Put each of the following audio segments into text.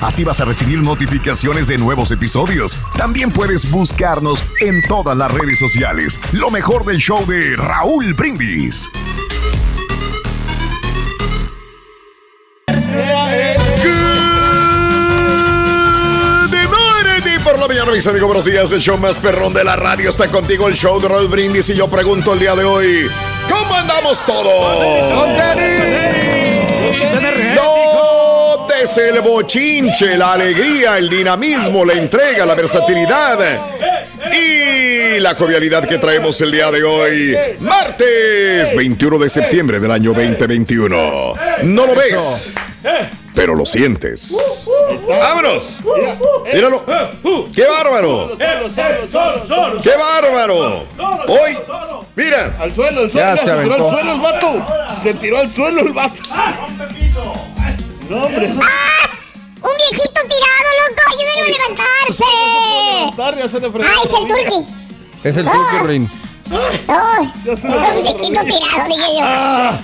Así vas a recibir notificaciones de nuevos episodios. También puedes buscarnos en todas las redes sociales. Lo mejor del show de Raúl Brindis. Good morning, por la mañana, mis amigos, buenos días. El show más perrón de la radio está contigo, el show de Raúl Brindis. Y yo pregunto el día de hoy, ¿cómo andamos todos? Notes el bochinche, la alegría, el dinamismo, la entrega, la versatilidad y la jovialidad que traemos el día de hoy, martes 21 de septiembre del año 2021. No lo ves, pero lo sientes. ¡Vámonos! ¡Míralo! ¡Qué bárbaro! ¡Qué bárbaro! Hoy, mira, Al suelo, al suelo, Ya se se, tiró al suelo el vato. Se tiró al suelo el vato. No, hombre. ¡Un viejito tirado, loco! ¡Ayúdenlo a levantarse! Levantar, ya se le fregó ¡Ah, es la el turqui! Es el turqui, Rin. ¡Ay! Ya se le Un la viejito tirado, dije yo. Ah.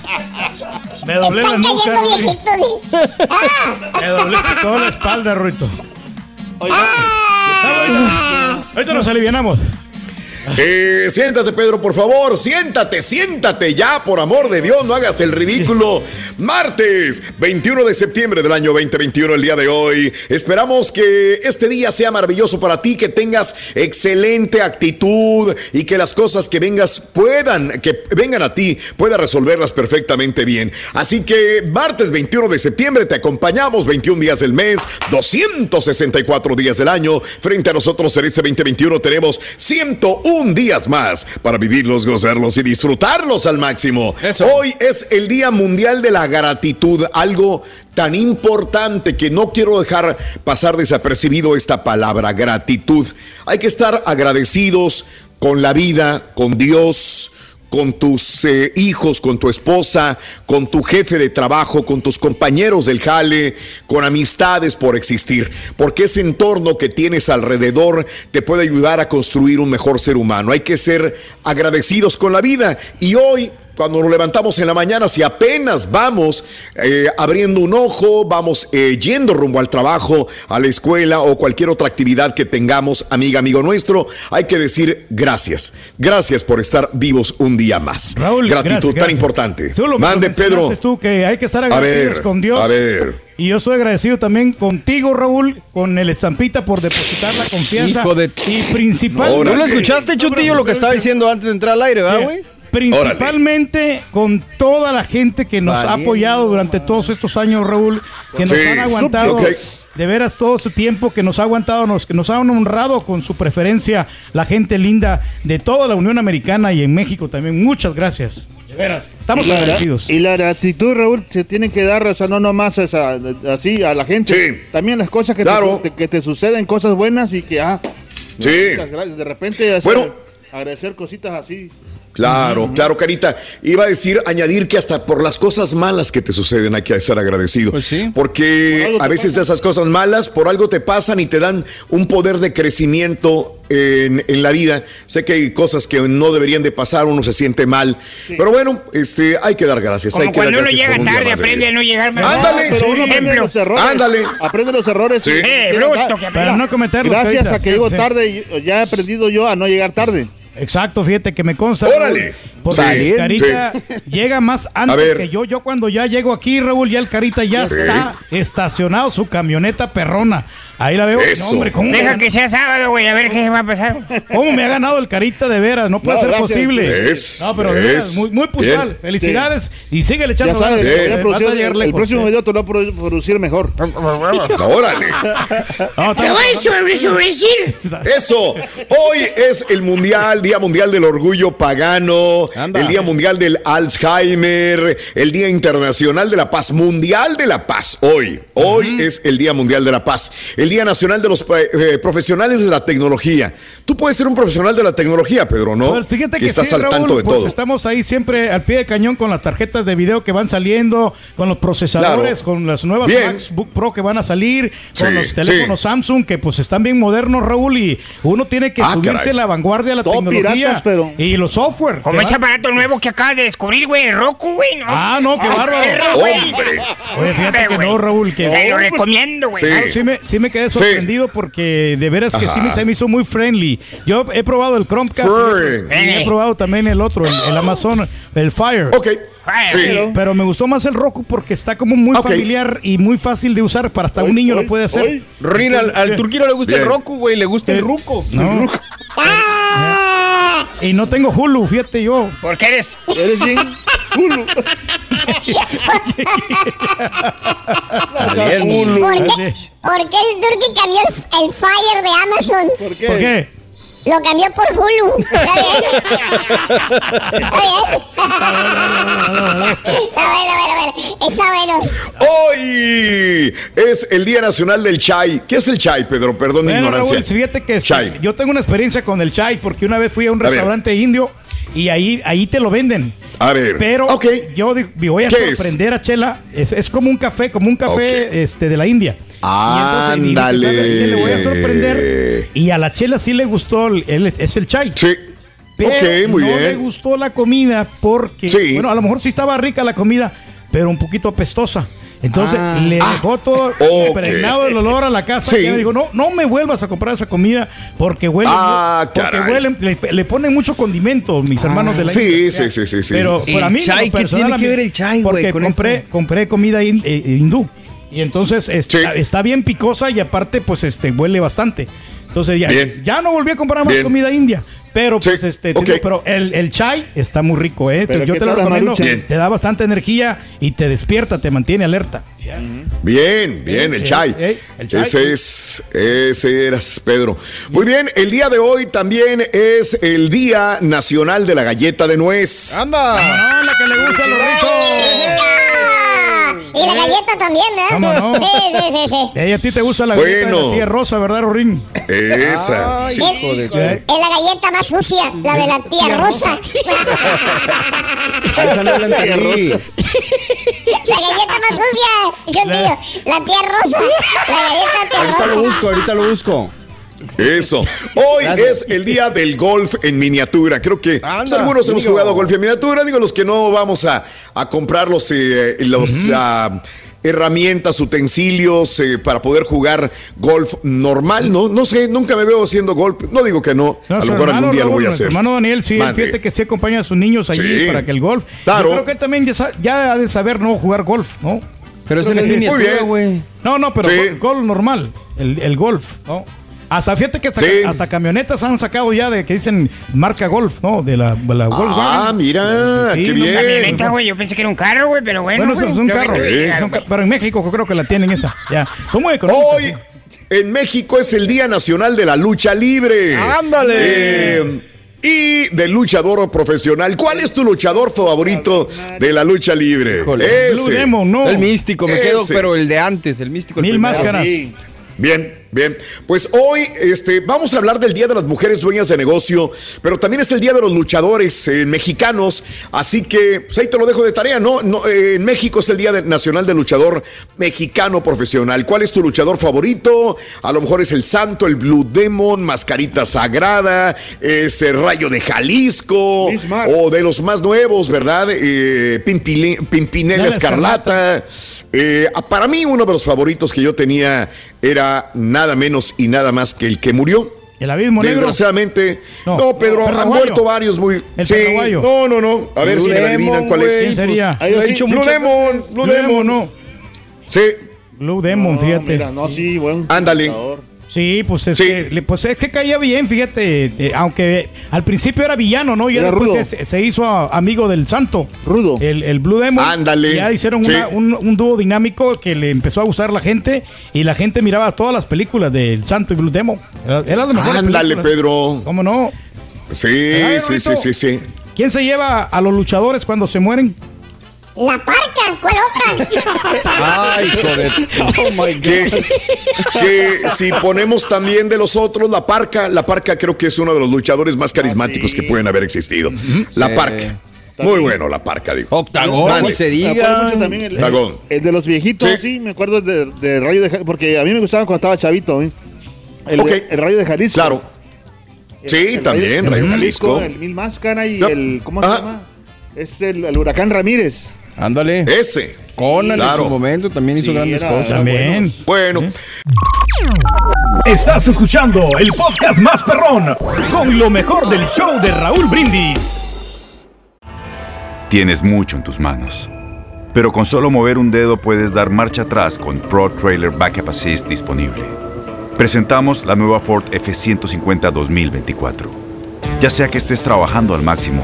Me doblé la Están nuca, cayendo viejitos, sí. ¡Ah! Me doblé toda la espalda, Ruito. ¡Ah! Ahorita nos alivianamos. Eh, siéntate, Pedro, por favor. Siéntate, siéntate ya, por amor de Dios. No hagas el ridículo. Martes 21 de septiembre del año 2021, el día de hoy. Esperamos que este día sea maravilloso para ti, que tengas excelente actitud y que las cosas que vengas puedan, que vengan a ti, puedas resolverlas perfectamente bien. Así que martes 21 de septiembre te acompañamos 21 días del mes, 264 días del año. Frente a nosotros en este 2021 tenemos 101 días más para vivirlos, gozarlos y disfrutarlos al máximo. Eso. Hoy es el Día Mundial de la Gratitud, algo tan importante que no quiero dejar pasar desapercibido esta palabra, gratitud. Hay que estar agradecidos con la vida, con Dios, con tus eh, hijos, con tu esposa, con tu jefe de trabajo, con tus compañeros del jale, con amistades por existir, porque ese entorno que tienes alrededor te puede ayudar a construir un mejor ser humano. Hay que ser agradecidos con la vida y hoy cuando nos levantamos en la mañana, si apenas vamos eh, abriendo un ojo, vamos eh, yendo rumbo al trabajo, a la escuela o cualquier otra actividad que tengamos, amiga, amigo nuestro, hay que decir gracias. Gracias por estar vivos un día más. Raúl, Gratitud gracias, tan gracias. importante. Tú lo Mande, Pedro. tú que hay que estar A agradecidos ver, con Dios. a ver. Y yo soy agradecido también contigo, Raúl, con el estampita por depositar la confianza. Hijo de- Y. Órale. ¿Tú lo escuchaste, Chutillo, lo que estaba diciendo antes de entrar al aire, verdad, güey? Principalmente con toda la gente que nos ha apoyado durante todos estos años, Raúl, que nos Sí. han aguantado de veras todo ese tiempo, que nos ha aguantado, nos, que nos han honrado con su preferencia, la gente linda de toda la Unión Americana y en México también. Muchas gracias. De veras. Estamos Y la, agradecidos. y la gratitud, Raúl, se tiene que dar, o sea, no nomás esa, así a la gente. Sí. También las cosas que, Claro. te, que te suceden, cosas buenas y que, ah, Sí. muchas gracias. De repente, o sea, Bueno. agradecer cositas así. Claro, claro, Carita. Iba a decir, añadir que hasta por las cosas malas que te suceden hay que estar agradecido. Pues sí. Porque a veces esas cosas malas por algo te pasan y te dan un poder de crecimiento en, en la vida. Sé que hay cosas que no deberían de pasar, uno se siente mal. Pero bueno, este, hay que dar gracias. hay Como dar cuando uno llega tarde, aprende a no llegar más. Ándale. Pero uno aprende ejemplo. los errores. Ándale. Aprende los errores. Sí. Eh, bruto, que Para no cometerlos. Gracias a que sí, llego sí. tarde, ya he aprendido yo a no llegar tarde. Exacto, fíjate que me consta. Órale. Porque Sí, Carita llega más antes que yo. Yo cuando ya llego aquí, Raúl, ya el Carita ya Sí. está estacionado su camioneta perrona. Ahí la veo. Eso. No, hombre, ¿cómo, Deja que sea sábado, güey, a ver qué va a pasar. cómo me ha ganado el Carita de veras? No puede No, ser gracias. posible. Es, no, pero es. veras, muy, muy puntual. Bien. Felicidades. Y sigue echando Ya sabes, voy a eh, vas a el, lejos, próximo video te lo voy a produ- producir mejor. Órale. No, Te voy a sobre, sobre decir. Eso, hoy es el Mundial, Día Mundial del Orgullo Pagano, Anda. el Día Mundial del Alzheimer, el Día Internacional de la Paz, Mundial de la Paz, hoy. Hoy es el Día Mundial de la Paz, el Día Nacional de los eh, Profesionales de la Tecnología. Tú puedes ser un profesional de la tecnología, Pedro, ¿no? Pues fíjate que, estás sí, al Raúl, tanto de pues todo. estamos ahí siempre al pie de cañón con las tarjetas de video que van saliendo, con los procesadores, Claro. con las nuevas Bien. MacBook Pro que van a salir, con los teléfonos sí. Samsung que pues están bien modernos, Raúl, y uno tiene que Ah, subirse caray. a la vanguardia de la Todo tecnología piratas, pero- y los software. Como que ese aparato nuevo que acabas de descubrir, güey, Roku, güey, ¿no? Ah, no, qué bárbaro. Oye, fíjate que no, Raúl, que Te lo recomiendo, güey. Sí. Claro, sí, me, sí me quedé sorprendido porque de veras que sí me, Ajá. se me hizo muy friendly. Yo he probado el Chromecast Friend. y he probado también el otro, el, el Amazon, el Fire. Ok, sí. pero- me gustó más el Roku porque está como muy Ok. familiar y muy fácil de usar para hasta un Hoy, niño hoy, lo puede hacer. hoy. Rin, al, al turquino le gusta Bien. el Roku, güey, le gusta el ruco. No. ¡Ah! Y no tengo Hulu, fíjate yo. Porque eres. Eres bien. Valiente. ¿Por qué, ¿Por qué el Turkey cambió el, el Fire de Amazon? ¿Por qué? ¿Por qué? Lo cambió por Hulu. ¿Está bien? ¿Está bien? Está bueno, bueno, bueno. Está bueno. Hoy es el Día Nacional del Chai. ¿Qué es el Chai, Pedro? Perdón mi Bueno, ignorancia. Raúl, fíjate que este, Chai. yo tengo una experiencia con el chai porque una vez fui a un A ver. restaurante indio y ahí, ahí te lo venden. A ver. Pero Ok. yo di- me voy a sorprender a Chela. Es, es como un café, como un café este, de la India. Y entonces, dije, Ándale. ¿sabes qué? Le voy a sorprender. Y a la Chela sí le gustó, el- es el chai. Sí. Pero muy no bien. le gustó la comida porque, Sí. bueno, a lo mejor sí estaba rica la comida, pero un poquito apestosa. Entonces le dejó todo Ah. ok. impregnado el olor a la casa. Sí. Que me dijo, no, no me vuelvas a comprar esa comida porque huele. Ah, porque caray. huele- le, le ponen mucho condimento, mis hermanos de la Sí, India. sí, sí, sí, sí. Pero El para mí, chai, ¿qué personal, tiene que ver el chai, güey, Porque con compré, eso? compré comida hin- eh, hindú. Y entonces está, Sí. está bien picosa y aparte, pues, este, huele bastante. Entonces ya, ya no volví a comprar más Bien. comida india. Pero Sí, pues este, digo, pero el, el chai está muy rico, ¿eh? ¿Pero Yo te lo recomiendo. Te da bastante energía y te despierta, te mantiene alerta. Bien, bien, el chai. eh, el chai. Ese es, ese eras, Pedro. Muy bien, el día de hoy también es el Día Nacional de la Galleta de Nuez. ¡Anda! No, la que le gusta a los ricos. Y la galleta también, ¿verdad? ¿Cómo no? Sí, sí, sí, sí. Ey, a ti te gusta la galleta de la tía Rosa, ¿verdad, Rorín? Esa. Ay, Sí. hijo de... Es la galleta más sucia, la de la tía Rosa. Esa no la entendí. La galleta más sucia, Dios mío. La tía Rosa. La galleta tía Ahorita lo Rosa. busco, ahorita lo busco. Eso. Hoy Gracias. es el día del golf en miniatura. Creo que pues, algunos hemos jugado golf en miniatura. Digo, los que no vamos a, a comprar los, eh, los ah, herramientas, utensilios eh, para poder jugar golf normal, ¿no? No sé, nunca me veo haciendo golf. No digo que no. a lo mejor algún hermano día lo voy a hacer. hermano Daniel, sí, fíjate que sí acompaña a sus niños allí Sí. para que el golf. Claro. Yo creo que él también ya, ya ha de saber no jugar golf, ¿no? Pero es bien. miniatura, güey. No, no, pero Sí. gol, gol normal, el, el golf, ¿no? Hasta fíjate que hasta, Sí. hasta camionetas han sacado ya de que dicen marca golf, ¿no? De la, de la Ah, Volkswagen. mira, Sí, qué no, bien. Camioneta, güey. Yo pensé que era un carro, güey, pero bueno. Bueno, es, un carro, pero en México creo que la tienen esa. Ya, son muy económicas. Hoy ¿eh? en México es el Día Nacional de la Lucha Libre. ¡Ándale! Eh, y del luchador profesional. ¿Cuál es tu luchador favorito de la lucha libre? Híjole. Blue Demon, no. El místico, me quedo, Ese. pero el de antes, el místico. el Mil primero. máscaras. Sí. Bien, Bien, pues hoy este, vamos a hablar del Día de las Mujeres Dueñas de Negocio, pero también es el Día de los Luchadores eh, Mexicanos, así que pues ahí te lo dejo de tarea, ¿no? no eh, en México es el Día Nacional del Luchador Mexicano Profesional. ¿Cuál es tu luchador favorito? A lo mejor es el Santo, el Blue Demon, Mascarita Sagrada, es el Rayo de Jalisco, Bismarck. o de los más nuevos, ¿verdad? Eh, Pimpinela La Escarlata. Eh, para mí uno de los favoritos que yo tenía era nada menos y nada más que el que murió. El abismo negro. Desgraciadamente. No, No, Pedro, han muerto varios muy. El sí, no, no, no. A ver Blue si me adivinan cuál es. ¿Quién sería? Sí, dicho Blue Demon. Blue Blue Demon, no. Sí, Blue Demon, No, fíjate. mira, no, sí, buen Ándale. Sí, pues es, Sí. Que, pues es que caía bien, fíjate. eh, aunque al principio era villano, ¿no? Ya Era después se, se hizo amigo del santo. Rudo. El, el Blue Demon. Ándale. Ya hicieron Sí. una- un, un dúo dinámico que le empezó a gustar a la gente y la gente miraba todas las películas del santo y Blue Demon. Era, era mejores ándale. Pedro. ¿Cómo no? Sí, sí, sí, sí, sí. ¿Quién se lleva a los luchadores cuando se mueren? La parca, ¿cuál otra? Ay, hijo de. Oh my God. Que, que si ponemos también de los otros, la parca, la parca creo que es uno de los luchadores más carismáticos sí. que pueden haber existido. La Sí. parca. Muy bueno, la parca, digo. Octagón, ni se diga. también el, Dragón. el de los viejitos, Sí. sí, me acuerdo de, de Rayo de Jalisco, porque a mí me gustaba cuando estaba chavito, ¿eh? El, Rayo de Jalisco. Claro. El- Sí, el también, el Rayo Jalisco. El Mil Máscara y Yep. el, ¿cómo se Ajá. llama? Este, el, el Huracán Ramírez. Ándale. Ese. Conan en Claro. su momento también hizo Sí, grandes era- cosas. Bueno, Estás escuchando el podcast más perrón con lo mejor del show de Raúl Brindis. Tienes mucho en tus manos. Pero con solo mover un dedo puedes dar marcha atrás con Pro Trailer Backup Assist disponible. Presentamos la nueva Ford F150 2024. Ya sea que estés trabajando al máximo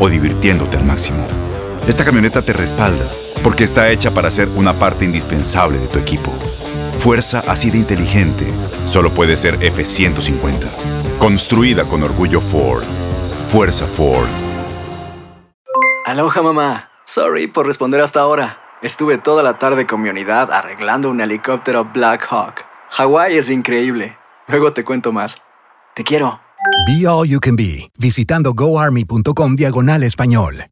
o divirtiéndote al máximo, esta camioneta te respalda porque está hecha para ser una parte indispensable de tu equipo. Fuerza así de inteligente solo puede ser F150. Construida con orgullo Ford. Fuerza Ford. Aloha mamá. Sorry por responder hasta ahora. Estuve toda la tarde con mi unidad arreglando un helicóptero Black Hawk. Hawái es increíble. Luego te cuento más. Te quiero. Be All You Can Be, visitando goarmy.com diagonal español.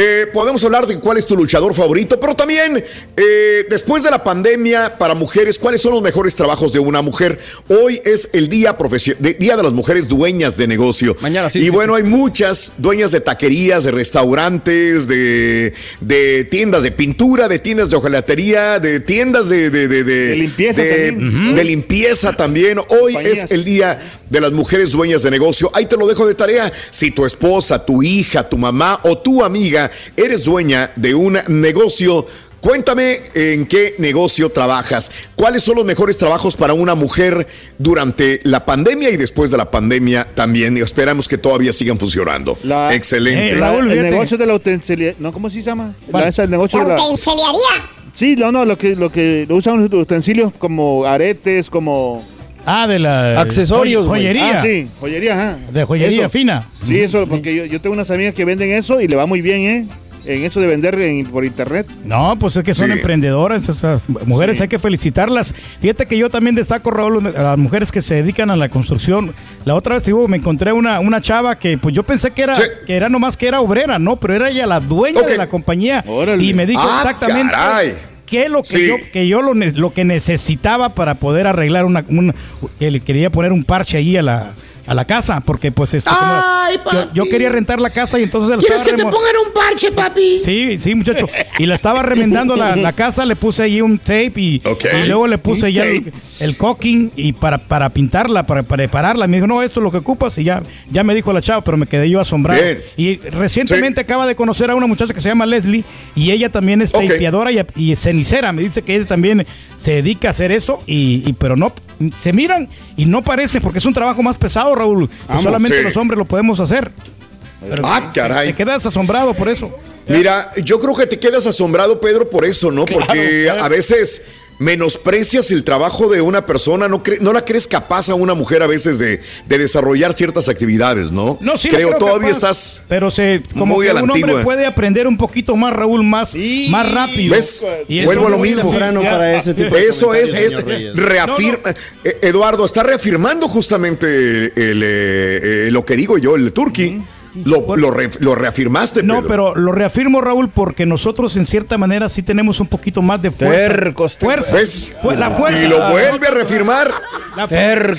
Eh, podemos hablar de cuál es tu luchador favorito, pero también eh, después de la pandemia para mujeres, ¿cuáles son los mejores trabajos de una mujer? Hoy es el día, de, día de las mujeres dueñas de negocio. Mañana sí, Y sí, bueno, hay muchas dueñas de taquerías, de restaurantes, de, de tiendas de pintura, de tiendas de hojalatería, de tiendas de, de, de- limpieza de- también. limpieza también. Hoy Compañías. es el día de las mujeres dueñas de negocio. Ahí te lo dejo de tarea. Si tu esposa, tu hija, tu mamá o tu amiga eres dueña de un negocio, cuéntame en qué negocio trabajas. ¿Cuáles son los mejores trabajos para una mujer durante la pandemia y después de la pandemia también? Y esperamos que todavía sigan funcionando. La- Excelente. Eh, Raúl, el negocio de la utensiliaria. No, ¿cómo se llama? La- esa, el negocio La de la. utensiliaría. Sí, no, no, lo que, lo que lo usan los utensilios como aretes, como. Ah, de la. Accesorios, joy- güey. Joyería. Ah, sí, joyería, ajá. De joyería Eso. fina. Sí, eso, porque yo, yo tengo unas amigas que venden eso y le va muy bien, ¿eh? en eso de vender en- por internet. No, pues es que son Sí. emprendedoras esas mujeres, Sí. hay que felicitarlas. Fíjate que yo también destaco, Raúl, a las mujeres que se dedican a la construcción. La otra vez, digo, me encontré una, una chava que pues yo pensé que era, que era nomás que era obrera, no, pero era ella la dueña de la compañía. Y me dijo Ah, exactamente caray. Qué es lo que Sí. yo, que yo lo, lo que necesitaba para poder arreglar una, una- que le quería poner un parche ahí a la a la casa, porque pues esto, como- Ay, yo, yo quería rentar la casa y entonces la ¿Quieres que te pongan un parche, papi? Sí, sí, muchacho. Y la estaba remendando la, la casa, le puse ahí un tape y, y luego le puse ya el, el caulking y para, para pintarla, para prepararla. Me dijo, no, esto es lo que ocupas. Y ya, ya me dijo la chava, pero me quedé yo asombrado. Bien. Y recientemente acaba de conocer a una muchacha que se llama Leslie y ella también es Ok. tapeadora y, y cenicera. Me dice que ella también se dedica a hacer eso, y, y- pero no, se miran y no parecen porque es un trabajo más pesado, Raúl. Pues Vamos, solamente sí. los hombres lo podemos hacer. Pero Ah, caray. Te quedas asombrado por eso. Mira, yo creo que te quedas asombrado, Pedro, por eso, ¿no? Porque claro. a veces menosprecias el trabajo de una persona, no, cre- no la crees capaz a una mujer a veces de, de desarrollar ciertas actividades, ¿no? No, sí, creo, creo todavía capaz, estás Pero se, como muy que a la un hombre antigua. puede aprender un poquito más, Raúl, más, más rápido. ¿Ves? Y Vuelvo a lo mismo. Ya- Eso es, comentarios, es- señor Reyes. reafirma. eh, Eduardo, está reafirmando justamente el, eh, eh, lo que digo yo, el Turqui. Lo, lo re- lo reafirmaste, No, Pedro. pero lo reafirmo, Raúl, porque nosotros en cierta manera sí tenemos un poquito más de fuerza. Tercos, fuerza. La fuerza. Y lo vuelve a reafirmar.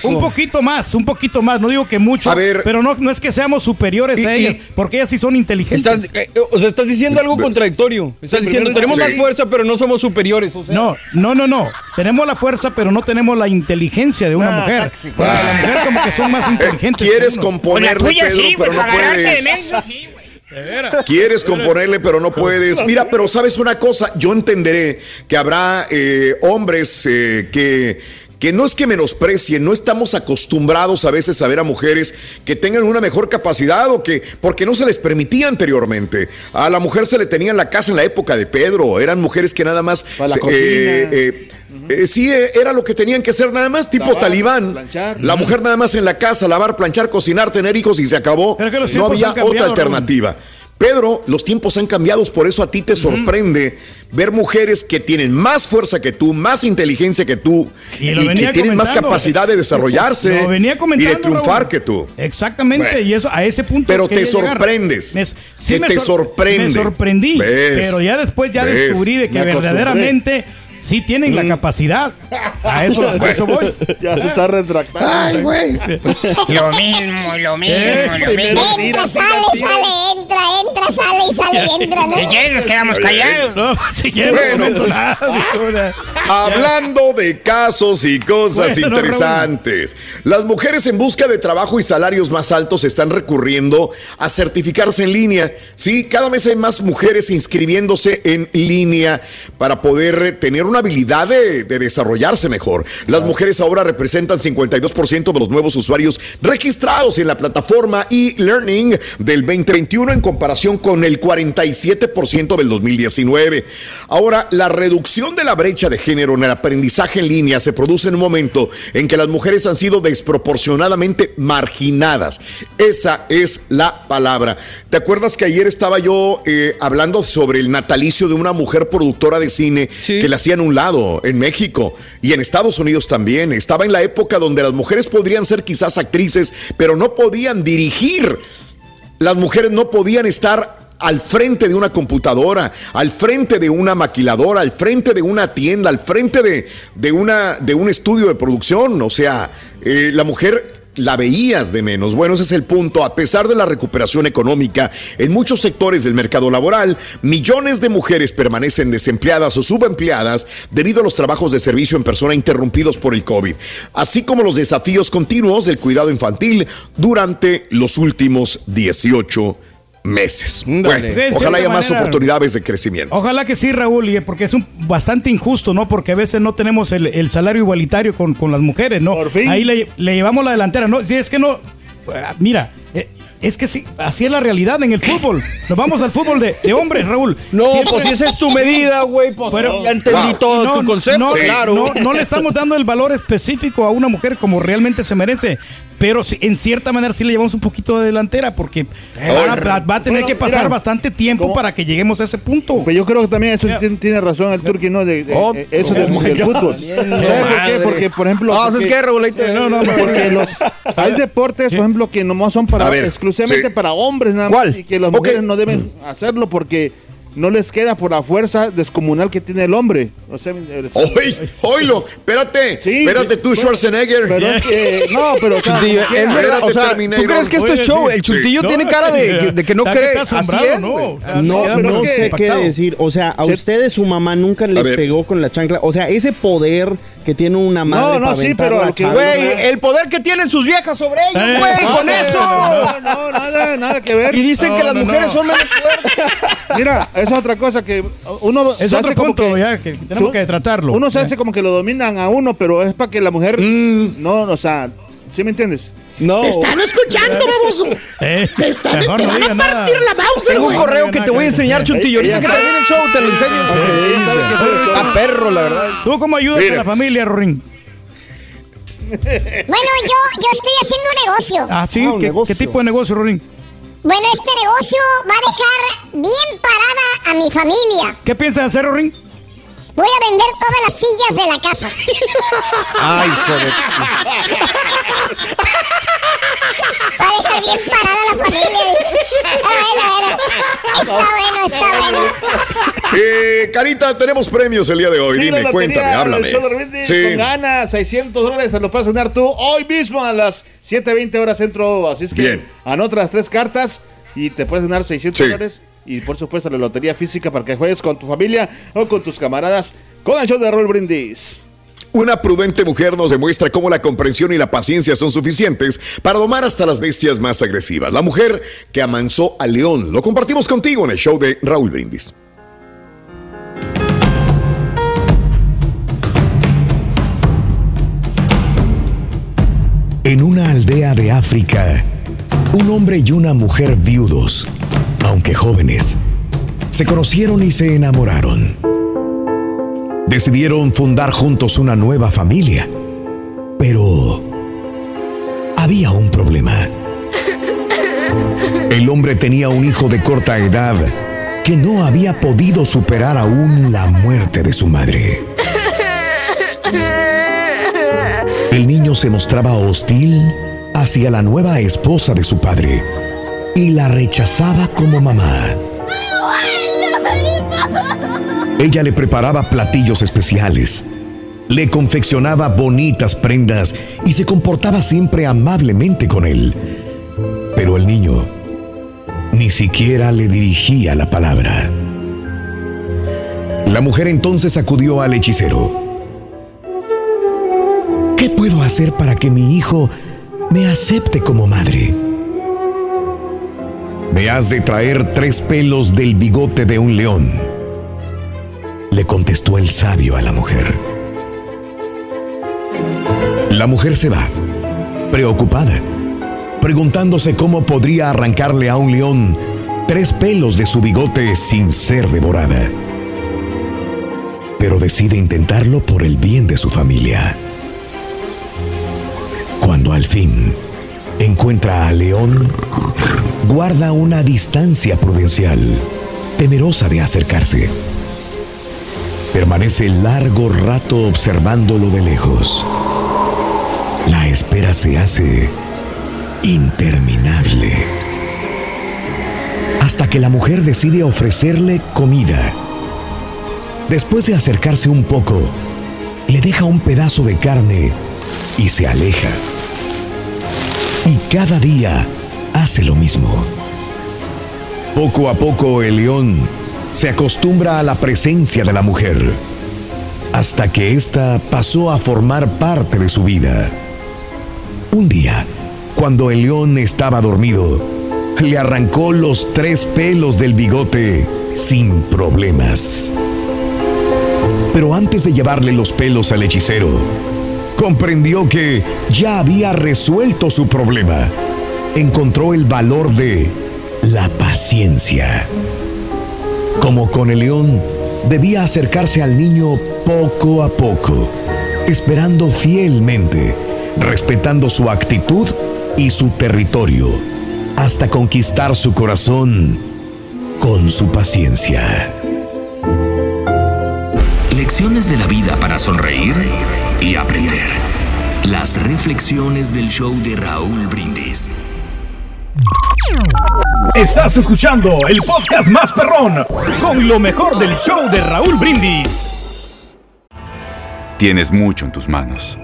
Un poquito más, un poquito más. No digo que mucho, pero no, no es que seamos superiores a ellas, porque ellas sí son inteligentes. Estás, eh, o sea, estás diciendo algo contradictorio. Estás Sí, diciendo, tenemos más fuerza, pero no somos superiores. o sea. No, no, no, no. Tenemos la fuerza, pero no tenemos la inteligencia de una Ah, mujer. la mujer como que son más inteligentes. Eh, Quieres componerle, Pedro, sí, pero no puedes. Quieres componerle, pero no puedes. Mira, pero sabes una cosa, yo entenderé que habrá eh, hombres eh, que, que no es que menosprecien, no estamos acostumbrados a veces a ver a mujeres que tengan una mejor capacidad o que, porque no se les permitía anteriormente. A la mujer se le tenía en la casa en la época de Pedro, eran mujeres que nada más... Para la se- cocina. eh, eh, sí, eh, era lo que tenían que hacer nada más, tipo Lavar, talibán. planchar. La mujer nada más en la casa, lavar, planchar, cocinar, tener hijos y se acabó. No había cambiado, otra alternativa. Pedro, los tiempos han cambiado, por eso a ti te sorprende ver mujeres que tienen más fuerza que tú, más inteligencia que tú Y que tienen más capacidad de desarrollarse venía y de triunfar Raúl. que tú. Exactamente, Bueno. y eso a ese punto. Pero te sorprendes. Me- Que te sor- sorprende. Me sorprendí, ¿Ves? pero ya después ya ¿Ves? descubrí de que verdaderamente sí tienen la capacidad. A eso, a eso voy. Ya se está retractando. Ay, güey. Lo mismo, lo mismo, Eh, lo mismo. Entra, sale, sale, entra, entra, sale y sale y entra, ¿no? Si nos quedamos callados. No, si quieres, no Bueno. nada. Hablando de casos y cosas Bueno, interesantes, las mujeres en busca de trabajo y salarios más altos están recurriendo a certificarse en línea. Sí, cada vez hay más mujeres inscribiéndose en línea para poder tener una habilidad de, de desarrollarse mejor. Las mujeres ahora representan 52% de los nuevos usuarios registrados en la plataforma e-learning del 2021 en comparación con el 47% del 2019. Ahora, la reducción de la brecha de género en el aprendizaje en línea se produce en un momento en que las mujeres han sido desproporcionadamente marginadas. Esa es la palabra. ¿Te acuerdas que ayer estaba yo eh, hablando sobre el natalicio de una mujer productora de cine que la hacían un lado en México y en Estados Unidos también? Estaba en la época donde las mujeres podrían ser quizás actrices, pero no podían dirigir las mujeres no podían estar al frente de una computadora, al frente de una maquiladora, al frente de una tienda, al frente de, de una, de un estudio de producción. O sea, eh, la mujer la veías de menos. Bueno, ese es el punto. A pesar de la recuperación económica en muchos sectores del mercado laboral, millones de mujeres permanecen desempleadas o subempleadas debido a los trabajos de servicio en persona interrumpidos por el COVID, así como los desafíos continuos del cuidado infantil durante los últimos 18 meses. Bueno, ojalá haya más manera- oportunidades de crecimiento. Ojalá que sí, Raúl, y porque es un, bastante injusto, ¿no? Porque a veces no tenemos el, el salario igualitario con, con las mujeres, ¿no? Ahí le, le llevamos la delantera, ¿no? Si es que no. ah, Mira, eh, es que sí, así es la realidad en el fútbol. Nos vamos al fútbol de, de hombres, Raúl. No, pues si esa es tu medida, güey, pues ya entendí todo tu concepto, no, claro. No, no le estamos dando el valor específico a una mujer como realmente se merece. Pero sí, en cierta manera sí le llevamos un poquito de delantera porque va, va- va a tener Bueno, que pasar mira, bastante tiempo para que lleguemos a ese punto. Pues yo creo que también eso sí tiene, razón el Turqui, ¿no? De, de- Oh, eh, eso del, oh del fútbol. Bien, ¿Sabe por qué? Porque, por ejemplo. Ah, porque- ¿sabes qué, Raulito? No, no, porque los, hay deportes, por ejemplo, que nomás son para ver, exclusivamente sí. para hombres, nada más. ¿Cuál? Y que las mujeres no deben hacerlo porque no les queda por la fuerza descomunal que tiene el hombre. O sea, oilo, espérate, Sí, espérate tú, pero- Schwarzenegger. pero es que- no, pero o sea, Chuntillo, es verdad, o sea, ¿tú crees que esto es show? El chuntillo Sí. tiene No, cara de, de que no cree. Así es, ¿no? No, pero no es que- sé qué decir. O sea, a ustedes su mamá nunca les pegó con la chancla. O sea, ese poder que tiene una madre no, para sí, aventar pero que-. Güey, el poder que tienen sus viejas sobre ellos, Eh, güey, no, con no, eso. No, no, nada, nada que ver. Y dicen No, que las no, mujeres no. son menos fuertes. Mira, es otra cosa que uno Es se otro hace como punto que- ya que tenemos tú- que tratarlo. Uno se hace como que lo dominan a uno, pero es para que la mujer Mm. no, o sea, ¿sí me entiendes? No. Te están escuchando, baboso. Eh, Te están mejor te no van a diga nada. partir la Bowser, Tengo un correo que te voy a enseñar, Chuntillo. Ahorita que termine el show, te lo enseño. Está perro, la verdad. ¿Tú cómo ayudas Mira. a la familia, Rorín? Bueno, yo, yo estoy haciendo un negocio. Ah, sí. Ah, ¿Qué, negocio. qué tipo de negocio, Rorín? Bueno, este negocio va a dejar bien parada a mi familia. ¿Qué piensas hacer, Rorín? Voy a vender todas las sillas de la casa. Ay, joder. Va a dejar bien parada la familia. Bueno, bueno. Está bueno, está bueno. Eh, Carita, tenemos premios el día de hoy. Sí, Dime, cuéntame, háblame. Sí. Con ganas, 600 dólares te lo puedes ganar tú hoy mismo a las 7.20 horas centro. Así es que Bien. anota las tres cartas y te puedes ganar 600 Sí. dólares. Y por supuesto la lotería física para que juegues con tu familia o con tus camaradas con el show de Roll Brindis. Una prudente mujer nos demuestra cómo la comprensión y la paciencia son suficientes para domar hasta las bestias más agresivas. La mujer que amansó al león. Lo compartimos contigo en el show de Raúl Brindis. En una aldea de África, un hombre y una mujer viudos, aunque jóvenes, se conocieron y se enamoraron. Decidieron fundar juntos una nueva familia, pero había un problema. El hombre tenía un hijo de corta edad que no había podido superar aún la muerte de su madre. El niño se mostraba hostil hacia la nueva esposa de su padre y la rechazaba como mamá. Ella le preparaba platillos especiales, le confeccionaba bonitas prendas y se comportaba siempre amablemente con él. Pero el niño ni siquiera le dirigía la palabra. La mujer entonces acudió al hechicero. ¿Qué puedo hacer para que mi hijo me acepte como madre? Me has de traer tres pelos del bigote de un león, le contestó el sabio a la mujer. La mujer se va, preocupada, preguntándose cómo podría arrancarle a un león tres pelos de su bigote sin ser devorada. Pero decide intentarlo por el bien de su familia. Cuando al fin encuentra a León, guarda una distancia prudencial, temerosa de acercarse. Permanece largo rato observándolo de lejos. La espera se hace interminable. Hasta que la mujer decide ofrecerle comida. Después de acercarse un poco, le deja un pedazo de carne y se aleja. Y cada día hace lo mismo. Poco a poco el león se acostumbra a la presencia de la mujer, hasta que ésta pasó a formar parte de su vida. Un día, cuando el león estaba dormido, le arrancó los tres pelos del bigote sin problemas. Pero antes de llevarle los pelos al hechicero, comprendió que ya había resuelto su problema. Encontró el valor de la paciencia. Como con el león, debía acercarse al niño poco a poco, esperando fielmente respetando su actitud y su territorio, hasta conquistar su corazón con su paciencia. Lecciones de la vida para sonreír y aprender. Las reflexiones del show de Raúl Brindis. Estás escuchando el podcast más perrón con lo mejor del show de Raúl Brindis. Tienes mucho en tus manos.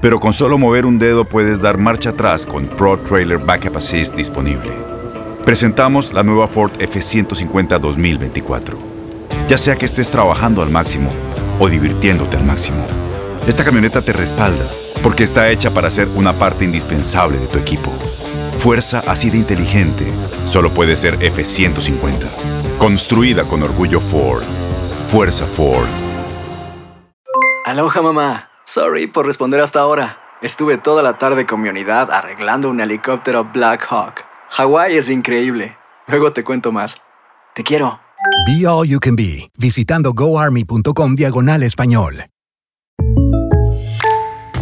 Pero con solo mover un dedo puedes dar marcha atrás con Pro Trailer Backup Assist disponible. Presentamos la nueva Ford F150 2024. Ya sea que estés trabajando al máximo o divirtiéndote al máximo, esta camioneta te respalda porque está hecha para ser una parte indispensable de tu equipo. Fuerza así de inteligente solo puede ser F150. Construida con orgullo Ford. Fuerza Ford. Aloha mamá. Sorry por responder hasta ahora. Estuve toda la tarde con mi unidad arreglando un helicóptero Black Hawk. Hawái es increíble. Luego te cuento más. Te quiero. Be All You Can Be, visitando goarmy.com diagonal español.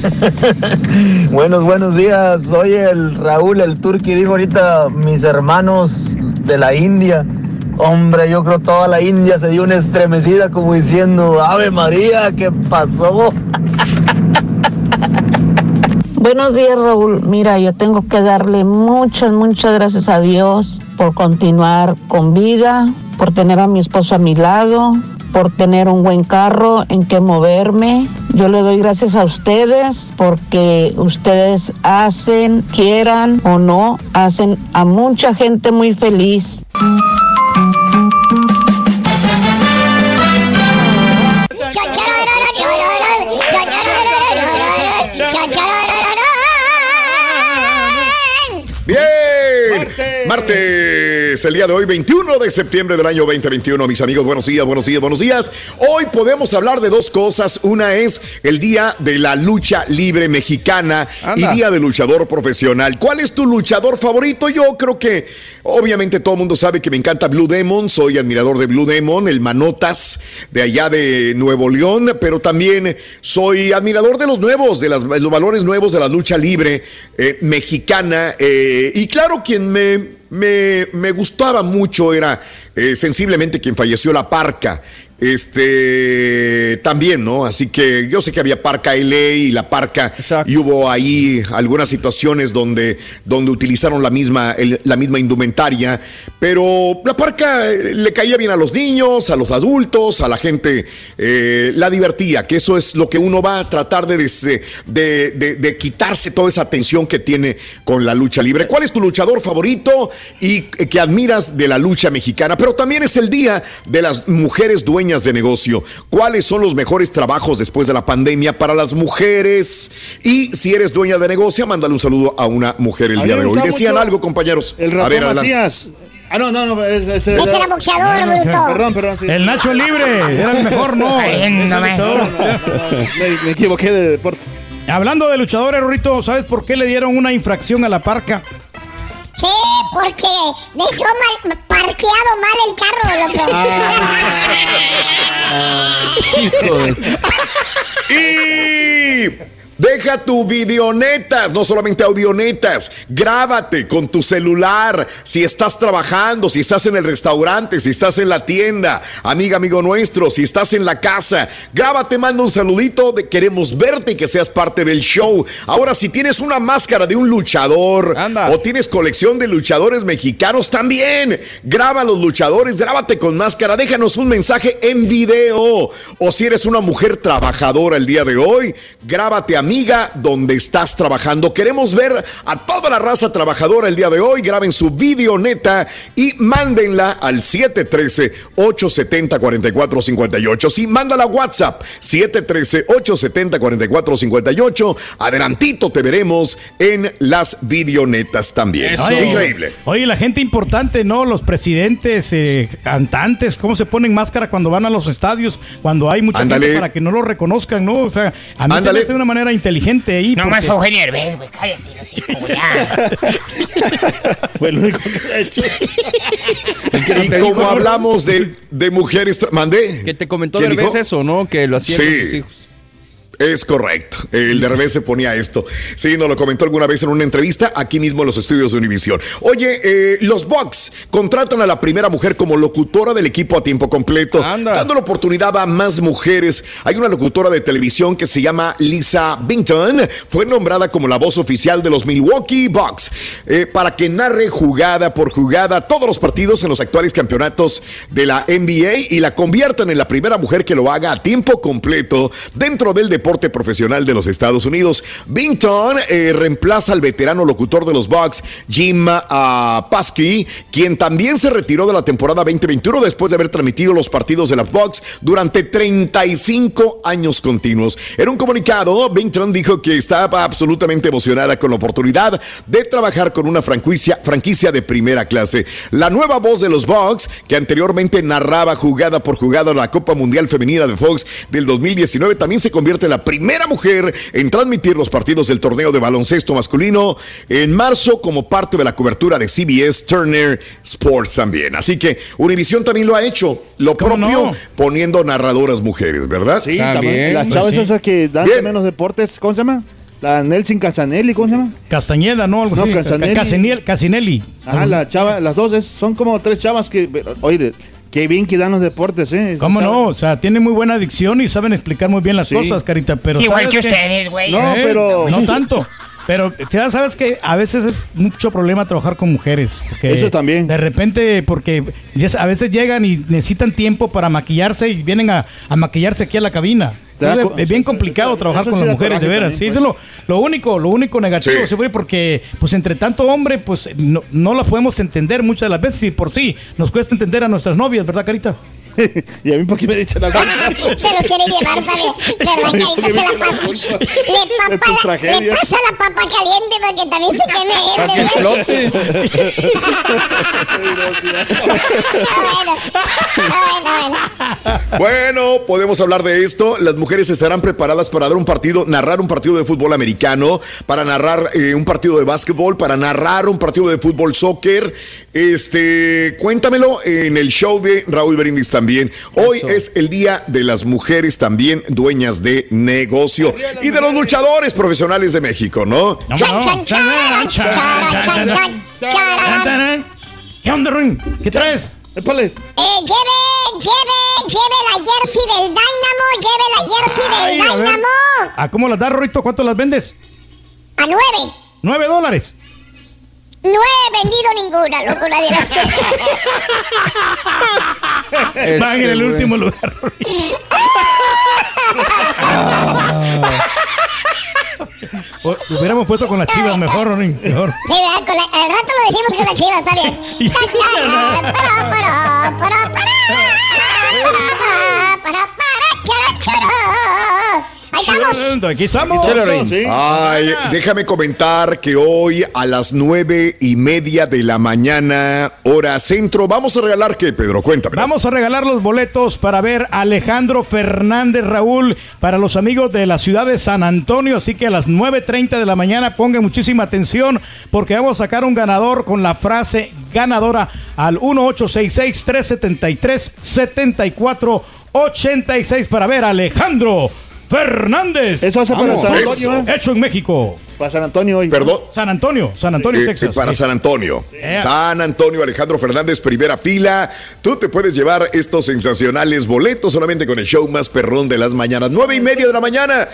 buenos, buenos días. Soy el Raúl, el turqui. Dijo ahorita mis hermanos de la India. Hombre, yo creo toda la India se dio una estremecida como diciendo, Ave María, ¿qué pasó? Buenos días, Raúl. Mira, yo tengo que darle muchas, muchas gracias a Dios por continuar con vida, por tener a mi esposo a mi lado, por tener un buen carro en que moverme. Yo le doy gracias a ustedes porque ustedes hacen, quieran o no, hacen a mucha gente muy feliz. Martes, el día de hoy, 21 de septiembre del año 2021. Mis amigos, buenos días, buenos días, buenos días. Hoy podemos hablar de dos cosas. Una es el Día de la Lucha Libre Mexicana Anda. y Día del Luchador Profesional. ¿Cuál es tu luchador favorito? Yo creo que, obviamente, todo el mundo sabe que me encanta Blue Demon. Soy admirador de Blue Demon, el Manotas de allá de Nuevo León, pero también soy admirador de los nuevos, de las- los valores nuevos de la lucha libre eh, mexicana. eh, y claro, quien me, me, me gustaba mucho era eh, sensiblemente quien falleció, La Parca. Este también, ¿no? Así que yo sé que había Parca LA y la Parca y hubo ahí algunas situaciones donde, donde utilizaron la misma, el- la misma indumentaria, pero la Parca eh, le caía bien a los niños, a los adultos, a la gente, eh, la divertía, que eso es lo que uno va a tratar de, des- de, de- de quitarse toda esa tensión que tiene con la lucha libre. ¿Cuál es tu luchador favorito y que admiras de la lucha mexicana? Pero también es el día de las mujeres dueñas de negocio. ¿Cuáles son los mejores trabajos después de la pandemia para las mujeres? Y si eres dueña de negocio, mándale un saludo a una mujer el A día de hoy. Decían algo, compañeros. El a ratón ver, adelante. Macías. Ah, no, no, no. Es, es- Ese era boxeador, bruto. Perdón, perdón. sí. El Nacho Libre, era el mejor, no. Ay, no Ese me equivoqué de deporte. Hablando de luchadores, Rorrito, ¿sabes por qué le dieron una infracción a la parca? Sí, porque dejó mal, parqueado mal el carro, loco. Y deja tu videonetas, no solamente audionetas. Grábate con tu celular. Si estás trabajando, si estás en el restaurante, si estás en la tienda, amiga, amigo nuestro, si estás en la casa, grábate, manda un saludito. De, queremos verte y que seas parte del show. Ahora, si tienes una máscara de un luchador o tienes colección de luchadores mexicanos, también graba a los luchadores, grábate con máscara, déjanos un mensaje en video. O si eres una mujer trabajadora el día de hoy, grábate amiga donde estás trabajando. Queremos ver a toda la raza trabajadora el día de hoy. Graben su videoneta y mándenla al 713-870-4458. Sí, mándala a WhatsApp 713-870-4458. Adelantito te veremos en las videonetas también. Oye, Increíble. Oye, la gente importante, ¿no? Los presidentes, eh, cantantes, ¿cómo se ponen máscara cuando van a los estadios? Cuando hay mucha gente para que no lo reconozcan, ¿no? O sea, a mí se me hace de una manera inteligente ahí. No más porque- Eugenio Derbez, güey. Cállate, güey, ya. Fue lo único que ha hecho. Y como hablamos de, de mujeres, mandé. Que te comentó ¿Quién Derbez dijo? eso, ¿no? Que lo hacían Sí. con sus hijos. Es correcto. El de revés se ponía esto. Sí, nos lo comentó alguna vez en una entrevista aquí mismo en los estudios de Univisión. Oye, eh, los Bucks contratan a la primera mujer como locutora del equipo a tiempo completo, dando la oportunidad a más mujeres. Hay una locutora de televisión que se llama Lisa Bington. Fue nombrada como la voz oficial de los Milwaukee Bucks eh, para que narre jugada por jugada todos los partidos en los actuales campeonatos de la NBA y la conviertan en la primera mujer que lo haga a tiempo completo dentro del deporte profesional de los Estados Unidos. Bington eh, reemplaza al veterano locutor de los Bucks, Jim ah, Paskey, quien también se retiró de la temporada 2021 después de haber transmitido los partidos de los Bucks durante 35 años continuos. En un comunicado, Bington dijo que estaba absolutamente emocionada con la oportunidad de trabajar con una franquicia, franquicia de primera clase. La nueva voz de los Bucks, que anteriormente narraba jugada por jugada la Copa Mundial Femenina de Fox del 2019, también se convierte en la primera mujer en transmitir los partidos del torneo de baloncesto masculino en marzo como parte de la cobertura de CBS Turner Sports también. Así que Univision también lo ha hecho, lo propio no? poniendo narradoras mujeres, ¿verdad? Sí, también. Las chavas esas que dan de menos deportes, ¿cómo se llama? La Nelson Casanelli, ¿cómo se llama? Castañeda, ¿no? Algo No, así. Casanelli. Casinel- Casinelli. Ajá, la chava, las dos es- son como tres chavas que, oye, qué bien que dan los deportes, ¿eh? ¿Cómo no? O sea, tienen muy buena adicción y saben explicar muy bien las Sí. cosas, Carita. Pero Igual ¿sabes que ustedes, güey. No, Eh, pero- No tanto. Pero ya sabes que a veces es mucho problema trabajar con mujeres. Eso también. De repente, porque a veces llegan y necesitan tiempo para maquillarse y vienen a, a maquillarse aquí a la cabina. Entonces, es bien complicado trabajar con sí las mujeres, de veras. también, Sí, eso pues. es lo, lo único, lo único negativo, Sí. porque pues entre tanto hombre, pues no, no la podemos entender muchas de las veces y por sí nos cuesta entender a nuestras novias, ¿verdad, Carita? y a mí, ¿por qué me dicen la se lo quiere llevar también. ¿Verdad, Carita? Se la pasa. Le, papa tragedias. le pasa la papa caliente para que también se queme él, Para que explote. Bueno. Bueno, bueno. Bueno, podemos hablar de esto. Las mujeres estarán preparadas para dar un partido, narrar un partido de fútbol americano, para narrar eh, un partido de básquetbol, para narrar un partido de fútbol soccer. Este, cuéntamelo en el show de Raúl Berindis también. Hoy Eso. es el día de las mujeres también dueñas de negocio y de los luchadores profesionales de México, ¿no? Chan, chan, charan, chan, chan. ¿Qué onda, Ruin? ¿Qué traes? Épale. Eh, lleve, lleve, lleve la jersey del Dynamo, lleve la jersey Ay, del a ver. Dynamo. ¿A cómo las das, Rito? ¿Cuánto las vendes? A nueve. Nueve dólares. No he vendido ninguna, loco, nadie las quiere. Van en el último lugar. O- hubiéramos puesto con las chivas mejor, Ruin. Mejor. Sí, ¿verdad? Con la- al rato lo decimos con la chiva, está bien. Ta, ta, ta, para, para, para, para, para, para, para, para, Aquí estamos. Ay, déjame comentar que hoy a las nueve y media de la mañana, hora centro, vamos a regalar que Pedro, cuéntame. Vamos a regalar los boletos para ver a Alejandro Fernández Raúl para los amigos de la ciudad de San Antonio. Así que a las 9.30 de la mañana pongan muchísima atención porque vamos a sacar un ganador con la frase ganadora al 1866-373-7486 para ver a Alejandro Fernández. Eso hace para. San Antonio, ¿eh? Hecho en México. Para San Antonio hoy. Perdón. San Antonio, San Antonio, Eh, Texas. para Sí. San Antonio. Eh. San Antonio, Alejandro Fernández, primera fila. Tú te puedes llevar estos sensacionales boletos solamente con el show más perrón de las mañanas. Nueve y media de la mañana.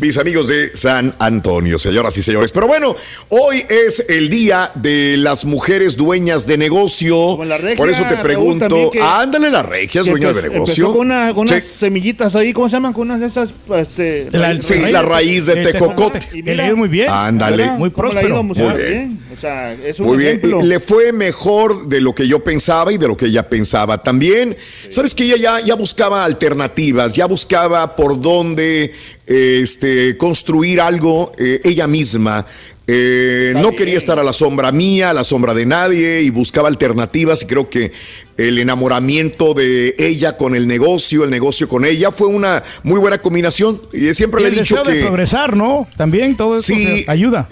Mis amigos de San Antonio, señoras y señores. Pero bueno, hoy es el día de las mujeres dueñas de negocio. la regia, Por eso te pregunto. que- ándale, la regia es Que dueña empe- de negocio. Con, una- con Sí. unas semillitas ahí, ¿cómo se llaman? Con unas de esas. Este, La- sí, la raíz de tejocote. Y Que le ha ido muy bien. Ándale. Muy ¿Cómo le ha próspero. Muy bien. bien. O sea, es un Muy bien, ejemplo. le fue mejor de lo que yo pensaba y de lo que ella pensaba también. Sabes que ella ya, ya buscaba alternativas, ya buscaba por dónde este, construir algo eh, ella misma. Eh, no quería estar a la sombra mía, a la sombra de nadie y buscaba alternativas y creo que el enamoramiento de ella con el negocio, el negocio con ella fue una muy buena combinación y siempre Y le he el dicho deseo de que progresar, ¿no? También todo eso Sí. ayuda.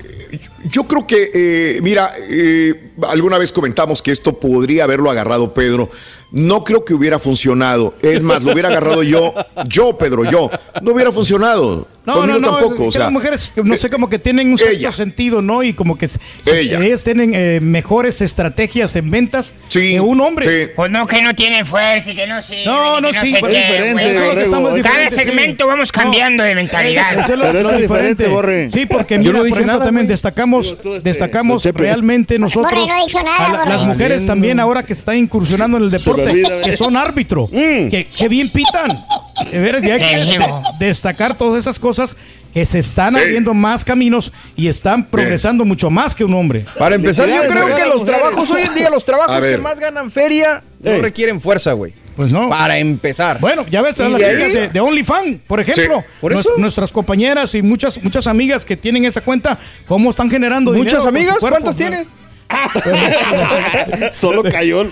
yo creo que, eh, mira, eh, alguna vez comentamos que esto podría haberlo agarrado Pedro. No creo que hubiera funcionado. Es más, lo hubiera agarrado yo, yo, Pedro, yo. No hubiera funcionado. No, Conmigo no, no, tampoco. es O sea, las mujeres, no sé, como que tienen un cierto sentido, ¿no? Y como que se- se- Ella. ellas tienen eh, mejores estrategias en ventas que un hombre. Pues no, que no tiene fuerza y que no sirve. No, no, no sí, sé pero es diferente. Borrego. Cada sí. segmento vamos cambiando de mentalidad. Eso es lo- lo diferente. Sí, porque mira, por ejemplo, también destacamos, destacamos realmente nosotros, Borre, no he dicho nada, a la- Borre. las mujeres también ahora que están incursionando en el deporte, olvida, que son árbitro, Mm. que, que bien pitan. De veras, y hay que de- destacar todas esas cosas que se están abriendo más caminos y están progresando mucho más que un hombre. Para empezar, yo creo que los trabajos hoy en día, los trabajos ver. que más ganan feria, no Ey. requieren fuerza, güey. Pues no. Para empezar. Bueno, ya ves, las chicas de, de OnlyFans, por ejemplo. Sí, por eso. Nuestras compañeras y muchas muchas amigas que tienen esa cuenta, ¿cómo están generando dinero? ¿Muchas su amigas? cuerpo? ¿Cuántas tienes? Solo cayó.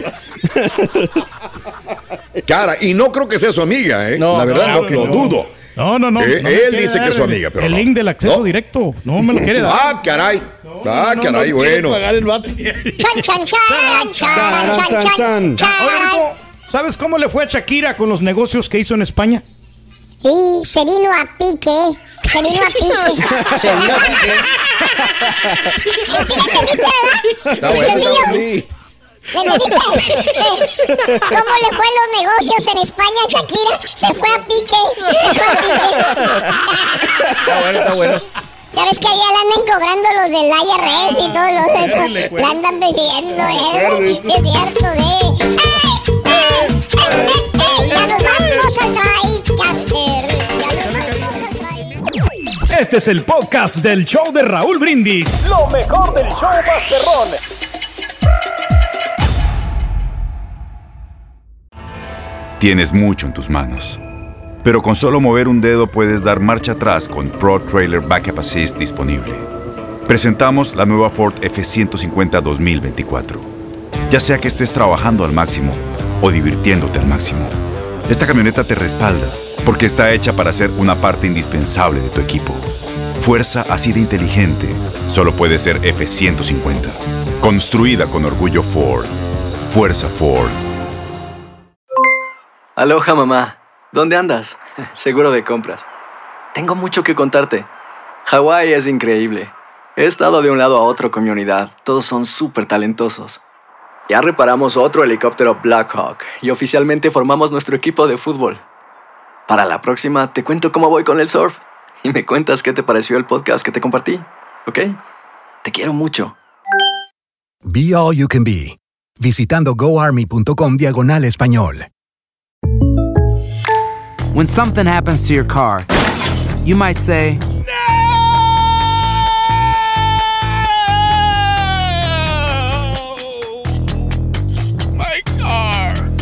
Cara, y no creo que sea su amiga, ¿eh? No, La verdad, claro lo, que lo no. dudo. No, no, no. Eh, no él dice que es su el- amiga, pero El no. link del acceso No. directo. No me lo quiere dar. Ah, caray. Ah, no, caray, no bueno. Chan, chan, chan, chan, chan, chan, chan. Rico, ¿sabes cómo le fue a Shakira con los negocios que hizo en España? Y se vino a pique. Se vino a pique. Se vino a pique. ¿Sí la entendiste, verdad? Está bueno, ¿Me entendiste? Eh, ¿Cómo le fue a los negocios en España, Shakira? Se fue a pique. Se fue a pique. Está bueno, está bueno. Ya ves que allá le andan cobrando los del IRS y todos los estos. pues. Le andan pidiendo, ¿eh? Sí, es cierto, ¿eh? ¡Ey! ¡Ey! ¡Ey! ¡Ey! ¡Ya nos vamos al TriCaster! Este es el podcast del show de Raúl Brindis. Lo mejor del show Masterrón. Tienes mucho en tus manos. Pero con solo mover un dedo puedes dar marcha atrás con Pro Trailer Backup Assist disponible. Presentamos la nueva Ford F150 2024. Ya sea que estés trabajando al máximo o divirtiéndote al máximo, esta camioneta te respalda porque está hecha para ser una parte indispensable de tu equipo. Fuerza así de inteligente solo puede ser F150. Construida con orgullo Ford. Fuerza Ford. Aloha mamá, ¿dónde andas? Seguro de compras. Tengo mucho que contarte. Hawái es increíble. He estado de un lado a otro con mi unidad. Todos son súper talentosos. Ya reparamos otro helicóptero Blackhawk y oficialmente formamos nuestro equipo de fútbol. Para la próxima te cuento cómo voy con el surf y me cuentas qué te pareció el podcast que te compartí, ¿ok? Te quiero mucho. Be All You Can Be, visitando goarmy.com diagonal español. When something happens to your car, you might say,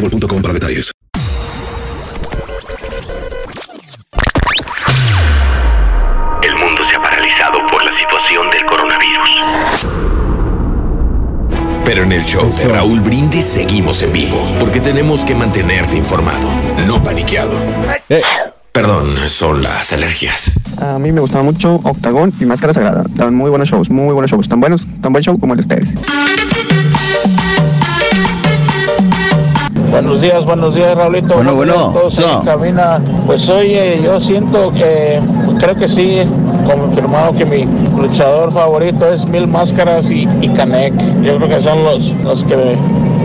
boostmobile.com para detalles. El mundo se ha paralizado por la situación del coronavirus. Pero en el show de Raúl Brindis seguimos en vivo, porque tenemos que mantenerte informado, no paniqueado. Perdón, son las alergias. A mí me gustaba mucho Octagón y Máscara Sagrada. Daban muy buenos shows, muy buenos shows. Tan buenos, tan buen show como el de ustedes. Buenos días, buenos días, Raulito. Bueno, bueno, todos no. cabina. Pues oye, yo siento que, pues, creo que sí, confirmado que mi luchador favorito es Mil Máscaras y, y Canek. Yo creo que son los, los que me,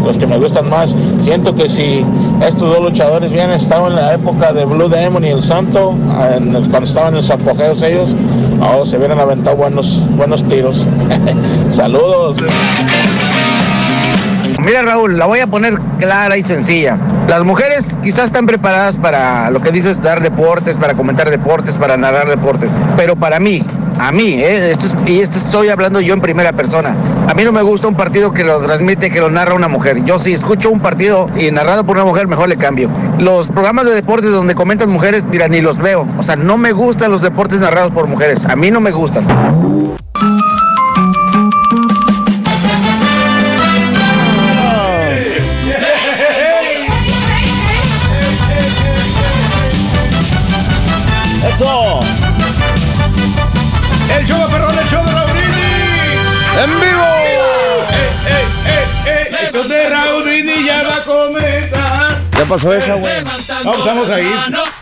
los que me gustan más. Siento que si estos dos luchadores bien estaban en la época de Blue Demon y el Santo, en el- cuando estaban en sus apogeos ellos, oh, se hubieran aventado buenos, buenos tiros. Saludos. Mira Raúl, la voy a poner clara y sencilla. Las mujeres quizás están preparadas para lo que dices, dar deportes, para comentar deportes, para narrar deportes. Pero para mí, a mí, ¿eh? y esto estoy hablando yo en primera persona. A mí no me gusta un partido que lo transmite, que lo narra una mujer. Yo si escucho un partido y narrado por una mujer, mejor le cambio. Los programas de deportes donde comentan mujeres, mira, ni los veo. O sea, no me gustan los deportes narrados por mujeres. A mí no me gustan. De Raúl Brindis ya va a comenzar. ¿Ya pasó esa, güey? Pues estamos ahí.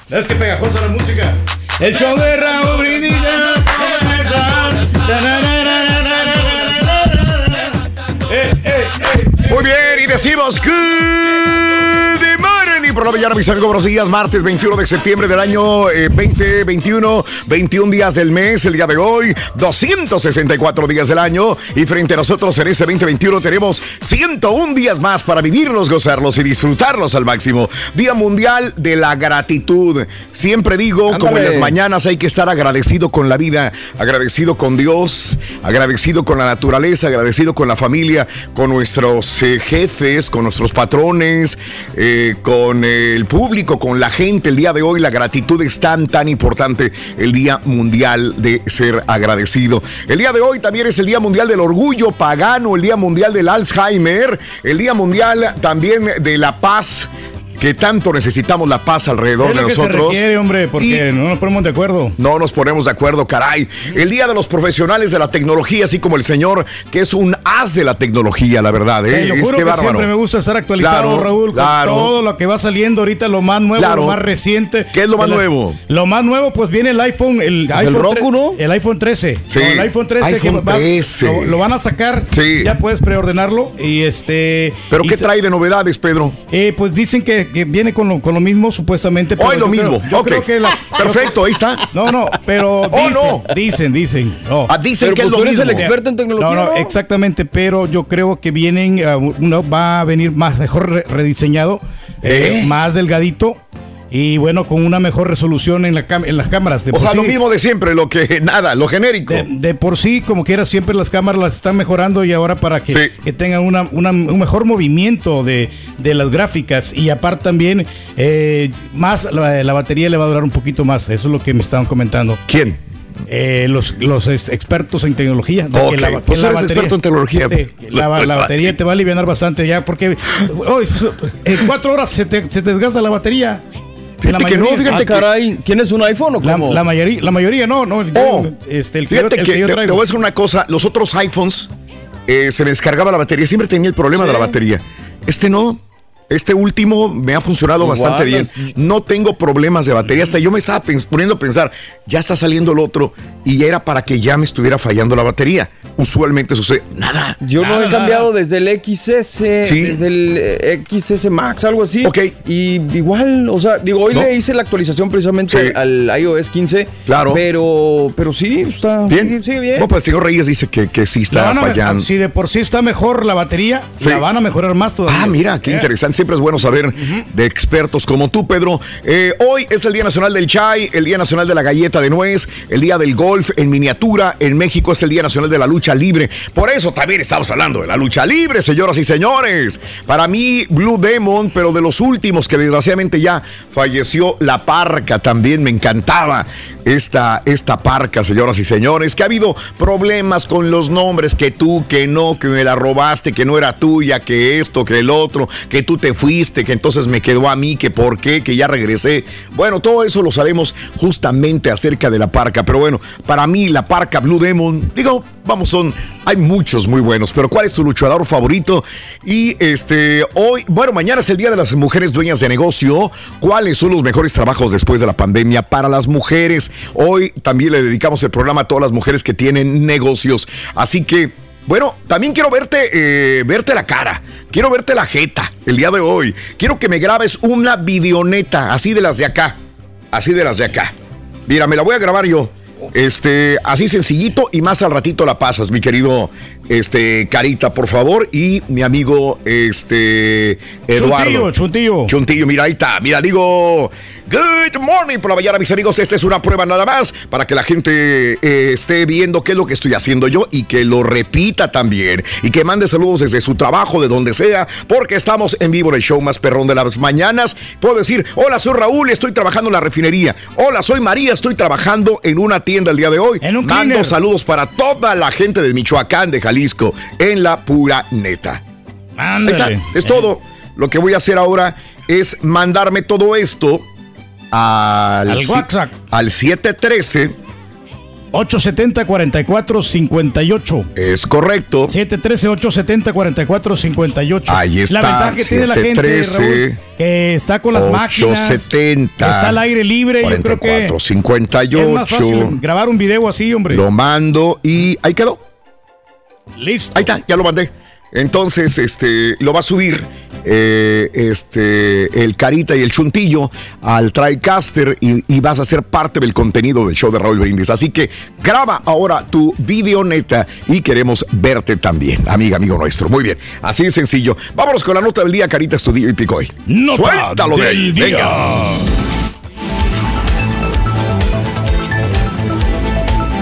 Es que pegajosa la música. El show de Raúl Brindis ya va a comenzar. Eh, eh, eh. Muy bien, y decimos Good por la mañana, mis amigos. Buenos días, martes 21 de septiembre del año eh, 2021, 21 días del mes, el día de hoy, 264 días del año. Y frente a nosotros en ese 2021 tenemos 101 días más para vivirlos, gozarlos y disfrutarlos al máximo. Día Mundial de la Gratitud. Siempre digo, como en las mañanas, hay que estar agradecido con la vida, agradecido con Dios, agradecido con la naturaleza, agradecido con la familia, con nuestros eh, jefes, con nuestros patrones, eh, con el público, con la gente. El día de hoy la gratitud es tan, tan importante. El Día Mundial de ser agradecido. El día de hoy también es el Día Mundial del Orgullo Pagano, el Día Mundial del Alzheimer, el Día Mundial también de la paz. Que tanto necesitamos la paz alrededor Es de lo que se nosotros. requiere, hombre, porque no nos ponemos de acuerdo. No nos ponemos de acuerdo, caray. El día de los profesionales de la tecnología, así como el señor, que es un as de la tecnología, la verdad. ¿eh? Te lo Es juro que que bárbaro. siempre me gusta estar actualizado, Claro, Raúl, con claro. todo lo que va saliendo ahorita, lo más nuevo, Claro. lo más reciente. ¿Qué es lo más El- nuevo? Lo más nuevo, pues viene el iPhone, el Pues el iPhone Roku, ¿no? El iPhone 13. Sí. No, el iPhone 13. que iPhone va- 13. Lo, lo van a sacar. Sí. Ya puedes preordenarlo. Y este. ¿Pero y qué trae de novedades, Pedro? eh, pues dicen que, que viene con lo, con lo mismo, supuestamente. Hoy lo yo creo- mismo. yo Ok. creo que la- Perfecto, ahí está. No, no, pero Oh, dicen, no. dicen, dicen. no. Ah, dicen Pero que pues es lo tú eres el experto en tecnología, No, no, ¿no? exactamente, pero yo creo que vienen, ah, uno va a venir más mejor re- rediseñado, eh, ¿Eh? más delgadito y bueno, con una mejor resolución en, la en las cámaras. De O sea, sí, lo mismo de siempre, lo que nada, lo genérico. de, de por sí, como quiera, siempre las cámaras las están mejorando y ahora para que, Sí. que tengan una, una- un mejor movimiento de, de las gráficas y aparte también eh, más la, la batería le va a durar un poquito más. Eso es lo que me estaban comentando. ¿Quién? Eh, los, los ex- expertos en tecnología. de Ok, que la, pues que la eres experto en tecnología. Sí, la, la batería te va a aliviar bastante ya, porque oh, en cuatro horas se te, se te desgasta la batería. La Fíjate que no, fíjate Ah, caray. ¿Tienes un iPhone o La, cómo? la mayoría, la mayoría no, no. Oh, este, el que, Fíjate el que, que te, voy a decir una cosa. Los otros iPhones eh, se me descargaba la batería. Siempre tenía el problema de la batería. Este no. Este último me ha funcionado Igual, bastante bien. las- No tengo problemas de batería. Hasta yo me estaba poniendo a pensar, ya está saliendo el otro y era para que ya me estuviera fallando la batería. Usualmente sucede nada. Yo no he cambiado desde el XS, Sí. desde el eh, XS Max, algo así. Ok. Y igual, o sea, digo, hoy No. le hice la actualización precisamente Sí. al, iOS 15. Claro. Pero, pero sí, está Bien. sigue- sigue bien. Bueno, pues el señor Reyes dice que, que sí está fallando. si de por sí está mejor la batería, Sí. la van a mejorar más todavía. Ah, mira, qué Eh. interesante. Siempre es bueno saber de expertos como tú, Pedro. Eh, hoy es el Día Nacional del Chai, el Día Nacional de la Galleta de Nuez, el Día del Golf en miniatura. En México es el Día Nacional de la Lucha Libre. Por eso también estamos hablando de la lucha libre, señoras y señores. Para mí, Blue Demon, pero de los últimos que desgraciadamente ya falleció la parca también. Me encantaba esta, esta parca, señoras y señores, que ha habido problemas con los nombres, que tú, que no, que me la robaste, que no era tuya, que esto, que el otro, que tú te fuiste, que entonces me quedó a mí, que por qué, que ya regresé. Bueno, todo eso lo sabemos justamente acerca de la parca, pero bueno, para mí la parca Blue Demon, digo, vamos, son, hay muchos muy buenos, pero ¿cuál es tu luchador favorito? Y este, hoy, bueno, mañana es el Día de las Mujeres Dueñas de Negocio. ¿Cuáles son los mejores trabajos después de la pandemia para las mujeres? Hoy también le dedicamos el programa a todas las mujeres que tienen negocios. Así que, bueno, también quiero verte, eh, verte la cara. Quiero verte la jeta el día de hoy. Quiero que me grabes una videoneta, así de las de acá. Así de las de acá. Mira, me la voy a grabar yo. Este, así sencillito y más al ratito la pasas, mi querido este Carita, por favor, y mi amigo este Eduardo. Chuntillo, chuntillo. Chuntillo, mira, ahí está. Mira, digo, good morning por la mañana, mis amigos. Esta es una prueba nada más para que la gente eh, esté viendo qué es lo que estoy haciendo yo y que lo repita también. Y que mande saludos desde su trabajo, de donde sea, porque estamos en vivo en el show más perrón de las mañanas. Puedo decir, hola, soy Raúl, estoy trabajando en la refinería. Hola, soy María, estoy trabajando en una tienda el día de hoy. un Mando cleaner. saludos para toda la gente de Michoacán, de Jalisco, en la pura neta. Ahí está, es todo. Lo que voy a hacer ahora es mandarme todo esto al, Al WhatsApp. al 713. 870-4458. Es correcto. 713-870-4458. Ahí está, La ventaja que tiene la gente, 713, Raúl, que está con las máquinas. 870, que está al aire libre. Yo creo que 4458. es más fácil grabar un video así, hombre. Lo mando y ahí quedó. Listo. Ahí está, ya lo mandé. Entonces, este, lo va a subir eh, este, el Carita y el Chuntillo al TriCaster y, y vas a ser parte del contenido del show de Raúl Brindis. Así que graba ahora tu video neta y queremos verte también, amiga, amigo nuestro. Muy bien, así de sencillo. Vámonos con la nota del día, Carita Estudio y Picoy. Nota Suéltalo de ahí, del día. venga.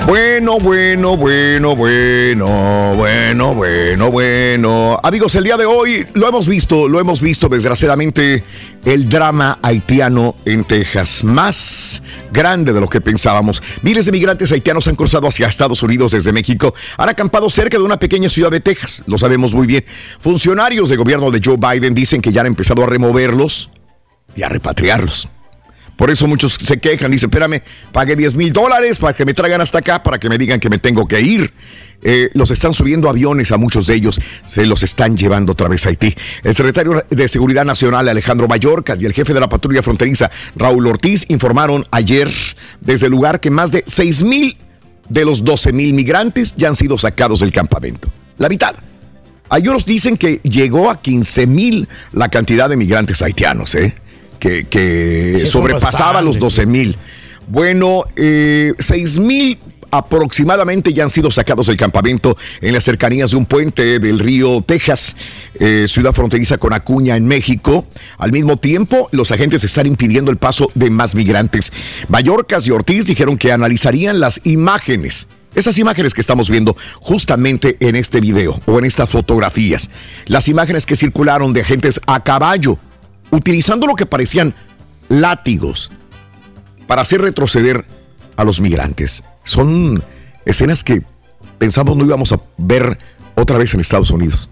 Bueno, bueno, bueno, bueno, bueno, bueno, bueno. Amigos, el día de hoy lo hemos visto, lo hemos visto desgraciadamente, el drama haitiano en Texas, más grande de lo que pensábamos. Miles de migrantes haitianos han cruzado hacia Estados Unidos desde México, han acampado cerca de una pequeña ciudad de Texas, lo sabemos muy bien. Funcionarios del gobierno de Joe Biden dicen que ya han empezado a removerlos y a repatriarlos. Por eso muchos se quejan, dicen, espérame, pagué 10 mil dólares para que me traigan hasta acá, para que me digan que me tengo que ir. Eh, los están subiendo aviones a muchos de ellos, se los están llevando otra vez a Haití. El secretario de Seguridad Nacional, Alejandro Mayorkas, y el jefe de la patrulla fronteriza, Raúl Ortiz, informaron ayer desde el lugar que más de 6 mil de los 12 mil migrantes ya han sido sacados del campamento. La mitad. Hay unos dicen que llegó a 15 mil la cantidad de migrantes haitianos, ¿eh? Que, sobrepasaba los bastantes, 12 mil. Bueno, eh, 6 mil aproximadamente ya han sido sacados del campamento en las cercanías de un puente del río Texas, eh, ciudad fronteriza con Acuña en México. Al mismo tiempo, los agentes están impidiendo el paso de más migrantes. Mallorcas y Ortiz dijeron que analizarían las imágenes esas imágenes que estamos viendo justamente en este video o en estas fotografías, las imágenes que circularon de agentes a caballo, utilizando lo que parecían látigos para hacer retroceder a los migrantes. Son escenas que pensamos no íbamos a ver otra vez en Estados Unidos.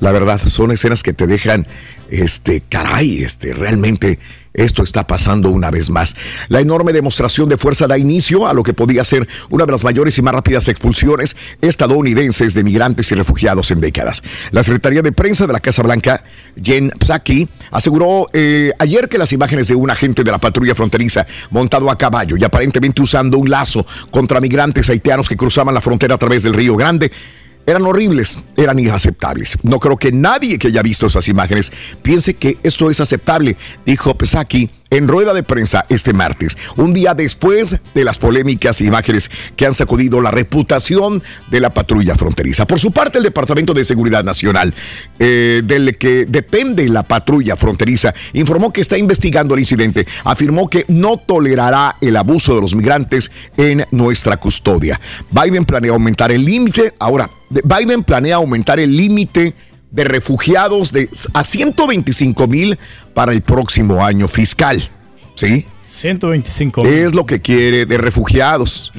La verdad, son escenas que te dejan, este, caray, este, realmente esto está pasando una vez más. La enorme demostración de fuerza da inicio a lo que podía ser una de las mayores y más rápidas expulsiones estadounidenses de migrantes y refugiados en décadas. La Secretaría de Prensa de la Casa Blanca, Jen Psaki, aseguró eh, ayer que las imágenes de un agente de la patrulla fronteriza montado a caballo y aparentemente usando un lazo contra migrantes haitianos que cruzaban la frontera a través del Río Grande eran horribles, eran inaceptables. No creo que nadie que haya visto esas imágenes piense que esto es aceptable, dijo Pesaki en rueda de prensa este martes, un día después de las polémicas imágenes que han sacudido la reputación de la patrulla fronteriza. Por su parte, el Departamento de Seguridad Nacional, eh, del que depende la patrulla fronteriza, informó que está investigando el incidente. Afirmó que no tolerará el abuso de los migrantes en nuestra custodia. Biden planea aumentar el límite. Ahora, Biden planea aumentar el límite de refugiados de, a 125 mil para el próximo año fiscal. ¿Sí? 125 Es lo que quiere de refugiados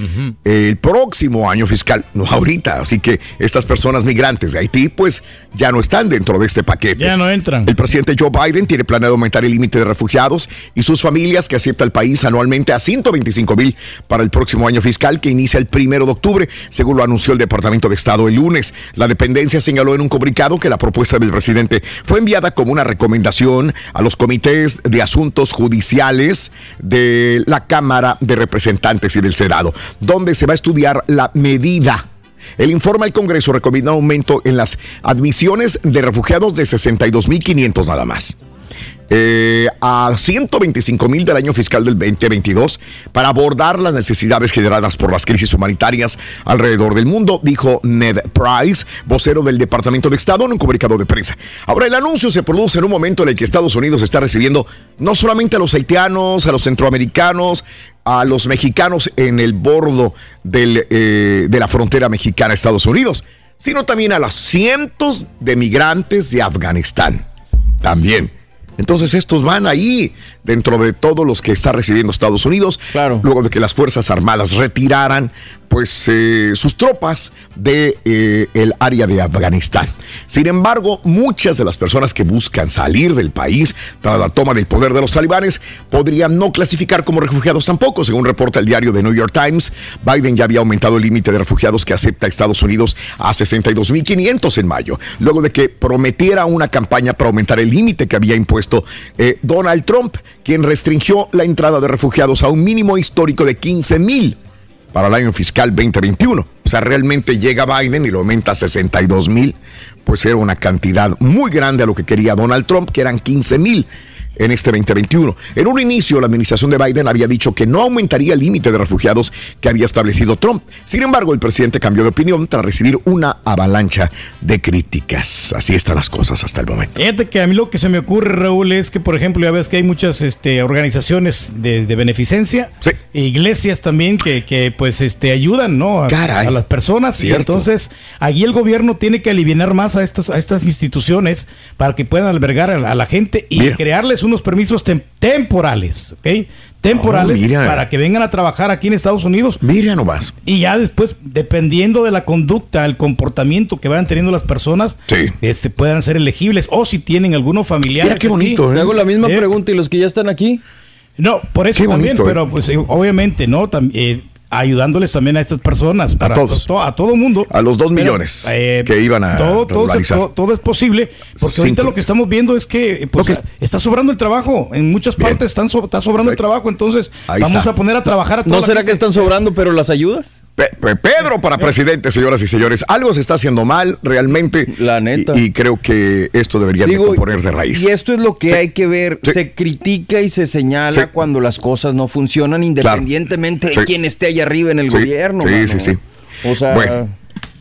el próximo año fiscal, no ahorita. Así que estas personas migrantes de Haití, pues ya no están dentro de este paquete. Ya no entran. El presidente Joe Biden tiene planeado aumentar el límite de refugiados y sus familias que acepta el país anualmente a 125 mil para el próximo año fiscal que inicia el primero de octubre, según lo anunció el Departamento de Estado el lunes. La dependencia señaló en un comunicado que la propuesta del presidente fue enviada como una recomendación a los comités de asuntos judiciales de la Cámara de Representantes y del Senado, donde se va a estudiar la medida. El informe al Congreso recomienda un aumento en las admisiones de refugiados de 62.500 nada más. Eh, a 125 mil del año fiscal del 2022 para abordar las necesidades generadas por las crisis humanitarias alrededor del mundo, dijo Ned Price, vocero del Departamento de Estado, en un comunicado de prensa. Ahora, el anuncio se produce en un momento en el que Estados Unidos está recibiendo no solamente a los haitianos, a los centroamericanos, a los mexicanos en el bordo eh, de la frontera mexicana-Estados Unidos, sino también a las cientos de migrantes de Afganistán. También. Entonces estos van ahí dentro de todos los que está recibiendo Estados Unidos, claro. luego de que las Fuerzas Armadas retiraran pues eh, sus tropas de eh, el área de Afganistán. Sin embargo, muchas de las personas que buscan salir del país tras la toma del poder de los talibanes podrían no clasificar como refugiados tampoco, según reporta el diario The New York Times. Biden ya había aumentado el límite de refugiados que acepta Estados Unidos a 62.500 en mayo, luego de que prometiera una campaña para aumentar el límite que había impuesto eh, Donald Trump, quien restringió la entrada de refugiados a un mínimo histórico de 15.000 para el año fiscal 2021. O sea, realmente llega Biden y lo aumenta a 62 mil, pues era una cantidad muy grande a lo que quería Donald Trump, que eran 15 mil en este 2021. En un inicio, la administración de Biden había dicho que no aumentaría el límite de refugiados que había establecido Trump. Sin embargo, el presidente cambió de opinión tras recibir una avalancha de críticas. Así están las cosas hasta el momento. Fíjate que a mí lo que se me ocurre, Raúl, es que, por ejemplo, ya ves que hay muchas este, organizaciones de, de beneficencia, iglesias también que, que, pues este, ayudan ¿no? a, a las personas. Y entonces, allí el gobierno tiene que aliviar más a, estas a estas instituciones para que puedan albergar a la, a la gente y Mira. crearles unos permisos tem- temporales, ¿ok? Temporales Oh, para que vengan a trabajar aquí en Estados Unidos. Mira nomás. Y ya después, dependiendo de la conducta, el comportamiento que vayan teniendo las personas, este, puedan ser elegibles. O si tienen algunos familiares. Te hago la misma pregunta y los que ya están aquí. No, por eso Qué también, bonito, ¿eh? pero pues eh, obviamente, ¿no? Tam- eh, ayudándoles también a estas personas. para todos. to- a todo mundo. A los dos Pero, millones eh, que iban a todo, todo, se- regularizar. todo- todo es posible, porque ahorita Cinco. lo que estamos viendo es que pues, está sobrando el trabajo. En muchas partes están so- está sobrando el trabajo, entonces Ahí vamos está. a poner a trabajar a toda ¿No será gente. que están sobrando, pero las ayudas? Pe- Pe- Pedro para presidente, señoras y señores. Algo se está haciendo mal realmente. La neta. Y, y creo que esto debería de Digo, componer de raíz. Y esto es lo que Sí. hay que ver. Se critica y se señala Sí. cuando las cosas no funcionan, independientemente de Sí. quién esté allá arriba en el Sí, gobierno. Sí, mano. sí, sí. O sea, Bueno.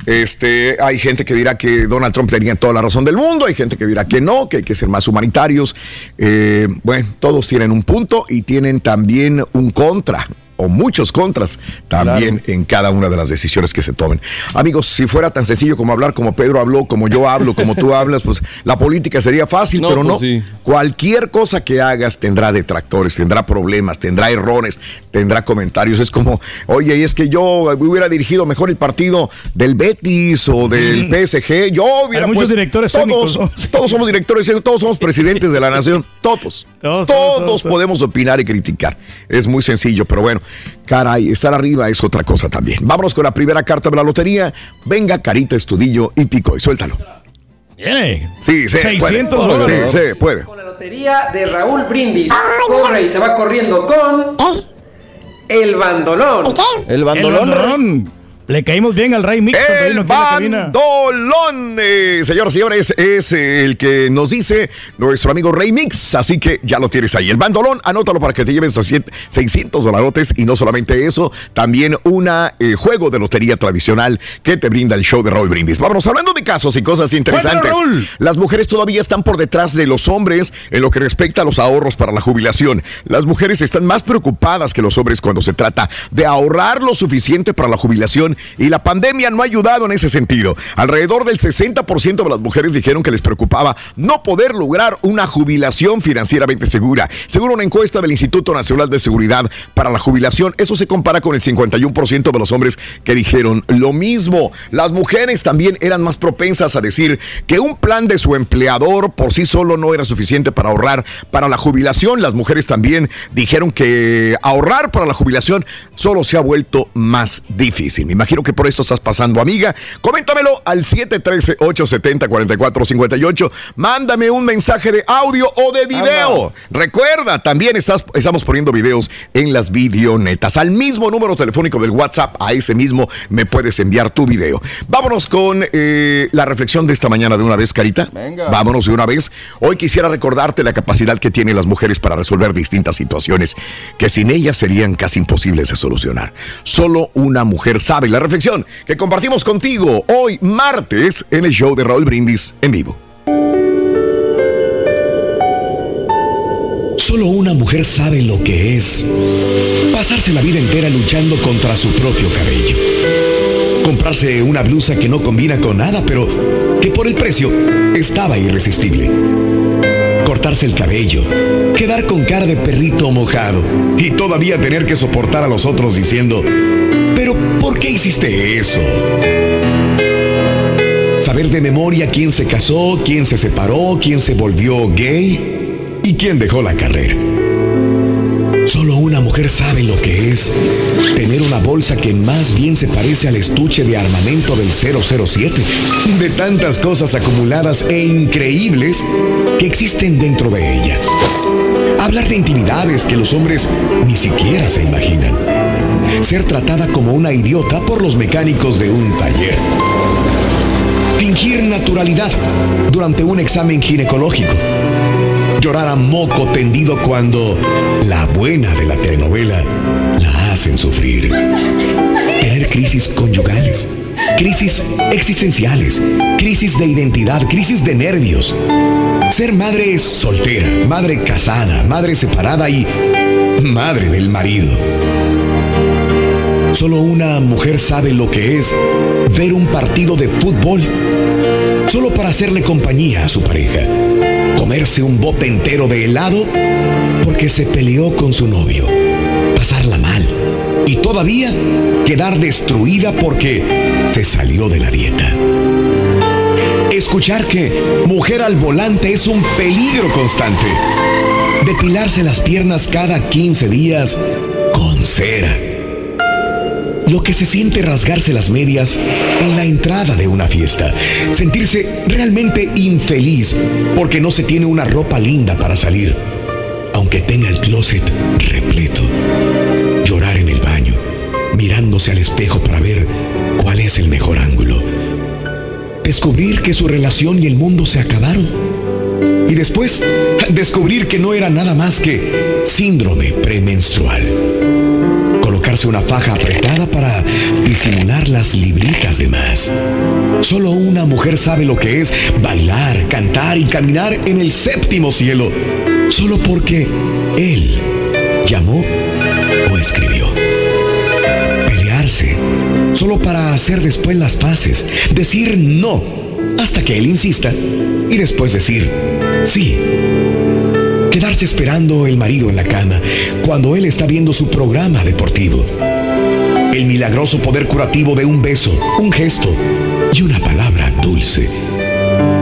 Este, hay gente que dirá que Donald Trump tenía toda la razón del mundo, hay gente que dirá que no, que hay que ser más humanitarios. Eh, bueno, todos tienen un punto y tienen también un contra. O muchos contras también en cada una de las decisiones que se tomen. Amigos, si fuera tan sencillo como hablar como Pedro habló, como yo hablo, como tú hablas, pues la política sería fácil, No, pero pues no. sí. Cualquier cosa que hagas tendrá detractores, tendrá problemas, tendrá errores, tendrá comentarios. Es como, oye, y es que yo hubiera dirigido mejor el partido del Betis o del PSG. Yo hubiera Hay muchos puesto- directores todos, todos somos directores, todos somos presidentes de la nación, todos. Todos, Todos, todos, todos, todos. podemos opinar y criticar. Es muy sencillo, pero bueno, caray, estar arriba es otra cosa también. Vámonos con la primera carta de la lotería. Venga, Carita, Estudillo y Pico y suéltalo. Viene. Sí, sí. 600 puede. dólares. Sí, sí, puede. Lotería de Raúl Brindis. Corre y se va corriendo con. El bandolón. El El bandolón. Le caímos bien al Rey Mix. El bandolón, eh, señoras y señores, es el que nos dice nuestro amigo Rey Mix. Así que ya lo tienes ahí. El bandolón, anótalo para que te lleven esos 600 dolarotes. Y no solamente eso, también un juego de lotería tradicional que te brinda el show de Raúl Brindis. Vámonos hablando de casos y cosas interesantes. Las mujeres todavía están por detrás de los hombres en lo que respecta a los ahorros para la jubilación. Las mujeres están más preocupadas que los hombres cuando se trata de ahorrar lo suficiente para la jubilación y la pandemia no ha ayudado en ese sentido. Alrededor del 60% de las mujeres dijeron que les preocupaba no poder lograr una jubilación financieramente segura. Según una encuesta del Instituto Nacional de Seguridad para la Jubilación, eso se compara con el 51% de los hombres que dijeron lo mismo. Las mujeres también eran más propensas a decir que un plan de su empleador por sí solo no era suficiente para ahorrar para la jubilación. Las mujeres también dijeron que ahorrar para la jubilación solo se ha vuelto más difícil. Me imagino que por esto estás pasando, amiga. Coméntamelo al 713-870-4458. Mándame un mensaje de audio o de video. Recuerda, también estás, estamos poniendo videos en las videonetas. Al mismo número telefónico del WhatsApp, a ese mismo me puedes enviar tu video. Vámonos con eh, la reflexión de esta mañana de una vez, Carita. Venga. Vámonos de una vez. Hoy quisiera recordarte la capacidad que tienen las mujeres para resolver distintas situaciones que sin ellas serían casi imposibles de solucionar. Solo una mujer sabe. La reflexión que compartimos contigo hoy martes en el show de Raúl Brindis en vivo. Solo una mujer sabe lo que es pasarse la vida entera luchando contra su propio cabello. Comprarse una blusa que no combina con nada, pero que por el precio estaba irresistible. Cortarse el cabello, quedar con cara de perrito mojado y todavía tener que soportar a los otros diciendo, pero ¿por qué hiciste eso? Saber de memoria quién se casó, quién se separó, quién se volvió gay y quién dejó la carrera. Solo una mujer sabe lo que es tener una bolsa que más bien se parece al estuche de armamento del 007, de tantas cosas acumuladas e increíbles que existen dentro de ella. Hablar de intimidades que los hombres ni siquiera se imaginan. Ser tratada como una idiota por los mecánicos de un taller. Fingir naturalidad durante un examen ginecológico llorar a moco tendido cuando la buena de la telenovela la hacen sufrir. Tener crisis conyugales, crisis existenciales, crisis de identidad, crisis de nervios. Ser madre soltera, madre casada, madre separada y madre del marido. Solo una mujer sabe lo que es ver un partido de fútbol solo para hacerle compañía a su pareja comerse un bote entero de helado porque se peleó con su novio, pasarla mal y todavía quedar destruida porque se salió de la dieta. Escuchar que mujer al volante es un peligro constante. Depilarse las piernas cada 15 días con cera. Lo que se siente rasgarse las medias en la entrada de una fiesta. Sentirse realmente infeliz porque no se tiene una ropa linda para salir, aunque tenga el closet repleto. Llorar en el baño, mirándose al espejo para ver cuál es el mejor ángulo. Descubrir que su relación y el mundo se acabaron. Y después descubrir que no era nada más que síndrome premenstrual una faja apretada para disimular las libritas de más. Solo una mujer sabe lo que es bailar, cantar y caminar en el séptimo cielo, solo porque él llamó o escribió. solo para hacer después las paces, decir no hasta que él insista y después decir sí. Quedarse esperando el marido en la cama cuando él está viendo su programa deportivo. El milagroso poder curativo de un beso, un gesto y una palabra dulce.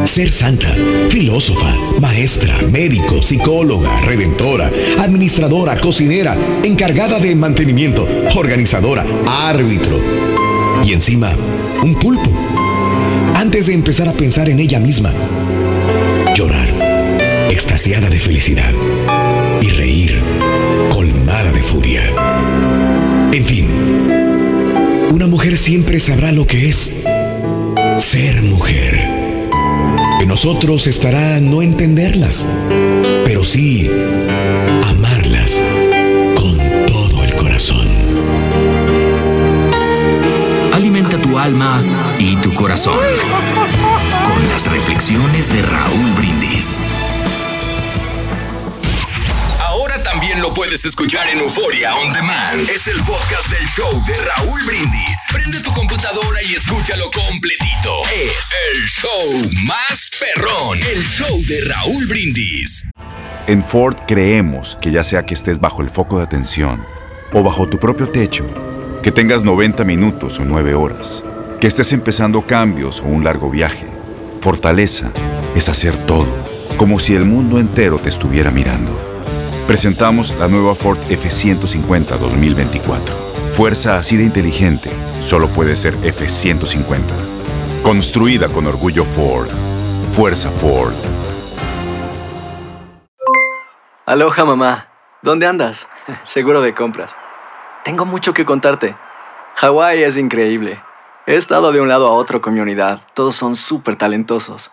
Ser santa, filósofa, maestra, médico, psicóloga, redentora, administradora, cocinera, encargada de mantenimiento, organizadora, árbitro. Y encima, un pulpo. Antes de empezar a pensar en ella misma, extasiada de felicidad, y reír, colmada de furia. En fin, una mujer siempre sabrá lo que es ser mujer. En nosotros estará no entenderlas, pero sí amarlas con todo el corazón. Alimenta tu alma y tu corazón con las reflexiones de Raúl Brindis. Puedes escuchar en Euforia On Demand. Es el podcast del show de Raúl Brindis. Prende tu computadora y escúchalo completito. Es el show más perrón. El show de Raúl Brindis. En Ford creemos que ya sea que estés bajo el foco de atención o bajo tu propio techo, que tengas 90 minutos o 9 horas, que estés empezando cambios o un largo viaje, fortaleza es hacer todo, como si el mundo entero te estuviera mirando. Presentamos la nueva Ford F150 2024. Fuerza así de inteligente solo puede ser F150. Construida con orgullo Ford. Fuerza Ford. Aloha mamá, ¿dónde andas? Seguro de compras. Tengo mucho que contarte. Hawái es increíble. He estado de un lado a otro con mi unidad. Todos son súper talentosos.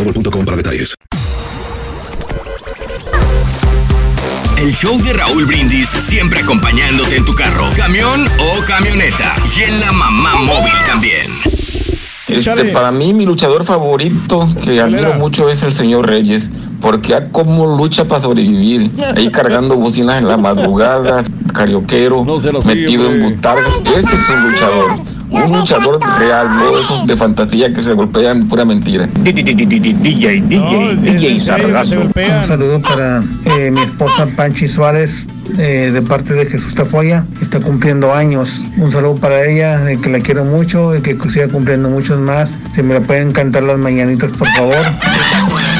boostmobile.com para detalles. El show de Raúl Brindis siempre acompañándote en tu carro, camión o camioneta. Y en la mamá móvil también. Este, para mí, mi luchador favorito que admiro mucho es el señor Reyes, porque a como lucha para sobrevivir, ahí cargando bocinas en la madrugada, carioquero, metido en butargas. Este es un luchador. Un luchador real, no esos de fantasía que se golpean pura mentira. DJ, DJ, DJ Sargazo. Un saludo para eh, mi esposa Panchi Suárez eh, de parte de Jesús Tafoya. Está cumpliendo años. Un saludo para ella, eh, que la quiero mucho y que siga cumpliendo muchos más. Si me la pueden cantar las mañanitas, por favor.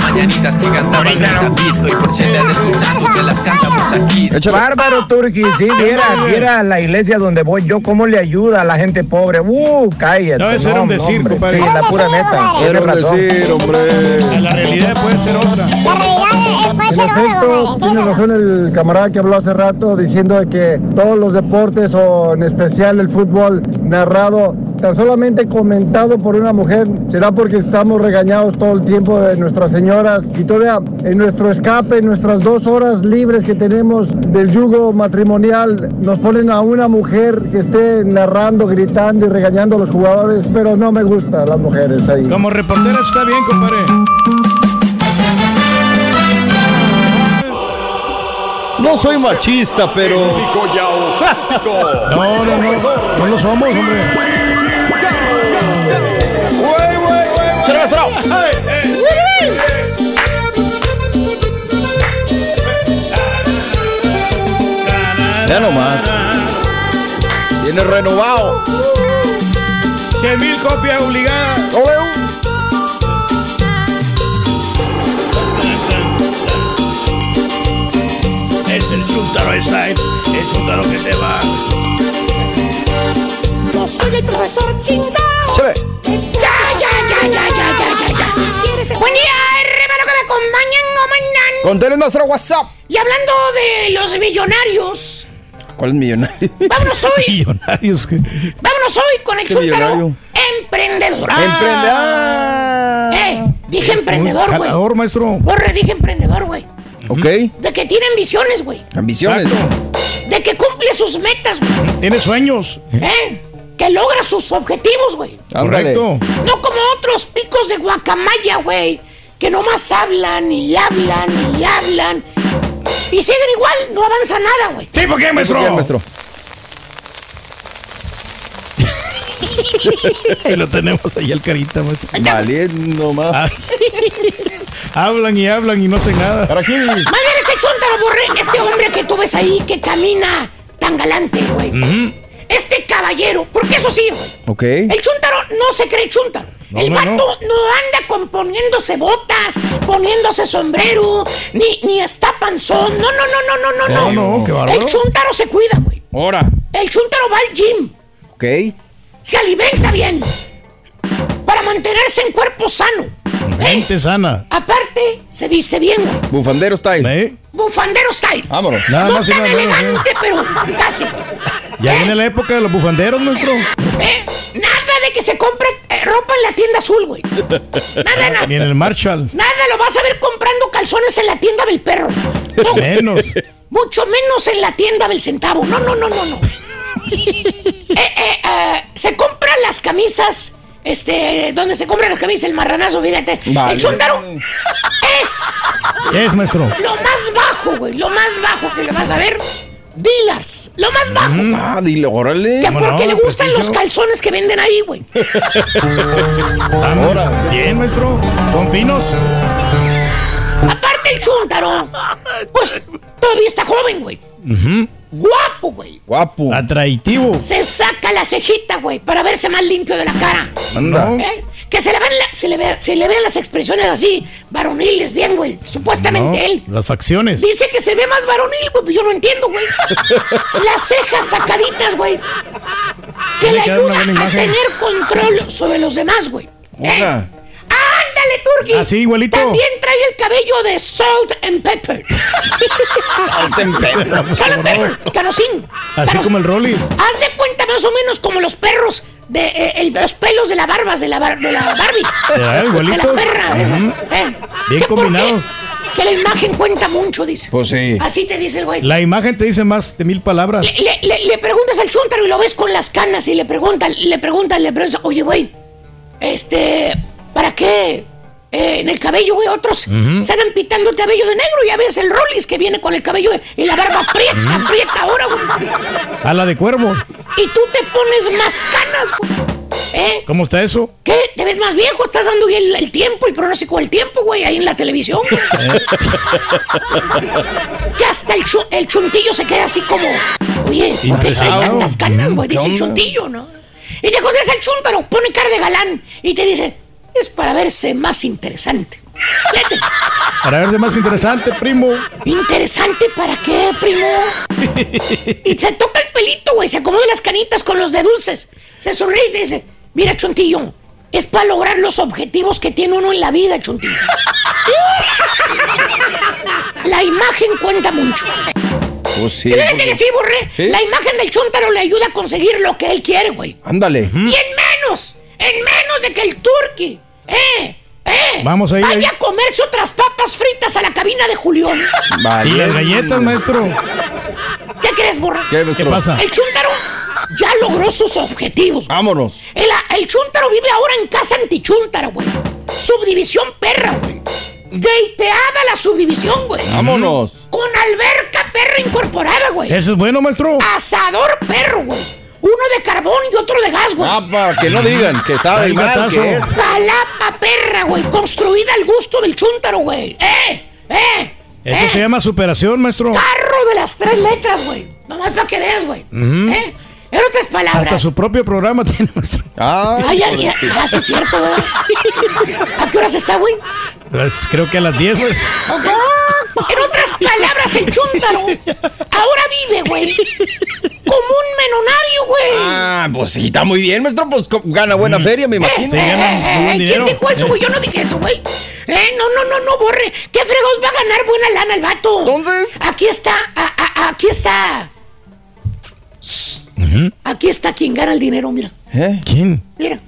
Mañanitas que cantaban el hoy por ser de Santos te las cantamos aquí. Bárbaro Turki, sí, viera, viera la iglesia donde voy yo, cómo le ayuda a la gente pobre. Uh, cállate. No, eso era un decir, hombre. compadre. Sí, la pura neta. Tiene razón. hombre. La realidad puede ser otra. En efecto, tiene razón el camarada que habló hace rato diciendo que todos los deportes o en especial el fútbol narrado tan solamente comentado por una mujer será porque estamos regañados todo el tiempo de nuestras señoras y todavía en nuestro escape, en nuestras dos horas libres que tenemos del yugo matrimonial, nos ponen a una mujer que esté narrando, gritando y regañando a los jugadores, pero no me gusta las mujeres ahí. Como reportera está bien, compadre. No soy machista, pero. No, no, no. No lo somos, hombre. Ya nomás. Viene renovado. 100 mil copias obligadas. Es el chúntaro esa, es el chúntaro que te va. Yo soy el profesor chingao. Chale. Ya, ya, ya, ya, ya, ya, ya, ya. Buen día, hermano, que me acompañan, comandan. Contéles nuestro WhatsApp. Y hablando de los millonarios, ¿Cuál es millonario? vámonos hoy, Millonarios que. vámonos hoy con el ¿Qué chúntaro emprendedor. Emprendedor. Eh, dije emprendedor, güey. Jalador, maestro. Corre, dije emprendedor, güey. Ok. De que tiene ambiciones, güey. Ambiciones. De que cumple sus metas, güey. Tiene sueños. ¿Eh? Que logra sus objetivos, güey. Correcto. No como otros picos de guacamaya, güey. Que nomás hablan y hablan y hablan. Y siguen igual, no avanza nada, güey. ¿Sí, por qué, maestro? ¿Por qué, maestro? Ahí lo tenemos ahí el carita, maestro. Valiendo más. Hablan y hablan y no hacen nada. Para. Más bien este chuntaro, borre, este hombre que tú ves ahí que camina tan galante, güey. Este caballero, porque eso sí, güey. Ok. El chuntaro no se cree chuntaro. No, el no, vato no. no. anda con poniéndose botas, poniéndose sombrero, ni, ni está panzón. No, no, no, no, no, no, No, no, qué bárbaro. El chuntaro se cuida, güey. Ahora. El chuntaro va al gym, Ok. se alimenta bien para mantenerse en cuerpo sano. Gente sana. Aparte, se viste bien, güey. Bufandero style. ¿Eh? Bufandero style. Vámonos. Nada no más tan nada elegante, pero casi. Ya viene la época de los bufanderos, maestro. ¿Eh? Nada de que se compre eh, ropa en la tienda azul, güey. Nada, nada. Ni en el Marshall. Nada, lo vas a ver comprando calzones en la tienda del perro. No, Menos. mucho menos en la tienda del centavo. No, no, no, no, no. Eh, eh, eh, se compran las camisas. Este, donde se compran las camisas, el marranazo, fíjate. Vale. El chuntaro es ¿Qué es, maestro? lo más bajo, güey. Lo más bajo que le vas a ver. Dealers. Lo más bajo. güey. Ah, dile, órale. Que ¿Cómo porque no? le gustan los calzones que venden ahí, güey. Ahora. Bien, maestro. Son finos. Aparte el chúntaro, pues todavía está joven, güey. Guapo, güey. Guapo. Atractivo. Se saca la cejita, güey, para verse más limpio de la cara. Anda. No. ¿Eh? Que se le, ven la- se, le ve- se le vean las expresiones así, varoniles, bien, güey. Supuestamente No, él. Las facciones. Dice que se ve más varonil, güey, pero yo no entiendo, güey. Las cejas sacaditas, güey. Que le ayuda a tener control sobre los demás, güey. ¿Eh? ¡Ándale, Turki! Así, igualito. También trae el cabello de Salt and Pepper. Salt and Pepper, canosín. Así como el Rolly. Haz de cuenta más o menos como los perros de eh, el- los pelos de la barbas de la, bar- de la Barbie. Ya, de la perra esa. ¿eh? Bien combinados. Que la imagen cuenta mucho, dice. Pues sí. Así te dice el güey. La imagen te dice más de mil palabras. Le, le- le- le preguntas al chuntaro y lo ves con las canas y le preguntan, le preguntan, le preguntan, oye, güey, este, ¿para qué? Eh, en el cabello, güey, otros Ujú. se andan pitando el cabello de negro. Ya ves el Rollis que viene con el cabello y la barba aprieta, aprieta ahora, güey. A la de cuervo. Y tú te pones más canas, güey. ¿Eh? ¿Cómo está eso? ¿Qué? ¿Te ves más viejo? Estás dando el, el tiempo, el pronóstico del tiempo, güey, ahí en la televisión. güey. que hasta el, el chuntillo se queda así como, oye, ¿por qué tantas canas, güey? ¿Qué Dice el chuntillo, ¿no? Y te contesta el chuntaro, pone cara de galán y te dice, es para verse más interesante. Fíjate, Para verse más interesante, primo. ¿Interesante para qué, primo? Y se toca el pelito, güey, se acomoda las canitas con los de dulces. Se sonríe y dice, mira, chuntillo, es para lograr los objetivos que tiene uno en la vida, chuntillo. La imagen cuenta mucho. Pues sí. Fíjate porque- que sí, borré. ¿Sí? La imagen del chuntaro le ayuda a conseguir lo que él quiere, güey. Ándale. Y en menos, en menos de que el turqui, eh, eh, Vamos ahí, vaya ahí. a comerse otras papas fritas a la cabina de Julián. Vale. Y las galletas, maestro. ¿Qué crees, borra? ¿Qué, pasa? El chúntaro ya logró sus objetivos. Vámonos. El, el chúntaro vive ahora en casa antichúntaro, güey. Subdivisión perra, güey. Gateada la subdivisión, güey. Vámonos. con alberca perra incorporada, güey. Eso es bueno, maestro. Asador perro, güey. Uno de carbón y otro de gas, güey. Ah, para que no digan que sabe mal que es. Palapa perra, güey. Construida al gusto del chúntaro, güey. ¡Eh! ¡Eh! Eso ¡Eh! se llama superación, maestro. Carro de las tres letras, güey. Nomás para que veas, güey. Ujú. ¿Eh? En otras palabras. Hasta su propio programa tiene, maestro. Ay, ay, ay, ah, sí es cierto, güey. ¿A qué horas está, güey? Pues, creo que a las 10, pues. Ok. En otras palabras, el chúntaro ahora vive, güey, como un menonario, güey. Ah, pues sí, está muy bien, maestro. Pues gana buena feria, me imagino. Eh, ¿Quién dijo eso, güey? Yo no dije eso, güey. Eh, no, no, no, no, borre. ¿Qué fregos va a ganar buena lana el vato? Entonces. Aquí está, a- a- aquí está. Aquí está quien gana el dinero, mira. ¿Eh? ¿Quién? Mira.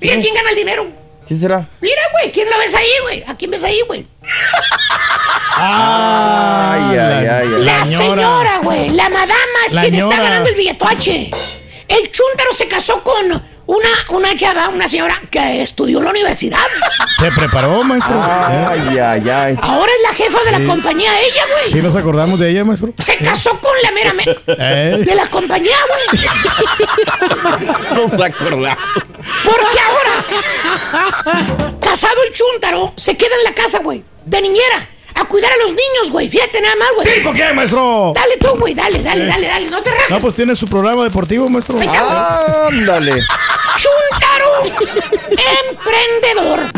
Mira quién gana el dinero. ¿Quién será? Mira, güey, ¿quién la ves ahí, güey? ¿A quién ves ahí, güey? Ay, ay, ay. ay. La señora, güey, la madama es La quien está ganando el billetoache. El chúntaro se casó con una, una chava, una señora que estudió en la universidad. Se preparó, maestro. Ay, ay, ay. Ahora es la jefa de Sí. la compañía, ella, güey. Sí, nos acordamos de ella, maestro. Se casó con la mera me- Eh. de la compañía, güey. Nos acordamos. Porque ahora, casado el chúntaro, se queda en la casa, güey, de niñera, a cuidar a los niños, güey. Fíjate nada más, güey. ¿Tipo qué, maestro? Dale tú, güey, dale, dale, dale, dale. No te rajes. No, pues tiene su programa deportivo, maestro. Ándale. Chuntaro, emprendedor.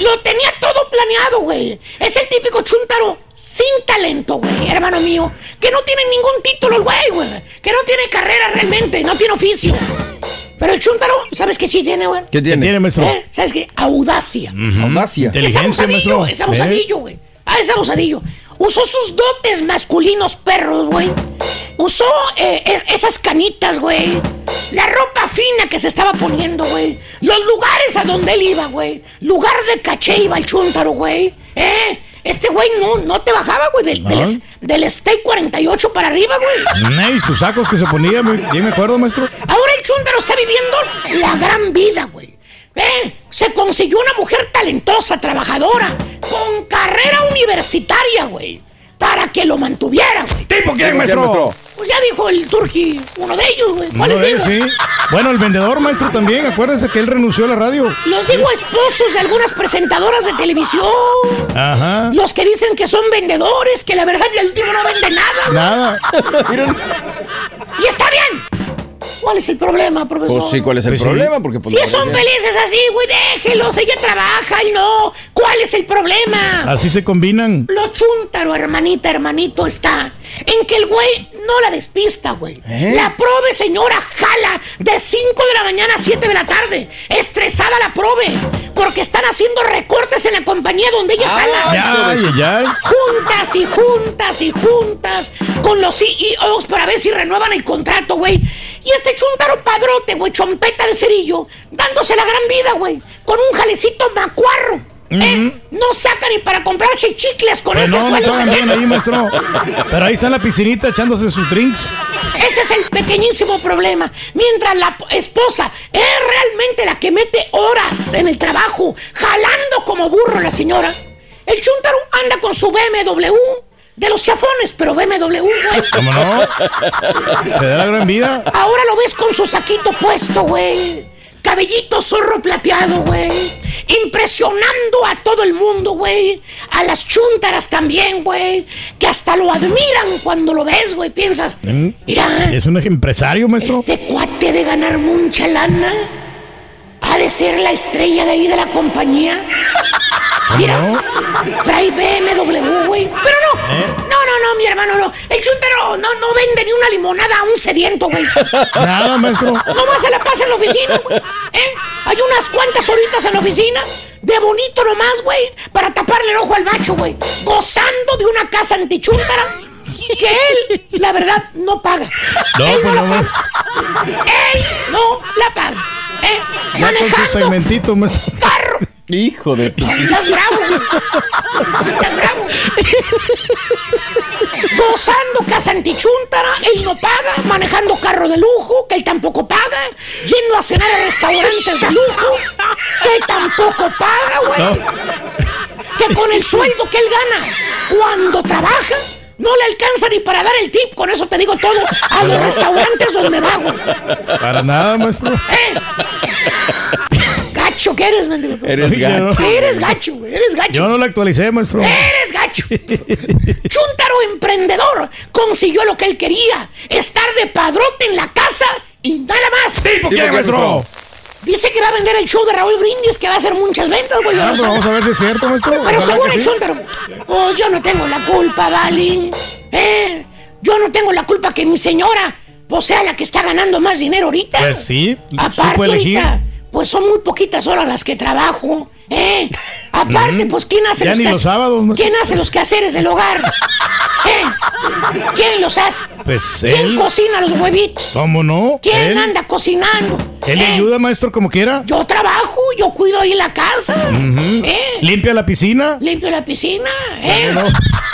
Lo tenía todo planeado, güey. Es el típico chuntaro sin talento, güey, hermano mío. Que no tiene ningún título, güey, güey. Que no tiene carrera realmente, no tiene oficio. Pero el chuntaro, ¿sabes qué sí tiene, güey? ¿Qué tiene? tiene, maestro? ¿Eh? ¿Sabes qué? Audacia. Audacia. Es Inteligencia, abusadillo, maestro. es abusadillo, güey. Ah, es abusadillo. Usó sus dotes masculinos perros, güey. Usó eh, es- esas canitas, güey. La ropa fina que se estaba poniendo, güey. Los lugares a donde él iba, güey. Lugar de caché iba el chúntaro, güey. ¿Eh? Este güey no, no te bajaba, güey, del, del, No. del Stake 48 para arriba, güey. Y sus sacos que se ponía, bien me acuerdo, maestro. Ahora el chúntaro está viviendo la gran vida, güey. ¿Eh? Se consiguió una mujer talentosa, trabajadora, con carrera universitaria, güey. Para que lo mantuviera, güey. ¿Tipo quién, maestro? Pues ya dijo el Turki, uno de ellos, güey. Uno ¿Cuáles de digo? ellos, sí. Bueno, el vendedor, maestro, también. Acuérdense que él renunció a la radio. Los digo esposos de algunas presentadoras de televisión. Ajá. Los que dicen que son vendedores, que la verdad el último no vende nada. Nada. Y está bien. ¿Cuál es el problema, profesor? Pues sí, ¿cuál es el Pues sí. problema? Porque pues, Si son felices así, güey, déjelos, ella trabaja y no. ¿Cuál es el problema? Así se combinan. Lo chúntaro, hermanita, hermanito, está en que el güey no la despista, güey. ¿Eh? La prove, señora, jala de 5 de la mañana a 7 de la tarde. Estresada la prove, porque están haciendo recortes en la compañía donde ella jala. Ay, ay, ay. Juntas y juntas y juntas con los CEOs para ver si renuevan el contrato, güey. Y este chuntaro padrote, güey, chompeta de cerillo, dándose la gran vida, güey, con un jalecito macuarro. ¿eh? No saca ni para comprarse chicles con Pues ese no, no sueldo. estaban bien ahí, maestro. Pero ahí está en la piscinita echándose sus drinks. Ese es el pequeñísimo problema. Mientras la esposa es realmente la que mete horas en el trabajo, jalando como burro la señora, el chuntaro anda con su BMW de los chafones, pero BMW, güey. ¿Cómo no? Se da la gran vida. Ahora lo ves con su saquito puesto, güey. Cabellito zorro plateado, güey. Impresionando a todo el mundo, güey. A las chuntaras también, güey. Que hasta lo admiran cuando lo ves, güey. Piensas, mira, Es un empresario, maestro. este cuate de ganar mucha lana. Ha de ser la estrella de ahí de la compañía. Mira, trae BMW, güey. Pero no, no, no, no, mi hermano, no. El chuntero no, no vende ni una limonada a un sediento, güey. Nada, maestro. Nomás se la pasa en la oficina, güey. ¿Eh? Hay unas cuantas horitas en la oficina. De bonito nomás, güey. Para taparle el ojo al macho, güey. Gozando de una casa antichúntara. Que él, la verdad, no paga. No, él pues no no, la paga. Él no la paga. ¿Eh? Ya con su Manejando segmentito, maestro. carro. Hijo de tu... Estás bravo, güey. Estás bravo. Gozando casa antichuntara, él no paga, manejando carro de lujo, que él tampoco paga, yendo a cenar a restaurantes de lujo, que él tampoco paga, güey. Que con el sueldo que él gana cuando trabaja, no le alcanza ni para dar el tip, con eso te digo todo, a los restaurantes donde va, güey. Para nada, maestro. ¿Eh? Gacho que eres, mendigo. Eres gacho. Eres gacho, güey, eres gacho. Yo no la actualicé, maestro. Eres gacho. Chuntaro emprendedor consiguió lo que él quería, estar de padrote en la casa y nada más. ¿Tipo qué, maestro? Dice que va a vender el show de Raúl Brindis, que va a hacer muchas ventas, güey. Ah, no pues vamos a ver si es cierto, maestro. Pero que el sí. Chuntaro. Oh, yo no tengo la culpa, Vali. ¿Eh? Yo no tengo la culpa que mi señora, o sea, la que está ganando más dinero ahorita. Pues sí, Aparte, supo elegir. ahorita, pues son muy poquitas horas las que trabajo. ¿Eh? Aparte, pues, ¿quién hace los los sábados. ¿Quién hace los quehaceres del hogar? ¿Eh? ¿Quién los hace? Pues ¿Quién él. cocina los huevitos? ¿Cómo no? ¿Quién Él. anda cocinando? Él le ¿Eh? ayuda, maestro, como quiera. Yo trabajo, yo cuido ahí la casa. ¿Eh? Limpia la piscina. Limpio la piscina, ¿eh? No, no.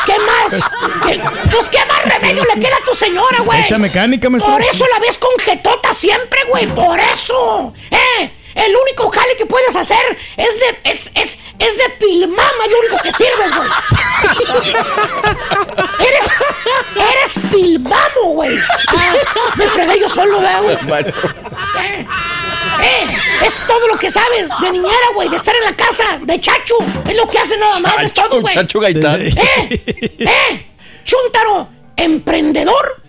¿Qué más? ¿Qué- Pues, ¿qué más remedio le queda a tu señora, güey? Echa mecánica, maestro. Por eso la ves con jetota siempre, güey, por eso. ¿Eh? El único jale que puedes hacer es de, es, es, es de pilmama, es lo único que sirves, güey. eres, eres pilmamo, güey. Ah, me fregué yo solo, ¿verdad, güey? Maestro. Eh, eh, es todo lo que sabes de niñera, güey, de estar en la casa, de chacho. Es lo que hace nada más, es todo, güey. Chacho Gaitán. ¡Eh! ¡Eh! ¡Chúntaro! ¿Emprendedor?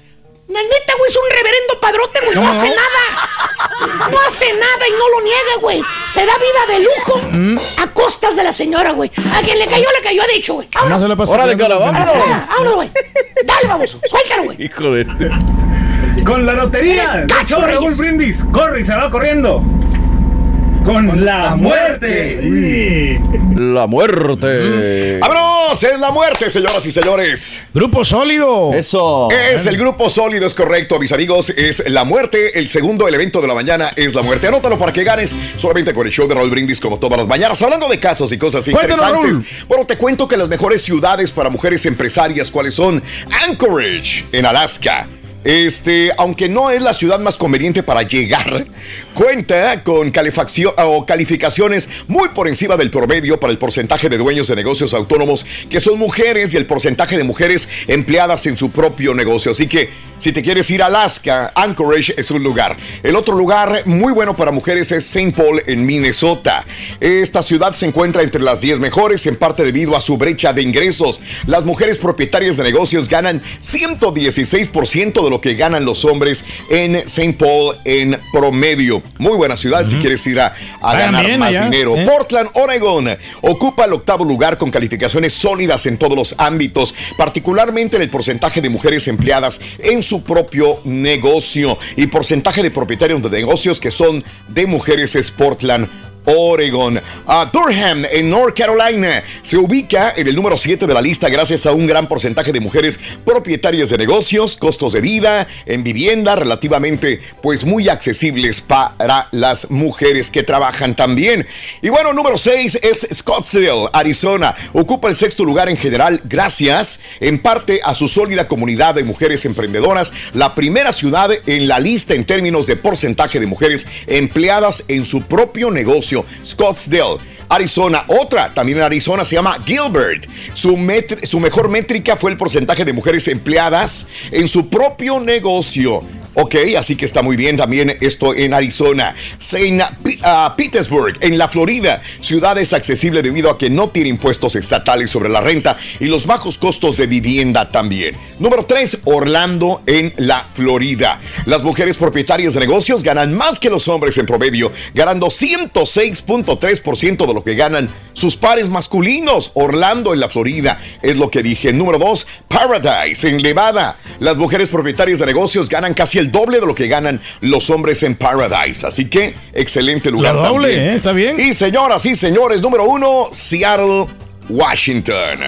La neta, güey, es un reverendo padrote, güey. No ¿Cómo hace no? nada. No hace nada y no lo niega, güey. Se da vida de lujo Mm. a costas de la señora, güey. A quien le cayó, le cayó, ha dicho, güey. No Vámonos. se la pasó. Órale, cara, Vámonos, vámonos, güey. Dale, vamos. Suéltalo, güey. Hijo de. Con la lotería show Raúl. Brindis. Corre y se va corriendo. Con la muerte. La muerte. ¡Vámonos! Es la muerte, señoras y señores. Grupo sólido. Eso. Es el grupo sólido, es correcto, mis amigos. Es la muerte. El segundo, el evento de la mañana es la muerte. Anótalo para que ganes solamente con el show de Raúl Brindis, como todas las mañanas. Hablando de casos y cosas Cuéntanos, interesantes. Bueno, te cuento que las mejores ciudades para mujeres empresarias, ¿cuáles son? Anchorage, en Alaska. Este, aunque no es la ciudad más conveniente para llegar, cuenta con calificaciones muy por encima del promedio para el porcentaje de dueños de negocios autónomos que son mujeres y el porcentaje de mujeres empleadas en su propio negocio. Así que si te quieres ir a Alaska, Anchorage es un lugar. El otro lugar muy bueno para mujeres es St. Paul en Minnesota. Esta ciudad se encuentra entre las 10 mejores en parte debido a su brecha de ingresos. Las mujeres propietarias de negocios ganan 116% de lo que ganan los hombres en St. Paul en promedio. Muy buena ciudad si quieres ir a, ganar bien más allá, dinero. ¿eh? Portland, Oregon, ocupa el octavo lugar con calificaciones sólidas en todos los ámbitos, particularmente en el porcentaje de mujeres empleadas en su propio negocio y porcentaje de propietarios de negocios que son de mujeres es Portland. Oregon. A Durham, en North Carolina, se ubica en el número 7 de la lista gracias a un gran porcentaje de mujeres propietarias de negocios, costos de vida en vivienda relativamente pues muy accesibles para las mujeres que trabajan también. Y bueno, número 6 es Scottsdale, Arizona. Ocupa el sexto lugar en general gracias en parte a su sólida comunidad de mujeres emprendedoras, la primera ciudad en la lista en términos de porcentaje de mujeres empleadas en su propio negocio, Scottsdale. Arizona, otra también en Arizona se llama Gilbert. Su, su mejor métrica fue el porcentaje de mujeres empleadas en su propio negocio. Ok, así que está muy bien también esto en Arizona. Pi- ah, Petersburg, en la Florida, ciudad es accesible debido a que no tiene impuestos estatales sobre la renta y los bajos costos de vivienda también. Número 3, Orlando, en la Florida. Las mujeres propietarias de negocios ganan más que los hombres en promedio, ganando 106.3% de lo que ganan sus pares masculinos. Orlando, en la Florida, es lo que dije. Número 2, Paradise, en Nevada. Las mujeres propietarias de negocios ganan casi el doble de lo que ganan los hombres en Paradise. Así que, excelente lugar La doble, también. ¿eh? Está bien. Y señoras y señores, número uno, Seattle. Washington.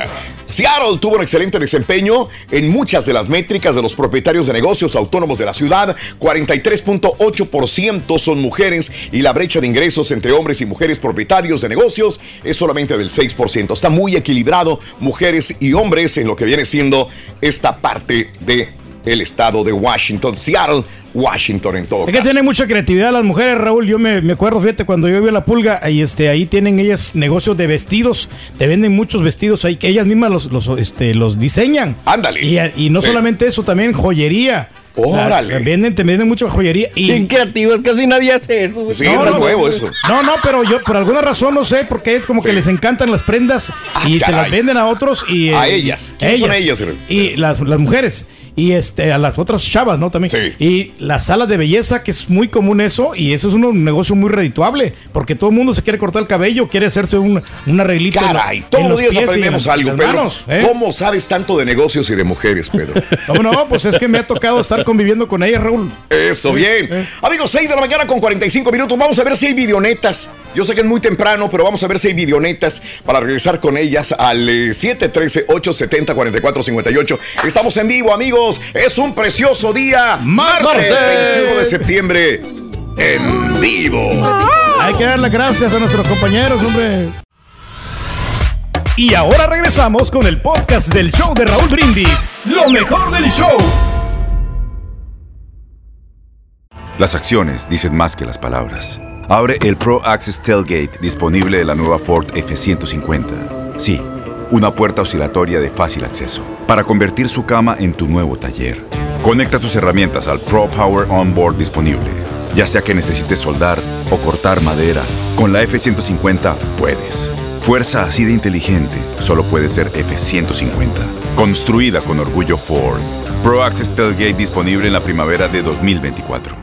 Seattle tuvo un excelente desempeño en muchas de las métricas de los propietarios de negocios autónomos de la ciudad. 43.8% son mujeres y la brecha de ingresos entre hombres y mujeres propietarios de negocios es solamente del 6%. Está muy equilibrado mujeres y hombres en lo que viene siendo esta parte de el estado de Washington. Seattle Washington en todo Es que tienen mucha creatividad las mujeres, Raúl. Yo me, me acuerdo, fíjate, cuando yo vi a la pulga, y este, ahí tienen ellas negocios de vestidos, te venden muchos vestidos ahí que ellas mismas los, los, este, los diseñan. Ándale. Y, y no Sí. solamente eso, también joyería. Órale. La- venden, te venden mucha joyería. Y, Bien creativos, casi nadie hace eso. güey. no, no, no, pero yo por alguna razón no sé, porque es como que les encantan las prendas y te Ah, caray. las venden a otros y A eh, ellas. ¿Quiénes son ellas? Y las, las mujeres y este a las otras chavas, ¿no? También. Y las salas de belleza, que es muy común eso, y eso es un negocio muy redituable, porque todo el mundo se quiere cortar el cabello, quiere hacerse un, en la- Caray, en todos los días pies aprendemos en- algo, Pedro. manos, ¿eh? ¿Cómo sabes tanto de negocios y de mujeres, Pedro? ¿Cómo no? Pues es que me ha tocado estar conviviendo con ellas, Raúl. Eso, bien. Amigos, 6 de la mañana con 45 minutos. Vamos a ver si hay videonetas. Yo sé que es muy temprano, pero vamos a ver si hay videonetas para regresar con ellas al eh, 713-870-4458. Estamos en vivo, amigos. Es un precioso día. Martes, Martes. 21 de septiembre. En vivo. Hay que dar las gracias a nuestros compañeros, hombre. Y ahora regresamos con el podcast del show de Raúl Brindis. Lo mejor del show. Las acciones dicen más que las palabras. Abre el Pro Access Tailgate disponible de la nueva Ford F-150. Sí, una puerta oscilatoria de fácil acceso para convertir su cama en tu nuevo taller. Conecta tus herramientas al Pro Power Onboard disponible. Ya sea que necesites soldar o cortar madera, con la F-150 puedes. Fuerza así de inteligente solo puede ser F-150. Construida con orgullo Ford. Pro Access Tailgate disponible en la primavera de 2024.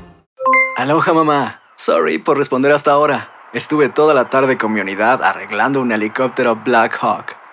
Aloha mamá. Sorry por responder hasta ahora. Estuve toda la tarde con mi unidad arreglando un helicóptero Black Hawk.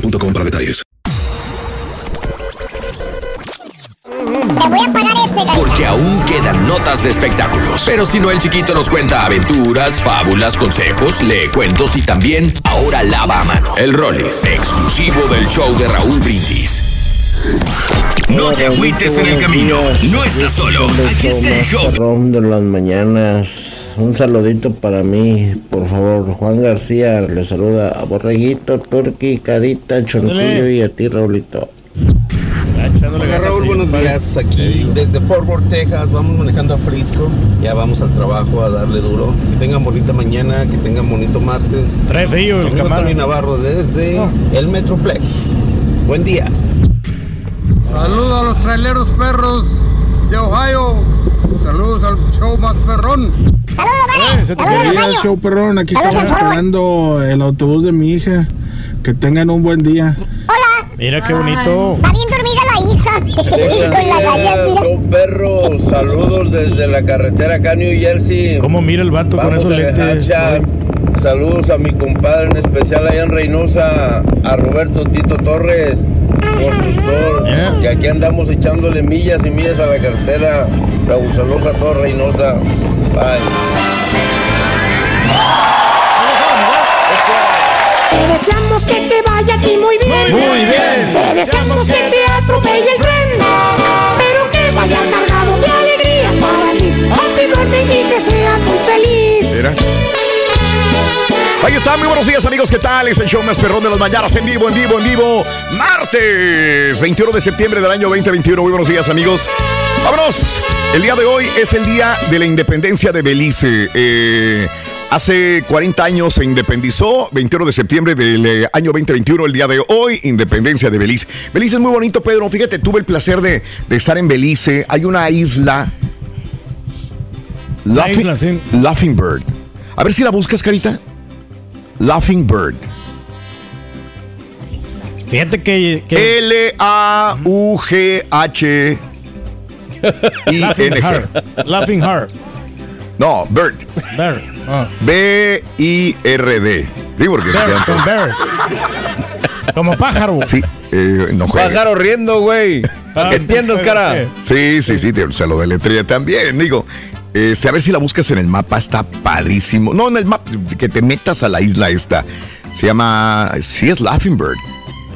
boostmobile.com para detalles. Te voy a pagar este Porque aún quedan notas de espectáculos. Pero si no, el chiquito nos cuenta aventuras, fábulas, consejos, lee cuentos y también ahora lava a mano. El Rollis, exclusivo del show de Raúl Brindis. No te agüites en el camino. No estás solo. Aquí está el show. De las mañanas. Un saludito para mí, por favor. Juan García le saluda a Borreguito, Turqui, Carita, Chonquillo y a ti, Raulito. Hola Raúl, buenos días. Aquí desde Fort Worth, Texas, vamos manejando a Frisco. Ya vamos al trabajo a darle duro. Que tengan bonita mañana, que tengan bonito martes. Trae frío el Navarro desde el Metroplex. Buen día. Saludos a los traileros perros de Ohio. Saludos al show más perrón. Buenos días, show perrón. Aquí estamos esperando el autobús de mi hija. Que tengan un buen día. Mira qué bonito. Está bien dormida la hija. Con la gallas, mira. Son perros, saludos desde la carretera acá New Jersey. ¿Cómo mira el vato con Vamos esos en el lentes? Saludos a mi compadre en especial allá en Reynosa, a Roberto Tito Torres, constructor, que aquí andamos echándole millas y millas a la carretera. Raúl, saludos a todo Reynosa. Bye. Te deseamos que te vaya aquí muy bien. Muy bien. Te deseamos que te atropelle el tren. Pero que vaya cargado de alegría para ti. Happy birthday y que seas muy feliz. Mira. Ahí está, muy buenos días amigos, ¿qué tal? Es el show más perrón de las mañanas, en vivo, en vivo, en vivo. Martes, 21 de septiembre del año 2021. Muy buenos días amigos. Vámonos. El día de hoy es el día de la independencia de Belice. Eh, Hace 40 años se independizó, 21 de septiembre del eh, año 2021, el día de hoy, independencia de Belice. Belice es muy bonito, Pedro. Fíjate, tuve el placer de, de estar en Belice. Hay una isla. La Laughing, isla, sí. Laughing Bird. A ver si la buscas, Carita. Laughing Bird. Fíjate que. L-A-U-G-H. Laughing I-N-G. Heart. Laughing Heart. No, Bird. Bird. Ah. B-I-R-D. Sí, porque se Bird, con bird. Como pájaro. Sí, eh, no juegues. Pájaro riendo, güey. ¿Entiendes, cara? Sí, sí, sí, te- se lo deletría también, digo. Este, a ver si la buscas en el mapa, está padrísimo. No, en el mapa, que te metas a la isla esta. Se llama, sí es Laughing Bird.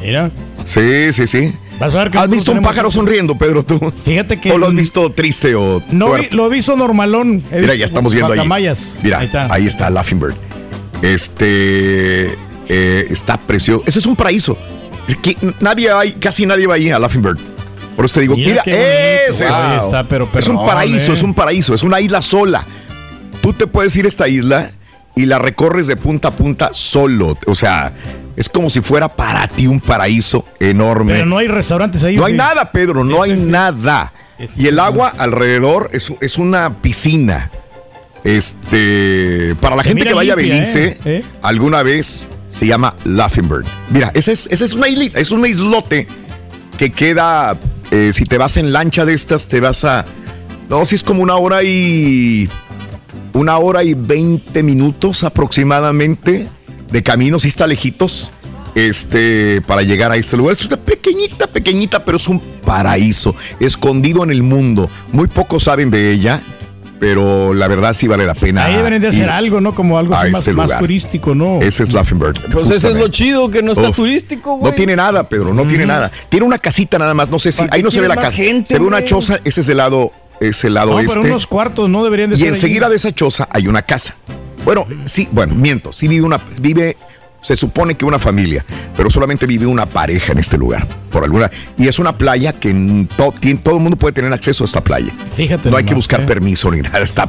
Mira. Sí, sí, sí. Vas a ver que ¿Has visto un pájaro sonriendo, Pedro, tú? Fíjate que. ¿O lo has visto triste o No, vi- lo he visto normalón. He Mira, ya estamos viendo ahí. Mira, Ahí ahí está. está. Laughing Bird. Este eh, está precioso. Ese es un paraíso. Es que nadie hay, casi nadie va ahí a Laughing Bird. Por eso te digo, Mira mira, ese Wow. es, Está, pero es un paraíso, eh. es un paraíso, es una isla sola. Tú te puedes ir a esta isla y la recorres de punta a punta solo. O sea, es como si fuera para ti un paraíso enorme. Pero no hay restaurantes ahí. No ¿o hay nada, Pedro, no hay nada. Y el agua alrededor es, es una piscina. Este, para la gente que vaya a Belice, ¿eh? ¿Eh? alguna vez se llama Laughing Bird. Mira, esa es, esa es una islita, es un islote que queda, eh, si te vas en lancha de estas, te vas a, no, si es como una hora y, una hora y veinte minutos aproximadamente de camino, si está lejitos, este, para llegar a este lugar. Es una pequeñita, pequeñita, pero es un paraíso, escondido en el mundo. Muy pocos saben de ella, pero la verdad sí vale la pena. Ahí deberían de hacer algo, ¿no? Como algo más, este más turístico, ¿no? Ese es Laughing Bird. Pues ese es lo chido, que no está Uf. turístico, güey. No tiene nada, Pedro, no tiene nada. Tiene una casita nada más, no sé si. ¿Para qué Ahí no se ve la casa. gente, se ve una choza, ese es del lado, es el lado No, este. pero unos cuartos no deberían de Y ahí. enseguida de esa choza hay una casa. Bueno, sí, bueno, miento, sí vive una, vive, se supone que una familia, pero solamente vive una pareja en este lugar, por alguna, y es una playa que to- todo el mundo puede tener acceso a esta playa. Fíjate. No hay que buscar ¿eh? permiso ni nada, está,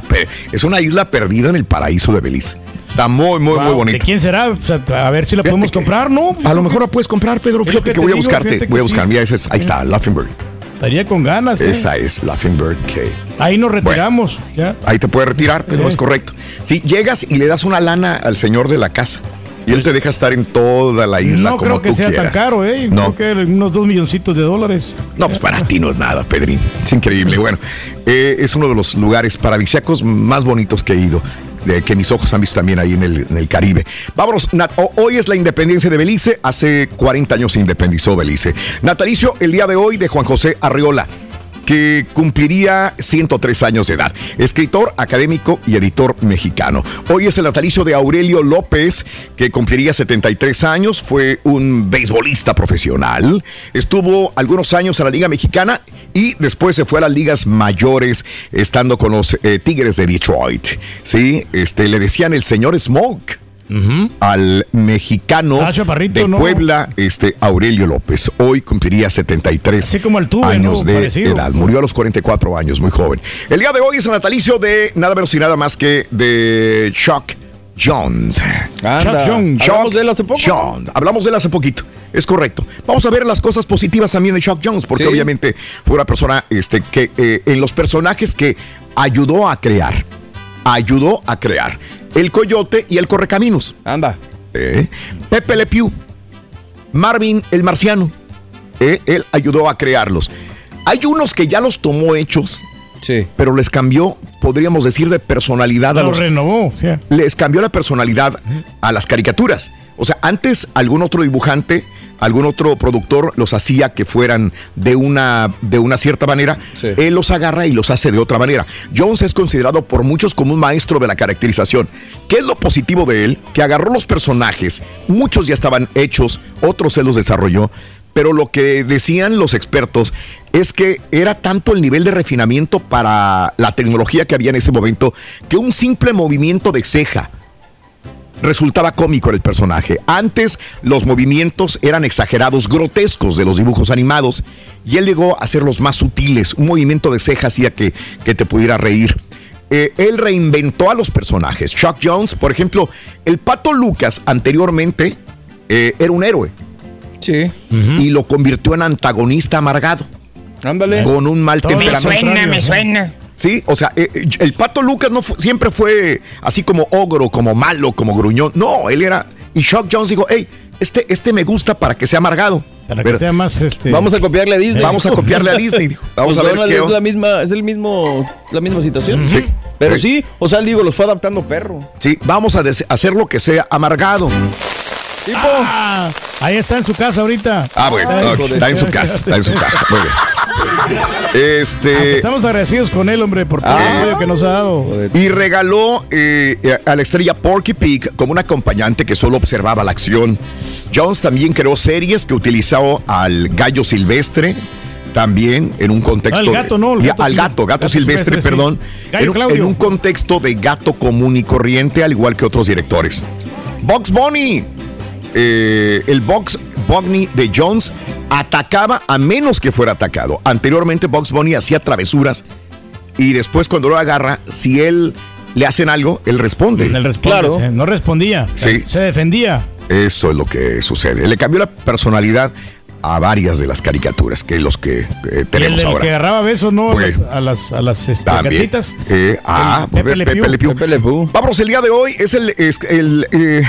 es una isla perdida en el paraíso de Belice. Está muy, muy, muy Wow, ¿De bonito. quién será? O sea, a ver si la podemos comprar, ¿no? A lo mejor la puedes comprar, Pedro. Fíjate que voy a buscarte. Voy a buscar. sí. Mira, ese es- ahí está, Laughing Bird. Estaría con ganas, ¿eh? Esa es Laughing Bird Cave. Ahí nos retiramos. Ya. Ahí te puedes retirar, Pedro, es correcto. Sí, llegas y le das una lana al señor de la casa. Y él te deja estar en toda la isla No como creo que tú sea quieras. tan caro, ¿eh? No. Creo que unos dos milloncitos de dólares. No, pues para ti no es nada, Pedrín. Es increíble. Bueno, eh, es uno de los lugares paradisíacos más bonitos que he ido. de que mis ojos han visto también ahí en el, en el Caribe. Vámonos, Nat- hoy es la independencia de Belice, hace 40 años se independizó Belice. Natalicio, el día de hoy, de Juan José Arriola que cumpliría 103 años de edad. Escritor, académico y editor mexicano. Hoy es el natalicio de Aurelio López, que cumpliría 73 años. Fue un beisbolista profesional. Estuvo algunos años en la Liga Mexicana y después se fue a las ligas mayores, estando con los eh, Tigres de Detroit. Sí, este, le decían el señor Smoke al mexicano Ah, de ¿no? Puebla, este Aurelio López. Hoy cumpliría 73 Así como el tuve, años ¿no? de Parecido. edad. Murió a los 44 años, muy joven. El día de hoy es el natalicio de nada menos y nada más que de Chuck Jones. Anda. Chuck Jones. Hablamos de él hace poco. Jones. Hablamos de él hace poquito. Es correcto. Vamos a ver las cosas positivas también de Chuck Jones, porque Sí. obviamente fue una persona este, que eh, en los personajes que ayudó a crear. Ayudó a crear. El Coyote y el Correcaminos. Anda. Eh, Pepe Le Pew, Marvin el Marciano. Eh, él ayudó a crearlos. Hay unos que ya los tomó hechos, pero les cambió, podríamos decir, de personalidad a Lo los. renovó, o sea. Les cambió la personalidad a las caricaturas. O sea, antes algún otro dibujante, algún otro productor los hacía que fueran de una, de una cierta manera. Él los agarra y los hace de otra manera. Jones es considerado por muchos como un maestro de la caracterización. ¿Qué es lo positivo de él? Que agarró los personajes, muchos ya estaban hechos, otros él los desarrolló. Pero lo que decían los expertos es que era tanto el nivel de refinamiento para la tecnología que había en ese momento que un simple movimiento de ceja resultaba cómico el personaje. Antes los movimientos eran exagerados, grotescos de los dibujos animados y él llegó a hacerlos más sutiles. Un movimiento de ceja hacía que, que te pudiera reír. eh, él reinventó a los personajes. Chuck Jones, por ejemplo, el Pato Lucas anteriormente eh, era un héroe. Sí. Y lo convirtió en antagonista amargado. Ándale. Con un mal Todo temperamento. Me suena, me Sí, o sea, eh, eh, el Pato Lucas no siempre fue así como ogro, como malo, como gruñón. No, él era. Y Chuck Jones dijo, hey, este, este me gusta para que sea amargado. Para que sea más este. Vamos a copiarle a Disney. Vamos a copiarle a Disney. dijo. Vamos Pues a ver qué es la misma, es el mismo, la misma situación. Sí. Pero sí, o sea, digo, los fue adaptando perro. Sí, vamos a hacer lo que sea amargado. Ah, ahí está en su casa ahorita. Ah, bueno, está en su casa, está en su casa. Muy bien. Este. Estamos agradecidos con él, hombre, por todo Ah. el apoyo que nos ha dado. Y regaló eh, a la estrella Porky Pig como un acompañante que solo observaba la acción. Jones también creó series que utilizó al gallo silvestre. También en un contexto. Al gato, no, gato al gato, gato, gato silvestre, silvestre, sí. perdón. Gallo en, en un contexto de gato común y corriente, al igual que otros directores. Box Bunny. Eh, el Box Bunny de Jones atacaba a menos que fuera atacado. Anteriormente Box Bunny hacía travesuras y después cuando lo agarra, si él le hacen algo, él responde. Él responde, sí, no respondía. Sí. Se defendía. Eso es lo que sucede. Le cambió la personalidad a varias de las caricaturas que los que eh, Y el tenemos ahora. que agarraba besos, ¿no? A las, a las este, También. Eh, ah, El Pepe Pepe, Le Pepe Pew. Le Pew. Vámonos, el día de hoy es el, es el, eh,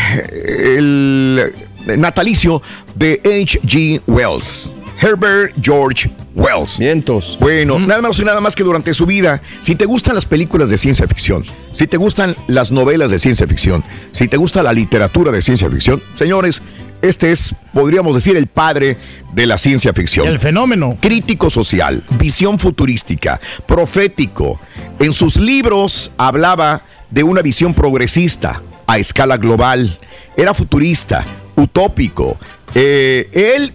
el natalicio de H.G. Wells. Herbert George Wells. Vientos. Bueno, nada menos y nada más que durante su vida, si te gustan las películas de ciencia ficción, si te gustan las novelas de ciencia ficción, si te gusta la literatura de ciencia ficción, señores, este es, podríamos decir, el padre de la ciencia ficción. El fenómeno. Crítico social, visión futurística, profético. En sus libros hablaba de una visión progresista a escala global. Era futurista, utópico. Eh, él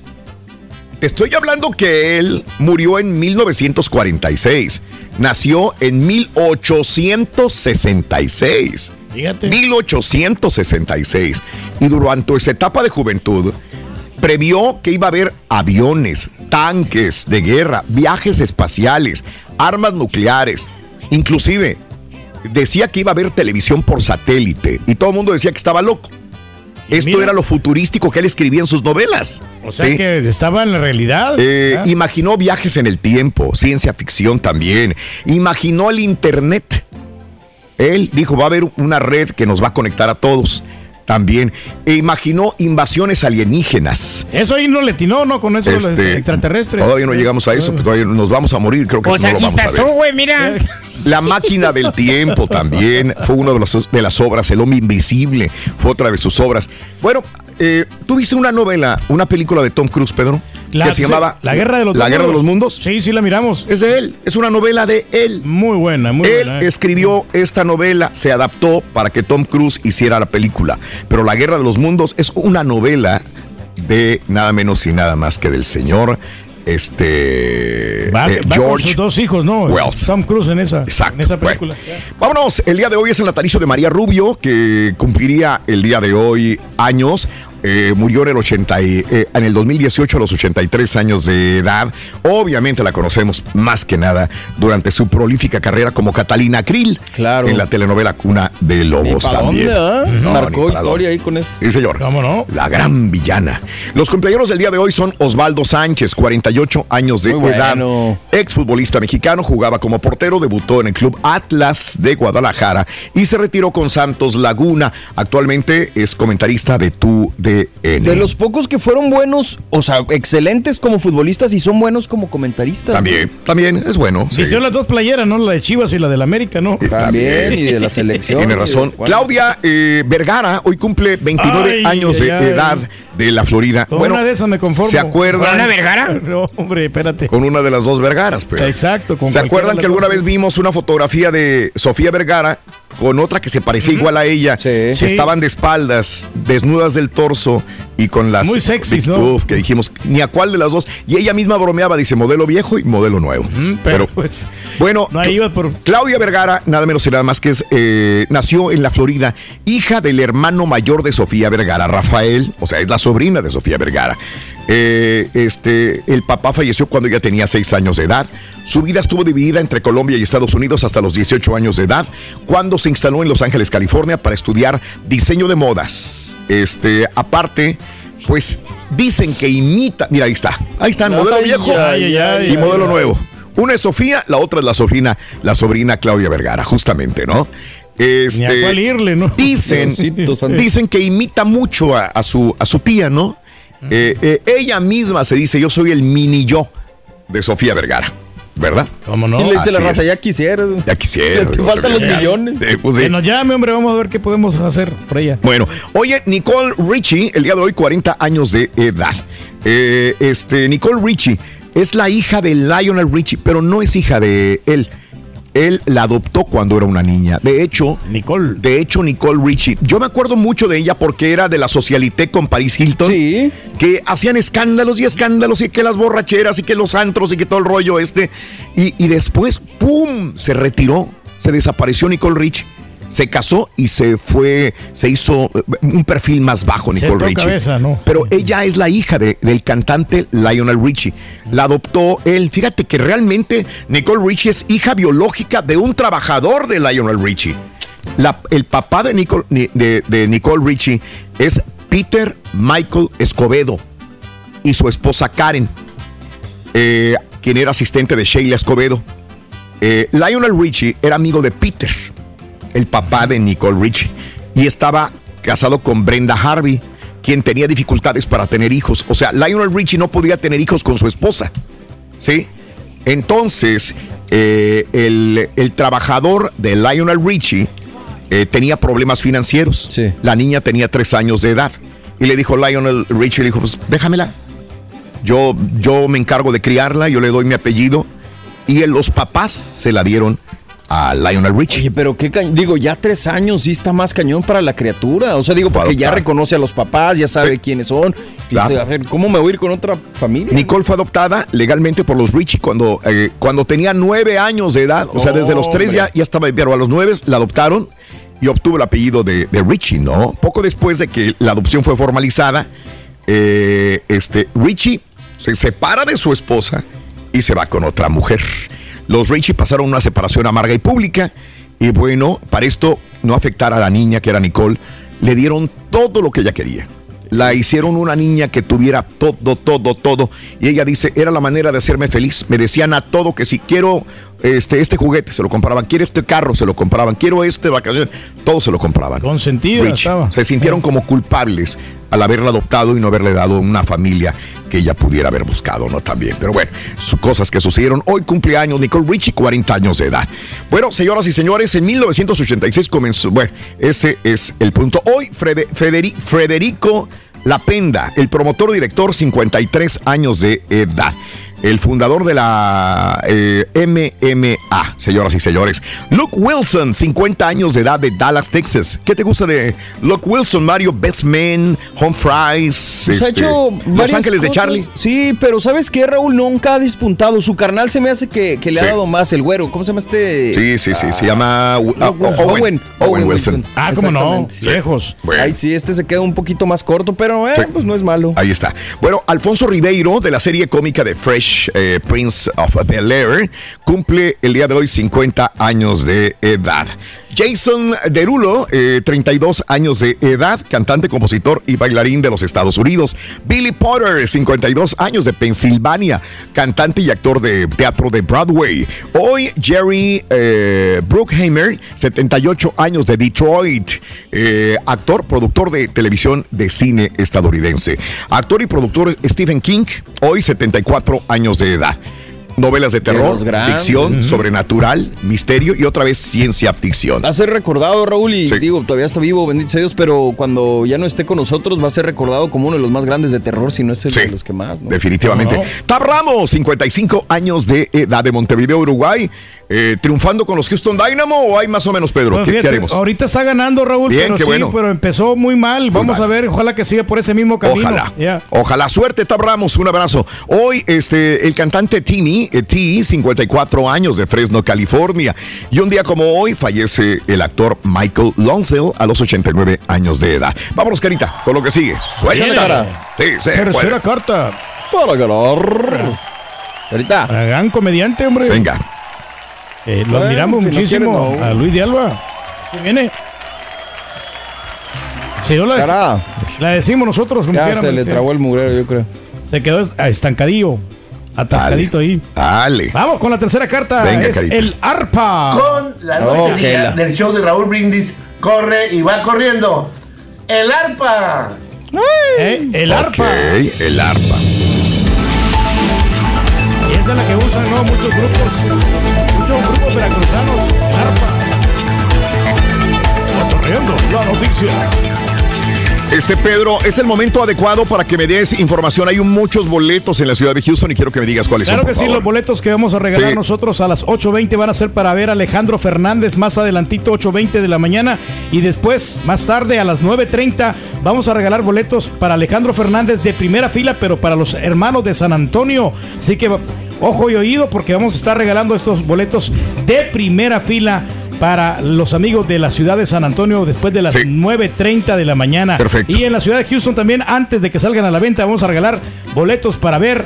te estoy hablando que él murió en 1946. Nació en 1866. Fíjate. 1866. Y durante esa etapa de juventud, previó que iba a haber aviones, tanques de guerra, viajes espaciales, armas nucleares. Inclusive, decía que iba a haber televisión por satélite. Y todo el mundo decía que estaba loco. Esto mira. era lo futurístico que él escribía en sus novelas. O sea ¿sí? que estaba en la realidad. Eh. Imaginó viajes en el tiempo, ciencia ficción también. Imaginó el Internet. Él dijo, va a haber una red que nos va a conectar a todos también. E imaginó invasiones alienígenas. Eso ahí no le tinó, ¿no? Con eso de los Este, extraterrestres. Todavía no llegamos a eso, pero todavía nos vamos a morir, creo que Pues no lo aquí vamos a estás ver. tú, güey, mira. La máquina del tiempo también fue una de, las- de las obras. El hombre invisible fue otra de sus obras. Bueno, eh, ¿tú viste una novela, una película de Tom Cruise, Pedro? La- que se llamaba La Guerra de los La Guerra de los Mundos. Mundos. Sí, sí, la miramos. Es de él, es una novela de él. Muy buena, muy él buena. eh. escribió esta novela, se adaptó para que Tom Cruise hiciera la película. Pero La Guerra de los Mundos es una novela de nada menos y nada más que del señor este Va, eh, va con George sus dos hijos, ¿no? Wells. Tom Cruise en esa, en esa película. Vámonos, el día de hoy es el natalicio de María Rubio, que cumpliría el día de hoy años. Eh, murió en el, 80 y- eh, en el 2018 a los 83 años de edad. Obviamente la conocemos más que nada durante su prolífica carrera como Catalina Krill Claro. en la telenovela Cuna de Lobos también. dónde. No, Marcó historia ahí con eso. Sí, señor. ¿Cómo no? La gran villana. Los cumpleaños del día de hoy son Osvaldo Sánchez, 48 años de Muy edad. bueno. Exfutbolista mexicano, jugaba como portero, debutó en el club Atlas de Guadalajara y se retiró con Santos Laguna. Actualmente es comentarista de tu DN. De los pocos que fueron buenos, o sea, excelentes como futbolistas y son buenos como comentaristas. También, también es bueno. sí. Vistió las dos playeras, ¿no? La de Chivas y la del América, ¿no? También, y de la selección. Tiene razón. Claudia eh, Vergara hoy cumple 29 Ay, años de edad de la Florida. Con una de esas me conformo. ¿Se acuerdan? ¿Con una Vergara? No, hombre, espérate. Con una de las dos Vergaras, pero. Exacto. con ¿Se acuerdan que alguna vez vimos una fotografía de Sofía Vergara con otra que se parecía igual a ella? Sí. Sí. Estaban de espaldas, desnudas del torso y con las. Muy sexys, ¿no? Uf, que dijimos, ni a cuál de las dos. Y ella misma bromeaba, dice modelo viejo y modelo nuevo. Mm, pero, pues, Bueno, no, ahí iba por... Claudia Vergara, nada menos y nada más que es, eh, nació en la Florida, hija del hermano mayor de Sofía Vergara, Rafael, o sea, es la sobrina de Sofía Vergara. Eh, este, el papá falleció cuando ella tenía 6 años de edad. Su vida estuvo dividida entre Colombia y Estados Unidos hasta los 18 años de edad, cuando se instaló en Los Ángeles, California, para estudiar diseño de modas. Este, aparte, pues dicen que imita. Mira, ahí está. Ahí está el modelo Ay, viejo ay, ay, y modelo ay. nuevo. Una es Sofía, la otra es la sobrina, la sobrina Claudia Vergara, justamente, ¿no? Este, Ni a cuál irle, ¿no? Dicen, dicen que imita mucho a, a su, a su tía, ¿no? Eh, eh, ella misma se dice, yo soy el mini yo de Sofía Vergara, ¿verdad? ¿Cómo no? Y le dice la raza, es. ya quisieras. Ya quisiera. Te faltan los millones. Eh, pues sí. Que nos llame, hombre, vamos a ver qué podemos hacer por ella. Bueno, oye, Nicole Richie, el día de hoy, 40 años de edad. Eh, este, Nicole Richie es la hija de Lionel Richie, pero no es hija de él. Él la adoptó cuando era una niña. De hecho, Nicole. De hecho, Nicole Richie. Yo me acuerdo mucho de ella porque era de la socialité con Paris Hilton. Sí. Que hacían escándalos y escándalos y que las borracheras y que los antros y que todo el rollo este. Y, y después, ¡pum! Se retiró. Se desapareció Nicole Richie. Se casó y se fue, se hizo eh, un perfil más bajo, Nicole Richie. cabeza, ¿no? Pero ella es la hija de- del cantante Lionel Richie. La adoptó él. Fíjate que realmente Nicole Richie es hija biológica de un trabajador de Lionel Richie. La- el papá de Nicole, ni- de- de Nicole Richie es Peter Michael Escobedo y su esposa Karen, eh, quien era asistente de Sheila Escobedo. Eh, Lionel Richie era amigo de Peter, el papá de Nicole Richie, y estaba casado con Brenda Harvey, quien tenía dificultades para tener hijos. O sea, Lionel Richie no podía tener hijos con su esposa. ¿Sí? Entonces, eh, el, el trabajador de Lionel Richie eh, tenía problemas financieros. La niña tenía tres años de edad. Y le dijo Lionel Richie, le dijo, pues déjamela. Yo, yo me encargo de criarla, yo le doy mi apellido. Y los papás se la dieron a Lionel Richie. Oye, pero qué cañón. Digo, ya tres años sí está más cañón para la criatura. O sea, digo, porque ya reconoce a los papás, ya sabe quiénes son. Claro. Dice, a ver, ¿cómo me voy a ir con otra familia? Nicole fue adoptada legalmente por los Richie cuando, eh, cuando tenía nueve años de edad. O sea, desde los tres ya, ya estaba, pero a los nueve la adoptaron y obtuvo el apellido de, de Richie, ¿no? Poco después de que la adopción fue formalizada, eh, este, Richie se separa de su esposa y se va con otra mujer. Los Richie pasaron una separación amarga y pública. Y bueno, para esto no afectar a la niña que era Nicole, le dieron todo lo que ella quería. La hicieron una niña que tuviera todo, todo, todo. Y ella dice, era la manera de hacerme feliz. Me decían a todo que si quiero este, este juguete, se lo compraban. Quiero este carro, se lo compraban. Quiero este vacación, todo se lo compraban. Consentida Richie. estaba. Se sintieron como culpables al haberla adoptado y no haberle dado una familia que ella pudiera haber buscado, ¿no? También. Pero bueno, cosas que sucedieron. Hoy cumpleaños Nicole Richie, 40 años de edad. Bueno, señoras y señores, en 1986 comenzó. Bueno, ese es el punto. Hoy, Frede- Federi- Federico Lapenda, el promotor director, 53 años de edad. El fundador de la eh, MMA, señoras y señores. Luke Wilson, 50 años de edad de Dallas, Texas. ¿Qué te gusta de Luke Wilson, Mario? Best Man, Home Fries, Pues ha este, hecho Los Ángeles de. Charlie. Sí, pero ¿sabes qué, Raúl? Nunca ha despuntado. Su carnal se me hace que, que le ha Sí. dado más el güero. ¿Cómo se llama este? Sí, sí, sí, se llama uh, Luke Wilson. Owen, Owen, Owen Wilson. Ah, cómo no, lejos. Bueno. Ay, sí, este se queda un poquito más corto, pero eh, pues no es malo. Ahí está. Bueno, Alfonso Ribeiro, de la serie cómica de Fresh eh, Prince of Bel Air, cumple el día de hoy 50 años de edad. Jason Derulo, eh, 32 años de edad, cantante, compositor y bailarín de los Estados Unidos. Billy Potter, 52 años de Pensilvania, cantante y actor de teatro de Broadway. Hoy Jerry eh, Bruckheimer, 78 años de Detroit, eh, actor, productor de televisión de cine estadounidense. Actor y productor Stephen King, hoy 74 años de edad. Novelas de terror, grandes. ficción, sobrenatural, misterio y otra vez ciencia ficción. Va a ser recordado, Raúl, y digo, todavía está vivo, bendito sea Dios, pero cuando ya no esté con nosotros va a ser recordado como uno de los más grandes de terror, si no es el de los que más, ¿no? Definitivamente. ¿Cómo Tab Ramos, 55 años de edad de Montevideo, Uruguay, eh, triunfando con los Houston Dynamo o hay más o menos, Pedro. Bueno, ¿Qué, haremos? ahorita está ganando Raúl, Bien, pero qué sí, bueno. pero empezó muy mal. Vamos a ver, ojalá que siga por ese mismo camino. Ojalá. Ojalá. Suerte, Tab Ramos. Un abrazo. Hoy, este, el cantante Timmy eh, T, 54 años de Fresno, California. Y un día como hoy fallece el actor Michael Lonsdale a los 89 años de edad. Vámonos, Carita, con lo que sigue. Suéltala. Sí, sí, Tercera bueno. carta. Para ganar. Ahorita. Gran comediante, hombre. Venga. Eh, lo Bueno, admiramos si no muchísimo quiere, no. a Luis de Alba. ¿Qué viene? Si no la, Cara. la decimos nosotros, como Ya quieran, se le sí. trabó el mugrero, yo creo. Se quedó ah, estancadillo, atascadito ahí. Dale. Vamos con la tercera carta. Venga, es carita. el arpa. Con la Oh, lotería que la- del show de Raúl Brindis corre y va corriendo. El arpa. Eh, el arpa. El arpa. Y esa es la que usan ¿no? muchos grupos. Veracruzanos. Arpa. La noticia. Este Pedro, es el momento adecuado para que me des información. Hay muchos boletos en la ciudad de Houston y quiero que me digas cuáles Claro son. que por sí, los boletos que vamos a regalar Sí. nosotros a las 8.20 van a ser para ver a Alejandro Fernández más adelantito, 8.20 de la mañana. Y después, más tarde, a las 9.30, vamos a regalar boletos para Alejandro Fernández de primera fila, pero para los hermanos de San Antonio. Así que ojo y oído porque vamos a estar regalando estos boletos de primera fila para los amigos de la ciudad de San Antonio después de las 9.30 de la mañana. Perfecto. Y en la ciudad de Houston también, antes de que salgan a la venta, vamos a regalar boletos para ver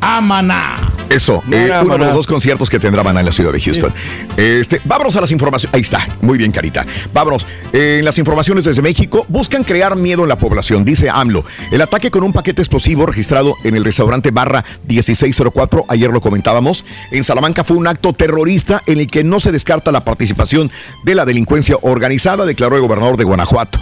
a Maná. Eso, eh, uno de los dos conciertos que tendrá Maná en la ciudad de Houston. Este, vámonos a las informaciones. Ahí está, muy bien, Carita. Vámonos. Eh, en las informaciones desde México, buscan crear miedo en la población, dice AMLO. El ataque con un paquete explosivo registrado en el restaurante Barra 1604, ayer lo comentábamos, en Salamanca fue un acto terrorista en el que no se descarta la participación de la delincuencia organizada, declaró el gobernador de Guanajuato.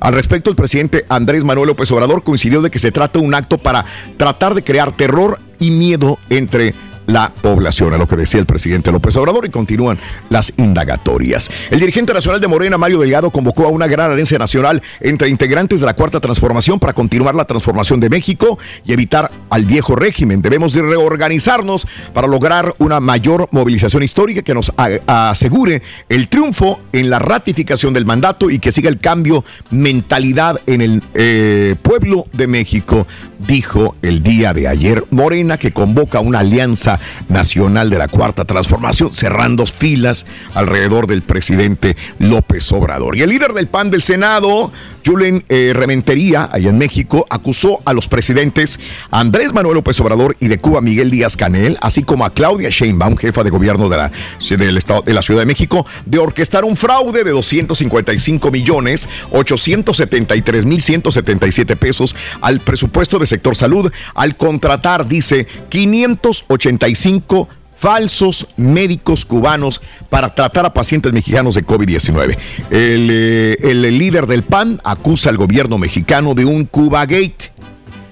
Al respecto, el presidente Andrés Manuel López Obrador coincidió de que se trata de un acto para tratar de crear terror y miedo entre la población, a lo que decía el presidente López Obrador y continúan las indagatorias. El dirigente nacional de Morena, Mario Delgado, convocó a una gran alianza nacional entre integrantes de la Cuarta Transformación para continuar la transformación de México y evitar al viejo régimen. Debemos de reorganizarnos para lograr una mayor movilización histórica que nos asegure el triunfo en la ratificación del mandato y que siga el cambio mentalidad en el eh, pueblo de México, dijo el día de ayer Morena, que convoca una alianza nacional de la Cuarta Transformación, cerrando filas alrededor del presidente López Obrador. Y el líder del PAN del Senado, Julen eh, Rementería, allá en México, acusó a los presidentes Andrés Manuel López Obrador y de Cuba Miguel Díaz Canel, así como a Claudia Sheinbaum, jefa de gobierno de la, del Ciudad de México, de orquestar un fraude de 255 millones 873 mil 177 pesos al presupuesto de sector salud al contratar, dice, 585 falsos médicos cubanos para tratar a pacientes mexicanos de COVID-19. El, eh, el líder del PAN acusa al gobierno mexicano de un Cuba Gate.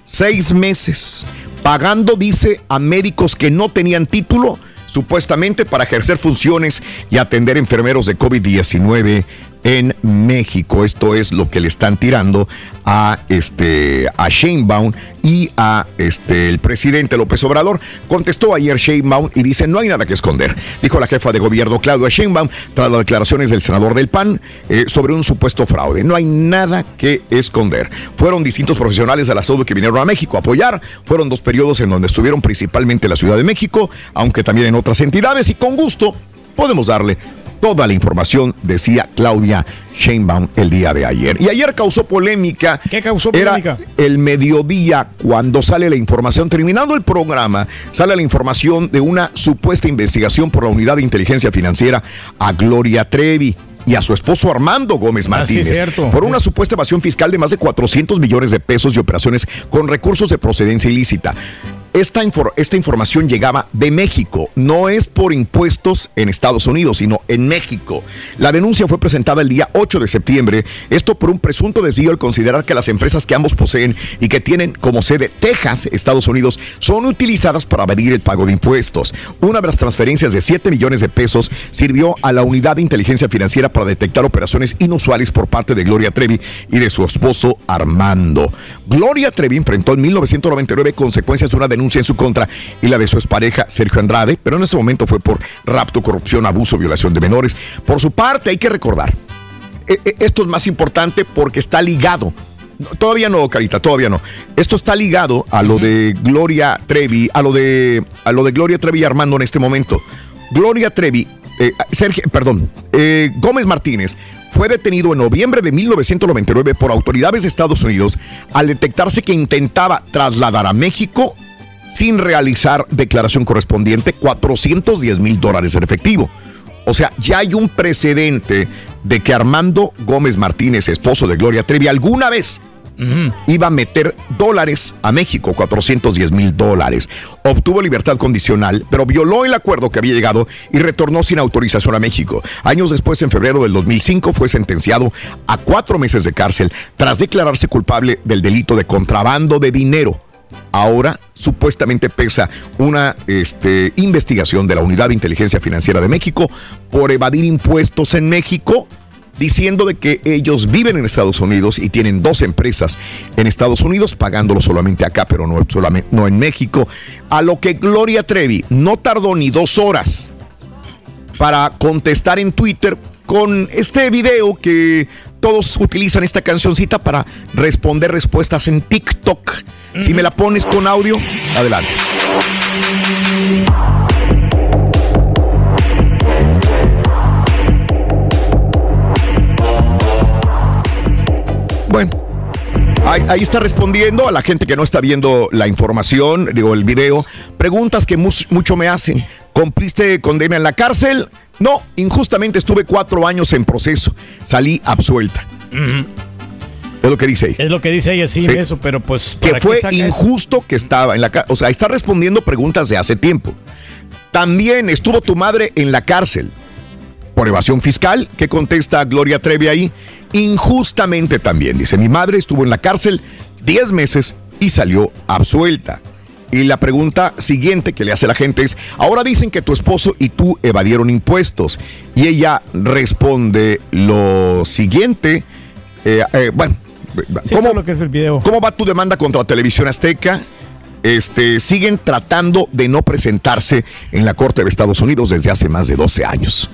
Seis meses pagando, dice, a médicos que no tenían título, supuestamente para ejercer funciones y atender enfermeros de COVID-19 en México. Esto es lo que le están tirando a este a Sheinbaum y a este el presidente López Obrador. Contestó ayer Sheinbaum y dice no hay nada que esconder. Dijo la jefa de gobierno Claudia Sheinbaum tras las declaraciones del senador del PAN eh, sobre un supuesto fraude. No hay nada que esconder. Fueron distintos profesionales de la salud que vinieron a México a apoyar. Fueron dos periodos en donde estuvieron principalmente la Ciudad de México, aunque también en otras entidades y con gusto podemos darle toda la información, decía Claudia Sheinbaum el día de ayer. Y ayer causó polémica. ¿Qué causó Era polémica? el mediodía cuando sale la información, terminando el programa, sale la información de una supuesta investigación por la Unidad de Inteligencia Financiera a Gloria Trevi. Y a su esposo Armando Gómez Ah, sí, Martínez cierto. por una supuesta evasión fiscal de más de 400 millones de pesos y operaciones con recursos de procedencia ilícita. Esta, esta información llegaba de México, no es por impuestos en Estados Unidos, sino en México. La denuncia fue presentada el día 8 de septiembre, esto por un presunto desvío al considerar que las empresas que ambos poseen y que tienen como sede Texas, Estados Unidos, son utilizadas para evadir el pago de impuestos. Una de las transferencias de 7 millones de pesos sirvió a la Unidad de Inteligencia Financiera para detectar operaciones inusuales por parte de Gloria Trevi y de su esposo Armando. Gloria Trevi enfrentó en 1999 consecuencias de una denuncia en su contra y la de su expareja Sergio Andrade, pero en ese momento fue por rapto, corrupción, abuso, violación de menores. Por su parte, hay que recordar, e- e- esto es más importante porque está ligado todavía no, Carita, todavía no. Esto está ligado a lo de Gloria Trevi, a lo de, a lo de Gloria Trevi y Armando en este momento. Gloria Trevi, eh, Sergio, perdón, eh, Gómez Martínez fue detenido en noviembre de 1999 por autoridades de Estados Unidos al detectarse que intentaba trasladar a México sin realizar declaración correspondiente 410 mil dólares en efectivo. O sea, ya hay un precedente de que Armando Gómez Martínez, esposo de Gloria Trevi, alguna vez iba a meter dólares a México, 410 mil dólares. Obtuvo libertad condicional, pero violó el acuerdo que había llegado y retornó sin autorización a México. Años después, en febrero del 2005, fue sentenciado a cuatro meses de cárcel tras declararse culpable del delito de contrabando de dinero. Ahora supuestamente pesa una este, investigación de la Unidad de Inteligencia Financiera de México por evadir impuestos en México diciendo de que ellos viven en Estados Unidos y tienen dos empresas en Estados Unidos, pagándolo solamente acá, pero no, solamente, no en México. A lo que Gloria Trevi no tardó ni dos horas para contestar en Twitter con este video que todos utilizan esta cancioncita para responder respuestas en TikTok. Si me la pones con audio, adelante. Bueno, ahí, está respondiendo a la gente que no está viendo la información, digo, el video. Preguntas que mucho me hacen. ¿Cumpliste condena en la cárcel? No, injustamente estuve cuatro años en proceso. Salí absuelta. Es lo que dice ella. Es lo que dice ella, sí, eso, pero pues. Que fue injusto que estaba en la cárcel. O sea, está respondiendo preguntas de hace tiempo. También estuvo tu madre en la cárcel por evasión fiscal. ¿Qué contesta Gloria Trevi ahí? Injustamente también. Dice: Mi madre estuvo en la cárcel 10 meses y salió absuelta. Y la pregunta siguiente que le hace la gente es, ahora dicen que tu esposo y tú evadieron impuestos. Y ella responde lo siguiente, eh, eh, bueno, ¿cómo, lo que es el video. ¿cómo va tu demanda contra Televisión Azteca? Este, siguen tratando de no presentarse en la Corte de Estados Unidos desde hace más de 12 años.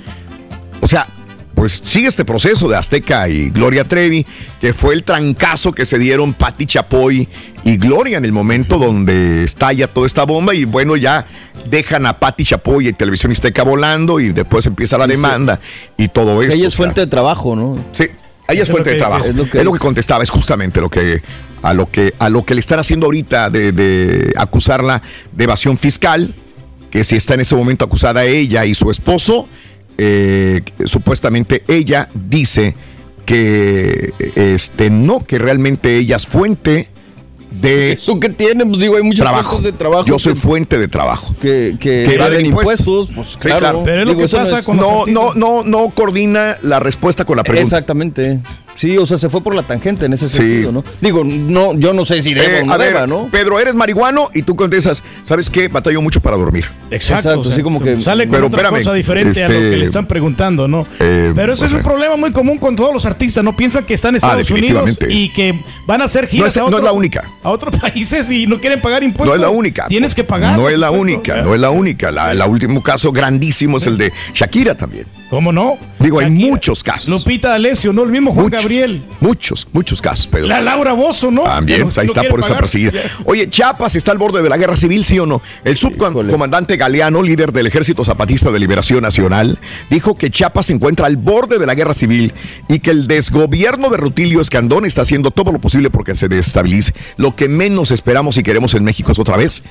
O sea, pues sigue este proceso de Azteca y Gloria Trevi, que fue el trancazo que se dieron Patti Chapoy y Gloria en el momento donde estalla toda esta bomba y bueno, ya dejan a Patti Chapoy y Televisión Azteca volando y después empieza la demanda y todo eso. Ella es fuente de trabajo, ¿no? Sí. Ella es fuente de trabajo. Es lo, que, contestaba, es justamente lo que a lo que a lo que le están haciendo ahorita de, de acusarla de evasión fiscal, que si está en ese momento acusada ella y su esposo, eh, supuestamente ella dice que este no, que realmente ella es fuente de eso que tiene, pues digo, hay muchos trabajo. de trabajo. Yo soy fuente de trabajo. Que, que, que impuestos, pues claro. Pero es lo que pasa no, no, no, no coordina la respuesta con la pregunta. Exactamente. Sí, o sea, se fue por la tangente en ese sentido, ¿no? Digo, no, yo no sé si debo eh, o no a ¿no? Pedro, eres marihuano y tú contestas, ¿sabes qué? Batallo mucho para dormir. Exacto, así como que sale con otra cosa diferente a lo que este, le están preguntando, ¿no? Eh, Pero eso o es sea, un problema muy común con todos los artistas, ¿no? Piensan que están en Ah, Estados Unidos y que van a hacer No giras es, a, no es otro- la única. a otros países y no quieren pagar impuestos. No es la única. Tienes que pagar. No es la única, no es la única. La, el último caso grandísimo es el de Shakira también. ¿Cómo no? Digo, hay muchos casos. Lupita D'Alessio, ¿no? El mismo Juan Muchos. Gabriel. Muchos, muchos casos, Pedro. La Laura Bozo, ¿no? También, pues ahí está por esa perseguida. Oye, Chiapas está al borde de la guerra civil, ¿sí o no? El subcomandante Galeano, líder del Ejército Zapatista de Liberación Nacional, dijo que Chiapas se encuentra al borde de la guerra civil y que el desgobierno de Rutilio Escandón está haciendo todo lo posible porque se desestabilice. Lo que menos esperamos y queremos en México es otra vez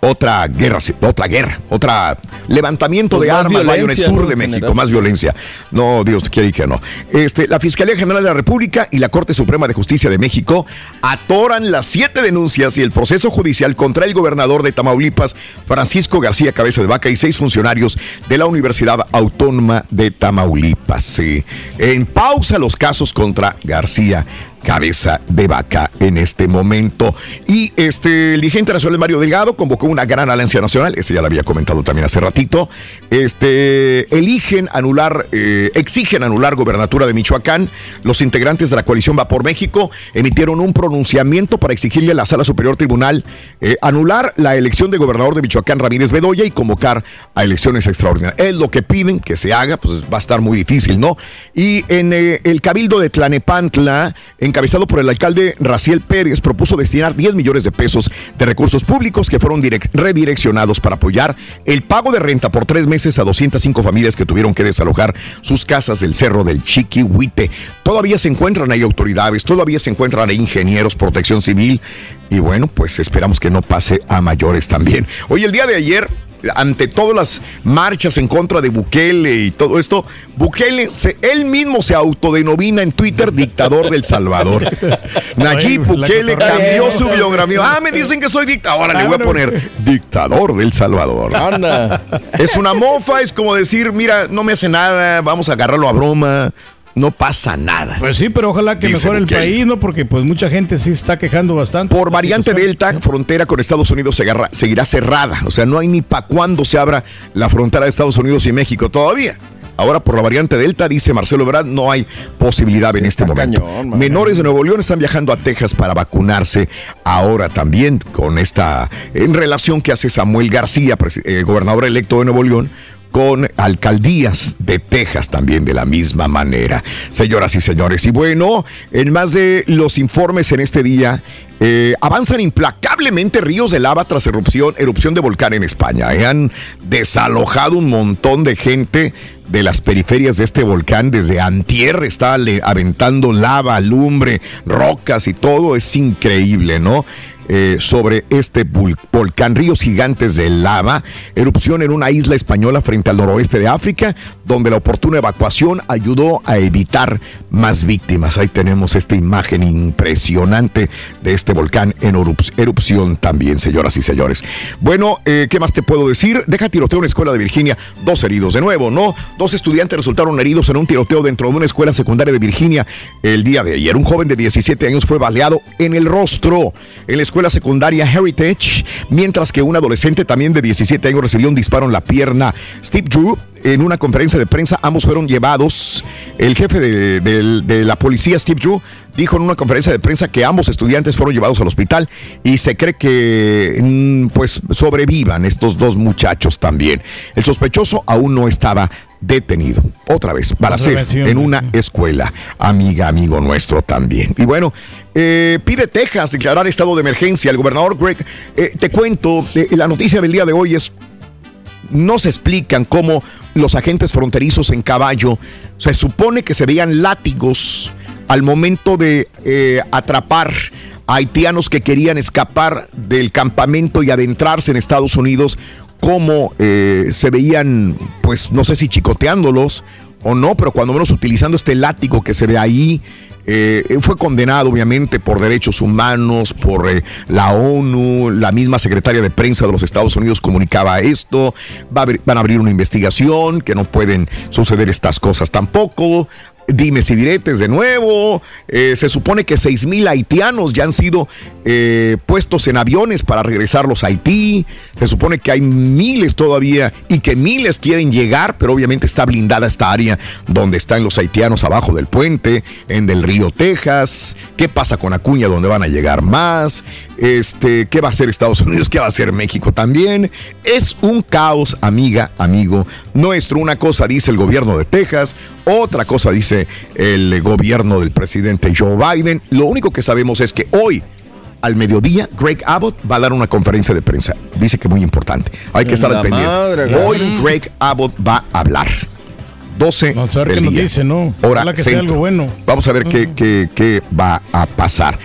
otra guerra, otra guerra, otra levantamiento Pues de armas vaya, en el sur de México, general. más violencia. No, Dios quiere que no. Este, la Fiscalía General de la República y la Corte Suprema de Justicia de México atoran las siete denuncias y el proceso judicial contra el gobernador de Tamaulipas, Francisco García Cabeza de Vaca, y seis funcionarios de la Universidad Autónoma de Tamaulipas. Sí. En pausa los casos contra García cabeza de vaca en este momento. Y este, el dirigente nacional Mario Delgado convocó una gran alianza nacional, ese ya lo había comentado también hace ratito. Este, eligen anular, eh, exigen anular gobernatura de Michoacán. Los integrantes de la coalición Va por México emitieron un pronunciamiento para exigirle a la Sala Superior Tribunal eh, anular la elección de gobernador de Michoacán, Ramírez Bedoya, y convocar a elecciones extraordinarias. Es lo que piden que se haga, pues va a estar muy difícil, ¿no? Y en eh, el cabildo de Tlanepantla, en encabezado por el alcalde Raciel Pérez, propuso destinar 10 millones de pesos de recursos públicos que fueron redireccionados para apoyar el pago de renta por tres meses a 205 familias que tuvieron que desalojar sus casas del Cerro del Chiquihuite. Todavía se encuentran ahí autoridades, todavía se encuentran ahí ingenieros, protección civil y bueno, pues esperamos que no pase a mayores también. Hoy el día de ayer ante todas las marchas en contra de Bukele y todo esto, Bukele, él mismo se autodenomina en Twitter dictador del Salvador. Nayib Bukele cambió su biografía. Ah, me dicen que soy dictador. Ahora le voy a poner dictador del Salvador. Anda. Es una mofa, es como decir, mira, no me hace nada, vamos a agarrarlo a broma no pasa nada. Pues sí, pero ojalá que mejore el país, ¿no? Porque pues mucha gente sí está quejando bastante. Por variante Delta, frontera con Estados Unidos seguirá cerrada. O sea, no hay ni para cuándo se abra la frontera de Estados Unidos y México todavía. Ahora por la variante Delta, dice Marcelo Ebrard, no hay posibilidad en este momento. Menores de Nuevo León están viajando a Texas para vacunarse ahora también con esta en relación que hace Samuel García, eh, gobernador electo de Nuevo León, con alcaldías de Texas también de la misma manera. Señoras y señores, y bueno, en más de los informes en este día, eh, avanzan implacablemente ríos de lava tras erupción, erupción de volcán en España. Eh, han desalojado un montón de gente de las periferias de este volcán. Desde Antier está aventando lava, lumbre, rocas y todo. Es increíble, ¿no? Eh, sobre este volcán, ríos gigantes de lava, erupción en una isla española frente al noroeste de África, donde la oportuna evacuación ayudó a evitar más víctimas. Ahí tenemos esta imagen impresionante de este volcán en erupción también, señoras y señores. Bueno, eh, ¿qué más te puedo decir? Deja tiroteo en una escuela de Virginia, dos heridos de nuevo, ¿no? Dos estudiantes resultaron heridos en un tiroteo dentro de una escuela secundaria de Virginia el día de ayer. Un joven de 17 años fue baleado en el rostro en la escuela escuela secundaria Heritage, mientras que un adolescente también de 17 años recibió un disparo en la pierna. Steve Drew, en una conferencia de prensa, ambos fueron llevados. El jefe de, la policía, Steve Drew, dijo en una conferencia de prensa que ambos estudiantes fueron llevados al hospital y se cree que mm, pues sobrevivan estos dos muchachos también. El sospechoso aún no estaba detenido. Otra vez, balaceo en una escuela, amiga, amigo nuestro también. Y bueno, eh, pide Texas declarar estado de emergencia. El gobernador Greg, eh, te cuento, eh, la noticia del día de hoy es, no se explican cómo los agentes fronterizos en caballo, se supone que se veían látigos al momento de atrapar a haitianos que querían escapar del campamento y adentrarse en Estados Unidos cómo eh, se veían, pues no sé si chicoteándolos o no, pero cuando menos utilizando este látigo que se ve ahí, eh, fue condenado obviamente por derechos humanos, por eh, la ONU, la misma secretaria de prensa de los Estados Unidos comunicaba esto, van a abrir una investigación, que no pueden suceder estas cosas tampoco, dime si diretes de nuevo. Eh, se supone que 6 mil haitianos ya han sido eh, puestos en aviones para regresarlos a Haití. Se supone que hay miles todavía y que miles quieren llegar, pero obviamente está blindada esta área donde están los haitianos abajo del puente, en del río Texas. ¿Qué pasa con Acuña, donde van a llegar más? Este, ¿Qué va a hacer Estados Unidos? ¿Qué va a hacer México también? Es un caos, amiga, amigo nuestro. Una cosa dice el gobierno de Texas, otra cosa dice el gobierno del presidente Joe Biden. Lo único que sabemos es que hoy, al mediodía, Greg Abbott va a dar una conferencia de prensa. Dice que muy importante. Hay que estar al pendiente. Hoy Greg Abbott va a hablar. 12 Vamos a ver qué nos dice, ¿no? Hora que sea algo bueno. Vamos a ver qué, qué, qué va a pasar.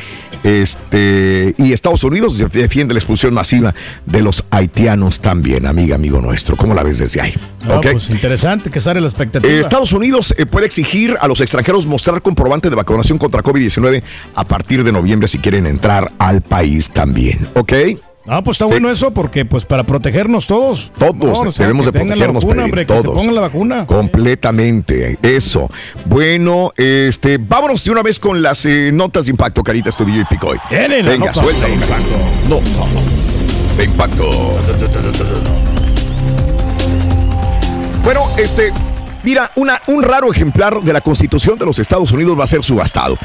Este, y Estados Unidos defiende la expulsión masiva de los haitianos también, amiga, amigo nuestro. ¿Cómo la ves desde ahí? Ah, pues interesante que sale la expectativa. Eh, Estados Unidos eh, puede exigir a los extranjeros mostrar comprobante de vacunación contra COVID-19 a partir de noviembre si quieren entrar al país también. ¿Ok? Ah, pues está bueno eso porque pues para protegernos todos. Todos debemos de protegernos vacuna, todos. Que se pongan la vacuna. Completamente, eso. Bueno, este, vámonos de una vez con las eh, notas de impacto, Carita Estudio y Picoy. Venga, suelta impacto. No, de impacto. Bueno, este, mira, una, un raro ejemplar de la Constitución de los Estados Unidos va a ser subastado.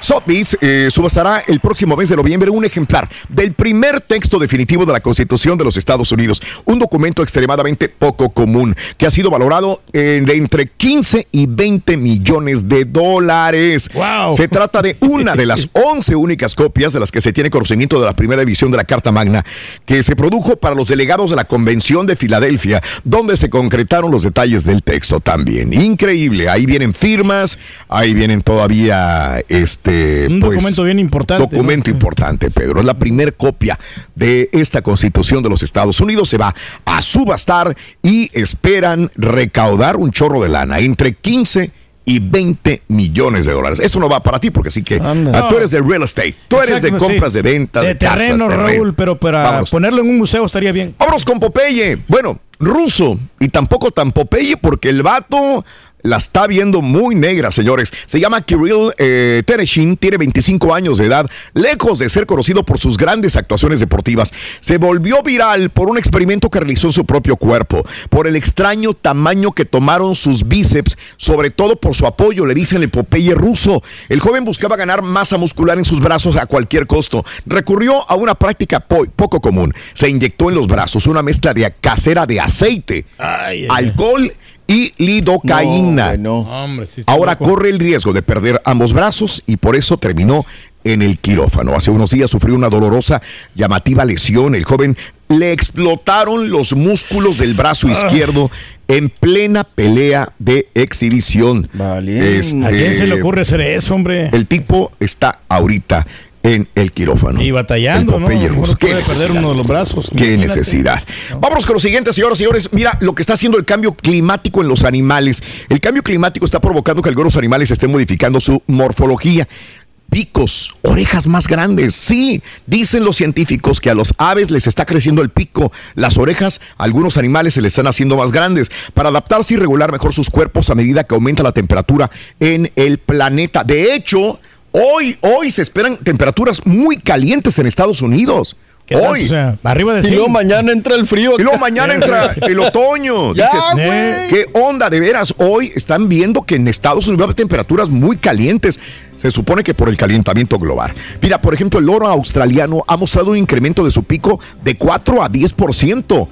Sotheby's eh, subastará el próximo mes de noviembre un ejemplar del primer texto definitivo de la Constitución de los Estados Unidos, un documento extremadamente poco común que ha sido valorado eh, de entre 15 y 20 millones de dólares. Wow. Se trata de una de las 11 únicas copias de las que se tiene conocimiento de la primera edición de la Carta Magna que se produjo para los delegados de la Convención de Filadelfia, donde se concretaron los detalles del texto también. Increíble, ahí vienen firmas, ahí vienen todavía este Un pues, documento bien importante. Documento importante, Pedro. Es la primera copia de esta Constitución de los Estados Unidos. Se va a subastar y esperan recaudar un chorro de lana entre 15 y 20 millones de dólares. Esto no va para ti porque sí que ah, tú eres de real estate, tú eres de compras sí. de venta, de, De casas, terreno, terreno. Raúl, pero para Vámonos. ponerlo en un museo estaría bien. Vámonos con Popeye. Bueno, ruso y tampoco tan Popeye porque el vato la está viendo muy negra, señores. Se llama Kirill eh, Tereshin, tiene 25 años de edad, lejos de ser conocido por sus grandes actuaciones deportivas. Se volvió viral por un experimento que realizó en su propio cuerpo, por el extraño tamaño que tomaron sus bíceps, sobre todo por su apoyo, le dicen el Popeye ruso. El joven buscaba ganar masa muscular en sus brazos a cualquier costo. Recurrió a una práctica po- poco común. Se inyectó en los brazos una mezcla de casera de aceite, alcohol y lidocaína. Hombre, sí está Ahora loco. corre el riesgo de perder ambos brazos y por eso terminó en el quirófano. Hace unos días sufrió una dolorosa, llamativa lesión. El joven le explotaron los músculos del brazo Ah. izquierdo en plena pelea de exhibición. Este, ¿A quién se le ocurre hacer eso, hombre? El tipo está ahorita en el quirófano. Y batallando, ¿no? Qué puede perder necesidad. uno de los brazos. Qué imagínate. necesidad. Vámonos con lo siguiente, señoras y señores. Mira lo que está haciendo el cambio climático en los animales. El cambio climático está provocando que algunos animales estén modificando su morfología. Picos, orejas más grandes. Sí, dicen los científicos que a los aves les está creciendo el pico. Las orejas, a algunos animales se les están haciendo más grandes para adaptarse y regular mejor sus cuerpos a medida que aumenta la temperatura en el planeta. De hecho, hoy, hoy se esperan temperaturas muy calientes en Estados Unidos. Hoy. O sea, arriba de Y luego 100. mañana entra el frío. Y luego mañana entra el otoño. Ya, Dices, güey. ¿qué onda? De veras, hoy están viendo que en Estados Unidos va a haber temperaturas muy calientes. Se supone que por el calentamiento global. Mira, por ejemplo, el loro australiano ha mostrado un incremento de su pico de 4 a 10%.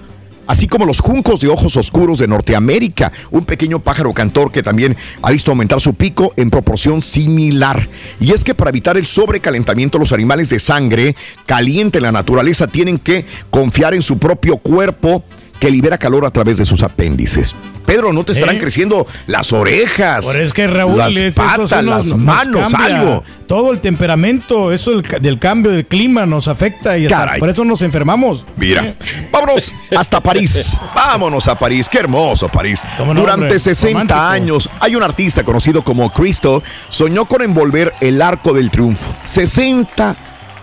Así como los juncos de ojos oscuros de Norteamérica, un pequeño pájaro cantor que también ha visto aumentar su pico en proporción similar. Y es que para evitar el sobrecalentamiento, los animales de sangre caliente en la naturaleza tienen que confiar en su propio cuerpo que libera calor a través de sus apéndices. Pedro, ¿no te estarán ¿Eh? creciendo las orejas? Por es que Raúl, las es- patas, nos- las nos manos, algo. Todo el temperamento, eso del, ca- del cambio del clima nos afecta y hasta Caray. por eso nos enfermamos. Mira, vámonos hasta París. Vámonos a París. Qué hermoso París. ¿Cómo no, Durante hombre? 60 Romántico. años, hay un artista conocido como Cristo, soñó con envolver el arco del triunfo. 60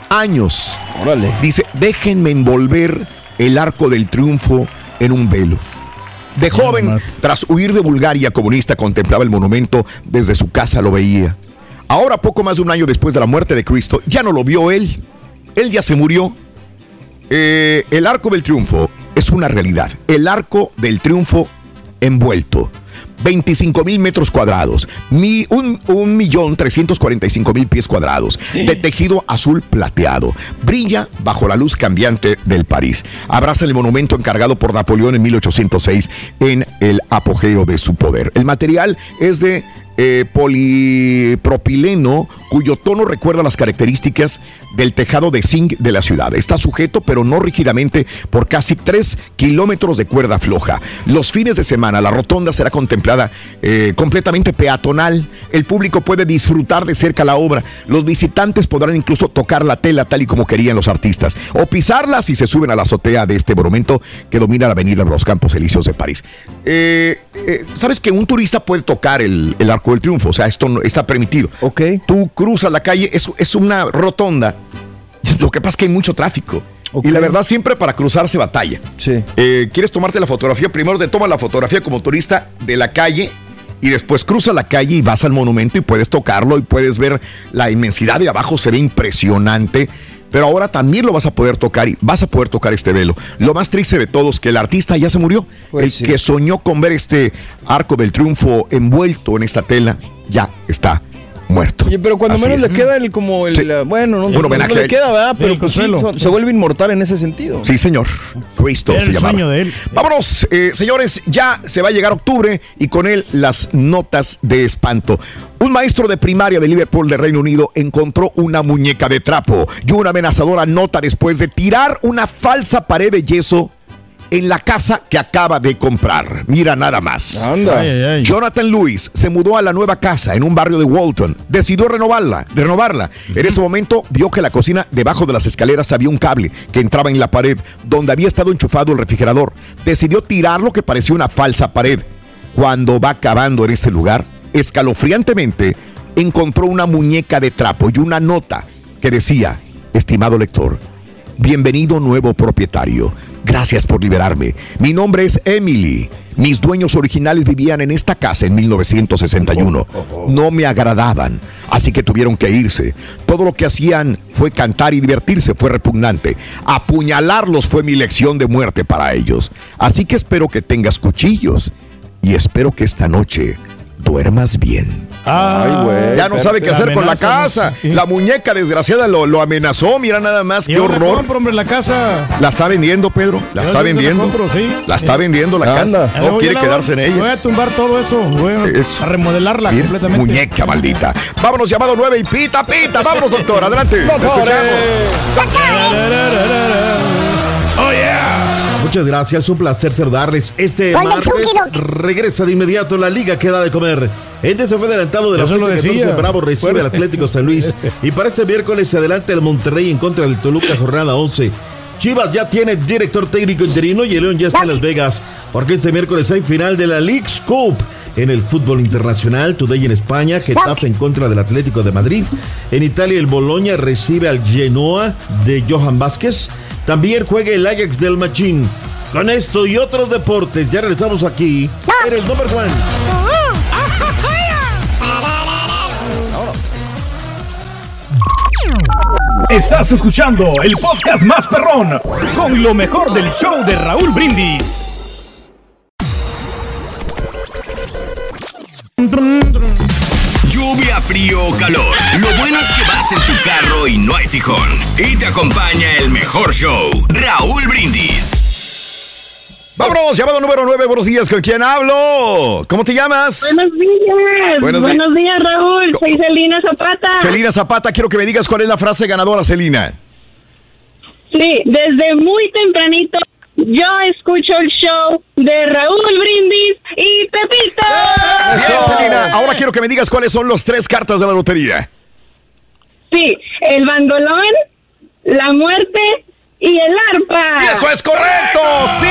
años. Órale. Dice, déjenme envolver el arco del triunfo en un velo. De joven, tras huir de Bulgaria comunista, contemplaba el monumento desde su casa, lo veía. Ahora, poco más de un año después de la muerte de Cristo, ya no lo vio él. Él ya se murió. Eh, el arco del triunfo es una realidad. El arco del triunfo envuelto. 25 mil metros cuadrados, mi- un, un millón 345 mil pies cuadrados, de tejido azul plateado. Brilla bajo la luz cambiante del París. Abraza el monumento encargado por Napoleón en 1806 en el apogeo de su poder. El material es de eh, polipropileno cuyo tono recuerda las características del tejado de zinc de la ciudad. Está sujeto, pero no rígidamente, por casi 3 kilómetros de cuerda floja. Los fines de semana la rotonda será contemplada eh, completamente peatonal. El público puede disfrutar de cerca la obra. Los visitantes podrán incluso tocar la tela tal y como querían los artistas o pisarla si se suben a la azotea de este monumento que domina la avenida de los Campos Elíseos de París. Eh, ¿Sabes que un turista puede tocar el, el Arco del Triunfo? O sea, esto no, está permitido. Ok. Tú cruzas la calle, es, es una rotonda. Lo que pasa es que hay mucho tráfico. Y la verdad, siempre para cruzar se batalla. Sí. Eh, ¿Quieres tomarte la fotografía? Primero te tomas la fotografía como turista de la calle y después cruzas la calle y vas al monumento y puedes tocarlo y puedes ver la inmensidad de abajo, se ve impresionante. Pero ahora también lo vas a poder tocar y vas a poder tocar este velo. Lo más triste de todo es que el artista ya se murió. el que soñó con ver este arco del triunfo envuelto en esta tela ya está muerto. Oye, pero cuando Así menos es. le queda el como el Sí. la- bueno, no, Un homenaje le queda, ¿verdad? Pero pues sí, se vuelve inmortal en ese sentido. Sí, señor. Cristo Era se el llamaba. sueño de él. Vámonos, eh, señores, ya se va a llegar octubre y con él las notas de espanto. Un maestro de primaria de Liverpool de Reino Unido encontró una muñeca de trapo y una amenazadora nota después de tirar una falsa pared de yeso en la casa que acaba de comprar. Mira nada más. Anda. Ay, ay, ay. Jonathan Lewis se mudó a la nueva casa en un barrio de Walton. Decidió renovarla, renovarla. En ese momento vio que la cocina debajo de las escaleras había un cable que entraba en la pared donde había estado enchufado el refrigerador. Decidió tirar lo que parecía una falsa pared. Cuando va cavando en este lugar, escalofriantemente encontró una muñeca de trapo y una nota que decía, estimado lector, Bienvenido nuevo propietario. Gracias por liberarme. Mi nombre es Emily. Mis dueños originales vivían en esta casa en 1961. No me agradaban, así que tuvieron que irse. Todo lo que hacían fue cantar y divertirse, fue repugnante. Apuñalarlos fue mi lección de muerte para ellos. Así que espero que tengas cuchillos y espero que esta noche duermas bien. Ay, güey. Ya no sabe qué la hacer con la casa. Sí. La muñeca desgraciada lo, lo amenazó. Mira nada más, qué horror. compro, hombre, la casa. La está vendiendo, Pedro. La Yo está la vendiendo. compro, sí. La está vendiendo la Anda. casa. No voy quiere la- quedarse en Voy ella. a tumbar todo eso. Voy a, Es- a remodelarla completamente. Muñeca maldita. Vámonos, llamado 9 y pita, pita. Vámonos, doctor. Adelante. Te escuchamos. Oh, yeah. Muchas gracias, un placer saludarles. Este martes regresa de inmediato la liga que da de comer. Este se fue adelantado de la Eso lo fecha 14, decía. Bravo recibe Bueno. al Atlético San Luis. Y para este miércoles se adelanta el Monterrey en contra del Toluca, jornada 11. Chivas ya tiene director técnico interino y el León ya está en Las Vegas. Porque este miércoles hay final de la League's Cup. En el fútbol internacional, Today en España, Getafe en contra del Atlético de Madrid. En Italia, el Boloña recibe al Genoa de Johan Vázquez. También juega el Ajax del Machín. Con esto y otros deportes, ya regresamos aquí. En el number one. Estás escuchando el podcast más perrón con lo mejor del show de Raúl Brindis. Lluvia, frío o calor. Lo bueno es que vas en tu carro y no hay fijón. Y te acompaña el mejor show, Raúl Brindis. Vámonos, llamado número 9. Buenos días. ¿Con quién hablo? ¿Cómo te llamas? Buenos días. Buenos días, Raúl. Soy Celina Zapata. Celina Zapata, quiero que me digas cuál es la frase ganadora, Celina. Sí, desde muy tempranito yo escucho el show de Raúl Brindis y Pepito. Bien, Celina. Ahora quiero que me digas cuáles son los tres cartas de la lotería. Sí, el bandolón, la muerte y el arpa. ¡Y eso es correcto! ¡Sí!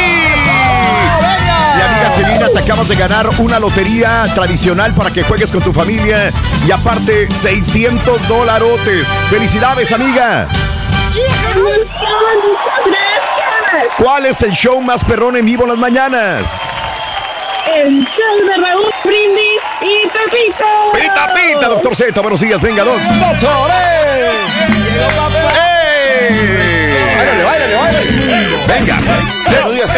Y amiga Celina, te acabas de ganar una lotería tradicional para que juegues con tu familia y aparte 600 dolarotes. ¡Felicidades, amiga! Muchas gracias. ¿Cuál es el show más perrón en vivo en las mañanas? El show de Raúl Brindis y Pepito. ¡Pita, pita, doctor Z! Buenos días, venga, don. Báilale, báilale, báilale. Venga.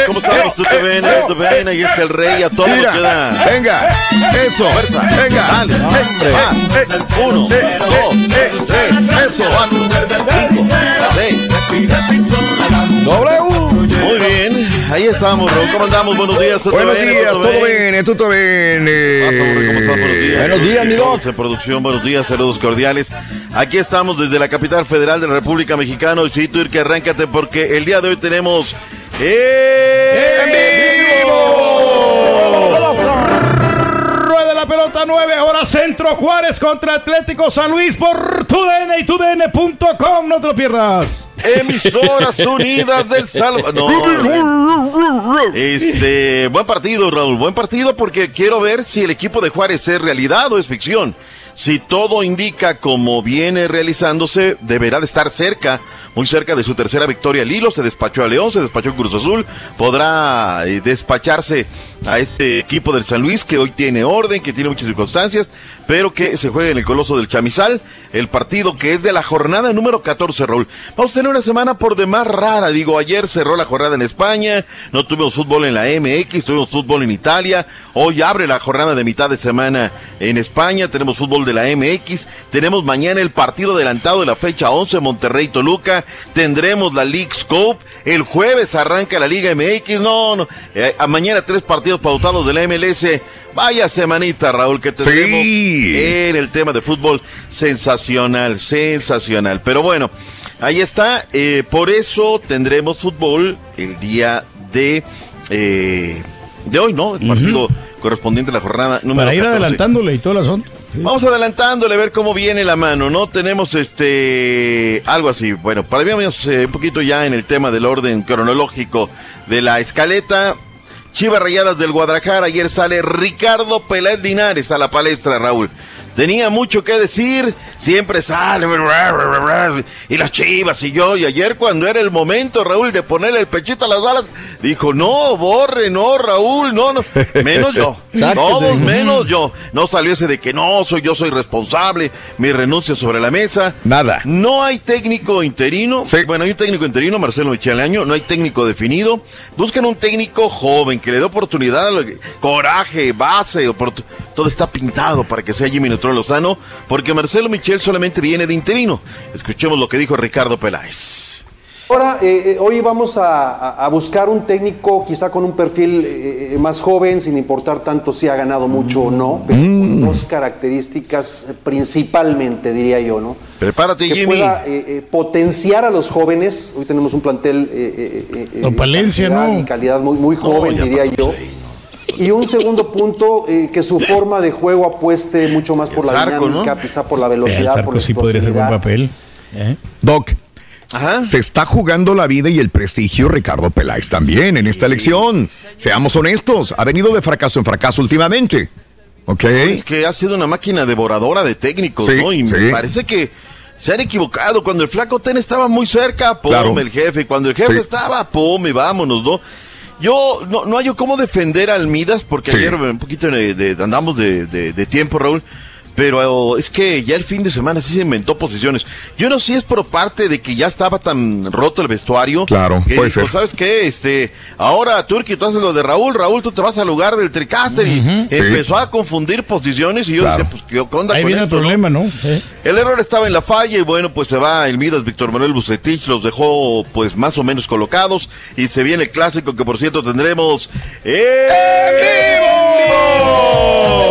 ¿cómo? ¿Tú te ven? ¿Tú te ven? Ahí está el rey, a todo lo que da. venga, eso, venga, Dale, hombre. Eh, eh, Uno, eh, dos, eh, tres, eso, cuatro, cinco, seis. W. Ahí estamos, Raúl. ¿Cómo andamos? Buenos días. ¿Todo Buenos bien? días, ¿Todo bien? todo bien. eh. Hombre, ¿Cómo estás? Buenos días. Buenos días, mi doc. En producción, buenos días, saludos cordiales. Aquí estamos desde la capital federal de la República Mexicana. Y sí, Turque, arráncate porque el día de hoy tenemos. ¡En Rueda pelota 9 horas centro Juárez contra Atlético San Luis por TUDN y TUDN.com. No te lo pierdas. Emisoras Unidas del Salvador. No, este, buen partido, Raúl. Buen partido porque quiero ver si el equipo de Juárez es realidad o es ficción. Si todo indica como viene realizándose, deberá de estar cerca, muy cerca de su tercera victoria al hilo. Se despachó a León, se despachó a Cruz Azul. Podrá eh, despacharse a este equipo del San Luis que hoy tiene orden, que tiene muchas circunstancias, pero que se juega en el Coloso del Chamizal. El partido que es de la jornada número 14, Raúl. Vamos a tener una semana por demás rara. Digo, ayer cerró la jornada en España, no tuvimos fútbol en la MX, tuvimos fútbol en Italia. Hoy abre la jornada de mitad de semana en España. Tenemos fútbol de la MX. Tenemos mañana el partido adelantado de la fecha 11, Monterrey-Toluca. Tendremos la League Scope. El jueves arranca la Liga MX. No, no. Eh, a mañana tres partidos pautados de la MLS. Vaya semanita, Raúl, que tendremos en el tema de fútbol. Sensacional, sensacional. Pero bueno, ahí está. Eh, por eso tendremos fútbol el día de, eh, de hoy, ¿no? El partido correspondiente a la jornada número Para ir 14. adelantándole y todo el asunto. Vamos adelantándole a ver cómo viene la mano, ¿no? Tenemos este algo así. Bueno, para mí eh, un poquito ya en el tema del orden cronológico de la escaleta. Chivas Rayadas del Guadalajara, ayer sale Ricardo Peláez Linares a la palestra, Raúl. Tenía mucho que decir, siempre sale, y las chivas y yo, y ayer cuando era el momento, Raúl, de ponerle el pechito a las balas, dijo, no, borre, no, Raúl, no, no, menos yo, todos menos yo. No salió ese de que no, soy yo soy responsable, mi renuncia sobre la mesa. Nada. No hay técnico interino. Bueno, hay un técnico interino, Marcelo Micheleaño, no hay técnico definido. Buscan un técnico joven que le dé oportunidad, coraje, base, oportu- todo está pintado para que sea Jimmy Neutron Lozano, porque Marcelo Michel solamente viene de interino. Escuchemos lo que dijo Ricardo Peláez. Ahora, eh, eh, hoy vamos a, buscar un técnico quizá con un perfil eh, más joven, sin importar tanto si ha ganado mucho o no, pero con dos características principalmente, diría yo, ¿no? Prepárate, que Jimmy. pueda eh, eh, potenciar a los jóvenes. Hoy tenemos un plantel eh, eh, eh, eh, Palencia, ¿no? y calidad muy, muy joven, diría yo. Y un segundo punto, eh, que su forma de juego apueste mucho más por la Zarco, dinámica, ¿no? quizá por la Sí, el velocidad, por la sí podría ser buen papel. ¿eh? Doc. Se está jugando la vida y el prestigio Ricardo Peláez también en esta elección. Seamos honestos, ha venido de fracaso en fracaso últimamente. ¿Ok? Es que ha sido una máquina devoradora de técnicos, Sí, ¿no? Y sí. me parece que se han equivocado. Cuando el flaco Ten estaba muy cerca, pum, Claro. el jefe. Cuando el jefe Sí. estaba, pum, y vámonos, ¿no? Yo no, no hay cómo defender al Midas porque Sí. ayer un poquito de, de- andamos de, de- de tiempo, Raúl. Pero es que ya el fin de semana sí se inventó posiciones. Yo no sé si es por parte de que ya estaba tan roto el vestuario. Claro, que puede dijo, ser. ¿sabes qué? Este, ahora Turki, tú haces lo de Raúl, Raúl, tú te vas al lugar del Tricaster y empezó a confundir posiciones y yo Claro. decía, pues, ¿qué onda Ahí con viene el no? problema, ¿no? ¿Eh? El error estaba en la falla y bueno, pues se va el Midas Víctor Manuel Bucetich, los dejó pues más o menos colocados y se viene el clásico que por cierto tendremos en vivo.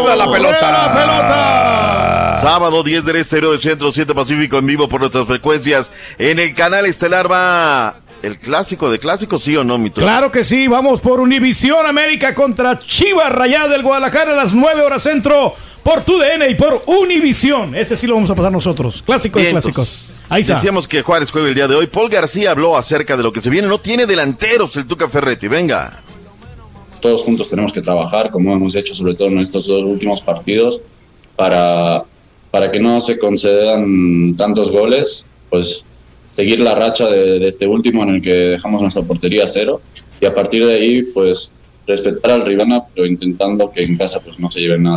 ¡Rueda la pelota! Sábado 10 del Este, 9 del Centro, 7 Pacífico en vivo por nuestras frecuencias. En el canal estelar va el clásico de clásicos, ¿sí o no, mi? Claro que sí, vamos por Univisión América contra Chivas Rayadas del Guadalajara a las 9 horas centro por TUDN y por Univisión. Ese sí lo vamos a pasar nosotros. Clásico de Vientos. clásicos. Ahí está. Decíamos que Juárez juega el día de hoy. Paul García habló acerca de lo que se viene. No tiene delanteros el Tuca Ferretti. Venga. Todos juntos tenemos que trabajar, como hemos hecho sobre todo en estos dos últimos partidos, para, para que no se concedan tantos goles, pues seguir la racha de, de este último en el que dejamos nuestra portería a cero y a partir de ahí, pues respetar al rival, pero intentando que en casa pues no se lleven nada.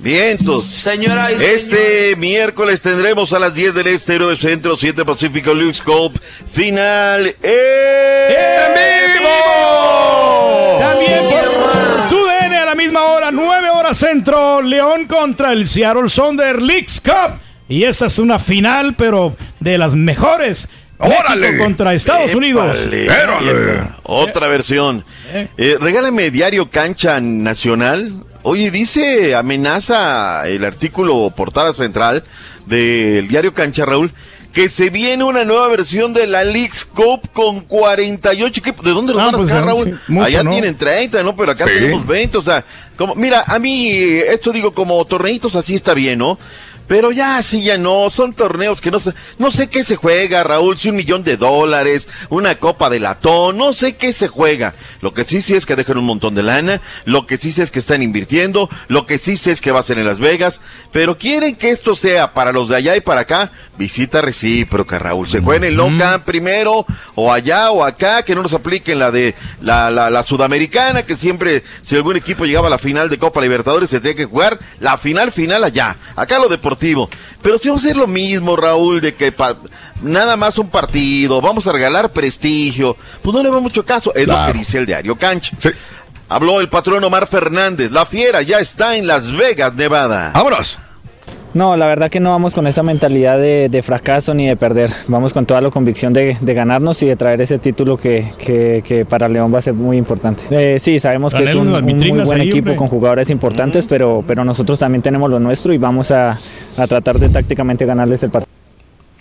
Vientos. Señora y Este miércoles tendremos a las 10 del Este, 9 Centro, 7 Pacífico, Luke Scope, final en vivo. Misma hora, 9 horas centro, León contra el Seattle Sonder Leagues Cup. Y esta es una final, pero de las mejores. ¡Órale! México contra Estados Unidos. Épale. Otra versión. Eh, regálame diario Cancha Nacional. Oye, dice, amenaza el artículo portada central del diario Cancha, Raúl, que se viene una nueva versión de la League's Cup con 48 equipos. ¿De dónde los Ah, van a pues, sacar, sí, Raúl? mucho, Allá ¿no? tienen 30, ¿no? Pero acá Sí. tenemos 20, o sea, como, mira, a mí esto digo como torneitos así está bien, ¿no? Pero ya sí, ya no, son torneos que no sé, no sé qué se juega, Raúl, si un millón de dólares, una copa de latón, no sé qué se juega. Lo que sí sé es que dejan un montón de lana, lo que sí sé es que están invirtiendo, lo que sí sé es que va a ser en Las Vegas, pero quieren que esto sea para los de allá y para acá, visita recíproca, Raúl. Se juega en el local primero, o allá o acá, que no nos apliquen la de la, la, la sudamericana, que siempre, si algún equipo llegaba a la final de Copa Libertadores, se tenía que jugar la final final allá. Acá lo deportivo deportivo. Pero si vamos a hacer lo mismo, Raúl, de que pa- nada más un partido, vamos a regalar prestigio, pues no le va mucho caso. Es lo que dice el diario Cancha. Habló el patrón Omar Fernández. La fiera ya está en Las Vegas, Nevada. ¡Vámonos! No, la verdad que no vamos con esa mentalidad de, de fracaso ni de perder. Vamos con toda la convicción de, de ganarnos y de traer ese título que, que- que para León va a ser muy importante. Eh, sí, sabemos que es un, muy buen ahí, equipo hombre. con jugadores importantes, pero, pero nosotros también tenemos lo nuestro y vamos a, a tratar de tácticamente ganarles el partido.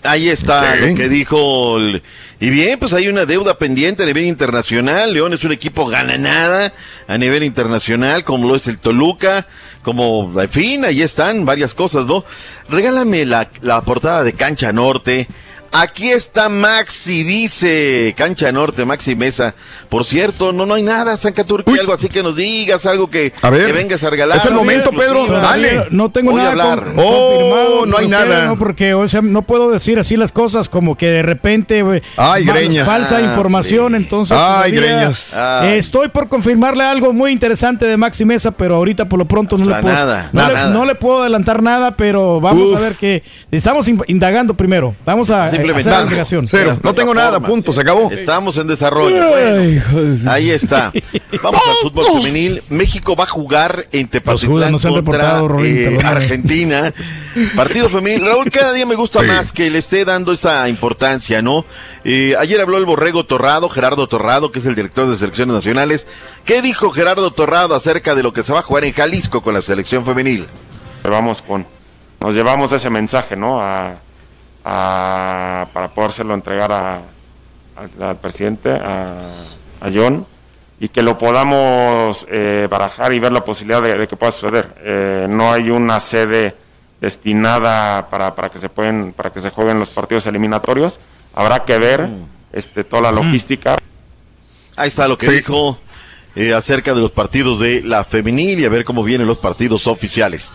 Ahí está Sí. lo que dijo. el- Y bien, pues hay una deuda pendiente a nivel internacional. León es un equipo gana nada a nivel internacional, como lo es el Toluca, como, en fin, ahí están varias cosas, ¿no? Regálame la, la portada de Cancha Norte. Aquí está Maxi, dice Cancha Norte, Maxi Mesa. Por cierto, no, no hay nada, San Caturqui, algo así que nos digas, algo que, A ver, que vengas a regalar. es el momento, Pedro, dale. No tengo Voy a nada hablar. con- Oh, no hay nada. No, porque o sea, no puedo decir así las cosas como que de repente güey, Ay, mal- greñas. falsa Ah, información. Entonces, Ay, todavía, greñas. Ay. eh, estoy por confirmarle algo muy interesante de Maxi Mesa, pero ahorita por lo pronto no O sea, le puedo nada, no, le, nada. no le puedo adelantar nada, pero vamos Uf. a ver que estamos in- indagando primero. Vamos a, a Cero. No tengo nada, punto, se acabó. Estamos en desarrollo. Bueno, ahí está. Vamos al fútbol femenil. México va a jugar en Tepatitlán contra eh. Argentina. Partido femenil. Raúl, cada día me gusta Sí. más que le esté dando esa importancia, ¿no? Eh, ayer habló el Borrego Torrado, Gerardo Torrado, que es el director de selecciones nacionales. ¿Qué dijo Gerardo Torrado acerca de lo que se va a jugar en Jalisco con la selección femenil? vamos con, nos llevamos ese mensaje, ¿no? A, a- para podérselo entregar a, al, al presidente, a, a John, y que lo podamos eh, barajar y ver la posibilidad de, de que pueda suceder. Eh, no hay una sede destinada para, para que se pueden, para que se jueguen los partidos eliminatorios. Habrá que ver este, toda la logística. Ahí está lo que dijo eh, acerca de los partidos de la femenil y a ver cómo vienen los partidos oficiales.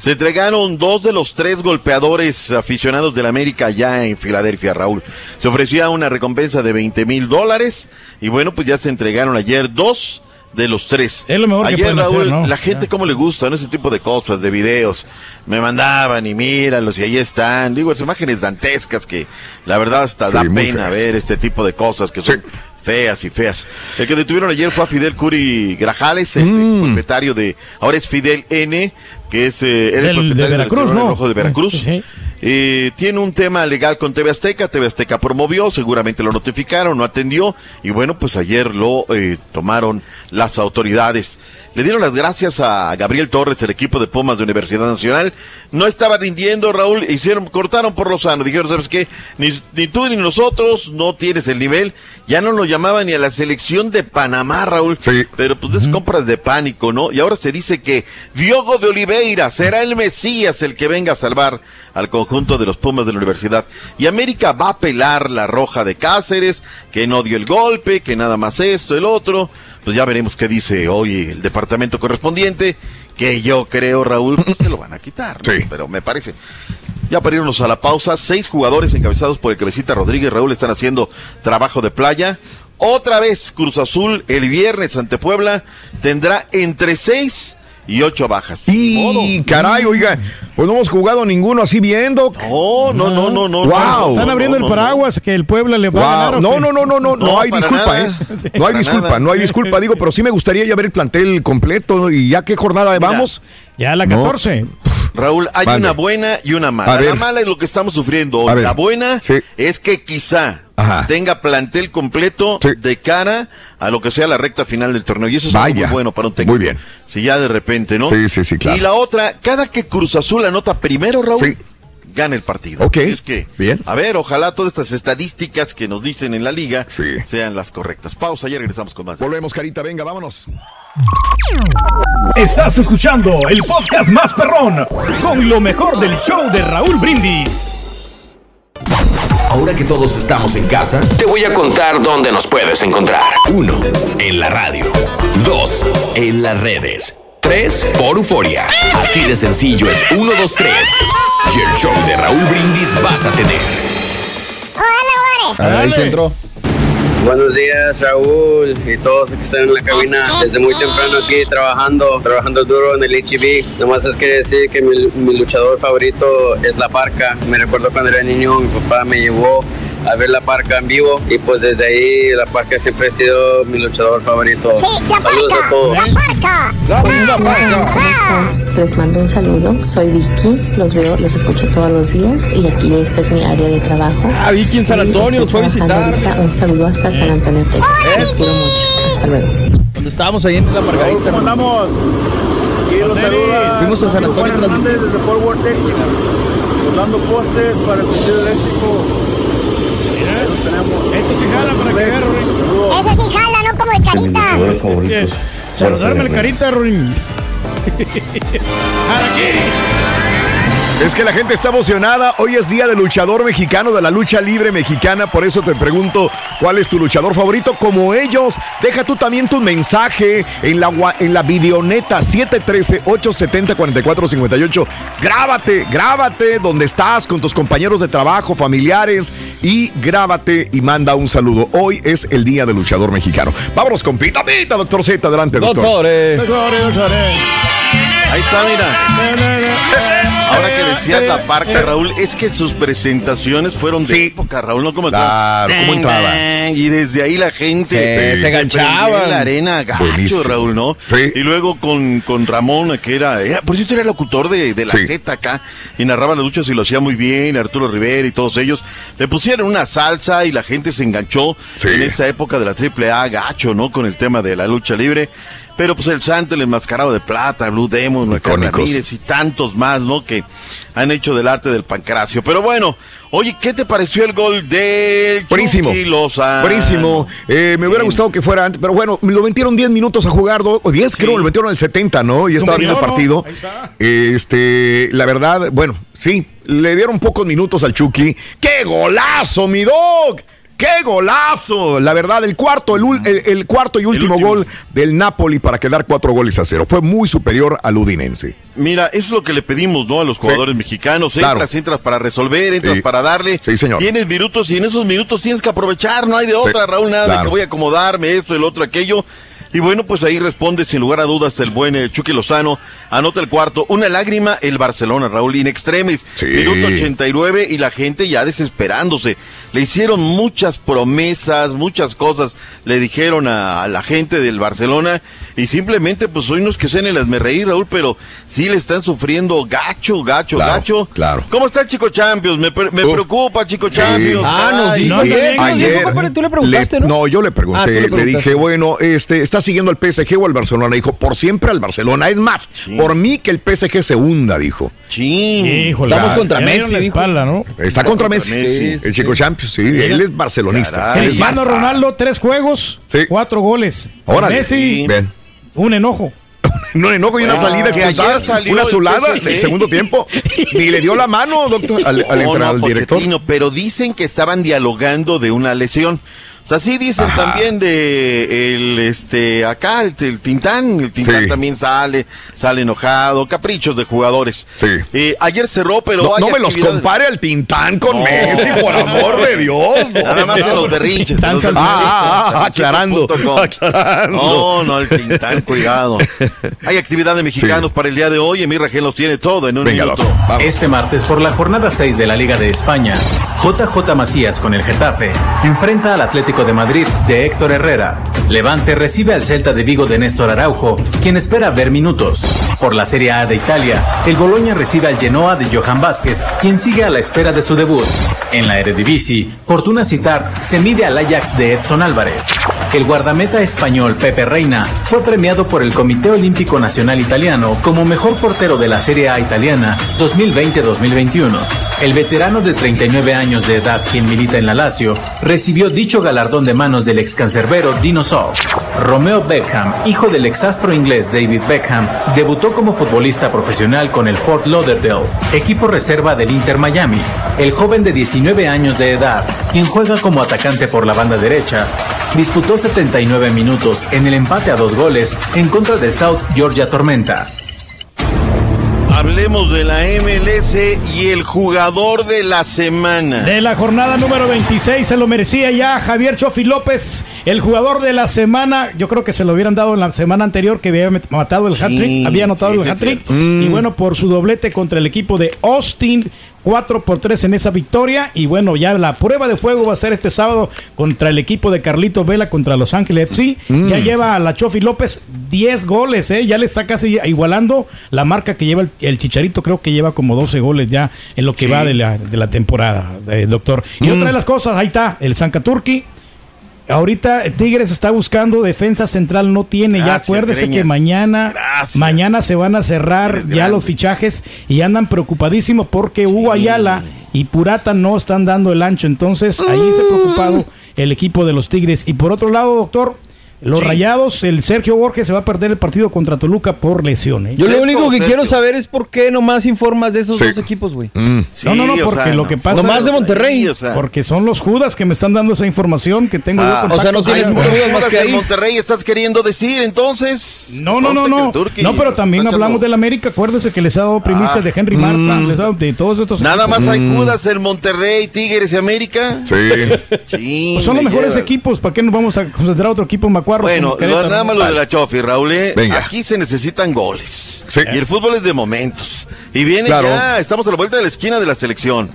Se entregaron dos de los tres golpeadores aficionados del América ya en Filadelfia, Raúl. Se ofrecía una recompensa de 20 mil dólares y bueno, pues ya se entregaron ayer dos de los tres. Es lo mejor que ayer, pueden Raúl, hacer, ¿no? la gente cómo le gusta, ¿no? Ese tipo de cosas, de videos. Me mandaban y míralos y ahí están. Digo, esas imágenes dantescas que la verdad hasta Sí, da pena feas. ver este tipo de cosas que son feas y feas. El que detuvieron ayer fue a Fidel Curi Grajales, el Mm. propietario de, ahora es Fidel N, que es eh, el propietario de Veracruz, ¿no? Rojo de Veracruz. Sí. Eh, tiene un tema legal con TV Azteca, TV Azteca promovió, seguramente lo notificaron, no atendió y bueno, pues ayer lo eh, tomaron las autoridades. Le dieron las gracias a Gabriel Torres, el equipo de Pumas de Universidad Nacional. No estaba rindiendo, Raúl, hicieron, cortaron por lo sano. Dijeron, ¿sabes qué? Ni, ni tú ni nosotros no tienes el nivel. Ya no lo llamaban ni a la selección de Panamá, Raúl. Pero pues es compras de pánico, ¿no? Y ahora se dice que Diogo de Oliveira será el Mesías el que venga a salvar al conjunto de los Pumas de la universidad. Y América va a pelar la roja de Cáceres, que no dio el golpe, que nada más esto, el otro. Pues ya veremos qué dice hoy el departamento correspondiente, que yo creo, Raúl, se lo van a quitar. ¿no? Pero me parece. Ya para irnos a la pausa, seis jugadores encabezados por el Cabecita Rodríguez Raúl están haciendo trabajo de playa. Otra vez Cruz Azul el viernes ante Puebla tendrá entre seis y ocho bajas. Y caray, oiga, pues no hemos jugado ninguno así viendo. No, no, no, no, no. Wow. Están abriendo el paraguas que el Puebla le va a ganar. ¿o No, no, no, no, no, no, hay disculpa, nada. ¿eh? No hay disculpa, nada. no hay disculpa, digo, pero sí me gustaría ya ver el plantel completo y ya qué jornada vamos. Ya la No. 14. Raúl, hay una buena y una A mala. ver. La mala es lo que estamos sufriendo hoy. La buena es que quizá Ajá. tenga plantel completo de cara a lo que sea la recta final del torneo. Y eso es Vaya. muy bueno para un técnico. Muy bien. Si ya de repente, ¿no? Sí, sí, sí, claro. Y la otra, cada que Cruz Azul anota primero, Raúl, Sí. gana el partido. Ok. Así Es que, Bien. a ver, ojalá todas estas estadísticas que nos dicen en la liga sean las correctas. Pausa, ya regresamos con más. Volvemos, Carita, venga, vámonos. Estás escuchando el podcast más perrón con lo mejor del show de Raúl Brindis. Ahora que todos estamos en casa, te voy a contar dónde nos puedes encontrar. 1. En la radio. 2. En las redes. 3. Por Euforia. Así de sencillo es 1, 2, 3. Y el show de Raúl Brindis vas a tener. ¡Hola, ahí sí entró. Buenos días, Raúl y todos los que están en la cabina. Desde muy temprano aquí trabajando, trabajando duro en el HB. Nomás es que decir que mi, mi luchador favorito es la parca. Me recuerdo cuando era niño, mi papá me llevó a ver la parca en vivo y pues desde ahí la parca siempre ha sido mi luchador favorito. Saludos a todos. Les mando un saludo. Soy Vicky. Los veo, los escucho todos los días y aquí esta es mi área de trabajo. Ah, Vicky en San Antonio, nos fue a visitar. ahorita. Un saludo hasta San Antonio, Texas. Los quiero mucho. Hasta luego. Cuando estábamos ahí en la Margarita. ¿Cómo andamos? Aquí los saluda. Fuimos a San Antonio Juan Hernández desde Fort Worth, Texas. Soldando postes para el tendido eléctrico. Esto sí jala para que vean, Ese sí jala, no como el carita. Saludarme el carita, Ruin. Es que la gente está emocionada. Hoy es día del luchador mexicano, de la lucha libre mexicana. Por eso te pregunto, ¿cuál es tu luchador favorito? Como ellos, deja tú también tu mensaje en la, en la videoneta 713-870-4458. Grábate, grábate donde estás con tus compañeros de trabajo, familiares y grábate y manda un saludo. Hoy es el día del luchador mexicano. Vámonos con Pita Pita, doctor Z. Adelante, doctor. Doctores. Ahí está, mira. Ahora que decías la parca, Raúl, es que sus presentaciones fueron de época, Raúl, no como Claro, ¿cómo entraba? Y desde ahí la gente Se- se enganchaban. prendía en la arena, gacho, Buenísimo. Raúl, ¿no? Y luego con, con Ramón, que era, era- por cierto, era locutor de, de la Sí. Z acá, y narraba las luchas y lo hacía muy bien, Arturo Rivera y todos ellos. Le pusieron una salsa y la gente se enganchó en esta época de la AAA, gacho, ¿no? Con el tema de la lucha libre. Pero pues el Santo, el enmascarado de plata, Blue Demon. Ramírez y tantos más, ¿no? Que han hecho del arte del pancracio. Pero bueno, oye, ¿qué te pareció el gol del Buenísimo. Lozano? Buenísimo. Eh, me hubiera gustado que fuera antes, pero bueno, me lo metieron 10 minutos a jugar, do- o 10 creo, lo metieron al 70, ¿no? Y estaba viendo el partido. Este, la verdad, bueno, sí, le dieron pocos minutos al Chucky. ¡Qué golazo, mi dog! ¡Qué golazo! La verdad, el cuarto, el, el- el cuarto y último, gol del Napoli para quedar cuatro goles a cero. Fue muy superior al Udinense. Mira, eso es lo que le pedimos, ¿no? A los jugadores mexicanos. claro. Entras, entras para resolver, entras Sí. para darle. Sí, señor. Tienes minutos y en esos minutos tienes que aprovechar, no hay de otra, Raúl, nada de que voy a acomodarme esto, el otro, aquello. Y bueno, pues ahí responde sin lugar a dudas el buen eh, Chucky Lozano. Anota el cuarto. Una lágrima, el Barcelona, Raúl, in extremis. Minuto 89 y la gente ya desesperándose. Le hicieron muchas promesas, muchas cosas le dijeron a, a la gente del Barcelona y simplemente pues hoy no es que sean el hazme reír, Raúl, pero sí le están sufriendo gacho, gacho, Claro, gacho. claro. ¿Cómo está el Chico Champions? Me, pre- me Uf. preocupa, Chico Sí. Champions. Ah, nos dijo no, ayer, no, no, ayer, dijo, compadre, tú le preguntaste, le- ¿no? yo le Ah, pregunté, le dije, bueno, este, ¿está siguiendo al PSG o al Barcelona? Dijo, por siempre al Barcelona. Es más, por mí que el PSG se hunda, dijo. Híjole. Estamos contra Messi, la dijo. espalda, ¿no? Está contra Messi, el Chico Champions, sí, él es barcelonista. Cristiano. Ronaldo, tres juegos, cuatro goles. Órale. Messi, Ven. Un enojo. No enojo y una Ah, salida que expulsada, ayer salió una azulada en el segundo tiempo. Ni le dio la mano, doctor, al, al, No, entrar- no, al director. Pero dicen que estaban dialogando de una lesión. O sea, sí dicen Ajá. también de el este acá el, el Tintán, el Tintán Sí. también sale, sale enojado, caprichos de jugadores. Sí. Eh, ayer cerró, pero No, hay no me los compare al Tintán con No. Messi, por amor de Dios. no. Nada más en los berrinches. en los Ah, ah, ah, aclarando, aclarando. No, no, el Tintán, cuidado. Hay actividad de mexicanos para el día de hoy. Emir Rangel los tiene todo en un minuto. Este martes por la jornada 6 de la Liga de España, JJ Macías con el Getafe enfrenta al Atlético de Madrid de Héctor Herrera. Levante recibe al Celta de Vigo de Néstor Araujo, quien espera ver minutos. Por la Serie A de Italia, el Boloña recibe al Genoa de Johan Vázquez, quien sigue a la espera de su debut. En la Eredivisie, Fortuna Citar se mide al Ajax de Edson Álvarez. El guardameta español Pepe Reina fue premiado por el Comité Olímpico Nacional Italiano como mejor portero de la Serie A italiana 2020-2021. El veterano de 39 años de edad, quien milita en la Lazio, recibió dicho galardón de manos del ex cancerbero Dino Sow. Romeo Beckham, hijo del exastro inglés David Beckham, debutó como futbolista profesional con el Fort Lauderdale, equipo reserva del Inter Miami. El joven de 19 años de edad, quien juega como atacante por la banda derecha, disputó 79 minutos en el empate a dos goles en contra del South Georgia Tormenta. Hablemos de la MLS y el jugador de la semana. De la jornada número 26 se lo merecía ya Javier Chofi López, el jugador de la semana. Yo creo que se lo hubieran dado en la semana anterior que había matado el hat-trick, Sí, había anotado sí, el sí, hat-trick. sí. Y bueno, por su doblete contra el equipo de Austin. 4 por 3 en esa victoria y bueno, ya la prueba de fuego va a ser este sábado contra el equipo de Carlito Vela contra Los Ángeles FC. Ya lleva a la Chofi López 10 goles, ¿eh? ya le está casi igualando la marca que lleva el, el Chicharito, creo que lleva como 12 goles ya en lo que va de la, de la temporada, eh, doctor. Y otra de las cosas, ahí está, el Turkey. Ahorita Tigres está buscando defensa central, no tiene. ya acuérdese Greñas. que mañana, mañana se van a cerrar ya los fichajes y andan preocupadísimos porque Hugo Ayala y Purata no están dando el ancho. Entonces ahí se ha preocupado el equipo de los Tigres. Y por otro lado, doctor, los Rayados, el Sergio Borges se va a perder el partido contra Toluca por lesiones. Yo lo único que quiero saber es por qué nomás informas de esos Sí. dos equipos, güey. no, no, no, porque lo que pasa Nomás de Monterrey. Porque son los Judas que me están dando esa información que tengo Ah, yo contactos Hay con- jugadoras en Monterrey estás queriendo decir entonces. No, no, no, no. No, pero también hablamos del América. Acuérdese que les ha dado primicia Ah. de Henry Marta, Mm. les ha dado de todos estos. Nada equipos. más hay Judas en Monterrey, Tigres y América. Sí. Sí, Pues son los me mejores equipos. ¿Para qué nos vamos a concentrar a otro equipo Bueno, lo- nada más lo de la Chofi, Raúl. ¿eh? Venga. Aquí se necesitan goles. Y el fútbol es de momentos. Y viene Claro. ya, estamos a la vuelta de la esquina de la selección.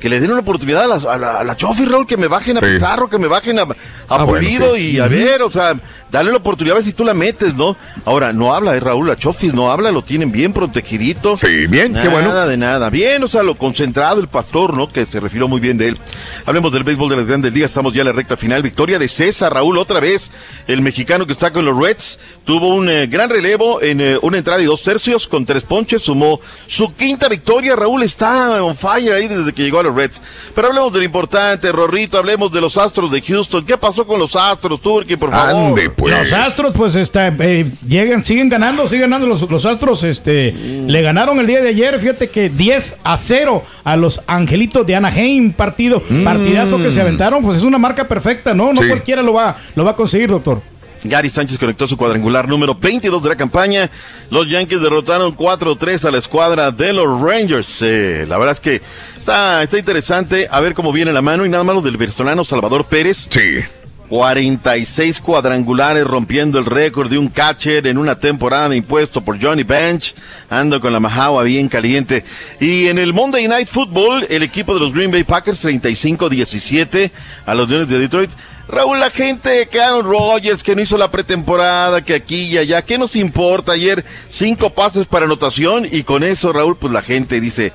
Que le den una oportunidad a la, a la, a la Chofi, Raúl, que me bajen a Sí. Pizarro, que me bajen a, a Ah, bueno, Pulido sí. y a ver, o sea, dale la oportunidad a ver si tú la metes, ¿no? Ahora, no habla, eh, Raúl, la Chofis no habla, lo tienen bien protegidito. Sí, bien, qué Nada bueno. de nada. Bien, o sea, lo concentrado, el pastor, ¿no? Que se refirió muy bien de él. Hablemos del béisbol de las grandes ligas, estamos ya en la recta final. Victoria de César, Raúl, otra vez. El mexicano que está con los Reds tuvo un eh, gran relevo en eh, una entrada y dos tercios con tres ponches, sumó su quinta victoria. Raúl está on fire ahí desde que llegó a los Reds. Pero hablemos de lo importante, Rorrito, hablemos de los Astros de Houston. ¿Qué pasó con los Astros, Turkey, por favor? Ande, pues. Los Astros, pues, está, eh, llegan, siguen ganando, siguen ganando los, los Astros. Este, Le ganaron el día de ayer, fíjate que 10 a 0 a los Angelitos de Anaheim. Partido, partidazo que se aventaron, pues es una marca perfecta, ¿no? No Sí. cualquiera lo va, lo va a conseguir, doctor. Gary Sánchez conectó su cuadrangular número 22 de la campaña. Los Yankees derrotaron 4-3 a la escuadra de los Rangers. Eh, la verdad es que está, está interesante a ver cómo viene la mano y nada más lo del venezolano Salvador Pérez. Sí. 46 cuadrangulares rompiendo el récord de un catcher en una temporada impuesto por Johnny Bench. Ando con la majagua bien caliente. Y en el Monday Night Football, el equipo de los Green Bay Packers 35-17 a los Leones de Detroit. Raúl, la gente que Aaron Rodgers, que no hizo la pretemporada, que aquí y allá, ¿qué nos importa? Ayer cinco pases para anotación y con eso, Raúl, pues la gente dice,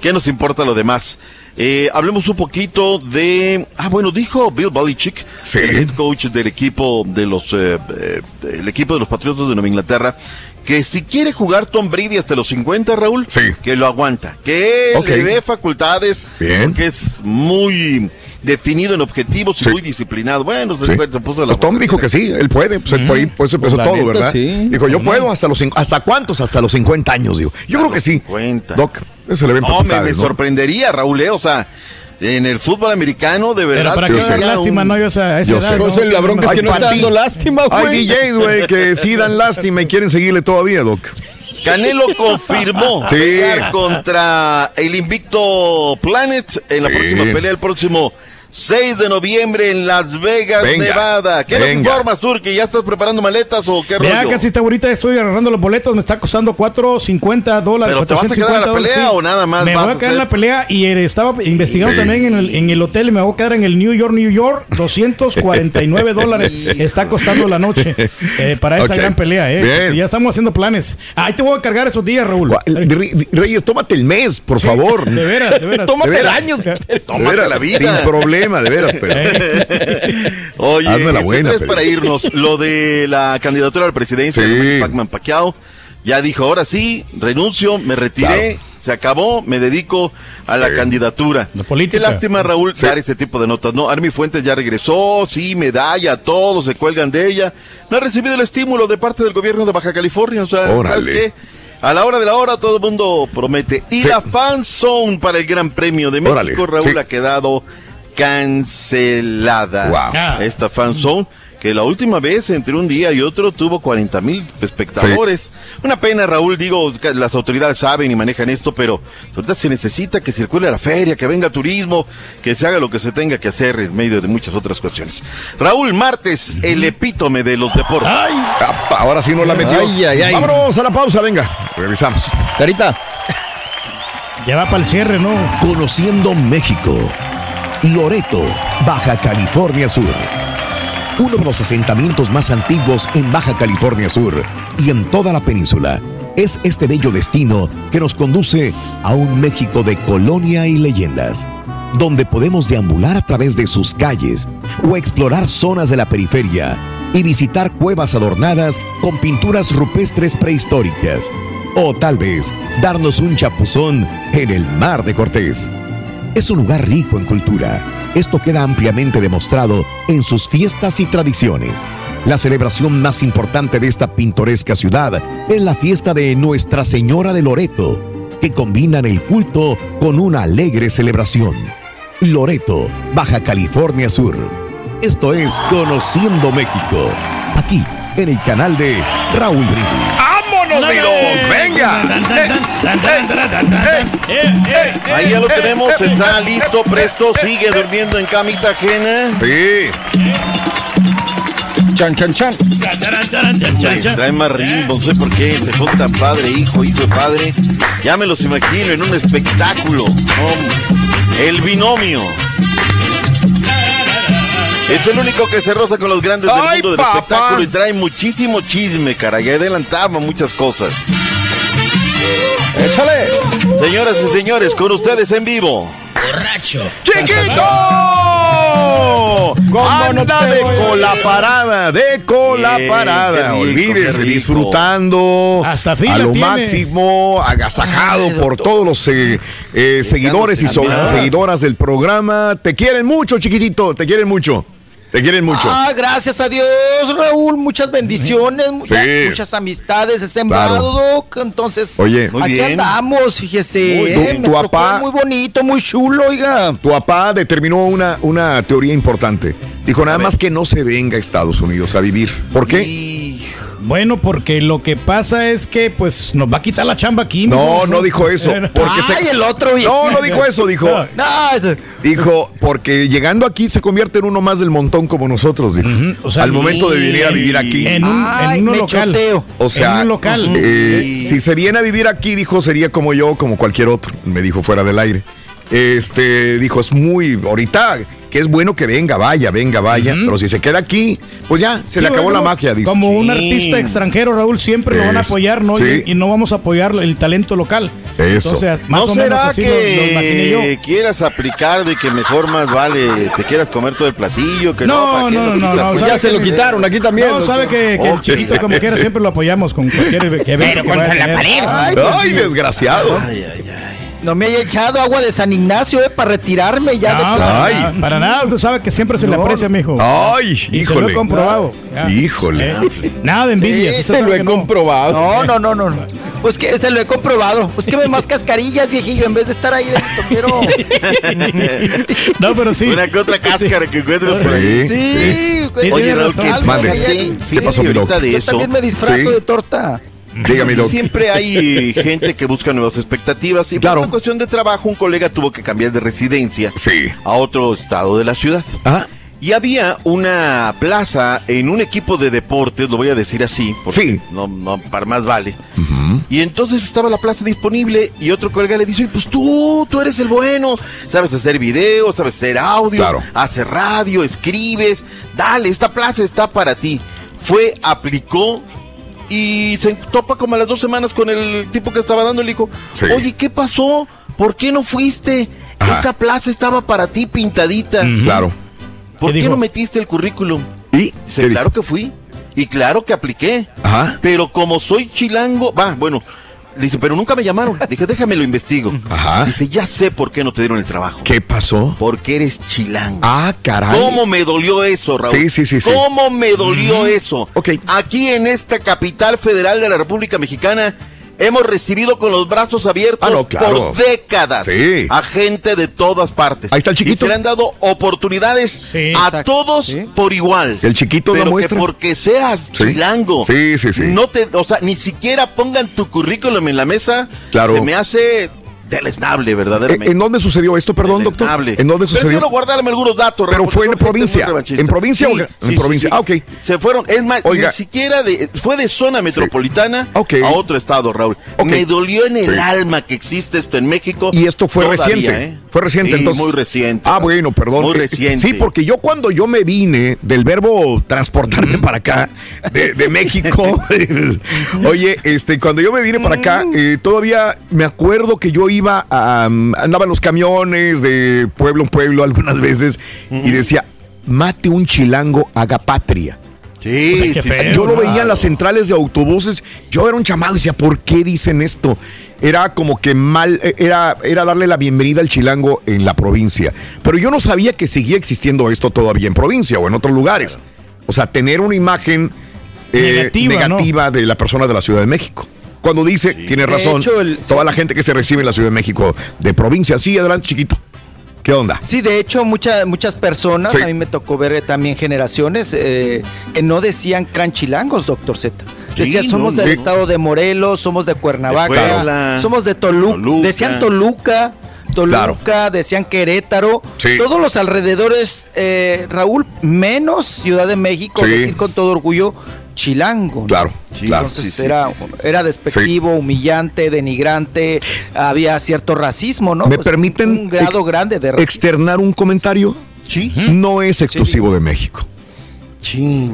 ¿qué nos importa lo demás? Eh, hablemos un poquito de. Ah, bueno, dijo Bill Belichick, el head coach del equipo de los. eh, eh, el equipo de los Patriotas de Nueva Inglaterra, que si quiere jugar Tom Brady hasta los 50, Raúl, que lo aguanta. Que le ve facultades, porque es muy definido en objetivos y muy disciplinado. Bueno, se, Sí. se puso la Pues Tom dijo que sí, él puede, pues por ahí pues empezó la todo, neta, ¿verdad? sí. Dijo, yo ¿Cómo puedo hasta los hasta cuántos, hasta los 50 años, digo. Yo creo que sí. Doc, se le No, me, me ¿no? sorprendería, Raúl, eh, o sea, en el fútbol americano, de verdad. Pero para qué dar lástima, un- no, yo esa, a esa Yo edad, sé. ¿no? José, la bronca es que no está dando lástima, Hay DJs, güey, que sí dan lástima y quieren seguirle todavía, Doc. Canelo confirmó Sí. pelear contra el invicto Planet en la Sí. próxima pelea el próximo 6 de noviembre en Las Vegas, Venga, Nevada. ¿Qué nos informas, Turki? ¿Ya estás preparando maletas o qué Ya rollo? casi está ahorita, estoy agarrando los boletos, me está costando 4.50 dólares. ¿Pero te vas a quedar a la 450 dólares, pelea o nada más Me vas voy a a quedar en la pelea y eh, estaba investigando Sí. también en el, en el hotel y me voy a quedar en el New York, New York. 249 dólares está costando la noche eh, para esa gran pelea. Eh. Ya estamos haciendo planes. Ahí te voy a cargar esos días, Raúl. Re- Reyes, tómate el mes, por favor. De veras, de veras. De veras. Tómate De veras, la vida. Sin problema, de veras, pero. Oye, Hazme la buena, para irnos. Lo de la candidatura a la presidencia Sí. de Pacman Pacquiao. Ya dijo, ahora sí, renuncio, me retiré, se acabó, me dedico a la candidatura. Qué lástima, Raúl, dar este tipo de notas. No, Army Fuentes ya regresó, sí, medalla, todos se cuelgan de ella. No ha recibido el estímulo de parte del gobierno de Baja California. O sea, ¿sabes Órale. qué? A la hora de la hora todo el mundo promete. Y Sí. la fan zone para el Gran Premio de México, Órale, Raúl, sí. ha quedado cancelada. Wow. Esta fan zone que la última vez entre un día y otro tuvo 40 mil espectadores. Una pena, Raúl, digo, que las autoridades saben y manejan esto, pero ahorita se necesita que circule la feria, que venga turismo, que se haga lo que se tenga que hacer en medio de muchas otras cuestiones. Raúl Martes, el epítome de los deportes. Ay, ahora sí nos la metió. Ay, ay, ay. Vámonos a la pausa, venga. Revisamos. Carita. Ya va para el cierre, ¿no? Conociendo México. Loreto, Baja California Sur. Uno de los asentamientos más antiguos en Baja California Sur y en toda la península es este bello destino que nos conduce a un México de colonia y leyendas, donde podemos deambular a través de sus calles o explorar zonas de la periferia y visitar cuevas adornadas con pinturas rupestres prehistóricas, o tal vez darnos un chapuzón en el Mar de Cortés. Es un lugar rico en cultura. Esto queda ampliamente demostrado en sus fiestas y tradiciones. La celebración más importante de esta pintoresca ciudad es la fiesta de Nuestra Señora de Loreto, que combinan el culto con una alegre celebración. Loreto, Baja California Sur. Esto es Conociendo México, aquí en el canal de Raúl Brindis. ¡Venga! Ahí ya lo tenemos, está listo, presto, sigue durmiendo en camita ajena. Sí. Chan, chan, chan. Hombre, Trae más ritmo, no sé por qué, se fue tan padre, hijo, hijo de padre. Ya me los imagino en un espectáculo. Hombre, el binomio. Es el único que se roza con los grandes del Ay, mundo del papá. espectáculo y trae muchísimo chisme, cara. Ya adelantaba muchas cosas. Échale. Señoras y señores, con ustedes en vivo. Borracho. ¡Chiquito! Anda de cola parada, de cola parada. Olvídese, disfrutando Hasta a lo tiene. máximo, agasajado por todos los eh, eh, seguidores y seguidoras del programa. Te quieren mucho, chiquitito, te quieren mucho. Te quieren mucho. Ah, gracias a Dios, Raúl. Muchas bendiciones, Sí. muchas amistades he sembrado, Doc. Entonces, Oye. Muy aquí bien. andamos, fíjese. Muy eh, Tu papá- muy bonito, muy chulo, oiga. Tu papá determinó una, una teoría importante. Dijo nada más que no se venga a Estados Unidos a vivir. ¿Por qué? Bueno, porque lo que pasa es que pues nos va a quitar la chamba aquí. No, no dijo eso. Porque Ay, se- el otro. No, no dijo eso, dijo. No, Dijo, porque llegando aquí se convierte en uno más del montón como nosotros, dijo. o sea, Al momento de venir a vivir aquí. En un, Ay, en uno me local. choteo. O sea, en un local. eh, si se viene a vivir aquí, dijo, sería como yo, como cualquier otro. Me dijo fuera del aire. Este, dijo, es muy, ahorita, que es bueno que venga, vaya, venga, vaya. Pero si se queda aquí, pues ya, se Sí, le acabó bueno, la magia, dice. Como un Sí. artista extranjero, Raúl, siempre lo van a apoyar, ¿no? Sí. Y, y no vamos a apoyar el talento local. Eso. Entonces, más ¿No o menos así lo, lo imaginé yo. que quieras aplicar de que mejor más vale te quieras comer todo el platillo? Que no, No, ¿para qué no, lo no, no, Pues ¿sabe ya se lo quitaron aquí también. No, sabe que, que el chiquito como quiera siempre lo apoyamos con cualquier evento Pero que contra la pared. Ay, pues, Ay, desgraciado. Ay, ay, ay. No me haya echado agua de San Ignacio, eh, para retirarme ya de No, para, Ay. nada, para nada, usted sabe que siempre se le aprecia, mijo. Ay, y se lo híjole. he comprobado. Ya. Híjole. Eh, Nada de envidia. Sí, se lo he no. comprobado. No, no, no, no. no. Pues que se lo he comprobado. Pues que me más cascarillas, viejillo, en vez de estar ahí de toquero. No, pero sí. Una que otra cáscara que encuentres por ahí. Sí, Sí, Oye, Raúl. ¿qué ¿Qué pasó, mi Yo eso. también me disfrazo Sí. de torta. Dígame, Doc. Siempre hay gente que busca nuevas expectativas y Claro. por una cuestión de trabajo un colega tuvo que cambiar de residencia Sí. a otro estado de la ciudad. Ah, Y había una plaza en un equipo de deportes, lo voy a decir así, porque Sí. no, no, para más vale. Y entonces estaba la plaza disponible y otro colega le dice, "Oye, pues tú, tú eres el bueno, sabes hacer video, sabes hacer audio, Claro. hacer radio, escribes, dale, esta plaza está para ti. Fue, aplicó y se topa como a las dos semanas con el tipo que estaba dando, le dijo, Sí. oye, ¿qué pasó? ¿Por qué no fuiste? Ajá. Esa plaza estaba para ti pintadita. claro. ¿Por ¿Qué no metiste el currículum? ¿Y? Dice, claro que fui. Y claro que apliqué. Ajá. Pero como soy chilango, va, bueno. Dice, pero nunca me llamaron. Dije, déjame lo investigo. Ajá. Dice, ya sé por qué no te dieron el trabajo. ¿Qué pasó? Porque eres chilango. Ah, caray. ¿Cómo me dolió eso, Raúl? Sí, sí, sí, sí. ¿Cómo me dolió eso? Ok. Aquí en esta capital federal de la República Mexicana, hemos recibido con los brazos abiertos Ah, no, claro. por décadas Sí. a gente de todas partes. Ahí está el chiquito. Y se le han dado oportunidades a exacto. todos por igual. El chiquito Pero que muestra. porque seas Sí. chilango. Sí, sí, sí. No te, o sea, ni siquiera pongan tu currículum en la mesa. Claro. Se me hace deleznable, verdaderamente. ¿En dónde sucedió esto, perdón, doctor? ¿En dónde sucedió? Prefiero guardarme algunos datos. Pero fue en provincia. ¿En provincia o Sí, en provincia? sí, Ah, ok. Se fueron, es más, Oiga. ni siquiera de, fue de zona metropolitana a otro estado, Raúl. Me dolió en el alma que existe esto en México. Y esto fue Todavía, reciente. ¿eh? Fue reciente, entonces. Muy reciente. Ah, bueno, perdón. Muy Eh, reciente. Sí, porque yo cuando yo me vine del verbo transportarme para acá, de, de México, oye, este, cuando yo me vine para acá, eh, todavía me acuerdo que yo iba a, um, andaba en los camiones de pueblo en pueblo algunas veces y decía, mate un chilango, haga patria. Sí, O sea, qué feo, yo lo veía en las centrales de autobuses. Yo era un chamaco y decía, ¿por qué dicen esto? Era como que mal, eh, era, era darle la bienvenida al chilango en la provincia. Pero yo no sabía que seguía existiendo esto todavía en provincia o en otros lugares. O sea, tener una imagen eh, Negativa, negativa de la persona de la Ciudad de México. Cuando dice, tiene De razón, hecho, el- toda la gente que se recibe en la Ciudad de México de provincia. Sí, adelante, chiquito. ¿Qué onda? Sí, de hecho, muchas muchas personas, Sí. a mí me tocó ver eh, también generaciones eh, que no decían que eran chilangos, doctor Z. Decía, Sí, somos no, del sí. estado de Morelos, somos de Cuernavaca, De somos de Toluca, Toluca. decían Toluca, Toluca, decían Querétaro, Sí. todos los alrededores, eh, Raúl, menos Ciudad de México, Sí. decir con todo orgullo, chilango. ¿no? Claro, claro. Entonces Sí, sí. Era, era despectivo, humillante, denigrante, había cierto racismo, ¿no? ¿Me Pues, permiten un grado grande de racismo. externar un comentario? Sí. No es exclusivo de México.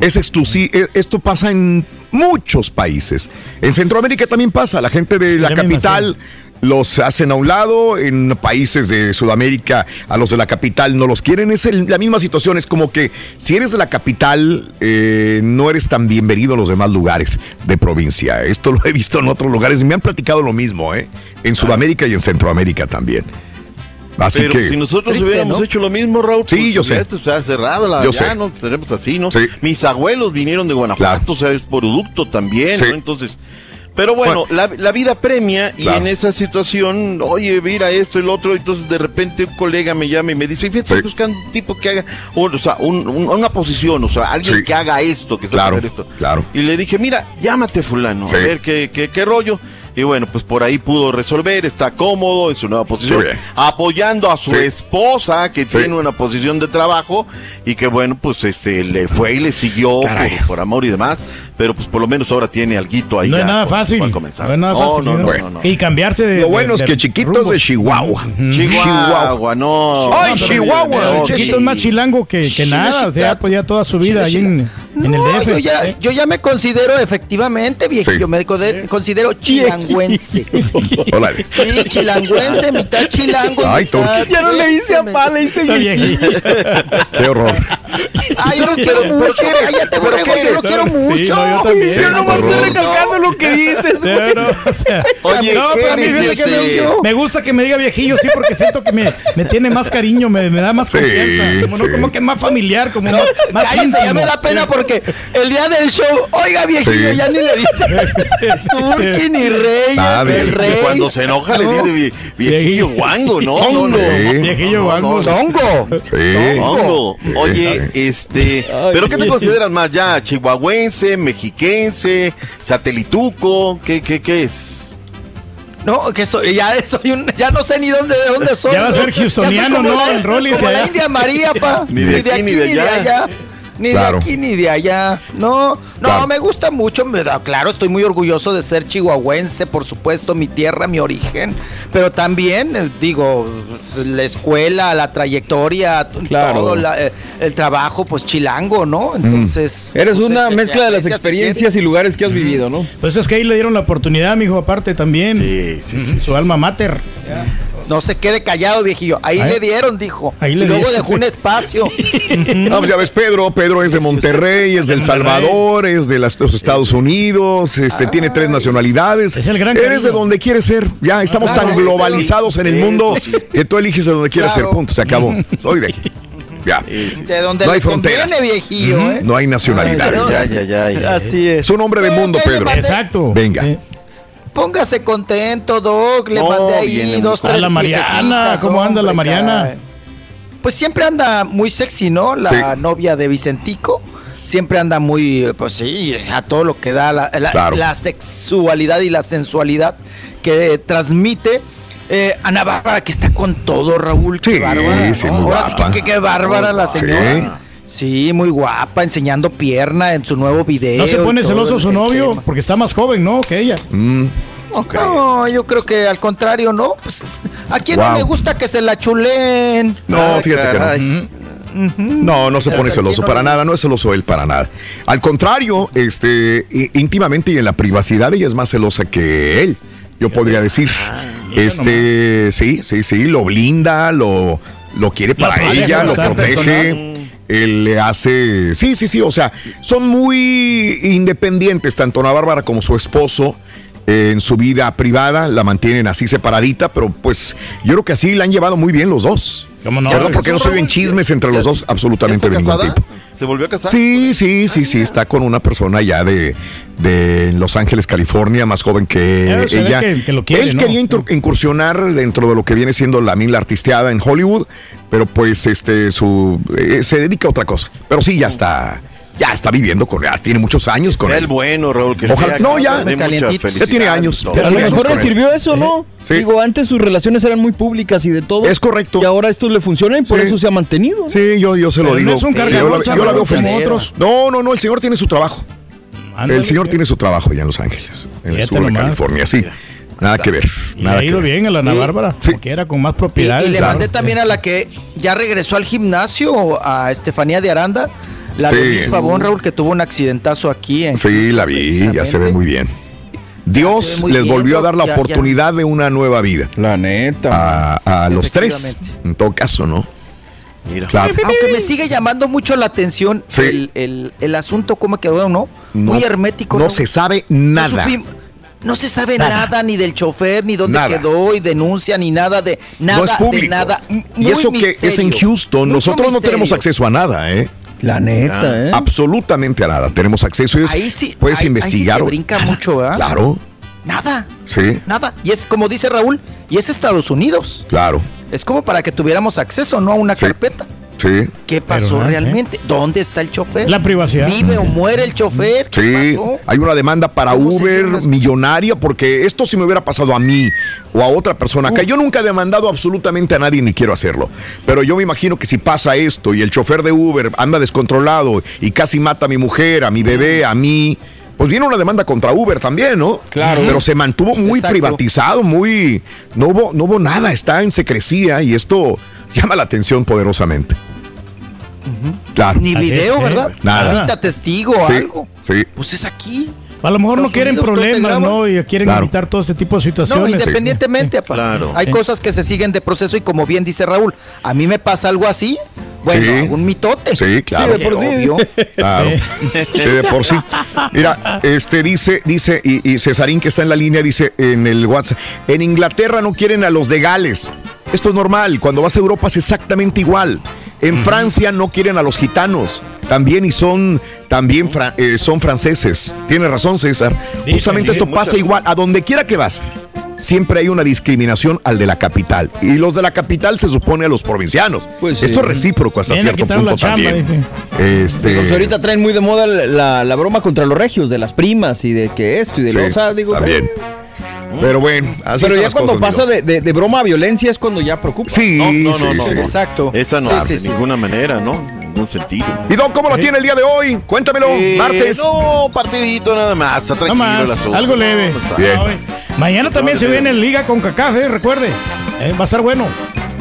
Es exclusivo. Esto pasa en muchos países. En Centroamérica también pasa. La gente de la capital los hacen a un lado. En países de Sudamérica a los de la capital no los quieren. Es el- la misma situación. Es como que si eres de la capital eh, no eres tan bienvenido a los demás lugares de provincia. Esto lo he visto en otros lugares y me han platicado lo mismo. ¿eh? En Sudamérica y en Centroamérica también. Así Pero que si nosotros Triste, hubiéramos ¿no? hecho lo mismo, Raúl, Sí, pues, yo sé. O sea, cerrado la Yo ya, sé. ¿no? Tenemos así, ¿no? Sí. Mis abuelos vinieron de Guanajuato, Claro. o sea, es producto también, Sí. ¿no? Entonces, pero bueno, la, la vida premia y Claro. en esa situación, oye, mira esto lo otro, entonces de repente un colega me llama y me dice, fíjate, estoy buscando un tipo que haga, o, o sea, un- un- una posición, o sea, alguien Sí. que haga esto, que Claro, hacer esto. claro. Y le dije, mira, llámate fulano, Sí. a ver qué, qué, qué rollo. Y bueno, pues por ahí pudo resolver, está cómodo en su nueva posición, Sí, apoyando a su Sí. esposa que Sí. tiene una posición de trabajo y que bueno, pues este le fue y le siguió por, Caray. por amor y demás, pero pues por lo menos ahora tiene alguito ahí. No es nada fácil. comenzar. No es nada fácil. no, ¿no? no, no, no. Y cambiarse de. Lo bueno de- es que de chiquito es rumbos. de Chihuahua. Chihuahua, no. Ay, Chihuahua. Chiquito es más chilango que, nada. O sea, pues ya toda su vida ahí en, en el DF. yo ya, yo ya me considero efectivamente viejillo, Sí. me considero chilanguense. Hola. Sí, chilanguense, mitad chilango. Ay, mitad. Ya no le hice a pa, le hice viejillo. Qué horror. Ay, yo lo quiero mucho, cállate, ¿Pero borrego, yo lo quiero Sí, mucho. no, yo también. Yo Horror. estoy recalcando lo que dices, güey. Pero, o sea, Oye, no, ¿qué pero a mí me, me gusta que me diga viejillo, sí, porque siento que me, me tiene más cariño, me, me da más Sí, confianza. Como, no, como que es más familiar, como más, más Cállese, ya íntimo. me da pena porque el día del show, oiga viejillo, Sí. ya ni le dice Turki ni rey, Nadie. el rey. cuando se enoja le dice vie- viejillo guango, ¿no? No, no, Sí. Viejillo guango. Zongo. Sí. Hongo. Oye, este, ¿pero qué te consideras más ya? ¿Chihuahuense, mexiquense, satelituco? ¿Qué, qué, qué es? No, que soy, ya soy un, ya no sé ni dónde, de dónde soy. Ya va a ser houstoniano, ¿no? la- El Rollis Como la. India María, pa. Ni de aquí, ni de allá. Ni Claro. de aquí ni de allá. No, no, Claro. me gusta mucho. Me da, claro, estoy muy orgulloso de ser chihuahuense, por supuesto, mi tierra, mi origen. Pero también, eh, digo, la escuela, la trayectoria, Claro. todo la- eh, el trabajo, pues chilango, ¿no? Entonces. Pues, pues, una mezcla de las experiencias y lugares que has vivido, ¿no? Pues es que ahí le dieron la oportunidad, mijo, aparte también. Sí, sí, sí. Su alma mater. No se quede callado, viejillo. Ahí Ahí- le dieron, dijo. ahí le y luego dieron, dejó sí. un espacio. No, pues ya ves, Pedro. Pedro es de Monterrey, es del Salvador, es de las- los Estados Unidos, este, tiene tres nacionalidades. Es el gran Eres de cariño. donde quieres ser. Ya estamos Claro. tan globalizados en el mundo que tú eliges de donde quieres Claro. ser. Punto, se acabó. Soy de aquí. Ya. De donde No le hay fronteras. conviene, viejillo, ¿eh? No hay nacionalidades. Ay, Ya, ya, ya, ya. Así es. Es un hombre de mundo, ¿Qué le Pedro. Exacto. Venga. Sí. Póngase contento, Doc. Le No, mandé ahí dos, tres La Mariana, ¿cómo anda la Mariana? caray. Pues siempre anda muy sexy, ¿no? La Sí. novia de Vicentico. Siempre anda muy, pues sí, a todo lo que da la, la- Claro. la sexualidad y la sensualidad que transmite. Eh, Ana Bárbara, que está con todo, Raúl. Qué Sí, bárbara. sí, ¿no? Ahora sí que qué bárbara la Sí. señora. Sí, muy guapa, enseñando pierna en su nuevo video. ¿No se pone celoso el- su novio? tema. Porque está más joven, ¿no? Que ella. Mm, No, yo creo que al contrario, ¿no? Pues, ¿A quién Wow. no le gusta que se la chulen? No, Ay, fíjate que no. No, no se pone celoso para nada, no es celoso él para nada. Al contrario, este, íntimamente y en la privacidad ella es más celosa que él, yo podría decir. Este, sí, sí, sí, lo blinda, lo, lo quiere para ella, lo protege. Él le hace, sí, sí, sí, o sea, son muy independientes, tanto Ana Bárbara como su esposo. En su vida privada la mantienen así separadita, pero pues yo creo que así la han llevado muy bien los dos. ¿Cómo no? ¿Verdad? Porque no se ven chismes entre los dos absolutamente ¿Ya de está ningún tipo. ¿Se volvió a casar? Sí, sí, sí, sí, está con una persona ya de, de Los Ángeles, California, más joven que ella. que- que lo quiere, Él ¿no? quería incursionar dentro de lo que viene siendo la mil artisteada en Hollywood, pero pues este su eh, se dedica a otra cosa. Pero sí, ya está, ya está viviendo con ya tiene muchos años con Sea él. el bueno, Raúl. Que Ojalá- sea, no, que ya, Ya tiene años. Pero a lo mejor le sirvió eso, ¿no? Sí. Digo, antes sus relaciones eran muy públicas y de todo. Es correcto. Y ahora esto le funciona y por Sí. eso se ha mantenido. ¿no? Sí, yo, yo se lo digo. no es un yo, la, yo la veo feliz. otros. No, no, no, el señor tiene su trabajo. Ándale, el señor que- tiene su trabajo allá en Los Ángeles, en el sur de. California, sí. Nada que ver. Nada ha que ido ver. bien a la Ana. Bárbara. Sí. Como quiera, con más Y, y propiedades. le claro. mandé también a la que ya regresó al gimnasio, a Estefanía de Aranda, la Sí. de Pavón, Raúl, que tuvo un accidentazo aquí. En Sí, la vi, ya se ve muy bien. Dios muy les bien, volvió a dar la ya- ya. oportunidad de una nueva vida. La neta. A, a los tres, en todo caso, ¿no? Mira. Claro. Aunque me sigue llamando mucho la atención Sí. el, el- el asunto, cómo quedó, ¿no? Muy No- hermético. No se sabe nada. No se sabe Nada. nada. ni del chofer, ni dónde Nada. quedó, y denuncia, ni nada de nada no es público. de nada. y Muy eso que es en. Houston, Mucho nosotros no tenemos acceso a nada, ¿eh? La neta, ¿eh? Absolutamente a nada. Tenemos acceso es- Ahí sí, puedes ahí- ahí sí investigar. te brinca mucho, ¿verdad? Claro, Nada, sí, nada. Y es como dice Raúl, y es Estados Unidos. claro, Es como para que tuviéramos acceso, no a una Sí. carpeta. Sí. ¿Qué pasó ¿verdad? realmente? ¿Dónde está el chofer? La privacidad. ¿Vive o muere el chofer? ¿Qué Sí, pasó? hay una demanda para ¿Cómo se Uber las- millonaria porque esto si me hubiera pasado a mí o a otra persona acá, yo nunca he demandado absolutamente a nadie ni quiero hacerlo, pero yo me imagino que si pasa esto y el chofer de Uber anda descontrolado y casi mata a mi mujer, a mi bebé, a mí, pues viene una demanda contra Uber también, ¿no? Claro. Pero se mantuvo muy Exacto. privatizado, muy no hubo no hubo nada, está en secrecía y esto llama la atención poderosamente. Claro. Ni Así video, sí. ¿verdad? Nada. Cita testigo o Sí, algo. sí. Pues es aquí. A lo mejor no quieren Unidos, problemas. ¿no? Y quieren Claro. evitar todo este tipo de No, situaciones. independientemente, apa. Claro. Hay Sí. cosas que se siguen de proceso y como bien dice Raúl, a mí me pasa algo así, bueno, Sí. un mitote. Sí, claro. Sí, de por sí. Obvio. Claro. Sí, de por sí. Mira, este dice, dice, y, y Cesarín que está en la línea, dice en el WhatsApp, en Inglaterra no quieren a los de Gales. Esto es normal, cuando vas a Europa es exactamente igual. En Francia no quieren a los gitanos, también y son también fra- eh, son franceses. Tiene razón César. Justamente esto pasa igual a donde quiera que vas. Siempre hay una discriminación al de la capital y los de la capital se supone a los provincianos. Pues sí. Esto es recíproco hasta cierto punto chamba, también. Este, Pues ahorita traen muy de moda la, la- la broma contra los regios, de las primas y de que esto y de Sí, lo. O sea, digo. también. Pero bueno, así Pero ya las cuando cosas, pasa de, de- de broma a violencia es cuando ya preocupa. Sí, No, no, sí, no, no. sí. Exacto. Esa no, Sí, de ninguna manera, ¿no? En ningún sentido. ¿Y Don cómo lo tiene el día de hoy? Cuéntamelo, Eh, martes. No, partidito nada más. Está No tranquilo más, el asunto. algo leve. Bien. Mañana también No, se viene en Liga con Cacá, ¿eh? recuerde. Eh, va a estar bueno.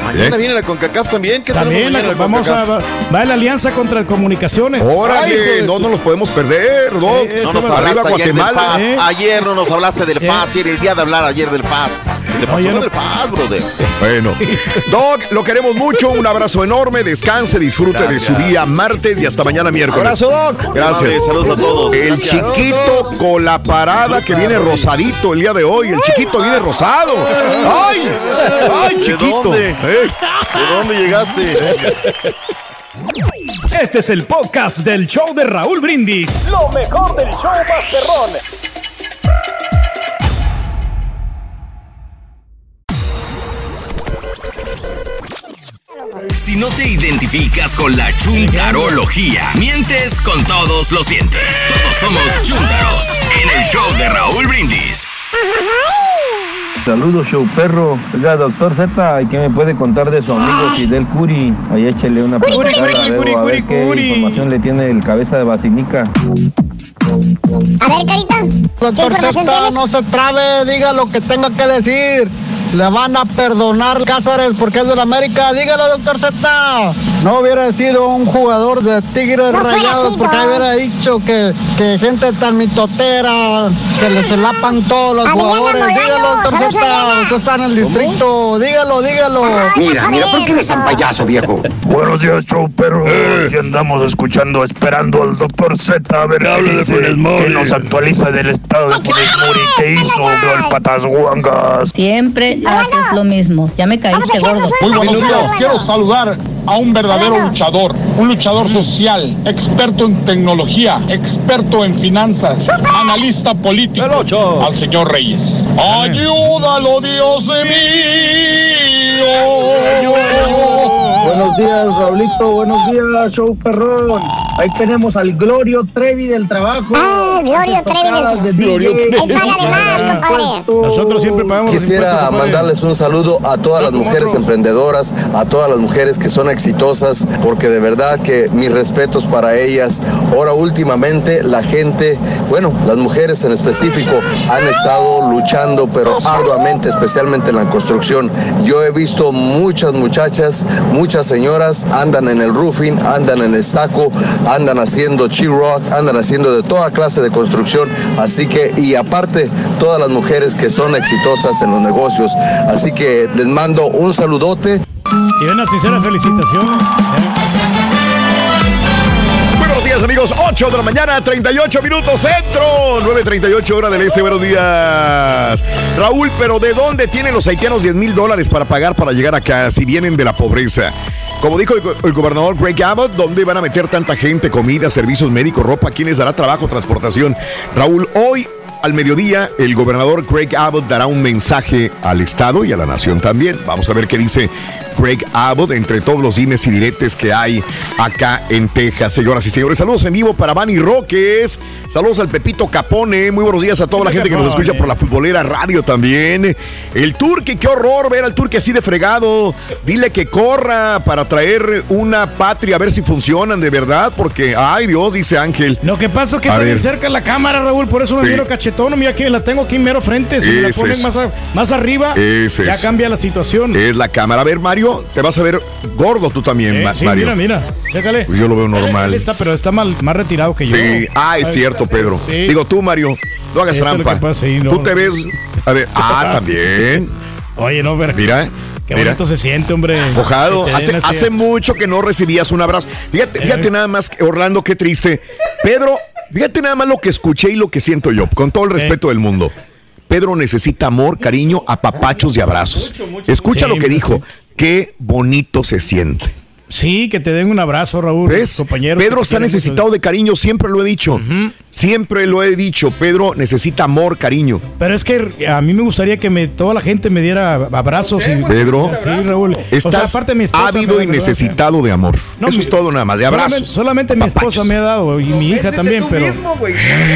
Mañana ¿Eh? viene la CONCACAF también. ¿Qué También la- la vamos a. Va, va la alianza contra el Comunicaciones. Ay, Órale, de no nos los podemos perder, Doc. Eh, No nos Arriba ayer Guatemala. ¿eh? Ayer no nos hablaste del Eh. FAS. Era el día de hablar ayer del. Se le pasó no- del FAS, brother. Bueno, Doc, lo queremos mucho. Un abrazo enorme. Descanse, disfrute de su día martes y hasta mañana miércoles. Abrazo, Doc. Gracias. Vale, saludos a todos. El Gracias. chiquito con la parada que viene rosadito el día de hoy. El chiquito viene rosado. ¡Ay! ¡Ay, ¿De chiquito! ¿De dónde llegaste? Este es el podcast del show de Raúl Brindis. Lo mejor del show Masterrón. Si no te identificas con la chuntarología, mientes con todos los dientes. Todos somos chuntaros en el show de Raúl Brindis. Saludos, show perro. Oiga, doctor Z, ¿y qué me puede contar de su amigo Fidel Curi? Ahí échele una Curi, pregunta Curi, ver, Curi, a ver Curi, qué Curi. información le tiene el cabeza de basinica. A ver, Carita. Doctor Z, no se trabe, diga lo que tenga que decir. Le van a perdonar Cáceres porque es de la América. Dígalo, doctor Z. No hubiera sido un jugador de Tigres No Rayados porque hubiera dicho que, que gente tan mitotera, que le se lapan todos los Adriana jugadores. Dígalo, doctor Z. Usted está en el distrito. Dígalo, dígalo. Mira, mira, ¿por qué eres tan payaso, viejo? Buenos días, show perro. Aquí andamos escuchando, esperando al doctor Z a ver qué, dice, que nos actualiza del estado de Funes Mori que hizo el patas guangas. Siempre haces lo mismo. Ya me caíste gordo. Muy buenos días. Quiero saludar a un verdadero luchador, un luchador social, experto en tecnología, experto en finanzas, analista político, al señor Reyes. Ayúdalo, Dios mío. Buenos días, Raulito. Buenos días, show perrón. Ahí tenemos al Glorio Trevi del trabajo. Ah, Glorio Trevi del Glorio Él paga de más, compadre. Nosotros siempre pagamos Quisiera mandarles un saludo a todas las mujeres emprendedoras, a todas las mujeres que son exitosas, porque de verdad que mis respetos para ellas. Ahora últimamente la gente, bueno, las mujeres en específico han estado luchando, pero arduamente, especialmente en la construcción. Yo he visto muchas muchachas, muchas señoras andan en el roofing, andan en el saco, andan haciendo rock, andan haciendo de toda clase de construcción. Así que, y aparte, todas las mujeres que son exitosas en los negocios. Así que les mando un saludote. Y una sincera felicitación. Buenos días, amigos. 8 de la mañana, 38 minutos centro. 9.38 hora del este. Buenos días. Raúl, pero ¿de dónde tienen los haitianos 10 mil dólares para pagar para llegar acá si vienen de la pobreza? Como dijo el, go- el gobernador Greg Abbott, ¿dónde van a meter tanta gente? Comida, servicios médicos, ropa. ¿Quién les dará trabajo, transportación? Raúl, hoy al mediodía el gobernador Greg Abbott dará un mensaje al Estado y a la nación también. Vamos a ver qué dice Greg Abbott entre todos los dimes y diretes que hay acá en Texas. Señoras y señores, saludos en vivo para Manny Roques. Saludos al Pepito Capone. Muy buenos días a toda la gente que nos escucha por la futbolera radio también. El Turque, qué horror ver al Turque así de fregado. Dile que corra para traer una patria a ver si funcionan de verdad, porque, ay Dios, dice Ángel. Lo que pasa es que está bien cerca la cámara, Raúl, por eso me Sí. miro cachetón. Mira que la tengo aquí mero frente. Si me la ponen más, a- más arriba, ya es. cambia la situación. Es la cámara. A ver, Mario, te vas a ver gordo tú también, Eh, Ma- sí, Mario. mira, mira. Chécale. Pues yo lo veo normal. Está, pero está mal- más retirado que yo. Sí, ah, es cierto, Pedro. Sí. Digo tú, Mario, no hagas Eso trampa. que pasa, sí, no. Tú te ves. A ver, ah, también. Oye, no, ver. Mira. Qué mira. bonito se siente, hombre. Mojado. Hace, hace mucho que no recibías un abrazo. Fíjate, fíjate nada más, Orlando, qué triste. Pedro, fíjate nada más lo que escuché y lo que siento yo, con todo el respeto del mundo. Pedro necesita amor, cariño, apapachos y abrazos. Escucha lo que dijo. Qué bonito se siente. Sí, que te den un abrazo, Raúl. ¿Ves? Compañero. Pedro está necesitado de cariño, siempre lo he dicho. Siempre lo he dicho. Pedro necesita amor, cariño. Pero es que a mí me gustaría que me, toda la gente me diera abrazos. Y, Pedro, Sí, Raúl. estás mi esposa ávido y necesitado de amor. No, Eso mi- es todo nada más, de abrazos. Solamente, solamente mi esposa me ha dado y mi hija también, pero,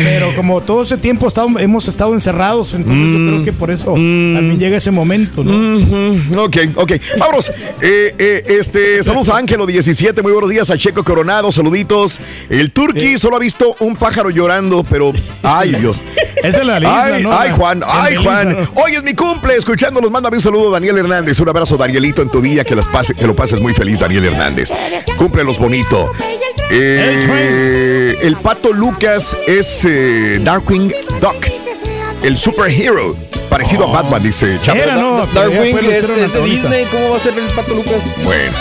pero como todo ese tiempo estado- hemos estado encerrados, entonces yo creo que por eso también llega ese momento, ¿no? Mm, Ok, ok. Vámonos. Eh, eh, este, saludos a Ángelo 17. Muy buenos días a Checo Coronado. Saluditos. El Turqui solo ha visto un pájaro llorando, pero. Ay, Dios. Es la lista, Ay, ¿no? ay, Juan. Ay, Juan. Hoy es mi cumple. Escuchándolos, mándame un saludo, Daniel Hernández. Un abrazo, Danielito, en tu día. Que, las pase, que lo pases muy feliz, Daniel Hernández. Cúmplelos bonito. Eh, el pato Lucas es eh, Darkwing Duck, el superhero. Parecido a Batman, dice Chapo. Era, no, Darkwing es, de antagonista. Disney. ¿Cómo va a ser el pato Lucas? Bueno,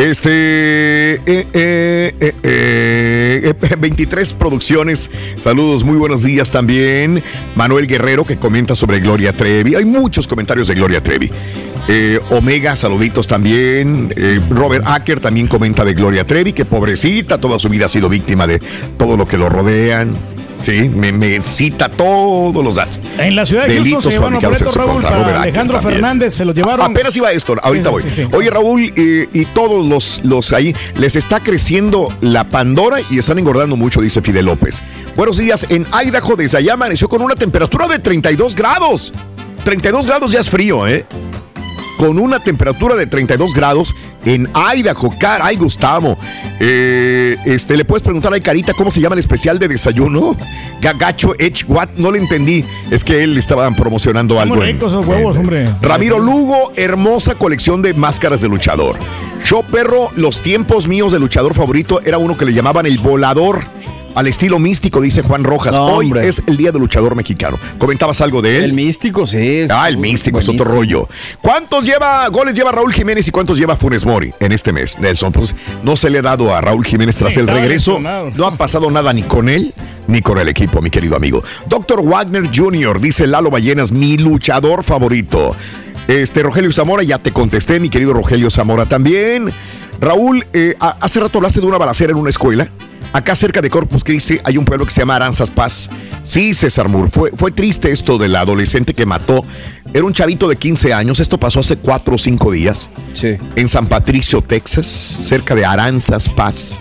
este. eh, eh, eh, eh, 23 producciones. Saludos, muy buenos días también. Manuel Guerrero que comenta sobre Gloria Trevi. Hay muchos comentarios de Gloria Trevi. Omega, saluditos también. Robert Acker también comenta de Gloria Trevi, que pobrecita, toda su vida ha sido víctima de todo lo que lo rodean. Sí, me, me cita todos los datos. En la ciudad de Houston Delitos se llevaron boletos, Raúl, para Robert Alejandro. Fernández, se los llevaron. Apenas iba esto, ahorita Sí, voy. sí, sí. Oye, Raúl, eh, y todos los, los ahí, les está creciendo la Pandora y están engordando mucho, dice Fidel López. Buenos días, en Idaho desde allá amaneció con una temperatura de 32 grados. 32 grados ya es frío, ¿eh? Con una temperatura de 32 grados en Idaho. Caray, Gustavo. Eh, este, ¿Le puedes preguntar a Carita cómo se llama el especial de desayuno? Gagacho Edge What? No le entendí. Es que él estaban promocionando algo. Ricos esos huevos, hombre. Ramiro Lugo, hermosa colección de máscaras de luchador. Yo, perro, los tiempos míos de luchador favorito era uno que le llamaban el volador. Al estilo místico, dice Juan Rojas. No, Hoy hombre. es el día del luchador mexicano. ¿Comentabas algo de él? El místico, sí. Es Ah, el místico es otro rollo. ¿Cuántos lleva goles lleva Raúl Jiménez y cuántos lleva Funes Mori en este mes, Nelson? Pues no se le ha dado a Raúl Jiménez tras Sí, el regreso. lesionado. No ha pasado nada ni con él ni con el equipo, mi querido amigo. Doctor Wagner Jr., dice Lalo Ballenas, mi luchador favorito. Este, Rogelio Zamora, ya te contesté, mi querido Rogelio Zamora también. Raúl, eh, a- hace rato hablaste de una balacera en una escuela. Acá cerca de Corpus Christi hay un pueblo que se llama Aranzas Paz. Sí, César Moore, fue, fue triste esto del adolescente que mató. Era un chavito de 15 años, esto pasó hace 4 o 5 días. Sí. En San Patricio, Texas, cerca de Aranzas Paz.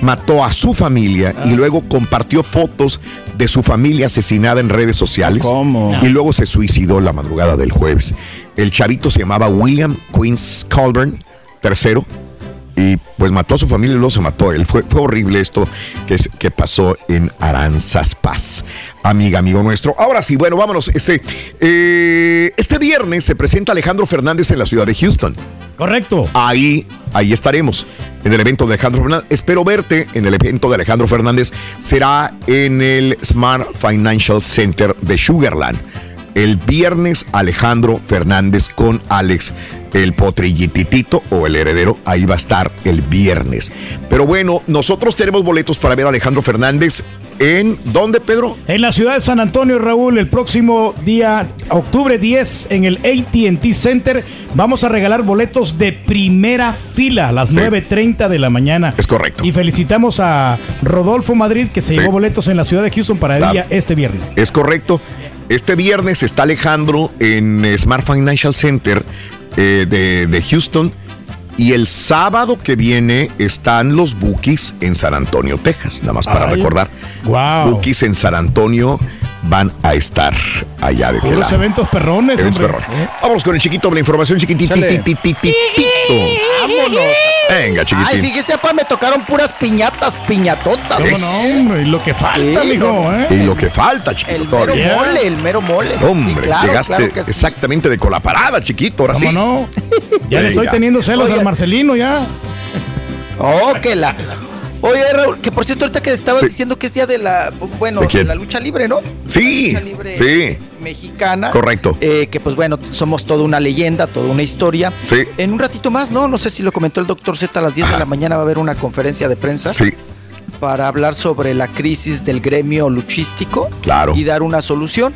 Mató a su familia y luego compartió fotos de su familia asesinada en redes sociales. ¿Cómo? Y luego se suicidó la madrugada del jueves. El chavito se llamaba William Queens Colburn, tercero, y pues mató a su familia y luego se mató él. Fue, fue horrible esto que, es- que pasó en Aranzas Paz, amiga, amigo nuestro. Ahora sí, bueno, vámonos. Este, eh, este viernes se presenta Alejandro Fernández en la ciudad de Houston. Correcto. Ahí, ahí estaremos en el evento de Alejandro Fernández. Espero verte en el evento de Alejandro Fernández. Será en el Smart Financial Center de Sugarland. El viernes Alejandro Fernández con Alex el potrillititito o el heredero. Ahí va a estar el viernes. Pero bueno, nosotros tenemos boletos para ver a Alejandro Fernández en ¿dónde, Pedro? En la ciudad de San Antonio, Raúl, el próximo día, octubre 10, en el ATT Center, vamos a regalar boletos de primera fila a las Sí. 9.30 de la mañana. Es correcto. Y felicitamos a Rodolfo Madrid, que se Sí. llevó boletos en la ciudad de Houston para el Claro. día este viernes. Es correcto. Este viernes está Alejandro en Smart Financial Center eh, de, de Houston. Y el sábado que viene están los Bookies en San Antonio, Texas. Nada más para Ay. recordar. Wow. Bookies en San Antonio van a estar allá de lado. eventos perrones, Eventos perrones. Vámonos con el chiquito, la información chiquitititititito. Vámonos. Venga, Ay, chiquitín. fíjese, papá, me tocaron puras piñatas, piñatotas. ¿Cómo no, hombre? Y lo que falta, Sí, mijo, no. ¿eh? Y lo que falta, chiquito, El mero mole, el mero mole. Hombre, Sí, claro, llegaste claro que sí. exactamente de colaparada, chiquito, ahora ¿Cómo sí. no? Ya le estoy Venga. teniendo celos Oiga. al Marcelino, ya. Oh, que la. Oye, Raúl, que por cierto, ahorita que estabas Sí. diciendo que es día de la. Bueno, ¿De la lucha libre, ¿no? Sí, La lucha libre sí. mexicana. Correcto. Eh, que pues bueno, somos toda una leyenda, toda una historia. Sí. En un ratito más, ¿no? No sé si lo comentó el doctor Z a las 10 de la mañana va a haber una conferencia de prensa. Sí, Para hablar sobre la crisis del gremio luchístico. Claro. Y dar una solución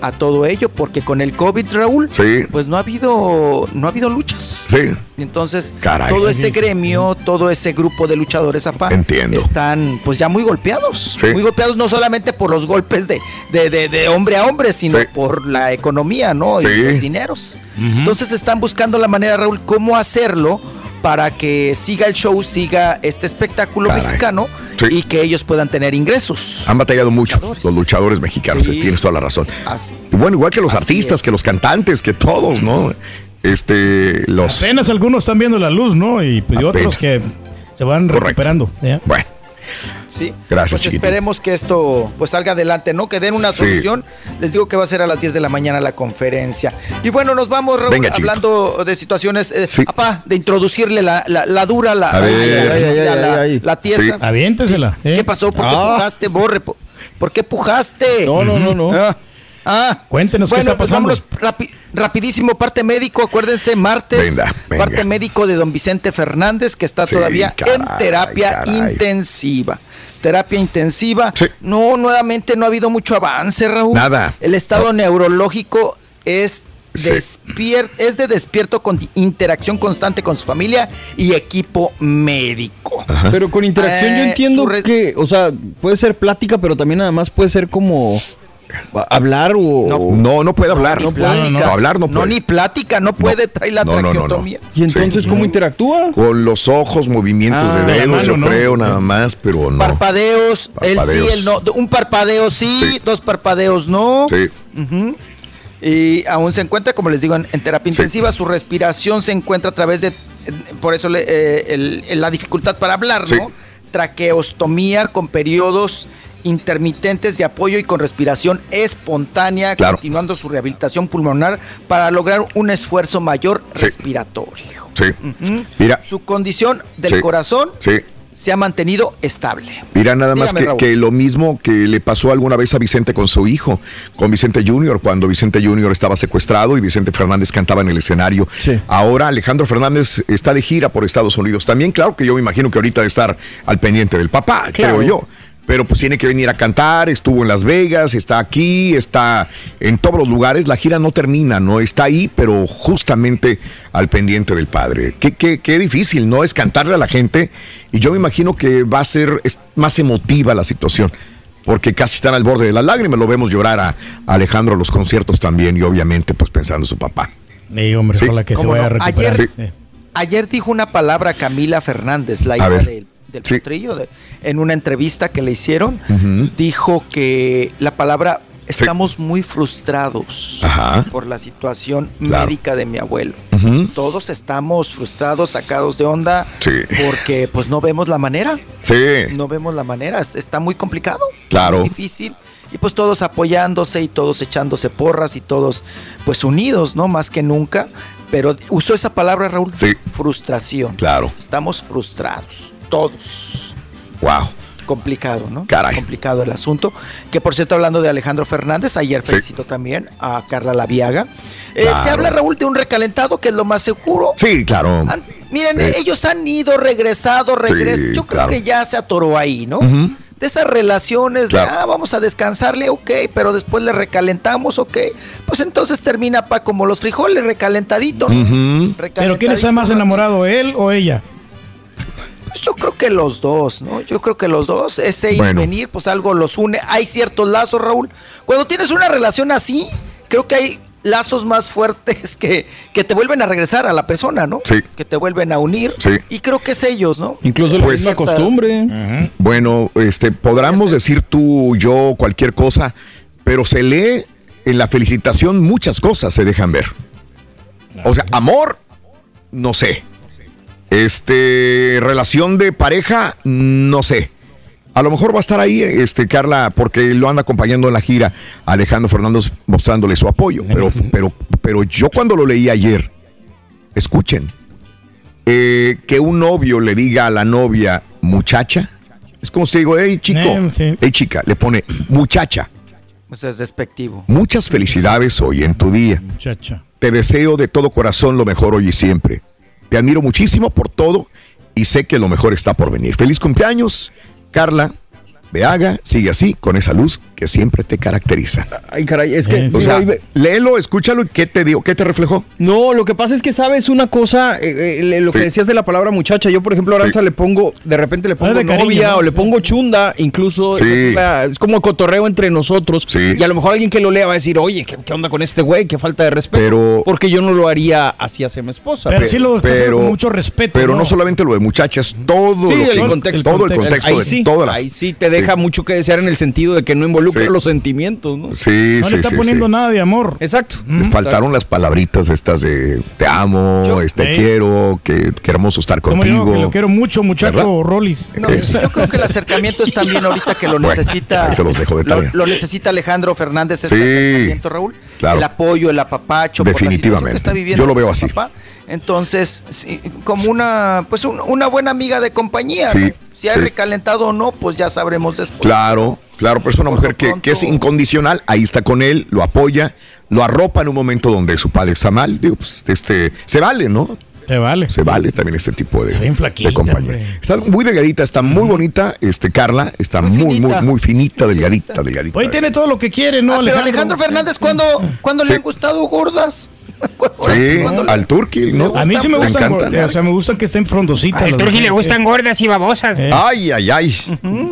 a todo ello, porque con el COVID, Raúl, Sí. pues no ha habido, no ha habido luchas. sí. Entonces, Caray. todo ese gremio, todo ese grupo de luchadores, apá, Entiendo. están pues ya muy golpeados. Sí. Muy golpeados no solamente por los golpes de, de, de- de hombre a hombre, sino Sí. por la economía, ¿no? Y los dineros. Entonces están buscando la manera, Raúl, cómo hacerlo para que siga el show, siga este espectáculo Caray. mexicano Sí. y que ellos puedan tener ingresos. Han batallado mucho Luchadores. los luchadores mexicanos, Sí. tienes toda la razón. Así- Y bueno, igual que los Así artistas, es. que los cantantes, que todos, ¿no? Este, los... Apenas algunos están viendo la luz, ¿no? Y pues y otros que se van Correcto. recuperando. ¿ya? Bueno, Sí. Gracias, Pues chiquitín. esperemos que esto pues salga adelante, ¿no? Que den una Sí. solución. Les digo que va a ser a las 10 de la mañana la conferencia. Y bueno, nos vamos, Raúl, Venga, chiquito. hablando de situaciones, eh, Sí. apá, de introducirle la, la, la dura, la, la- tiesa. Sí. Aviéntesela. ¿eh? ¿Qué pasó? ¿Por qué Ah. pujaste, Borre? ¿Por, por qué pujaste? No, no, no, no. Ah, ah. Cuéntenos qué bueno, está pues pasando. vámonos rapi- rapidísimo, parte médico, acuérdense, martes, Venga, venga. parte médico de don Vicente Fernández, que está Sí, todavía caray, en terapia caray. intensiva. Terapia intensiva. Sí. No, nuevamente no ha habido mucho avance, Raúl. Nada. El estado neurológico es Sí. despier- es de despierto con interacción constante con su familia y equipo médico. Pero con interacción yo Eh, entiendo que, o sea, puede ser plática, pero también además puede ser como hablar o... No, no puede hablar. ni plática. hablar no puede. ni plática, no puede traer la No, no, no, no. traqueotomía. ¿Y entonces Sí. cómo interactúa? Con los ojos, movimientos Ah, de la dedos, mano, yo ¿no? creo, nada más, pero no. Parpadeos, el sí, el no. Un parpadeo sí, dos parpadeos no. Sí. Y aún se encuentra, como les digo, en, en terapia intensiva. Su respiración se encuentra a través de. Por eso le- eh, el- el- la dificultad para hablar, Sí. ¿no? Traqueostomía con periodos intermitentes de apoyo y con respiración espontánea, Claro. continuando su rehabilitación pulmonar para lograr un esfuerzo mayor Sí. respiratorio. Sí. Mira, Su condición del Sí. corazón sí. se ha mantenido estable. Mira, nada más que, lo mismo que le pasó alguna vez a Vicente con su hijo, con Vicente Junior, cuando Vicente Junior estaba secuestrado y Vicente Fernández cantaba en el escenario. Ahora Alejandro Fernández está de gira por Estados Unidos. También, claro que yo me imagino que ahorita de estar al pendiente del papá, Claro. creo yo. Pero pues tiene que venir a cantar, estuvo en Las Vegas, está aquí, está en todos los lugares. La gira no termina, no está ahí, pero justamente al pendiente del padre. Qué, qué, qué difícil, ¿no? Es cantarle a la gente. Y yo me imagino que va a ser es más emotiva la situación. Porque casi están al borde de las lágrimas. Lo vemos llorar a, Alejandro a los conciertos también. Y obviamente, pues pensando en su papá. Sí, hombre, Sí. ojalá que se ¿Cómo vaya a recuperar. Ayer- Sí. Ayer dijo una palabra Camila Fernández, la A hija ver. Del, del potrillo, de- en una entrevista que le hicieron, dijo que la palabra estamos muy frustrados Ajá. por la situación Claro. médica de mi abuelo. Todos estamos frustrados, sacados de onda, Sí. porque pues no vemos la manera. Sí, No vemos la manera, es- está muy complicado. Claro. muy difícil. Y pues todos apoyándose y todos echándose porras y todos pues unidos, ¿no? Más que nunca. Pero usó esa palabra, Raúl. Sí. Frustración. claro. Estamos frustrados, todos. Wow. Complicado, ¿no? Caray. Complicado el asunto. Que por cierto, hablando de Alejandro Fernández, ayer Sí. felicito también a Carla Laviaga. Eh, Claro. se habla, Raúl, de un recalentado que es lo más seguro. Sí, claro. Han- miren, Sí. ellos han ido, regresado. Sí, Yo creo claro. que ya se atoró ahí, ¿no? De esas relaciones Claro. de, ah, vamos a descansarle, ok, pero después le recalentamos, ok. Pues entonces termina pa como los frijoles, recalentadito, ¿no? Ujú. ¿Pero quién está más enamorado, él o ella? Pues yo creo que los dos, ¿no? Yo creo que los dos, ese ir y Bueno. venir, pues algo los une. Hay ciertos lazos, Raúl. Cuando tienes una relación así, creo que hay lazos más fuertes que, que te vuelven a regresar a la persona, ¿no? Sí. Que te vuelven a unir. Sí. Y creo que es ellos, ¿no? Incluso la Pues- misma costumbre. Bueno, este, podremos decir tú, yo, cualquier cosa, pero se lee en la felicitación muchas cosas se dejan ver. O sea, amor, no sé. Este, relación de pareja, no sé. A lo mejor va a estar ahí, este, Carla, porque lo anda acompañando en la gira, Alejandro Fernández mostrándole su apoyo. Pero, pero, pero yo cuando lo leí ayer, escuchen, eh, que un novio le diga a la novia muchacha, es como si digo, hey chico, Eh, hey chica, le pone muchacha. Pues es despectivo. Muchas felicidades hoy en tu día. Muchacha. Te deseo de todo corazón lo mejor hoy y siempre. Te admiro muchísimo por todo y sé que lo mejor está por venir. Feliz cumpleaños, Carla. Beaga, sigue así, con esa luz que siempre te caracteriza. Ay, caray, es que... Eh, O sea, léelo, escúchalo y ¿qué te dio? ¿Qué te reflejó? No, lo que pasa es que sabes una cosa, eh, eh, lo Sí. que decías de la palabra muchacha. Yo, por ejemplo, a Aranza Sí. le pongo, de repente le pongo de cariño, novia ¿no? o le pongo chunda, incluso Sí. es, la- es como cotorreo entre nosotros. Sí. Y a lo mejor alguien que lo lea va a decir, oye, ¿qué, qué onda con este güey? Qué falta de respeto. Pero- Porque yo no lo haría así hacia mi esposa. Pero sí lo haciendo con mucho respeto. Pero no, solamente lo de muchachas, todo Sí, lo el que- contexto. todo el contexto ahí de sí, toda la- ahí sí te deja mucho que desear en el sentido de que no involucra Sí. los sentimientos, ¿no? Sí, No sí, le está sí, poniendo sí. nada de amor. Exacto. Le faltaron las palabritas estas de te amo, Yo- este Sí. quiero, que, que hermoso estar Como yo, contigo. que lo quiero mucho, muchacho ¿Verdad? Rollis. No, yo creo que el acercamiento es también ahorita que lo Bueno, necesita. ahí se los dejo de lo, tarea. lo necesita Alejandro Fernández este Sí, acercamiento, Raúl. claro. El apoyo, el apapacho, por la situación Definitivamente. que está viviendo Yo lo veo su así. papá. Entonces, sí, como una, pues un- una buena amiga de compañía. Sí, ¿no? Si hay sí. recalentado o no, pues ya sabremos después. Claro, claro, pero es una mujer que, es incondicional, ahí está con él, lo apoya, lo arropa en un momento donde su padre está mal. Digo, pues este, se vale, ¿no? Te vale. Se vale también este tipo de, de compañía. hombre. Está muy delgadita, está muy bonita, este Carla, está Muy muy, muy, finita. muy finita, delgadita, delgadita. Hoy tiene todo lo que quiere, ¿no, Ah, pero Alejandro? Alejandro Fernández, ¿cuándo, ¿cuándo Sí. le han gustado gordas? Sí, al turqui, ¿no? A mí sí me gustan, gordas, o sea, me gustan que estén frondositas. Al Turgi le gustan gordas y babosas. Eh. Ay, ay, ay.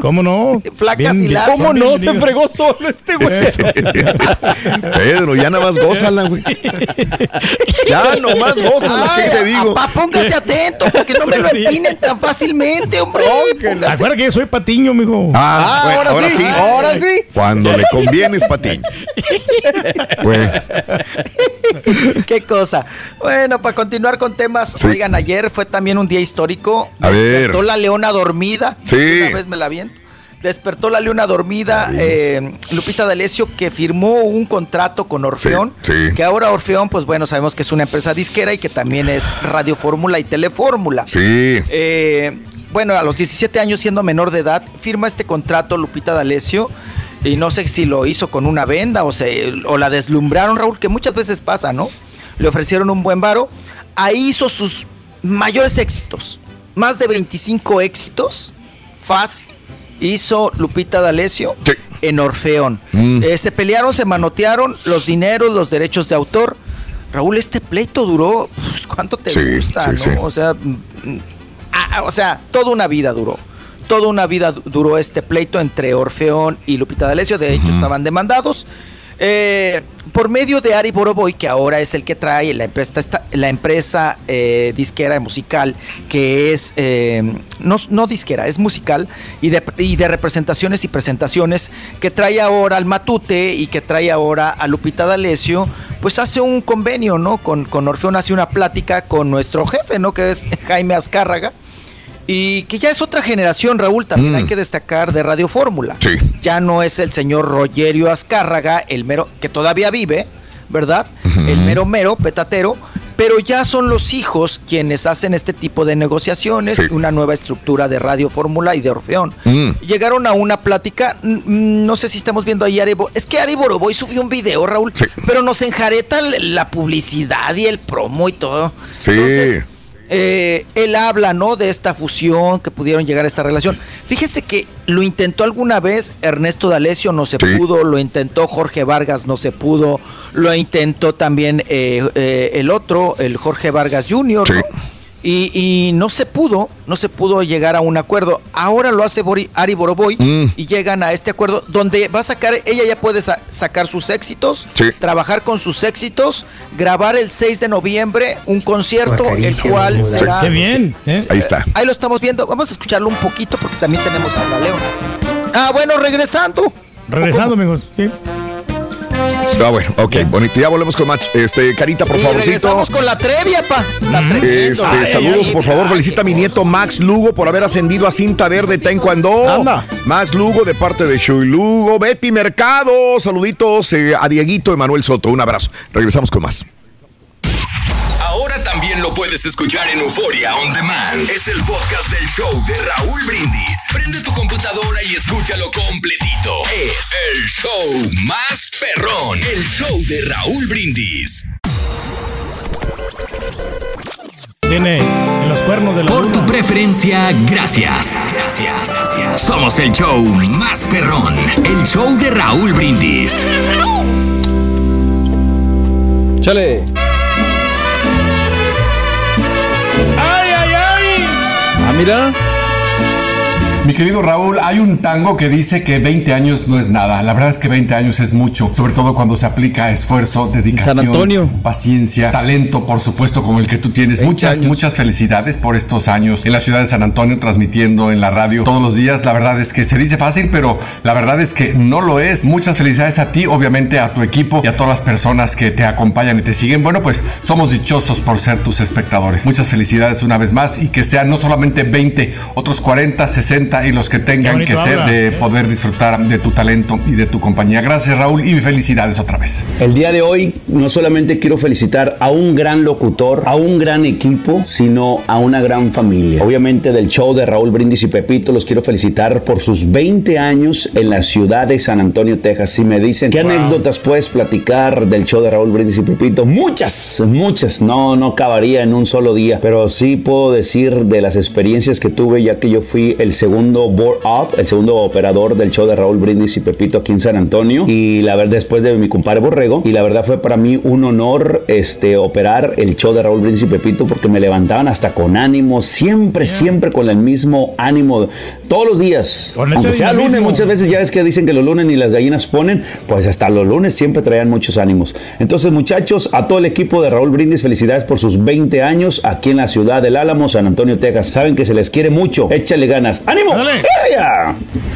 ¿Cómo no? Flacas Bien- y largas. ¿Cómo no? Se fregó solo este güey. Eso. Pedro, ya nada más gózala, güey. Ya nomás gózala, ¿qué te digo? Papá, póngase atento, porque no me lo empinen tan fácilmente, hombre. Póngase- Acuérdate que yo soy patiño, mijo. Ah, bueno, ahora, sí. Ahora sí. Cuando le conviene es patiño. Pues, Qué cosa. Bueno, para continuar con temas, Sí. oigan, ayer fue también un día histórico. A ver. Despertó la leona dormida. Sí. Una vez me la viento. Despertó la leona dormida, eh, Lupita D'Alessio, que firmó un contrato con Orfeón. Sí, sí. Que ahora Orfeón, pues bueno, sabemos que es una empresa disquera y que también es Radio Fórmula y Telefórmula. sí. Eh, bueno, a los 17 años, siendo menor de edad, firma este contrato Lupita D'Alessio. Y no sé si lo hizo con una venda o, se, o la deslumbraron, Raúl, que muchas veces pasa, ¿no? Le ofrecieron un buen varo. Ahí hizo sus mayores éxitos. Más de 25 éxitos. Fácil. Hizo Lupita D'Alessio Sí. en Orfeón. Mm. Eh, se pelearon, se manotearon los dineros, los derechos de autor. Raúl, este pleito duró. pues, ¿Cuánto te Sí, gusta, sí, no? sí. O sea, mm, ah, o sea, toda una vida duró. Toda una vida du- duró este pleito entre Orfeón y Lupita D'Alessio. De hecho, estaban demandados. Eh, por medio de Ari Boroboy, que ahora es el que trae la empresa, esta- la empresa eh, disquera musical, que es, eh, no, no disquera, es musical, y de, y de representaciones y presentaciones, que trae ahora al Matute y que trae ahora a Lupita D'Alessio, pues hace un convenio, ¿no? Con, con Orfeón hace una plática con nuestro jefe, ¿no? Que es Jaime Azcárraga. Y que ya es otra generación, Raúl, también Mm. hay que destacar de Radio Fórmula. Sí. Ya no es el señor Rogerio Azcárraga, el mero, que todavía vive, ¿verdad? El mero mero, petatero, pero ya son los hijos quienes hacen este tipo de negociaciones, Sí. una nueva estructura de Radio Fórmula y de Orfeón. Mm. Llegaron a una plática, mm, mm, no sé si estamos viendo ahí Ari Bo- es que Ari Boroboy subió un video, Raúl, Sí. pero nos enjareta la publicidad y el promo y todo. Sí. Entonces, eh, él habla, ¿no? De esta fusión que pudieron llegar a esta relación. Fíjese que lo intentó alguna vez Ernesto D'Alessio, no se Sí. pudo, lo intentó Jorge Vargas, no se pudo, lo intentó también eh, eh, el otro, el Jorge Vargas Jr., Sí. ¿no? Y, y no se pudo, no se pudo llegar a un acuerdo. Ahora lo hace Bori- Ari Boroboy Mm. y llegan a este acuerdo donde va a sacar, ella ya puede sa- sacar sus éxitos, Sí. trabajar con sus éxitos, grabar el 6 de noviembre un concierto, el cual será... Qué bien. ¿eh? Ahí está. Ahí lo estamos viendo. Vamos a escucharlo un poquito porque también tenemos a la Leona. Ah, bueno, regresando. Regresando, amigos. Sí. Ah, bueno, ok, bonito. Ya volvemos con más. Este, Carita, por Y favorcito. regresamos con la trevia, pa. La. Este, Ay, saludos, ay, por favor. Felicita a mi nieto Max Lugo por haber ascendido a cinta verde Taekwondo. Anda. Max Lugo de parte de Shui Lugo. Betty Mercado. Saluditos eh, a Dieguito Emanuel Soto. Un abrazo. Regresamos con más. Ahora también lo puedes escuchar en Euforia On Demand. Es el podcast del show de Raúl Brindis. Prende tu computadora y escúchalo completito. Es el show más perrón. El show de Raúl Brindis. Tiene en los cuernos de la Por tu preferencia, gracias. Gracias. Somos el show más perrón. El show de Raúl Brindis. Chale. Ah, mira. Mi querido Raúl, hay un tango que dice que 20 años no es nada. La verdad es que 20 años es mucho, sobre todo cuando se aplica esfuerzo, dedicación, San Antonio. paciencia, talento, por supuesto, como el que tú tienes. 20 Muchas, años. muchas felicidades por estos años en la ciudad de San Antonio, transmitiendo en la radio todos los días. La verdad es que se dice fácil, pero la verdad es que no lo es. Muchas felicidades a ti, obviamente a tu equipo y a todas las personas que te acompañan y te siguen. Bueno, pues somos dichosos por ser tus espectadores. Muchas felicidades una vez más y que sean no solamente 20, otros 40, 60 y los que tengan que ser habla. de poder disfrutar de tu talento y de tu compañía. Gracias Raúl y felicidades otra vez. El día de hoy no solamente quiero felicitar a un gran locutor, a un gran equipo, sino a una gran familia. Obviamente del show de Raúl Brindis y Pepito los quiero felicitar por sus 20 años en la ciudad de San Antonio, Texas. Si me dicen qué anécdotas puedes platicar del show de Raúl Brindis y Pepito, muchas, muchas. No, no acabaría en un solo día, pero sí puedo decir de las experiencias que tuve ya que yo fui el segundo segundo board up, el segundo operador del show de Raúl Brindis y Pepito aquí en San Antonio. Y la verdad, después de mi compadre Borrego. Y la verdad fue para mí un honor este, operar el show de Raúl Brindis y Pepito porque me levantaban hasta con ánimo, siempre, siempre con el mismo ánimo, todos los días. Con Aunque sea lunes, muchas veces ya es que dicen que los lunes ni las gallinas ponen, pues hasta los lunes siempre traían muchos ánimos. Entonces, muchachos, a todo el equipo de Raúl Brindis, felicidades por sus 20 años aquí en la ciudad del Álamo, San Antonio, Texas. Saben que se les quiere mucho. Échale ganas. ¡Ánimo!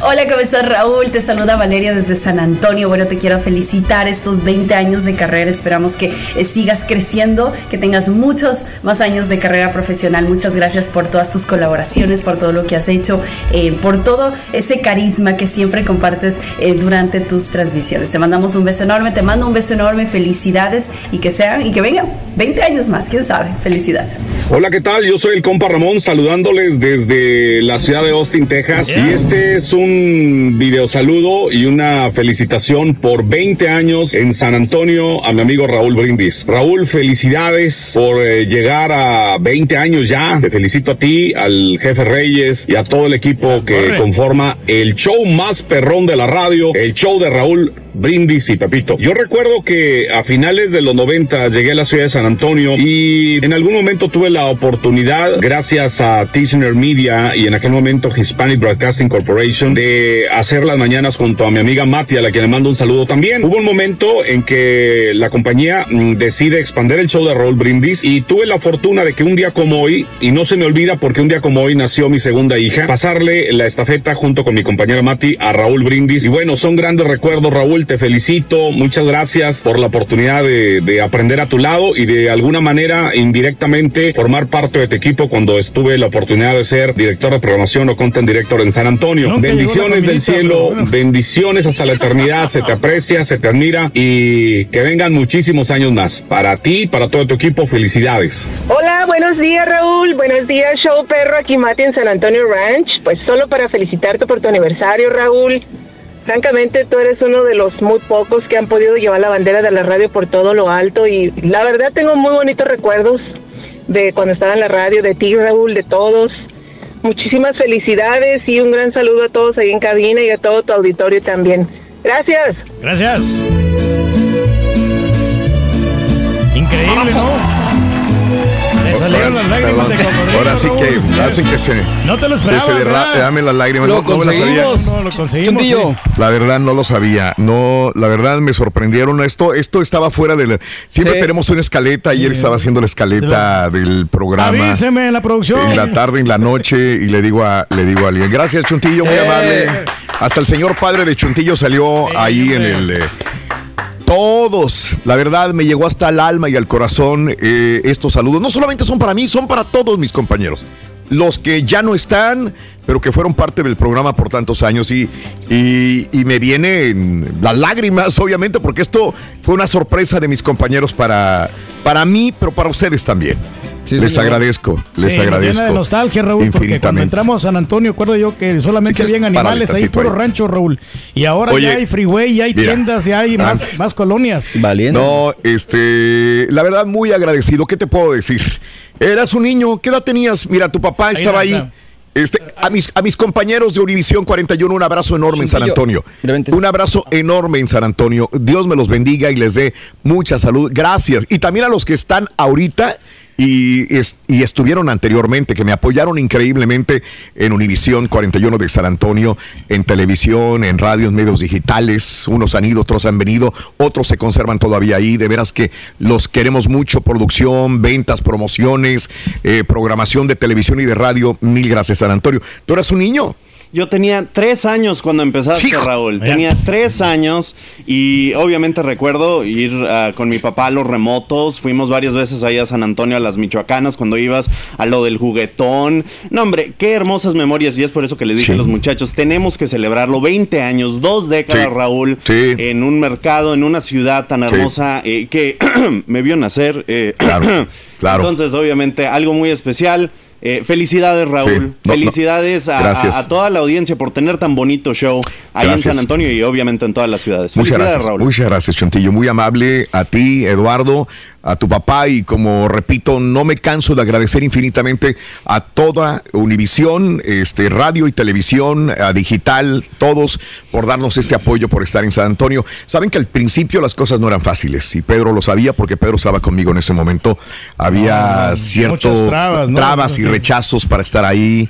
Hola, ¿cómo estás Raúl? Te saluda Valeria desde San Antonio. Bueno, te quiero felicitar estos 20 años de carrera. Esperamos que eh, sigas creciendo, que tengas muchos más años de carrera profesional. Muchas gracias por todas tus colaboraciones, por todo lo que has hecho, eh, por todo ese carisma que siempre compartes eh, durante tus transmisiones. Te mandamos un beso enorme, te mando un beso enorme, felicidades y que sean y que vengan 20 años más, quién sabe. Felicidades. Hola, ¿qué tal? Yo soy el compa Ramón saludándoles desde la ciudad de Austin, Texas. Y este es un video saludo y una felicitación por 20 años en San Antonio a mi amigo Raúl Brindis. Raúl, felicidades por eh, llegar a 20 años ya. Te felicito a ti, al jefe Reyes y a todo el equipo que conforma el show más perrón de la radio, el show de Raúl Brindis y Pepito. Yo recuerdo que a finales de los 90 llegué a la ciudad de San Antonio y en algún momento tuve la oportunidad, gracias a Tichenor Media y en aquel momento Hispanic Broadcasting Corporation, de hacer las mañanas junto a mi amiga Mati, a la que le mando un saludo también. Hubo un momento en que la compañía mm, decide expandir el show de Raúl Brindis y tuve la fortuna de que un día como hoy, y no se me olvida porque un día como hoy nació mi segunda hija, pasarle la estafeta junto con mi compañera Mati a Raúl Brindis. Y bueno, son grandes recuerdos, Raúl, te felicito, muchas gracias por la oportunidad de, de aprender a tu lado y de alguna manera indirectamente formar parte de tu equipo cuando estuve la oportunidad de ser director de programación o content director en San Antonio. No, bendiciones del cielo, bueno. bendiciones hasta la eternidad, se te aprecia, se te admira y que vengan muchísimos años más. Para ti, para todo tu equipo, felicidades. Hola, buenos días Raúl, buenos días Show Perro, aquí Mati en San Antonio Ranch. Pues solo para felicitarte por tu aniversario Raúl. Francamente tú eres uno de los muy pocos que han podido llevar la bandera de la radio por todo lo alto y la verdad tengo muy bonitos recuerdos de cuando estaba en la radio, de ti Raúl, de todos. Muchísimas felicidades y un gran saludo a todos ahí en cabina y a todo tu auditorio también. Gracias. Gracias. Increíble, ¿no? Salieron las lágrimas de cocodrilo. Ahora sí que hacen que se, No te lo que esperabas, se derra- ¿verdad? derramen las lágrimas. Lo No, conseguimos. No, lo conseguimos, Chuntillo. sí. La verdad no lo sabía. No, la verdad me sorprendieron. Esto, esto estaba fuera del. Siempre Sí. tenemos una escaleta y él estaba haciendo la escaleta del programa. Avíseme en la producción. En la tarde, en la noche, y le digo a, le digo a alguien, gracias Chuntillo, muy Eh. amable. Hasta el señor padre de Chuntillo salió ahí en el. Todos, la verdad me llegó hasta el alma y al corazón eh, estos saludos. No solamente son para mí, son para todos mis compañeros. Los que ya no están, pero que fueron parte del programa por tantos años y, y, y me vienen las lágrimas, obviamente, porque esto fue una sorpresa de mis compañeros para, para mí, pero para ustedes también. Les señor. agradezco, les Sí, agradezco. llena de nostalgia, Raúl, porque cuando infinitamente. entramos a San Antonio, acuerdo yo que solamente habían animales ahí, puro ahí. rancho, Raúl. Y ahora Oye, ya hay freeway, ya hay mira, tiendas, ya hay más, más colonias. Valiente. No, este, la verdad, muy agradecido. ¿Qué te puedo decir? Eras un niño, ¿qué edad tenías? Mira, tu papá estaba ahí. Este, a, mis, a mis compañeros de Univisión 41, un abrazo enorme en San Antonio. Un abrazo enorme en San Antonio. Dios me los bendiga y les dé mucha salud. Gracias. Y también a los que están ahorita y, es- y estuvieron anteriormente, que me apoyaron increíblemente en Univisión 41 de San Antonio, en televisión, en radio, en medios digitales. Unos han ido, otros han venido, otros se conservan todavía ahí. De veras que los queremos mucho. Producción, ventas, promociones, eh, programación de televisión y de radio. Mil gracias, San Antonio. ¿Tú eras un niño? Yo tenía tres años cuando empezaste, Hijo. Raúl. Tenía tres años y obviamente recuerdo ir ah, con mi papá a los remotos. Fuimos varias veces ahí a San Antonio, a las Michoacanas, cuando ibas a lo del juguetón. No, hombre, qué hermosas memorias y es por eso que les dije Sí. a los muchachos, tenemos que celebrarlo. 20 años, dos décadas, Sí. Raúl, Sí. en un mercado, en una ciudad tan hermosa eh, que me vio nacer. eh, Claro, claro. Entonces, obviamente, algo muy especial. Eh, felicidades, Raúl. Sí. No, no. Felicidades a- Gracias. a, a toda la audiencia por tener tan bonito show ahí en. San Antonio y obviamente en todas las ciudades. Muchas gracias, Raúl. muchas gracias, Chontillo. Muy amable a ti, Eduardo, a tu papá y como repito, no me canso de agradecer infinitamente a toda Univisión, este, radio y televisión, a digital, todos por darnos este apoyo, por estar en San Antonio. Saben que al principio las cosas no eran fáciles y Pedro lo sabía porque Pedro estaba conmigo en ese momento. Había Ah, cierto muchas trabas, ¿no? trabas y rechazos para estar ahí.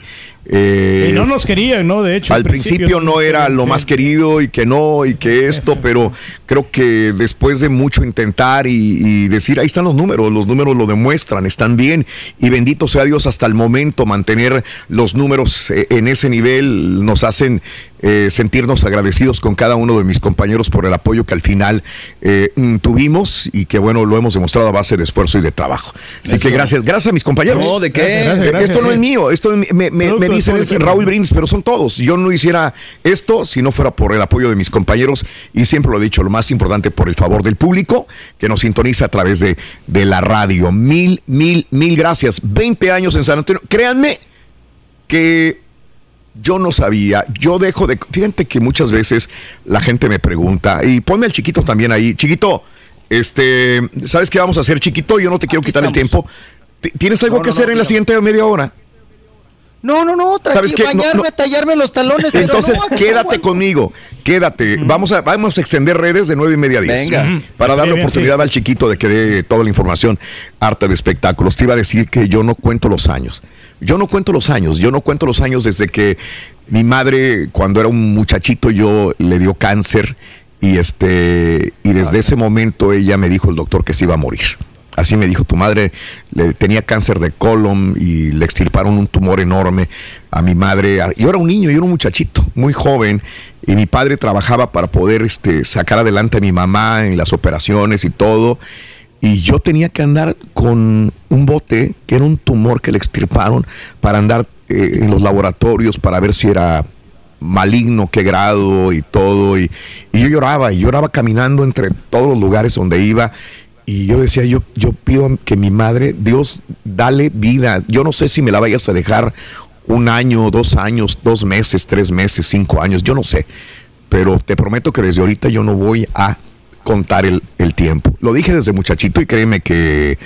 Eh, Y no nos querían, ¿no? De hecho. al principio, no era lo más querido y que no y que esto, pero creo que después de mucho intentar y, y decir, ahí están los números, los números lo demuestran, están bien y bendito sea Dios hasta el momento mantener los números eh, en ese nivel nos hacen eh, sentirnos agradecidos con cada uno de mis compañeros por el apoyo que al final eh, mm, tuvimos y que bueno, lo hemos demostrado a base de esfuerzo y de trabajo. Así Eso. que gracias, gracias a mis compañeros. No, ¿de qué? Gracias, gracias, esto no sí. es mío, esto es- me, dicen es. Raúl Brindis, pero son todos. Yo no hiciera esto si no fuera por el apoyo de mis compañeros y siempre lo he dicho, lo más importante por el favor del público que nos sintoniza a través de, de la radio. Mil, mil, mil gracias. 20 años en San Antonio. Créanme que yo no sabía, yo dejo de... Fíjate que muchas veces la gente me pregunta, y ponme al chiquito también ahí, chiquito, este, ¿sabes qué vamos a hacer, chiquito? Yo no te quiero quitar el tiempo. Ti- ¿Tienes algo No, que no, hacer en la siguiente media hora? No, no, no, ¿Sabes tranquilo, bañarme, tallarme los talones. pero Entonces, quédate conmigo, quédate. Vamos, a, vamos a extender redes de nueve y media a 10. Venga. Para darle bien, oportunidad sí. al chiquito de que dé toda la información harta de espectáculos. Te iba a decir que yo no cuento los años. Yo no cuento los años. Yo no cuento los años desde que mi madre, cuando era un muchachito, yo le dio cáncer y este y desde ese momento ella me dijo el doctor que se iba a morir. Así me dijo, tu madre le, tenía cáncer de colon y le extirparon un tumor enorme a mi madre. Yo era un niño, yo era un muchachito, muy joven, y mi padre trabajaba para poder este, sacar adelante a mi mamá en las operaciones y todo. Y yo tenía que andar con un bote, que era un tumor que le extirparon, para andar eh, en los laboratorios para ver si era maligno, qué grado y todo. Y, y yo lloraba, y lloraba caminando entre todos los lugares donde iba. Y yo decía, yo, yo pido que mi madre, Dios, dale vida. Yo no sé si me la vayas a dejar un año, dos años, dos meses, tres meses, cinco años, yo no sé. Pero te prometo que desde ahorita yo no voy a contar el, el tiempo. Lo dije desde muchachito y créeme que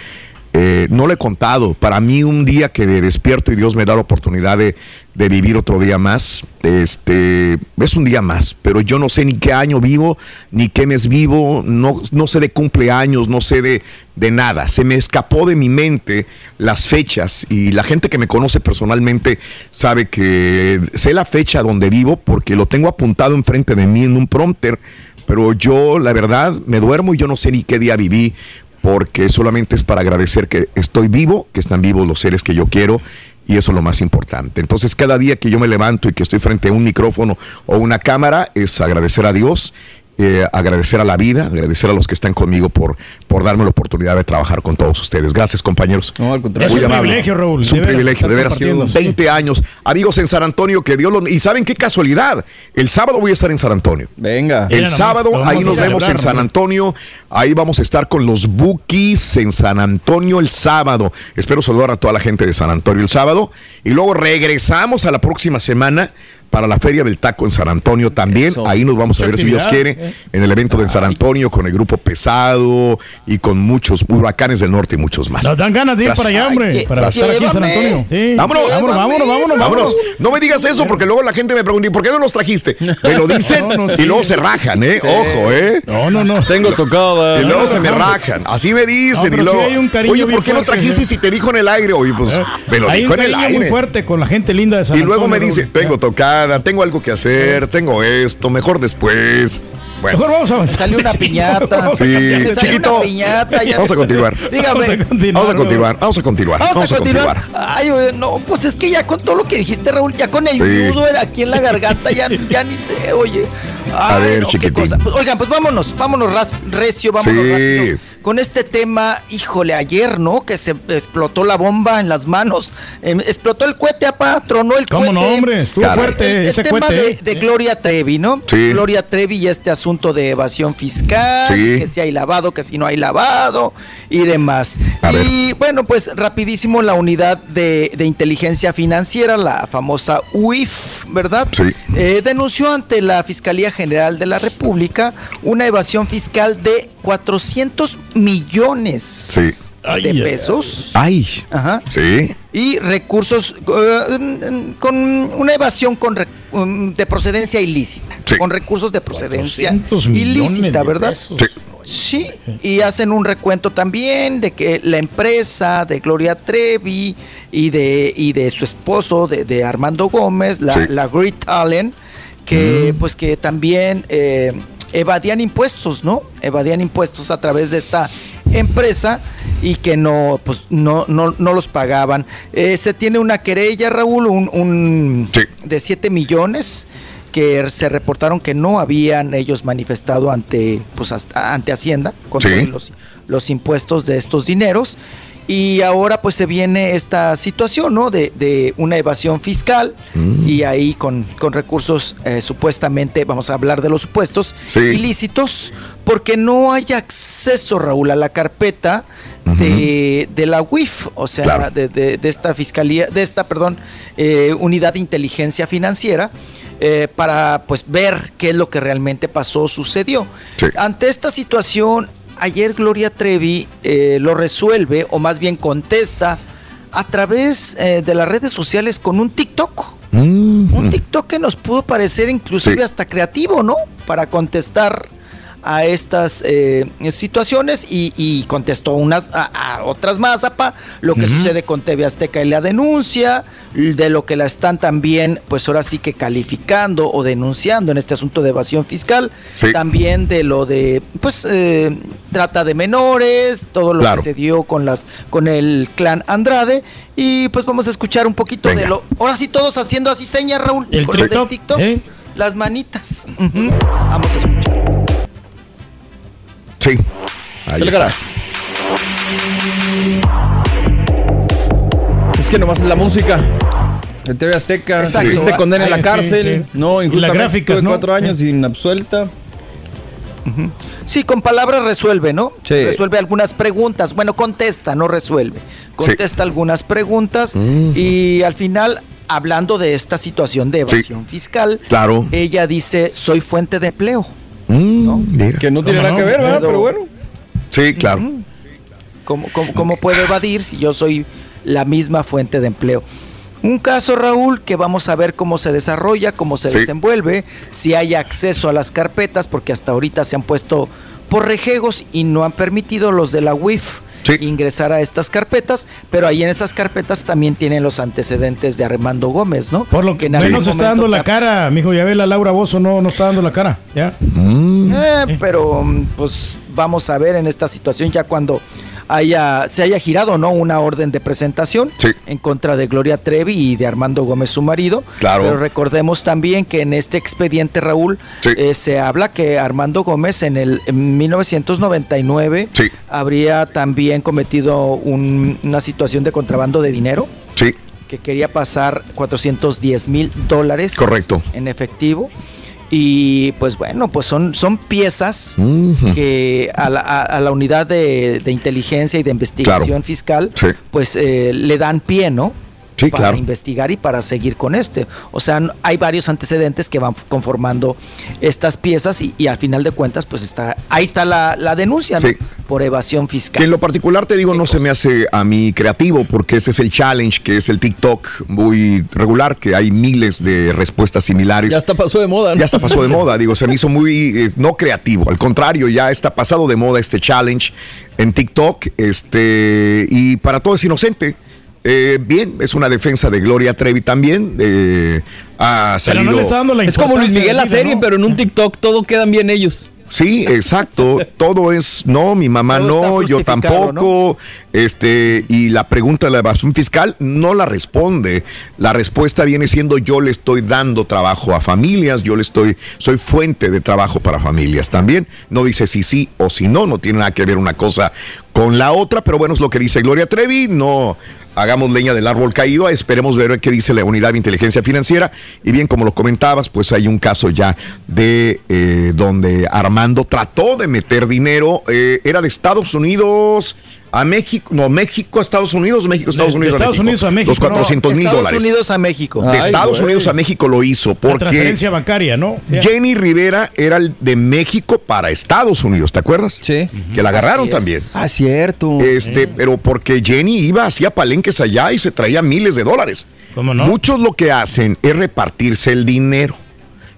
eh, no lo he contado. Para mí un día que de despierto y Dios me da la oportunidad de, de vivir otro día más, este, es un día más, pero yo no sé ni qué año vivo, ni qué mes vivo, no, no sé de cumpleaños, no sé de, de nada. Se me escapó de mi mente las fechas y la gente que me conoce personalmente sabe que sé la fecha donde vivo porque lo tengo apuntado enfrente de mí en un prompter, pero yo la verdad me duermo y yo no sé ni qué día viví porque solamente es para agradecer que estoy vivo, que están vivos los seres que yo quiero y eso es lo más importante. Entonces cada día que yo me levanto y que estoy frente a un micrófono o una cámara es agradecer a Dios, eh, agradecer a la vida, agradecer a los que están conmigo por, por darme la oportunidad de trabajar con todos ustedes. Gracias compañeros. Es un privilegio, Raúl, Es un de veras, privilegio, de veras. compartiendo, sí. 20 años. Amigos en San Antonio, que Dios los... Y saben qué casualidad, el sábado voy a estar en San Antonio. Venga. El Mira sábado, ahí nos vemos en San ¿no? Antonio. Ahí vamos a estar con los Bookies en San Antonio el sábado. Espero saludar a toda la gente de San Antonio el sábado. Y luego regresamos a la próxima semana para la Feria del Taco en San Antonio también. Eso. Ahí nos vamos a ver si Dios quiere en el evento de San Antonio con el grupo pesado y con muchos huracanes del norte y muchos más. Nos dan ganas de ir Gracias. para allá, hombre. Ay, para estar aquí en San. Antonio. Sí. Vámonos. vámonos, vámonos, vámonos, vámonos. No me digas eso porque luego la gente me pregunta, ¿y por qué no los trajiste? Me lo dicen No, no, y sí. luego se rajan, ¿eh? Sí. Ojo, ¿eh? No, no, no. Tengo tocado. Y luego se me rajan. Así me dicen. y luego, sí hay un cariño Oye, ¿por qué no trajiste ¿eh? si te dijo en el aire? Oye, pues me lo dijo en el cariño muy aire. fuerte con la gente linda de San Y luego me Antonio, dice, tengo tocada, tengo algo que hacer, tengo esto, mejor después. Bueno. Mejor vamos a avanzar. Salió una piñata. Sí, salió chiquito. una piñata, ya- Vamos a continuar. Dígame. Vamos a continuar, vamos a continuar. Vamos, a continuar. Ay, oye, no, pues es que ya con todo lo que dijiste, Raúl, ya con el Sí. nudo aquí en la garganta, ya, ya ni sé, oye. A Ay, ver, no, chiquitín. Pues, Oigan, pues vámonos, vámonos ras- recio, vámonos Sí. rápido. Con este tema, híjole, ayer, ¿no? Que se explotó la bomba en las manos. Em, explotó el cohete, apá, tronó el ¿Cómo cohete. no, hombre? Estuvo Caray. fuerte El, el ese tema de, ¿eh? de Gloria Trevi, ¿no? Sí. Gloria Trevi y este asunto de evasión fiscal, Sí. que si hay lavado, que si no hay lavado y demás. A ver. y bueno, pues rapidísimo la unidad de, de inteligencia financiera, la famosa UIF, ¿verdad? Sí. eh, denunció ante la Fiscalía General de la República una evasión fiscal de 400 millones de pesos. Ay. Ajá. Sí. Y recursos eh, con una evasión con re- um, de procedencia ilícita. Con recursos de procedencia 400 millones ilícita, ¿verdad? Sí, y hacen un recuento también de que la empresa de Gloria Trevi y de, y de su esposo, de, de Armando Gómez, la, Sí. la Great Talent, que pues que también eh, evadían impuestos, ¿no? Evadían impuestos a través de esta empresa y que no, pues no, no, no los pagaban. Eh, se tiene una querella, Raúl, un, un de 7 millones que se reportaron que no habían ellos manifestado ante pues hasta- ante Hacienda contra Sí. los, los impuestos de estos dineros y ahora pues se viene esta situación no de, de una evasión fiscal Mm. y ahí con, con recursos eh, supuestamente vamos a hablar de los supuestos Sí. ilícitos porque no hay acceso Raúl a la carpeta de, de la UIF, o sea, Claro. de, de- de esta fiscalía, de esta, perdón, eh, unidad de inteligencia financiera, eh, para pues ver qué es lo que realmente pasó, sucedió. Ante esta situación, ayer Gloria Trevi eh, lo resuelve, o más bien contesta, a través eh, de las redes sociales con un TikTok. Un TikTok que nos pudo parecer inclusive Sí. hasta creativo, ¿no? Para contestar a estas eh, situaciones y, y contestó unas a, a otras más, apa, lo que sucede con TV Azteca y la denuncia, de lo que la están también, pues ahora sí que calificando o denunciando en este asunto de evasión fiscal, Sí. también de lo de, pues, eh, trata de menores, todo lo Claro. que se dio con las, con el clan Andrade, y pues vamos a escuchar un poquito de lo, ahora sí todos haciendo así señas, Raúl, El del TikTok, TikTok, ¿eh? las manitas. Vamos a escuchar. Sí. Ahí está. Es que nomás es la música. De TV Azteca, Exacto. viste condena en la sí, cárcel, sí. no, injustamente ¿no? cuatro años inabsuelta. Sí, con palabras resuelve, ¿no? Sí. Resuelve algunas preguntas. Bueno, contesta, no resuelve. Contesta algunas preguntas y al final, hablando de esta situación de evasión fiscal, Claro. ella dice, soy fuente de empleo. Que no tiene nada que ver, ¿verdad? Pero bueno. Sí, claro. ¿Cómo, cómo, cómo puedo evadir si yo soy la misma fuente de empleo? Un caso, Raúl, que vamos a ver cómo se desarrolla, cómo se Sí. desenvuelve, si hay acceso a las carpetas, porque hasta ahorita se han puesto por rejegos y no han permitido los de la Ingresar a estas carpetas, pero ahí en esas carpetas también tienen los antecedentes de Armando Gómez, ¿no? Por lo que en algún menos está dando la cara, mijo. Ya ve la Laura Bozo, no, no está dando la cara. Ya. Eh, pero mm, pues vamos a ver en esta situación ya cuando haya se haya girado no una orden de presentación en contra de Gloria Trevi y de Armando Gómez su marido. Claro. Pero recordemos también que en este expediente Raúl eh, se habla que Armando Gómez en el en 1999 habría también cometido un- una situación de contrabando de dinero. Sí. Que quería pasar 410 mil dólares. Correcto. En efectivo. Y pues bueno, pues son, son piezas que a la, a- a la unidad de, de inteligencia y de investigación Claro. fiscal, Sí. pues eh, le dan pie, ¿no? Sí, para claro. investigar y para seguir con este. O sea, hay varios antecedentes que van conformando estas piezas y, y al final de cuentas, pues está, ahí está la, la denuncia. Por evasión fiscal. Que en lo particular te digo, no se me hace a mí creativo, porque ese es el challenge, que es el TikTok muy regular, que hay miles de respuestas similares. Ya hasta pasó de moda, ¿no? Ya hasta pasó de moda, digo, se me hizo muy eh, no creativo, al contrario, ya está pasado de moda este challenge en TikTok, este, y para todo es inocente. Eh, bien, es una defensa de Gloria Trevi también. eh, ha salido. Es como Luis Miguel la serie, pero en un TikTok todo quedan bien ellos. Sí, exacto. Todo es no, mi mamá no, yo tampoco. Este, y la pregunta de la evasión fiscal no la responde. La respuesta viene siendo yo le estoy dando trabajo a familias, yo le estoy, soy fuente de trabajo para familias también. No dice si sí o si no, no tiene nada que ver una cosa con la otra, pero bueno, es lo que dice Gloria Trevi, no hagamos leña del árbol caído, esperemos ver qué dice la unidad de inteligencia financiera. Y bien, como lo comentabas, pues hay un caso ya de eh, donde Armando trató de meter dinero, eh, era de Estados Unidos a México, no, México a Estados Unidos, México a Estados De- de Unidos. Estados Unidos a México, Los 400 mil Estados dólares. Unidos a México. De Ay, Estados güey. Unidos a México lo hizo La porque transferencia bancaria, ¿no? Sí. Jenny Rivera era el de México para Estados Unidos, ¿te acuerdas? Sí. Que la agarraron también. Ah, cierto. Este, pero porque Jenny iba, hacía palenques allá y se traía miles de dólares. ¿Cómo no? Muchos lo que hacen es repartirse el dinero.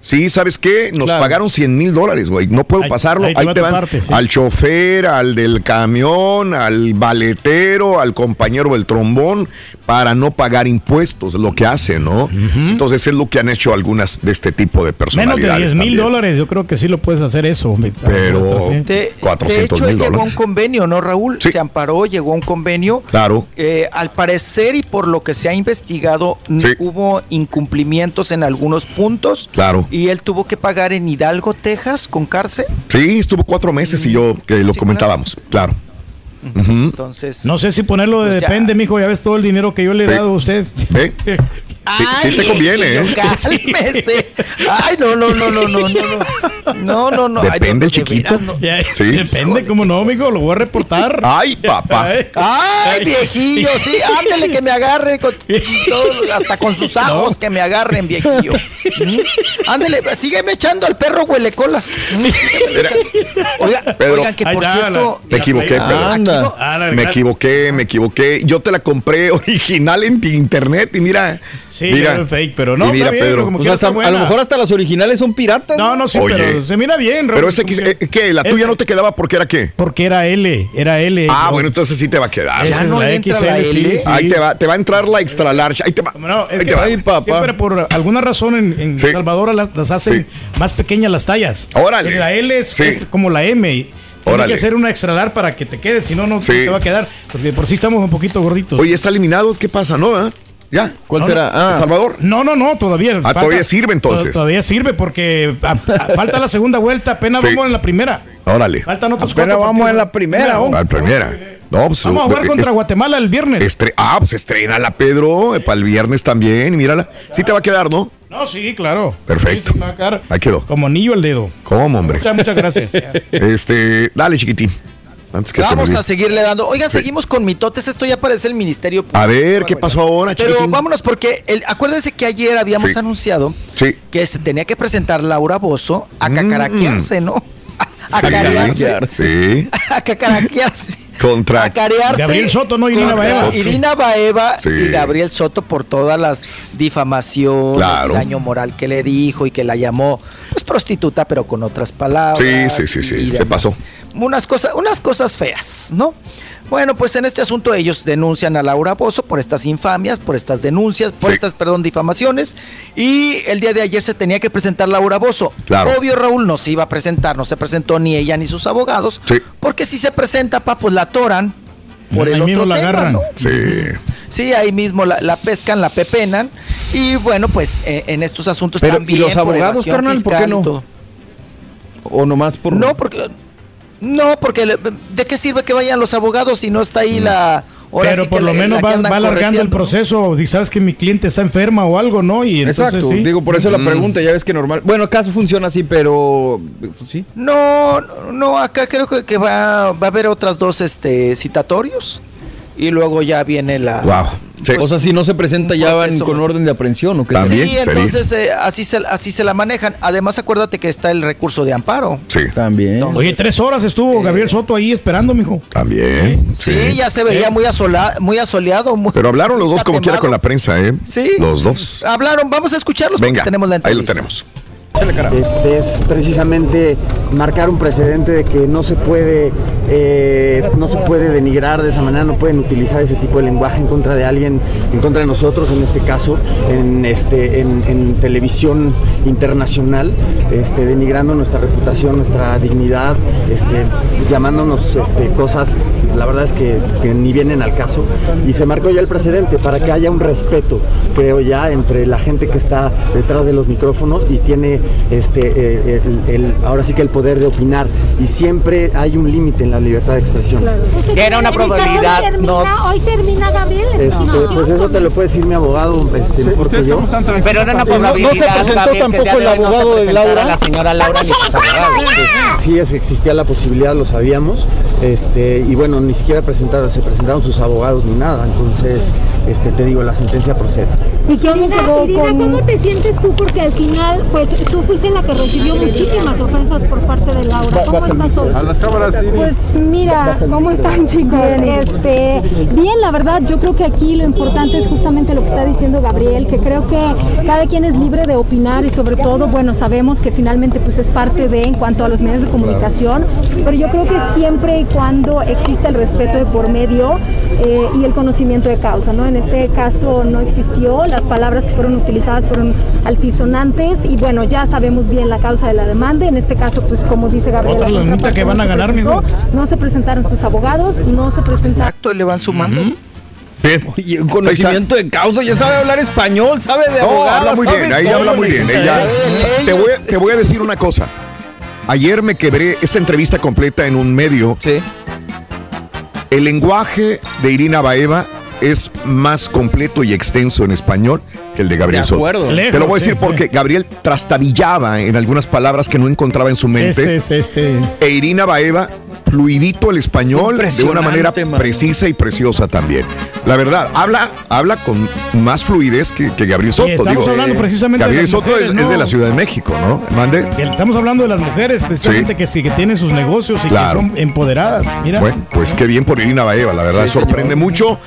Sí, ¿sabes qué? Nos Claro. pagaron 100 mil dólares, güey. No puedo Ahí- pasarlo. ahí Ahí, te van parte, sí. al chofer, al del camión, al valetero, al compañero del trombón, para no pagar impuestos, lo que hacen, ¿no? Entonces es lo que han hecho algunas de este tipo de Menos personalidades. de 10 mil dólares, yo creo que sí lo puedes hacer eso. Pero-. De, de 400 hecho, él llegó a un convenio, ¿no, Raúl? Sí. Se amparó, llegó a un convenio. Claro. Eh, al parecer y por lo que se ha investigado, Sí. hubo incumplimientos en algunos puntos. Claro. Y él tuvo que pagar en Hidalgo, Texas, con cárcel. Sí, estuvo cuatro meses y yo que lo comentábamos, claro. Entonces. No sé si ponerlo de Pues ya. depende, mijo. Ya ves todo el dinero que yo le he Sí. dado a usted. Sí, sí te conviene, ¿eh? Cálmese. Ay, no, no, no, no, no, no, no. No, no, no. Ay, Depende no, chiquito. veras, no. Ya, Sí. Depende, cómo no, mijo. Lo voy a reportar. Ay, papá. Ay, viejillo, sí, ándele que me agarre con todo, hasta con sus ajos que me agarren, viejillo. ¿Mm? Ándele, sígueme echando al perro huelecolas. Oiga, Pedro. oigan que por cierto, Me equivoqué, Pedro. Anda. Ah, Me equivoqué, me equivoqué. Yo te la compré original en internet y mira. Sí, mira, era fake, pero no, y mira, está bien, Pedro. como Pues quiera hasta- está a lo mejor hasta los originales son piratas. No, no, sí, Oye. pero se mira bien. Pero ese, que- eh, ¿qué? ¿La tuya Ese- no te quedaba porque era qué? Porque era L, era L. Ah, bueno, entonces sí te va a quedar. Ya no la le entra XL, la L. sí. Ahí te va, te va a entrar la extra large. Ahí te va. No, es Ahí que te va. Ay, papá. siempre por alguna razón en, en Sí. Salvador las, las hacen más pequeñas las tallas. Órale. La L es, Sí. es como la M. Tiene que ser una extra large para que te quede, si no, no Sí. te va a quedar. Porque por sí estamos un poquito gorditos. Oye, está eliminado. ¿Qué pasa? ¿No? ah? ¿Ya? ¿Cuál No, será? no. Ah, ¿Salvador? No, no, no, todavía. Ah, todavía sirve, entonces. to- Todavía sirve porque a- a- falta la segunda vuelta, apenas Sí. vamos en la primera. Órale. Faltan otros Apenas cuatro vamos partidos. en la primera. La primera. No, pues, Vamos a jugar eh, contra es- Guatemala el viernes. estre- ah, pues estrena Pedro, eh, para el viernes también. Y mírala. Sí te va a quedar, ¿no? No, sí, claro. Perfecto. Sí, Ahí quedó. Como anillo al dedo. ¿Cómo, hombre? Muchas, muchas gracias. Este, dale, chiquitín. Antes que vamos a seguirle dando. Oigan, seguimos con mitotes. Esto ya parece el Ministerio Público. A ver, ¿qué pasó ahora, Pero chiquitín? vámonos porque el- acuérdense que ayer habíamos Sí. anunciado Sí. que se tenía que presentar Laura Bozo a Mm. cacaraquearse, ¿no? A Sí, cacarearse. Sí. A cacaraquearse. Contra. A carearse. Gabriel Soto, no Irina Baeva. Irina Baeva Sí. y Gabriel Soto por todas las difamaciones Claro. y daño moral que le dijo y que la llamó pues prostituta pero con otras palabras. Sí, sí, sí, sí, se pasó. Unas cosas, unas cosas feas, ¿no? Bueno, pues en este asunto ellos denuncian a Laura Bozo por estas infamias, por estas denuncias, por Sí. estas, perdón, difamaciones. Y el día de ayer se tenía que presentar Laura Bozo. Claro. Obvio, Raúl no se iba a presentar, no se presentó ni ella ni sus abogados. Sí. Porque si se presenta, pa, pues la atoran por el Ahí otro mismo la tema, agarran. ¿no? Sí. Sí, ahí mismo la, la pescan, la pepenan. Y bueno, pues eh, en estos asuntos Pero, ¿y también. los por abogados, evasión carnal, por qué y no? o nomás por. No, porque. No, porque le- ¿de qué sirve que vayan los abogados si no está ahí la. ahora Pero sí por que lo menos va, alargando el proceso. Y sabes que mi cliente está enferma o algo, ¿no? Y entonces, Exacto, sí. digo, por eso la Mm. pregunta, ya ves que normal. Bueno, caso funciona así, pero. pues, sí. No, no, no, acá creo que, que va, va a haber otras dos este, citatorios. Y luego ya viene la. Wow. Sí. O sea, si no se presenta, ya van con orden de aprehensión o qué. También. Sí, entonces eh, así, se, así se la manejan. Además, acuérdate que está el recurso de amparo. Sí. También. Entonces- Oye, tres horas estuvo Gabriel Soto ahí esperando, mijo. También. Sí, Sí. ya se veía ¿Eh? muy, asola- muy asoleado. muy- Pero hablaron los dos como quiera con la prensa, ¿eh? Sí. Los dos. Hablaron, vamos a escucharlos porque Venga, tenemos la ahí lo entrevista. tenemos. Este es precisamente marcar un precedente de que no se puede eh, no se puede denigrar de esa manera, no pueden utilizar ese tipo de lenguaje en contra de alguien, en contra de nosotros, en este caso, en este en, televisión internacional, este, denigrando nuestra reputación, nuestra dignidad, este, llamándonos este, cosas, la verdad es que, que ni vienen al caso. Y se marcó ya el precedente para que haya un respeto, creo ya, entre la gente que está detrás de los micrófonos y tiene este eh, el- el- ahora sí que el poder de opinar. Y siempre hay un límite en la libertad de expresión. Era una probabilidad, Hoy termina, no. hoy termina Gabriel. Este, Pues eso te lo puede decir mi abogado, este, mejor que yo. Pero era una No- no se probabilidad. presentó Gabriel, tampoco el hoy no se abogado de Laura. La señora Laura ni sus abogados. Sí, es- existía la posibilidad, lo sabíamos. Este, y bueno, ni siquiera presentaron, se presentaron sus abogados ni nada. Entonces, este, te digo, la sentencia procede. ¿Y Irina, Irina, ¿cómo te sientes tú? Porque al final, pues tú fuiste la que recibió muchísimas ofensas por parte de Laura. ¿Cómo estás hoy? A las cámaras, sí. Pues mira, ¿cómo están chicos? Este, bien, la verdad, yo creo que aquí lo importante es justamente lo que está diciendo Gabriel, que creo que cada quien es libre de opinar y sobre todo, bueno, sabemos que finalmente pues es parte de en cuanto a los medios de comunicación, pero yo creo que siempre y cuando existe el respeto de por medio eh, y el conocimiento de causa, ¿no? En este caso no existió, las palabras que fueron utilizadas fueron altisonantes y bueno, ya sabemos bien la causa de la demanda, en este caso pues como dice Gabriel, Otra lanita que van a ganar, mijo. no se presentaron sus abogados, no se presentaron... Exacto, le van sumando. Oye, un conocimiento de causa, ya sabe hablar español, sabe de No, abogado. habla muy bien, ahí habla muy bien. ella- te, voy, a- te voy a decir una cosa. Ayer me quebré esta entrevista completa en un medio. El lenguaje de Irina Baeva es más completo y extenso en español que el de Gabriel De Soto. acuerdo. Te lo Lejos, voy a decir sí, porque Gabriel trastabillaba en algunas palabras que no encontraba en su mente. Este, este, este. E Irina Baeva, fluidito el español de una manera mano. precisa y preciosa también. La verdad, habla, habla con más fluidez que, que Gabriel Soto. estamos Digo, hablando eh, precisamente de Gabriel las Soto mujeres, es, es ¿no? de la Ciudad de México, ¿no? Mande. Estamos hablando de las mujeres, precisamente que sí, que tienen sus negocios y Claro. que son empoderadas. Mira. Bueno, pues qué bien por Irina Baeva, la verdad, Sí, sorprende mucho.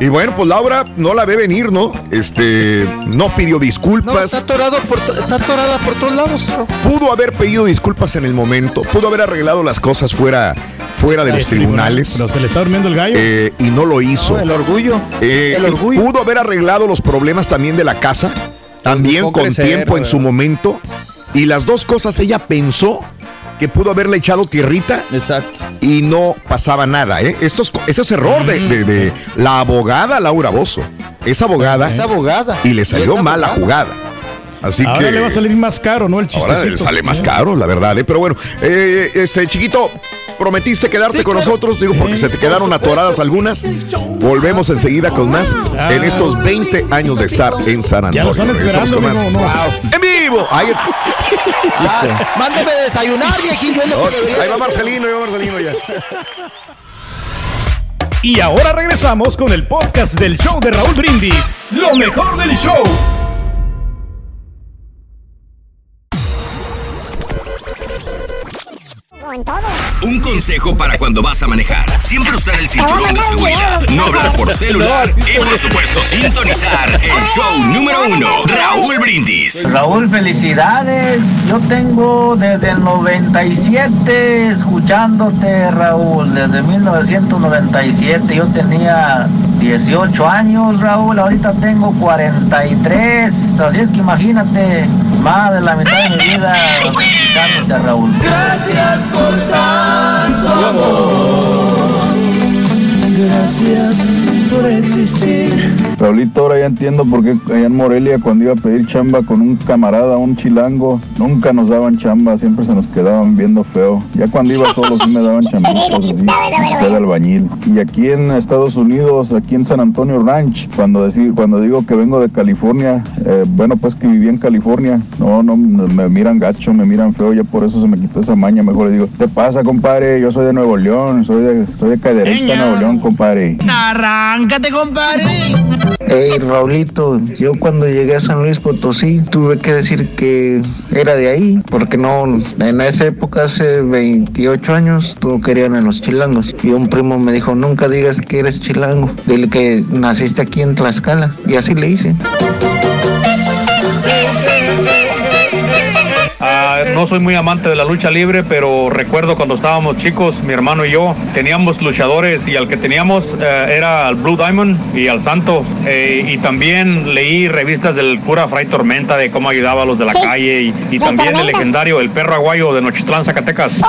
Y bueno, pues Laura no la ve venir, ¿no? Este, no pidió disculpas. No, está atorado por está atorada por todos lados. Pudo haber pedido disculpas en el momento, pudo haber arreglado las cosas fuera, fuera de los tribunal. tribunales. Pero se le está durmiendo el gallo. Eh, y no lo hizo. el orgullo. Eh, el y orgullo. Pudo haber arreglado los problemas también de la casa, también con crecer, tiempo en su momento. Y las dos cosas ella pensó que pudo haberle echado tierrita. Exacto. Y no pasaba nada, ¿eh? Esto es, ese es error de, de- de la abogada Laura Bozo. Es abogada. Es abogada. Y le salió Es mal la abogada. jugada. Así Ahora que. le va a salir más caro, ¿no? El Ahora chistecito. le sale más caro, la verdad, ¿eh? Pero bueno, eh, este chiquito, prometiste quedarte Sí, con claro. nosotros, digo, porque se te quedaron atoradas algunas. Volvemos enseguida con más en estos 20 años de estar en San Antonio. Ya lo están Regresamos esperando, con más. no. ¡En vivo! Ahí, Ah, mándeme desayunar, viejillo. es lo que debería ahí va. Marcelino, ahí va Marcelino ya. Y ahora regresamos con el podcast del show de Raúl Brindis. Lo mejor del show. Como en todo. Un consejo para cuando vas a manejar. Siempre usar el cinturón de seguridad, no hablar por celular y por supuesto sintonizar el show número uno, Raúl Brindis. Raúl, felicidades. Yo tengo desde el 97 escuchándote, Raúl. Desde 1997 yo tenía 18 años, Raúl. Ahorita tengo 43. Así es que imagínate, más de la mitad de mi vida Raúl. Gracias por tanto amor. Gracias por existir. Raulito, ahora ya entiendo por qué allá en Morelia cuando iba a pedir chamba con un camarada, un chilango, nunca nos daban chamba, siempre se nos quedaban viendo feo. Ya cuando iba solo sí me daban chambitas así, ser albañil. Y aquí en Estados Unidos, aquí en San Antonio Ranch, cuando, decir, cuando digo que vengo de California, eh, bueno, pues que viví en California, no, no, me miran gacho, me miran feo, ya por eso se me quitó esa maña, mejor le digo, ¿qué pasa, compadre? Yo soy de Nuevo León, soy de, soy de Cadereyta, Nuevo León, compadre. Arráncate, compadre. Hey Raulito, yo cuando llegué a San Luis Potosí tuve que decir que era de ahí, porque no, en esa época, hace 28 años, todo querían en los chilangos. Y un primo me dijo, nunca digas que eres chilango, dile que naciste aquí en Tlaxcala. Y así le hice. Ah, no soy muy amante de la lucha libre, pero recuerdo cuando estábamos chicos, mi hermano y yo, teníamos luchadores y al que teníamos eh, era al Blue Diamond y al Santo. Eh, y también leí revistas del cura Fray Tormenta de cómo ayudaba a los de la calle y, y también el legendario El Perro Aguayo de Nochitlán, Zacatecas.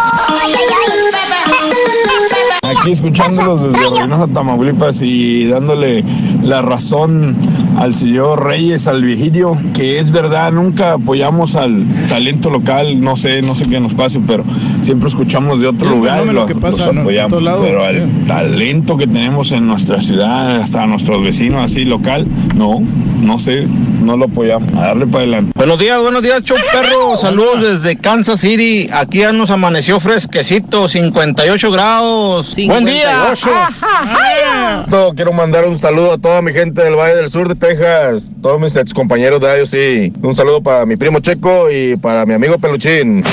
Aquí escuchándolos desde Reynosa, Tamaulipas y dándole la razón al señor Reyes, al viejillo, que es verdad, nunca apoyamos al talento local, no sé, no sé qué nos pase, pero siempre escuchamos de otro lugar, lo- que pasa, los apoyamos, pero al talento que tenemos en nuestra ciudad, hasta nuestros vecinos así local, no, no sé, no lo apoyamos, a darle para adelante. Buenos días, buenos días, show perro. Saludos desde Kansas City. Aquí ya nos amaneció fresquecito, 58 grados. Buen día. 58. Quiero mandar un saludo a toda mi gente del Valle del Sur de Texas, todos mis ex compañeros de Radio Sí. Un saludo para mi primo Checo y para mi amigo Peluchín.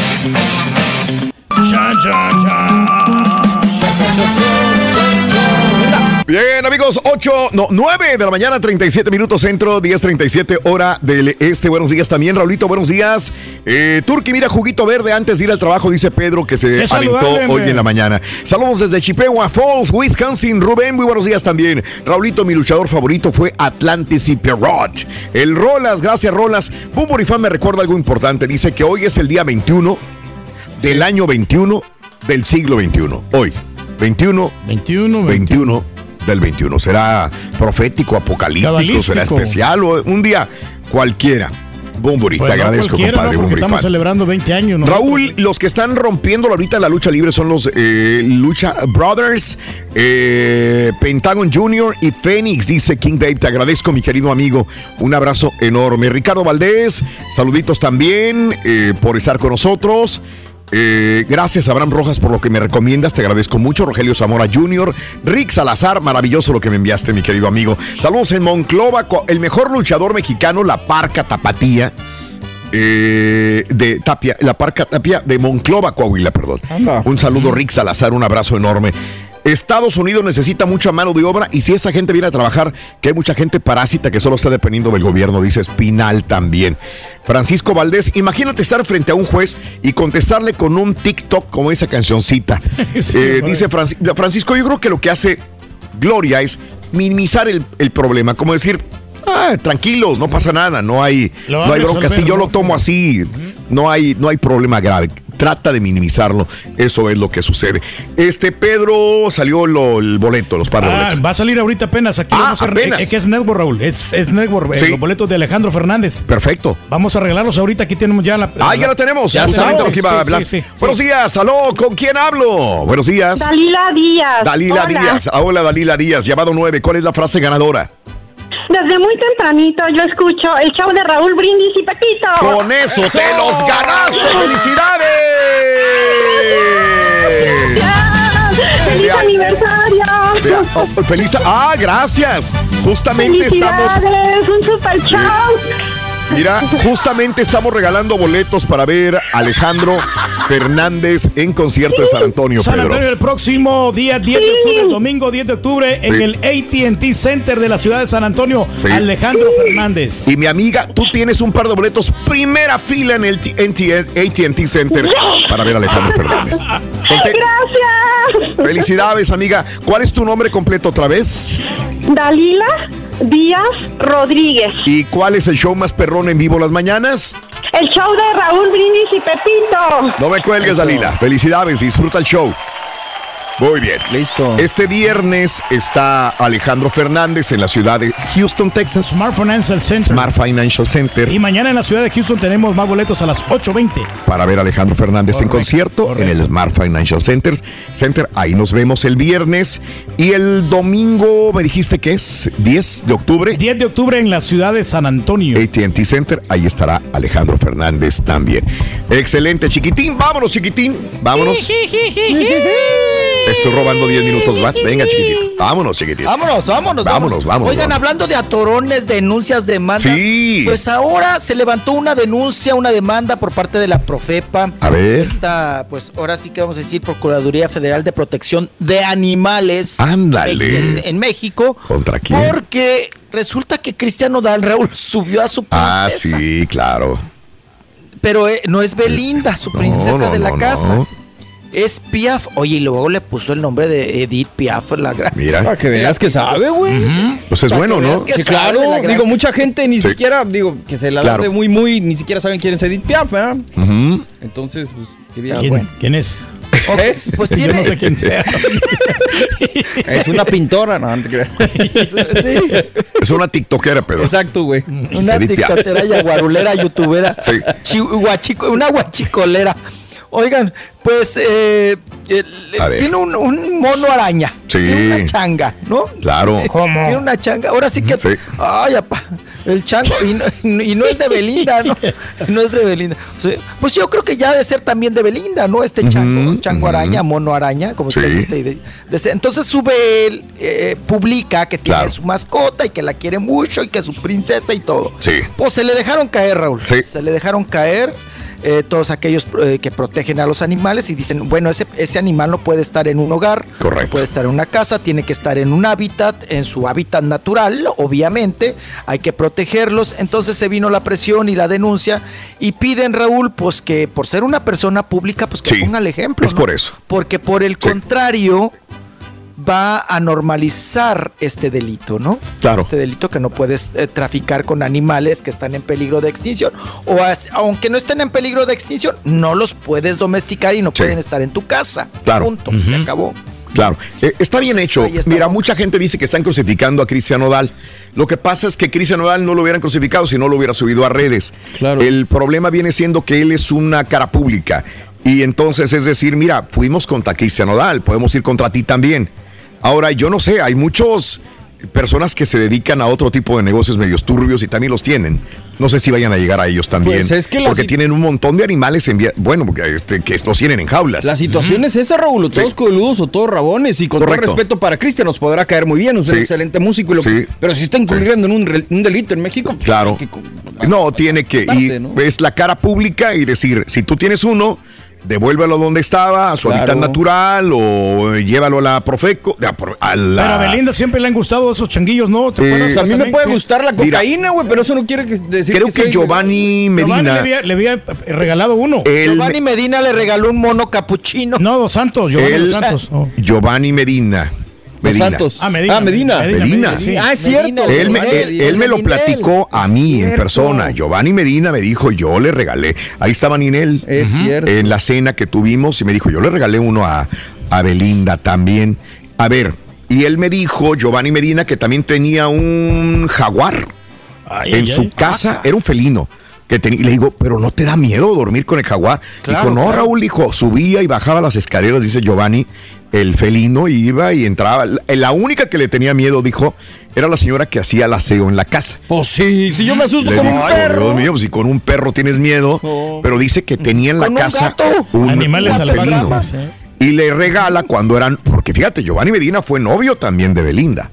Bien, amigos, 8, no, 9 de la mañana, 37 minutos centro, 10:37 hora del este. Buenos días también, Raulito, buenos días. Eh, Turki, mira, juguito verde antes de ir al trabajo, dice Pedro, que se Qué aventó saludable, hoy en la mañana. Saludos desde Chippewa Falls, Wisconsin. Rubén, muy buenos días también. Raulito, mi luchador favorito fue Atlantis y Perrot. El Rolas, gracias, Rolas. Boom Bonifán me recuerda algo importante. Dice que hoy es el día 21 del año 21 del siglo 21. Hoy, 21, 21, 21 del 21. Será profético, apocalíptico, será especial o un día cualquiera. Bumburi, Pues te no agradezco, compadre. ¿no? Estamos fan. celebrando 20 años. ¿no? Raúl, los que están rompiendo ahorita la lucha libre son los eh, Lucha Brothers, eh, Pentagon Junior y Phoenix, dice King Dave. Te agradezco, mi querido amigo. Un abrazo enorme. Ricardo Valdés, saluditos también eh, por estar con nosotros. Eh, gracias, Abraham Rojas, por lo que me recomiendas. Te agradezco mucho. Rogelio Zamora Jr., Rick Salazar, maravilloso lo que me enviaste, mi querido amigo. Saludos en Monclova, el mejor luchador mexicano, la Parca Tapatía eh, de Tapia, la Parca Tapia de Monclova, Coahuila, perdón. Un saludo, Rick Salazar, un abrazo enorme. Estados Unidos necesita mucha mano de obra y si esa gente viene a trabajar, que hay mucha gente parásita que solo está dependiendo del gobierno, dice Espinal también. Francisco Valdés, imagínate estar frente a un juez y contestarle con un TikTok como esa cancioncita. Sí, Eh, dice Franci- Francisco, yo creo que lo que hace Gloria es minimizar el, el problema, como decir, ah, tranquilos, no pasa nada, no hay, no hay bronca. Si yo lo tomo así, no hay, no hay problema grave. Trata de minimizarlo, eso es lo que sucede. Este Pedro salió lo- el boleto, los par de Ah, boletos. va a salir ahorita apenas aquí. Ah, vamos a- apenas. eh, que es Network, Raúl. Es, es Network, eh, los boletos de Alejandro Fernández. Perfecto. Vamos a regalarlos ahorita. Aquí tenemos ya la. Ah, ya la tenemos. Ya justamente lo que iba a hablar. sí, sí, Buenos sí. días, aló, ¿con quién hablo? Buenos días. Dalila Díaz. Dalila Hola. Díaz. Ah, Hola, Dalila Díaz. Llamado 9. ¿Cuál es la frase ganadora? Desde muy tempranito yo escucho el show de Raúl Brindis y Pepito. Con eso te los ganaste. ¡Felicidades! ¡Feliz aniversario! de- oh, feliz. Ah, gracias. Justamente estamos. ¡Un super show! Mira, justamente estamos regalando boletos para ver a Alejandro Fernández en concierto de San Antonio, San Antonio Pedro. el próximo día 10 de octubre, el domingo 10 de octubre, en Sí. el ATT Center de la ciudad de San Antonio, Sí. Alejandro Fernández. Y mi amiga, tú tienes un par de boletos, primera fila en el AT&T Center para ver a Alejandro Fernández. Conte- ¡Gracias! Felicidades, amiga. ¿Cuál es tu nombre completo otra vez? Dalila Díaz Rodríguez. ¿Y cuál es el show más perrón en vivo las mañanas? El show de Raúl Brindis y Pepito. No me cuelgues. Dalila. Felicidades, disfruta el show. Muy bien. Listo. Este viernes está Alejandro Fernández en la ciudad de Houston, Texas. Smart Financial Center. Smart Financial Center. Y mañana en la ciudad de Houston tenemos más boletos a las 8.20. para ver a Alejandro Fernández en Correcto, concierto en el Smart Financial Center. Center. Ahí nos vemos el viernes. Y el domingo, me dijiste que es 10 de octubre. 10 de octubre en la ciudad de San Antonio. ATT Center, ahí estará Alejandro Fernández también. Excelente, chiquitín. Vámonos, chiquitín. Vámonos. Estoy robando 10 minutos más. Venga, chiquitín. Vámonos, chiquitín. Vámonos, vámonos, Vámonos, vámonos, Oigan, vámonos. hablando de atorones, denuncias, demandas. Sí. Pues ahora se levantó una denuncia, una demanda por parte de la Profepa. A ver. Esta, pues ahora sí que vamos a decir Procuraduría Federal de Protección de Animales. Ándale. En, en México. ¿Contra quién? Porque resulta que Cristiano Dal Raúl subió a su princesa. Ah, sí, claro. Pero eh, no es Belinda, su princesa no, de la no, casa. Es Piaf. Oye, y luego le puso el nombre de Edith Piaf, la gran. Mira. Para que veas que sabe, güey. Pues es Para bueno, ¿no? Sí, claro. Digo, mucha gente ni Sí. siquiera, digo, que se la Claro. da de muy, muy, ni siquiera saben quién es Edith Piaf, ¿verdad? Ujú. Entonces, pues, qué bien. ¿Quién, bueno. quién es? ¿Es? Pues Yo tiene. no sé quién sea. Es una pintora, no, no te creas. Es una tiktokera, pero. Exacto, güey. Una ticotera, yaguarulera, youtubera. Sí. una guachicolera. Oigan, pues eh, ver. tiene un, un mono araña. Sí. Tiene una changa, ¿no? Claro. ¿Cómo? Tiene una changa. Ahora sí que. Sí. Ay, apá. El chango. Y no, y no es de Belinda, ¿no? No es de Belinda. O sea, pues yo creo que ya ha de ser también de Belinda, ¿no? Este chango. chango araña, mono araña, como Sí. te gusta. y de- de ser. Entonces sube él, eh, publica que tiene Claro. su mascota y que la quiere mucho y que es su princesa y todo. Sí. Pues se le dejaron caer, Raúl. Sí. Se le dejaron caer eh, todos aquellos eh, que protegen a los animales y dicen, bueno, ese, ese animal no puede estar en un hogar, Correcto. no puede estar en una casa, tiene que estar en un hábitat, en su hábitat natural, obviamente, hay que protegerlos. Entonces se vino la presión y la denuncia y piden, Raúl, pues que por ser una persona pública, pues que Sí. ponga el ejemplo. Es ¿no? por eso. Porque por el contrario va a normalizar este delito, ¿no? Claro. Este delito que no puedes eh, traficar con animales que están en peligro de extinción. O as- aunque no estén en peligro de extinción, no los puedes domesticar y no Sí. pueden estar en tu casa. Claro. Punto. Se acabó. Claro, Eh, está bien hecho. Mira, mucha gente dice que están crucificando a Cristian Nodal. Lo que pasa es que Cristian Nodal no lo hubieran crucificado si no lo hubiera subido a redes. Claro. El problema viene siendo que él es una cara pública. Y entonces es decir, mira, fuimos contra Cristian Nodal, podemos ir contra ti también. Ahora, yo no sé, hay muchos personas que se dedican a otro tipo de negocios medios turbios y también los tienen. No sé si vayan a llegar a ellos también. Pues es que porque tienen un montón de animales en vía- bueno, porque, este, que los tienen en jaulas. La situación es esa, Raúl, todos coludos o todos rabones. Y con Correcto. todo respeto para Cristian, nos podrá caer muy bien, es un Sí. excelente músico. Y lo que- Sí. pero si está incurriendo en un, delito en México, pues, Claro. que- No, tiene que. ¿no? Es la cara pública y decir, si tú tienes uno, devuélvelo donde estaba, a su Claro. hábitat natural, o eh, llévalo a la Profeco, a, pro- a la- Pero a Belinda siempre le han gustado esos changuillos, ¿no? ¿Te Eh, a mí me puede que- gustar la cocaína, güey, pero eso no quiere que- decir Creo que soy- Giovanni Giovanni Medina. le había, le había regalado uno. Giovanni Medina le regaló un mono capuchino. No, Dos Santos, Giovanni Dos Santos. Oh. Giovanni Medina. Medina. Santos. Ah, Medina. Ah, Medina. Medina. sí. Ah, es Medina, cierto. Él me, él- él me lo platicó a mí en persona. Giovanni Medina me dijo, yo le regalé. Ahí estaba Ninel. Es cierto. En la cena que tuvimos y me dijo, yo le regalé uno a, a Belinda también. A ver, y él me dijo, Giovanni Medina, que también tenía un jaguar Ay, en ay, su ay. casa. Era un felino. Que tenía, y le digo, pero no te da miedo dormir con el jaguar. Claro, dijo, no, claro. Raúl, dijo, subía y bajaba las escaleras, dice Giovanni. El felino iba y entraba. La, la única que le tenía miedo, dijo, era la señora que hacía el aseo en la casa. Pues sí, si yo me asusto digo, un "Ay, perro. Dios mío, pues si con un perro tienes miedo. No. Pero dice que tenía en la Con un casa gato. un, Animales un salvajes. felino. sí. Y le regala cuando eran, porque fíjate, Giovanni Medina fue novio también de Belinda.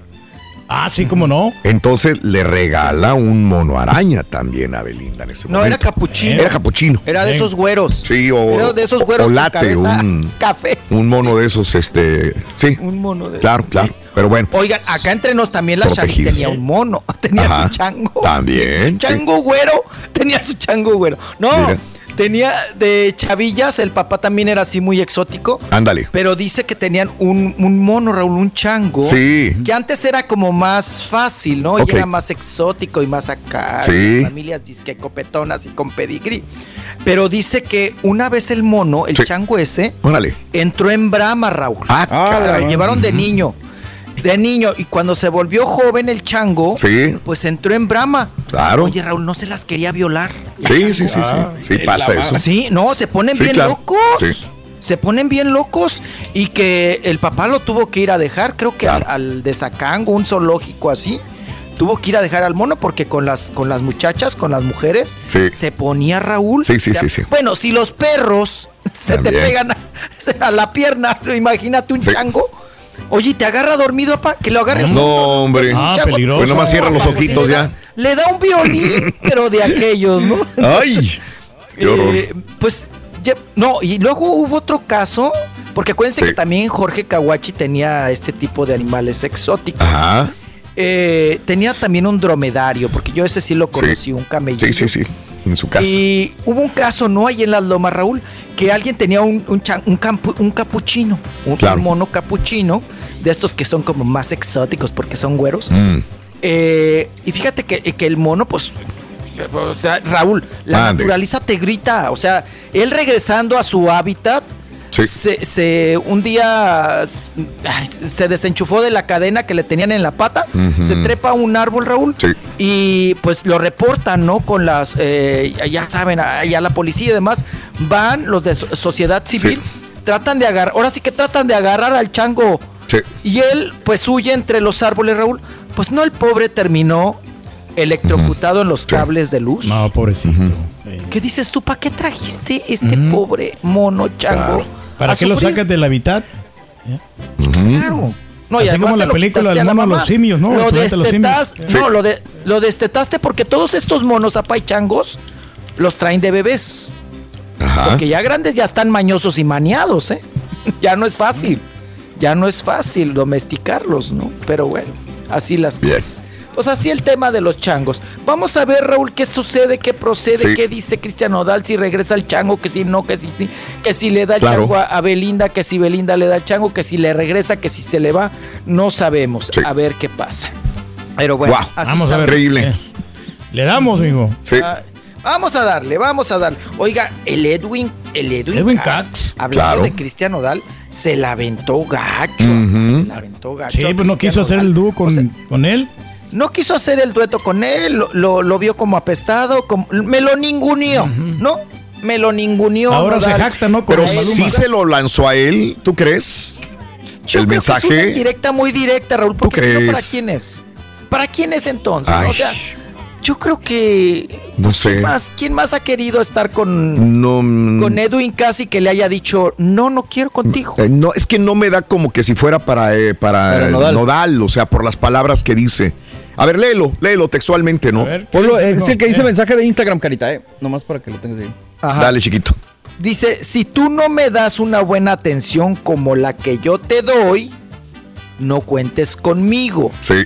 Ah, sí, cómo no. Entonces le regala un mono araña también a Belinda en ese No, momento. era capuchino. Era capuchino. Era de esos güeros. Sí, o, Era de esos güeros o late, cabeza un, café. un mono de esos, este, sí. Un mono de Claro, claro. Pero bueno, Oigan, acá entre nos también la Protegido. tenía un mono, tenía Ajá. su chango. También, Su chango güero, tenía su chango güero. No, Mira. Tenía de chavillas, el papá también era así muy exótico. ándale. Pero dice que tenían un, un mono, Raúl, un chango. Sí. Que antes era como más fácil, ¿no? Y era más exótico y más acá. Sí. Familias disque copetonas y con pedigrí. Pero dice que una vez el mono, el Sí. chango ese, Órale. entró en brama, Raúl. Ah, Ah, caray. llevaron de niño. De niño. Y cuando se volvió joven el chango, Sí. pues entró en brama. Claro. Oye, Raúl, no se las quería violar. Sí, sí, sí, sí. Sí, pasa eso. Sí, no, se ponen Sí, bien claro. locos. Sí. Se ponen bien locos y que el papá lo tuvo que ir a dejar, creo que al, al de Zacango, un zoológico así. Tuvo que ir a dejar al mono porque con las, con las muchachas, con las mujeres, Sí. se ponía Raúl. Sí, sí, O sea, sí, sí. Bueno, si los perros se También. te pegan a, a la pierna, imagínate un Sí. chango. Oye, ¿te agarra dormido, papá? Que lo agarres. No, hombre. Ah, Chango. peligroso. Pues nomás cierra los ojitos le da- ya. Le da un violín, pero de aquellos, ¿no? Ay, qué horror. Eh, pues, ya- no, y luego hubo otro caso, porque acuérdense Sí. que también Jorge Kawachi tenía este tipo de animales exóticos. Ajá. Eh, tenía también un dromedario, porque yo ese sí lo conocí, Sí. un camello. Sí, sí, sí. En su casa. Y hubo un caso, ¿no? Ahí en las lomas, Raúl, que alguien tenía un, un, chan- un, campu- un capuchino, un, mono capuchino, de estos que son como más exóticos porque son güeros. Mm. Eh, y fíjate que, que el mono, pues, o sea, Raúl, la Mande. naturaleza te grita. O sea, él regresando a su hábitat, Sí. se, se- un día se desenchufó de la cadena que le tenían en la pata, se trepa a un árbol, Raúl, Sí. y pues lo reportan, ¿no? Con las, eh, ya saben, allá la policía y demás, van los de so- sociedad civil, tratan de agarrar, ahora sí que tratan de agarrar al chango. Y él, pues huye entre los árboles, Raúl. Pues no, el pobre terminó electrocutado en los cables de luz. No, pobrecito. ¿Qué dices tú? ¿Para qué trajiste este pobre mono chango? ¿Para a qué lo sufrir? sacas del hábitat? Claro. No, Así como la lo película del a mono de los simios, ¿no? Lo planeta de los simios. no, lo, de, lo destetaste porque todos estos monos apaichangos los traen de bebés. Ajá. Porque ya grandes ya están mañosos y maniados, ¿eh? Ya no es fácil. Ya no es fácil domesticarlos, ¿no? Pero bueno, así las cosas. Pues así el tema de los changos. Vamos a ver, Raúl, qué sucede, qué procede, Sí. qué dice Cristian Odal, si regresa el chango, que si no, que si sí, que si le da el Claro. chango a, a Belinda, que si Belinda le da el chango, que si le regresa, que si se le va, no sabemos. A ver qué pasa. Pero bueno, así vamos a ver. Increíble. Le damos, mijo. Sí. Ah, vamos a darle, vamos a darle. Oiga, el Edwin, el Edwin, Edwin Katz, Katz. hablando Claro. de Cristian Odal, se la aventó gacho. Se la aventó gacho. Sí, pues no quiso hacer el dúo con, O sea, con él. No quiso hacer el dueto con él, lo, lo- lo vio como apestado, como, me lo ninguneó, ¿no? Me lo ninguneó. Ahora se jacta, ¿no? Con Pero Maluma. sí se lo lanzó a él, ¿tú crees? Yo el creo que es una mensaje. indirecta muy directa, Raúl, porque si no, ¿para quién es? ¿Para quién es entonces? Ay. O sea, yo creo que... No sé. ¿quién más, quién más ha querido estar con, No, mm, con Edwin casi que le haya dicho, no, no quiero contigo? eh, no, es que no me da como que si fuera para, eh, para, Para eh, Nodal. Nodal. o sea, por las palabras que dice. A ver, léelo, léelo textualmente, ¿no? A ver, ¿qué Ponlo, dice, es el que dice Eh, mensaje de Instagram, Carita, ¿eh? Nomás para que lo tengas ahí. Ajá. Dale, chiquito. Dice, si tú no me das una buena atención como la que yo te doy, no cuentes conmigo. Sí.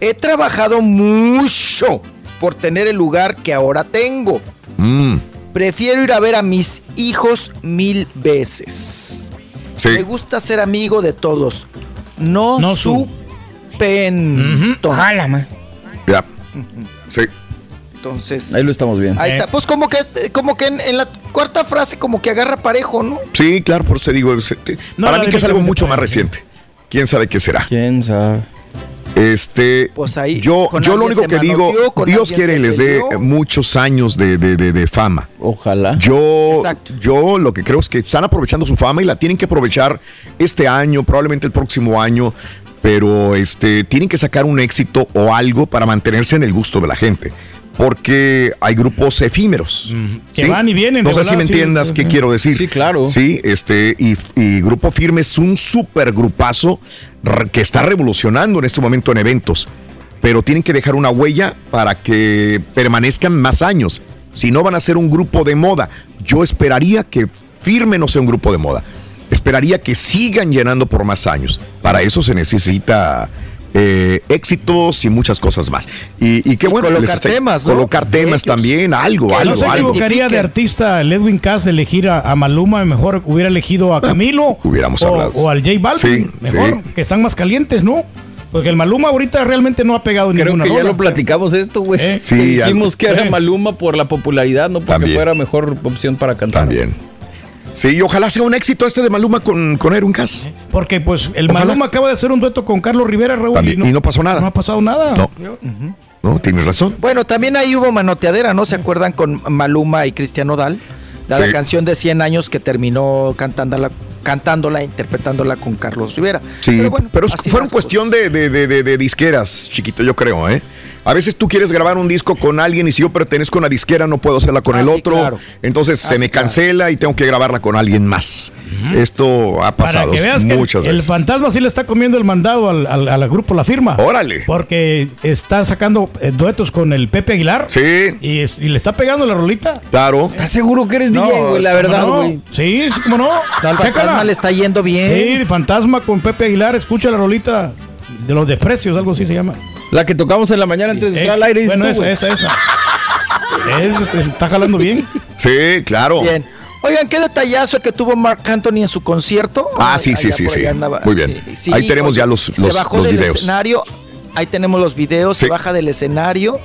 He trabajado mucho por tener el lugar que ahora tengo. Mm, Prefiero ir a ver a mis hijos mil veces. sí. Me gusta ser amigo de todos. No, No su. supen. Ya. Sí. Entonces, Ahí lo estamos viendo. ahí Eh. está. Pues como que, como que en, en la cuarta frase como que agarra parejo, ¿no? Sí, claro, por eso te digo. es- te- No, para mí que es algo mucho más reciente. ¿Quién sabe qué será? ¿Quién sabe? Este, Pues ahí, yo, yo lo único que digo, Dios quiere y les dé muchos años de, de- de- de fama. Ojalá. Yo, Exacto. yo lo que creo es que están aprovechando su fama y la tienen que aprovechar este año, probablemente el próximo año, pero este, tienen que sacar un éxito o algo para mantenerse en el gusto de la gente. Porque hay grupos efímeros. Que van y vienen, No sé si me entiendas sí, qué sí. quiero decir. Sí, claro. Sí, este, y, y Grupo Firme es un super grupazo r- que está revolucionando en este momento en eventos. Pero tienen que dejar una huella para que permanezcan más años. Si no van a ser un grupo de moda. Yo esperaría que Firme no sea un grupo de moda. Esperaría que sigan llenando por más años. Para eso se necesita eh, éxitos y muchas cosas más. Y, y qué Y bueno. colocar les está- temas, ¿no? Colocar temas también, algo, Que algo, No se algo. equivocaría de artista el Edwin Cass elegir a, a Maluma, mejor hubiera elegido a Camilo hubiéramos o, hablado. o al J Balvin, Sí, mejor, sí. que están más calientes, ¿no? Porque el Maluma ahorita realmente no ha pegado Creo ninguna que ya rola. lo platicamos esto, güey. Eh. Sí, Que ya- dijimos que era. Maluma por la popularidad, no porque También. fuera mejor opción para cantar. También. Sí, y ojalá sea un éxito este de Maluma con, con Erwin Cass. Porque pues el Ojalá. Maluma acaba de hacer un dueto con Carlos Rivera, Raúl. También, y no pasó nada. No ha pasado nada. No. No, tienes razón. Bueno, también ahí hubo manoteadera, ¿no? ¿Se acuerdan con Maluma y Cristian Odal? La, canción de 100 años que terminó cantándola, cantándola, interpretándola con Carlos Rivera. Sí, pero, bueno, así fueron cuestión de, de- de- de- de disqueras, chiquito, yo creo, ¿eh? A veces tú quieres grabar un disco con alguien y si yo pertenezco a una disquera no puedo hacerla con Ah, el sí, otro. claro. Entonces Ah, se sí, me claro. cancela y tengo que grabarla con alguien más. Esto ha Para pasado que veas que el- muchas el, veces. fantasma sí le está comiendo el mandado al, al- al grupo La Firma. Órale. Porque está sacando eh, duetos con el Pepe Aguilar. Sí, Y, es- y le está pegando la rolita. claro. ¿Estás seguro que eres No, DJ, güey? La ¿Cómo verdad, no? Sí, sí, cómo no. Al Chécala. Fantasma le está yendo bien. Sí, Fantasma con Pepe Aguilar. Escucha la rolita de los desprecios, algo así se llama. La que tocamos en la mañana antes de Eh, entrar al aire. bueno, tú, esa, esa, esa. Es, este, está jalando bien. Sí, claro. Bien. Oigan, qué detallazo el que tuvo Mark Anthony en su concierto. Ah, sí, sí, sí, sí. Muy bien. Sí, Ahí tenemos oye, ya los, Se los, bajó los del videos. escenario. Ahí tenemos los videos. Sí. Se baja del escenario.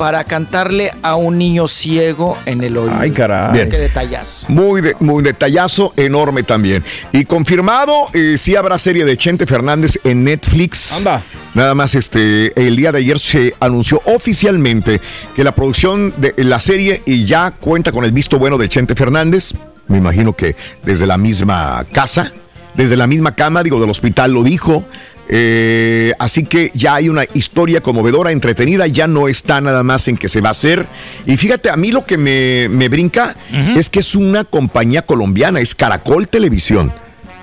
Para cantarle a un niño ciego en el oído. Ay, caray. Bien. Qué detallazo. Muy, de- muy detallazo, enorme también. Y confirmado, eh, sí habrá serie de Chente Fernández en Netflix. Anda. Nada más, este, el día de ayer se anunció oficialmente que la producción de la serie y ya cuenta con el visto bueno de Chente Fernández. Me imagino que desde la misma casa, desde la misma cama, digo, del hospital lo dijo. Eh, así que ya hay una historia conmovedora, entretenida, ya no está nada más en que se va a hacer. Y fíjate, a mí lo que me, me brinca es que es una compañía colombiana, es Caracol Televisión.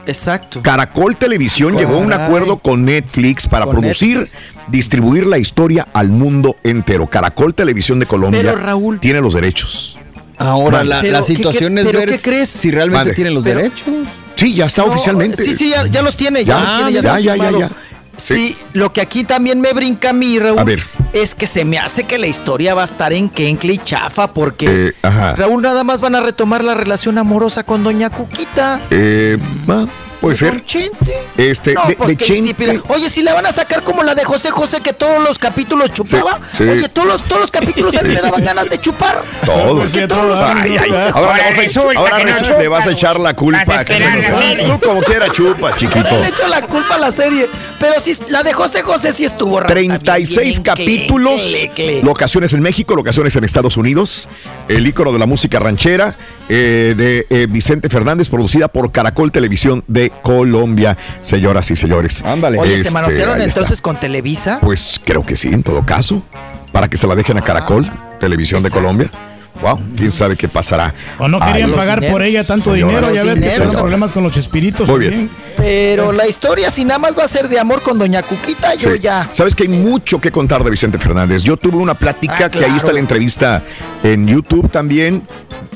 Exacto. Caracol Televisión llegó a un acuerdo con Netflix para Con producir, Netflix. distribuir la historia al mundo entero. Caracol Televisión de Colombia Pero, Raúl- tiene los derechos. Ahora, la, Pero, la ¿qué- situación qué- es pero ver qué crees? si realmente Mande. tienen los Pero- derechos. Sí, ya está No, oficialmente. Sí, sí, ya, ya los tiene. Ya, Ya, los tiene, ya, está ya, ya. Sí. lo que aquí también me brinca a mí, Raúl, A ver. es que se me hace que la historia va a estar en Kencle y Chafa, porque Eh, ajá. Raúl nada más van a retomar la relación amorosa con Doña Cuquita. Eh, va, puede ser. Chente. Este, No, de, pues de Chente-. Oye, si la van a sacar como la de José José, que todos los capítulos chupaba. Sí, sí. Oye, todos los, todos los capítulos a mí me daban ganas de chupar. Todos. Todos los Ay, ay, Ahora, le vas a, ahora no le vas a echar la culpa. A que no. Tú como quiera chupa, chiquito. Le echo la culpa a la serie. Pero sí, la de José José sí estuvo rara. 36 capítulos, locaciones en México, locaciones en Estados Unidos, el ícono de la música ranchera eh, de eh, Vicente Fernández, producida por Caracol Televisión de Colombia, señoras y señores. Ándale. Oye, Este, ¿se manotearon ahí está. entonces con Televisa? Pues creo que sí, en todo caso, para que se la dejen a Caracol, Televisión de Colombia. Wow, quién sabe qué pasará. O no querían Ay, pagar por ella tanto Señoras dinero, ya y ves que problemas con los espíritus Muy también. Pero la historia, si nada más va a ser de amor con Doña Cuquita, yo Sí. ya. Sabes que hay mucho que contar de Vicente Fernández. Yo tuve una plática Ah, que ahí está la entrevista en YouTube también.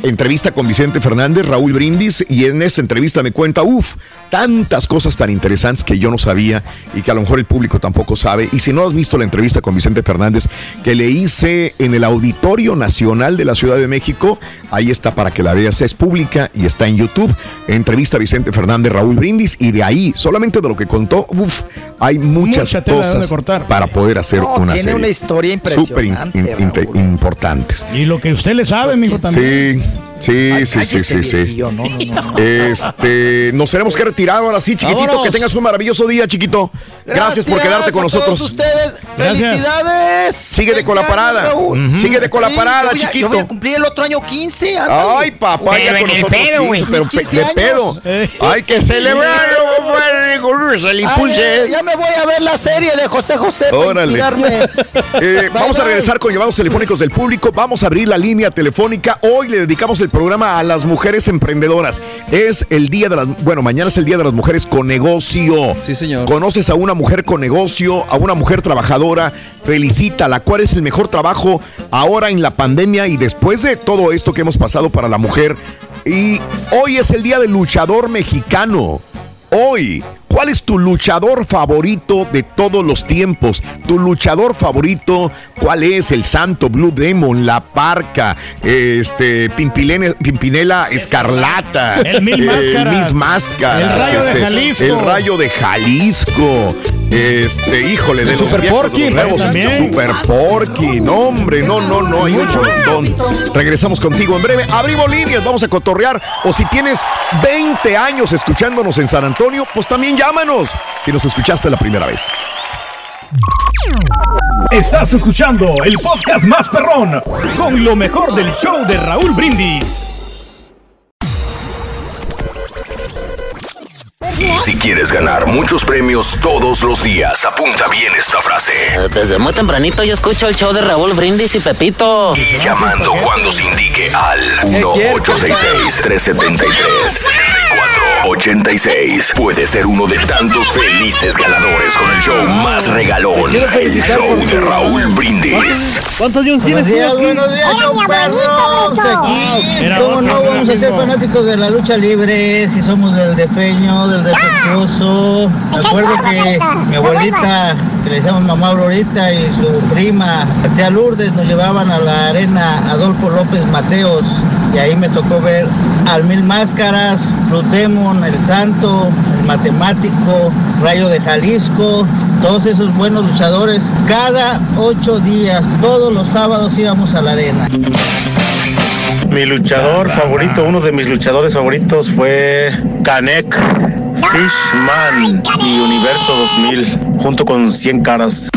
Entrevista con Vicente Fernández, Raúl Brindis, y en esa entrevista me cuenta, uff, tantas cosas tan interesantes que yo no sabía y que a lo mejor el público tampoco sabe. Y si no has visto la entrevista con Vicente Fernández que le hice en el Auditorio Nacional de la Ciudad de México, ahí está para que la veas. Es pública y está en YouTube. Entrevista a Vicente Fernández, Raúl Brindis, y de ahí, solamente de lo que contó, uff, hay muchas Mucha cosas cortar. para poder hacer No, una tiene serie. una historia Súper in- impresionante, in- importantes. Y lo que usted le sabe, mijo, también. Sí, sí, sí, sí, sí, sí. No, no, no, no. Este, nos tenemos que retirar ahora sí, chiquitito. Vámonos. Que tengas un maravilloso día, chiquito. Gracias, por quedarte con a nosotros. todos ustedes, felicidades. Síguete con la parada. Raúl. Síguete con la parada, yo voy a- chiquito. Yo voy a cumplir el otro año 15. ándale. Ay, papá, ya Pero con en el nosotros pedo, güey. 15, pero Mis pe- 15 de años. pedo. Hay que celebrarlo, con se le impulse. ya me voy a ver la serie de José José Órale. Eh, vamos a regresar con llamados telefónicos del público. Vamos a abrir la línea telefónica. Hoy le dedicamos el programa a las mujeres emprendedoras. Es el día de las. Bueno, mañana es el día de las mujeres con negocio. Sí, señor. ¿Conoces a una mujer con negocio, a una mujer trabajadora? Felicítala. ¿Cuál es el mejor trabajo ahora en la pandemia y después de todo esto que hemos pasado para la mujer? Y hoy es el día del luchador mexicano. Hoy, ¿cuál es tu luchador favorito de todos los tiempos? Tu luchador favorito, ¿cuál es? El Santo Blue Demon, La Parca, este, Pimpilene- Pimpinela Escarlata, El Mil Máscaras. Mis Máscaras, El Rayo de este, Jalisco. El Rayo de Jalisco. Este, híjole, de El los Super viejos, Porky, de los nuevos. también. Super Porky, no hombre, no, no, no, hay un montón. Regresamos contigo en breve. Abrimos líneas, vamos a cotorrear. O si tienes 20 años escuchándonos en San Antonio, pues también llámanos. Si nos escuchaste la primera vez. Estás escuchando el podcast más perrón con lo mejor del show de Raúl Brindis. Si quieres ganar muchos premios todos los días, apunta bien esta frase. Desde muy tempranito yo escucho el show de Raúl Brindis y Pepito. Y llamando cuando se indique al quieres, 1-866-373-7486. Puede ser uno de tantos felices ganadores con el show más regalón. El show de Raúl Brindis. ¿Cuántos John Buenos días, buenos días. Aquí, Era ¿cómo no vamos a ser fanáticos de la lucha libre? Si somos del defeño, del defectuoso. Me acuerdo que mi abuelita, que le decíamos mamá Aurorita, y su prima, la tía Lourdes, nos llevaban a la arena Adolfo López Mateos. Y ahí me tocó ver al Mil Máscaras, Blue Demon, El Santo, El Matemático, Rayo de Jalisco. todos esos buenos luchadores, cada ocho días, todos los sábados íbamos a la arena. Mi luchador favorito, uno de mis luchadores favoritos fue Kanek, Fishman y Universo 2000, junto con 100 caras.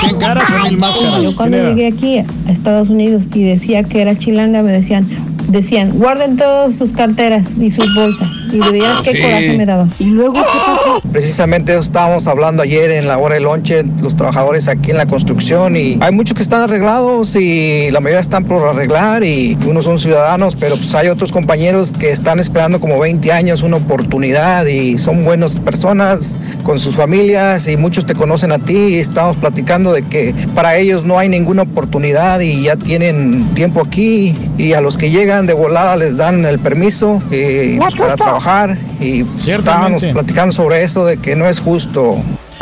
100 caras o mil máscaras. Yo cuando llegué aquí a Estados Unidos y decía que era chilanga, me decían, decían, guarden todas sus carteras y sus bolsas. Y de veras qué sí. coraje me daba. Y luego, ¿qué pasó? Precisamente estábamos hablando ayer en la hora de lonche, los trabajadores aquí en la construcción y hay muchos que están arreglados y la mayoría están por arreglar y unos son ciudadanos, pero pues hay otros compañeros que están esperando como 20 años una oportunidad y son buenas personas con sus familias y muchos te conocen a ti y estamos platicando de que para ellos no hay ninguna oportunidad y ya tienen tiempo aquí y a los que llegan de volada les dan el permiso eh, No es para justo. trabajar y estábamos platicando sobre eso de que no es justo.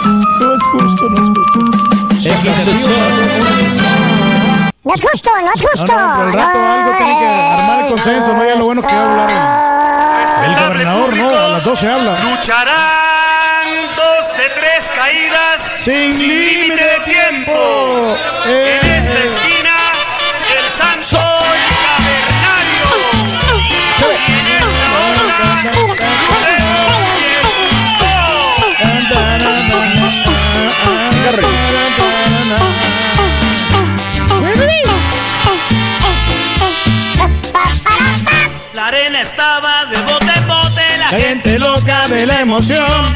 No es justo, no es justo. No es justo, no es justo. No, no, por el rato algo tiene que armar el consenso, no ya lo bueno que va a hablar el, el gobernador, no, a las 12 habla. Lucharán dos de tres caídas Sin límite de tiempo. En esta esquina, el Santo La arena estaba de bote en bote, la La gente loca de la emoción.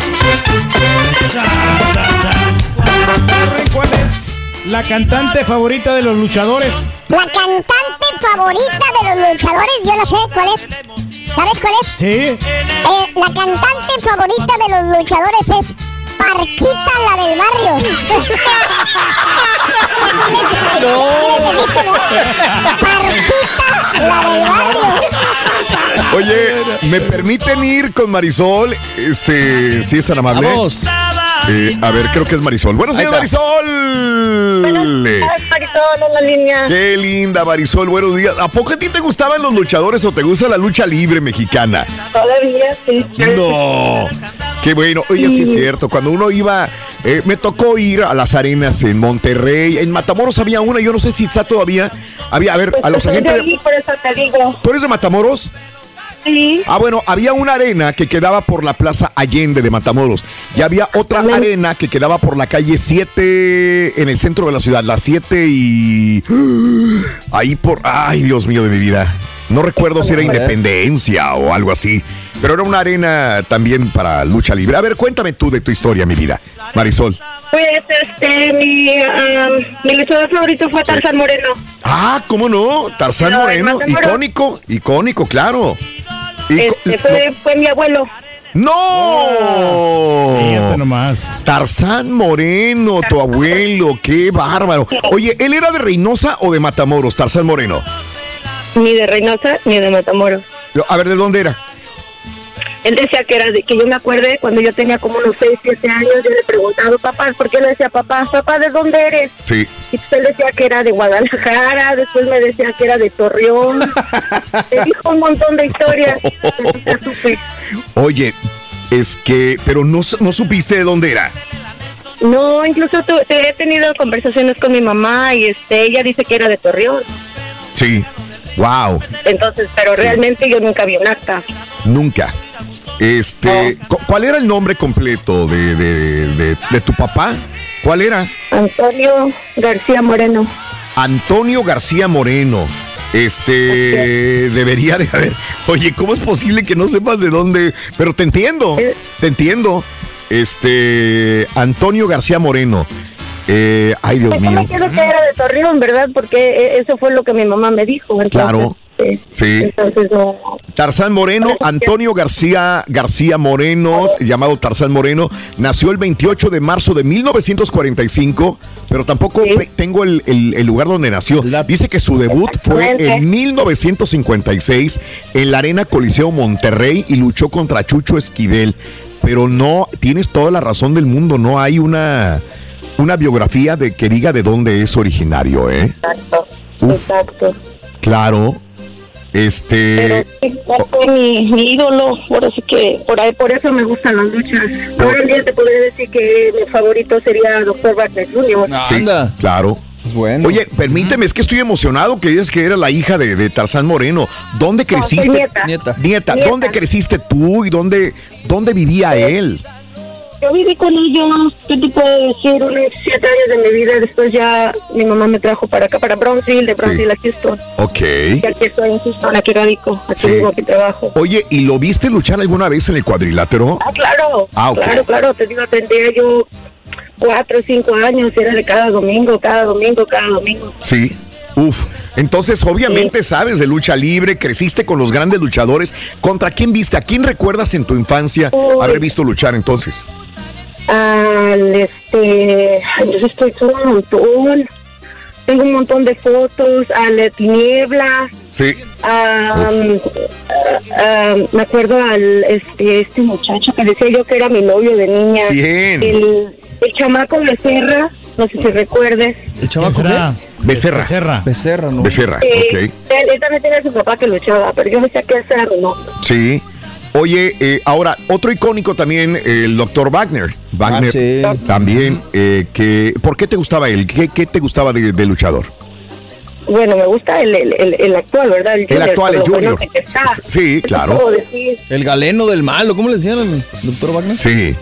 ¿Saben cuál es la cantante favorita de los luchadores? La cantante favorita de los luchadores, yo no sé cuál es. ¿Sabes cuál es? Sí. Eh, la cantante favorita de los luchadores es Parquita, la del barrio. Oye, ¿me permiten ir con Marisol? Este, si es tan amable. Vamos. Eh, a ver, creo que es Marisol. Buenos días, Marisol. Marisol en la línea. Qué linda, Marisol. Buenos días. ¿A poco a ti te gustaban los luchadores o te gusta la lucha libre mexicana? Todavía sí. No. Qué bueno. Oye, sí es cierto. Cuando uno iba, eh, me tocó ir a las arenas en Monterrey. En Matamoros había una, yo no sé si está todavía. Había, a ver, a los Pues Soy de agentes. ahí, por eso te digo. ¿Tú eres de Matamoros? Sí. Ah, bueno, había una arena que quedaba por la Plaza Allende de Matamoros. Y había otra arena que quedaba por la calle 7 en el centro de la ciudad. La 7 y. Ahí por. Ay, Dios mío de mi vida. No recuerdo si era Independencia o algo así. Pero era una arena también para lucha libre. A ver, cuéntame tú de tu historia, mi vida, Marisol. Pues, este, mi, um, mi luchador favorito fue Tarzán Moreno. Ah, ¿cómo no? Tarzán No, Moreno, icónico, icónico, claro. Ico- Este, fue, fue mi abuelo. ¡No! Fíjate nomás. Tarzán Moreno, tu abuelo, qué bárbaro. Oye, ¿él era de Reynosa o de Matamoros, Tarzán Moreno? Ni de Reynosa ni de Matamoros. A ver, ¿de dónde era? Él decía que era de que yo me acuerde cuando yo tenía como unos 6, 7 años, yo le preguntaba, papá, ¿por qué le decía papá? Papá, ¿de dónde eres? Sí. Y pues él decía que era de Guadalajara, después me decía que era de Torreón. me dijo un montón de historias. Supe. Oye, es que, pero no, no supiste de dónde era. No, incluso tu- te he tenido conversaciones con mi mamá y este ella dice que era de Torreón. Sí. Wow. Entonces, pero Sí. realmente yo nunca vi un acta. Nunca. Este, cu- ¿cuál era el nombre completo de, de- de- de tu papá? ¿Cuál era? Antonio García Moreno. Antonio García Moreno. Este debería de haber. Oye, ¿cómo es posible que no sepas de dónde? Pero te entiendo, te entiendo. Este Antonio García Moreno. Eh, ay, Dios Yo mío. me quedo que era de Torreón, ¿verdad? Porque eh, eso fue lo que mi mamá me dijo. Entonces, Claro. Sí. Entonces no. Tarzán Moreno, Antonio García García Moreno, llamado Tarzán Moreno, nació el 28 de marzo de 1945, pero tampoco tengo el, el- el lugar donde nació. Dice que su debut fue en 1956 en la Arena Coliseo Monterrey y luchó contra Chucho Esquivel. Pero no, tienes toda la razón del mundo, no hay una, una biografía de que diga de dónde es originario, ¿eh? Exacto. Uf. Exacto. Claro. Este. Pero fue mi, mi ídolo, por eso que por ahí por eso me gustan las luchas. Ahora en día te podría decir que mi favorito sería Dr. Wagner Jr. Sí, claro. Es bueno. Oye, permíteme, es que estoy emocionado que dices que era la hija de, de Tarzán Moreno. ¿Dónde No, creciste? nieta. Nieta. Nieta, Nieta. ¿dónde creciste tú y dónde, dónde vivía él? Yo viví con ellos, ¿qué te puedo decir? Unos siete años de mi vida. Después ya mi mamá me trajo para acá, para Brownsville, de Brownsville a Houston. Ok. Y aquí estoy en Houston, aquí radico, aquí Sí. vivo, aquí trabajo. Oye, ¿y lo viste luchar alguna vez en el cuadrilátero? Ah, claro. Ah, ok. Claro, claro. Te digo, tendría yo cuatro o cinco años. Era de cada domingo, cada domingo, cada domingo. Sí. Uf. Entonces, obviamente sabes de lucha libre, creciste con los grandes luchadores. ¿Contra quién viste? ¿A quién recuerdas en tu infancia Uy. haber visto luchar entonces? Al este. Yo estoy todo un montón. Tengo un montón de fotos. A la tinieblas. Sí. Me acuerdo al este, este muchacho que decía yo que era mi novio de niña. Bien. El, el chamaco Becerra, no sé si recuerdes. ¿El chamaco será? Becerra. Becerra. Becerra, ¿no? Becerra, Eh, ok. él, él también tenía a su papá que luchaba, pero yo decía que ese era mi novio. Sí. Oye, eh, ahora, otro icónico también, el doctor Wagner. Wagner Ah, sí. también, eh, que, ¿por qué te gustaba él? ¿Qué, qué te gustaba de, de luchador? Bueno, me gusta el, el, el, el actual, ¿verdad? El, El actual, el bueno Junior. Sí, ¿Qué claro. El galeno del malo, ¿cómo le decían al doctor Wagner? Sí,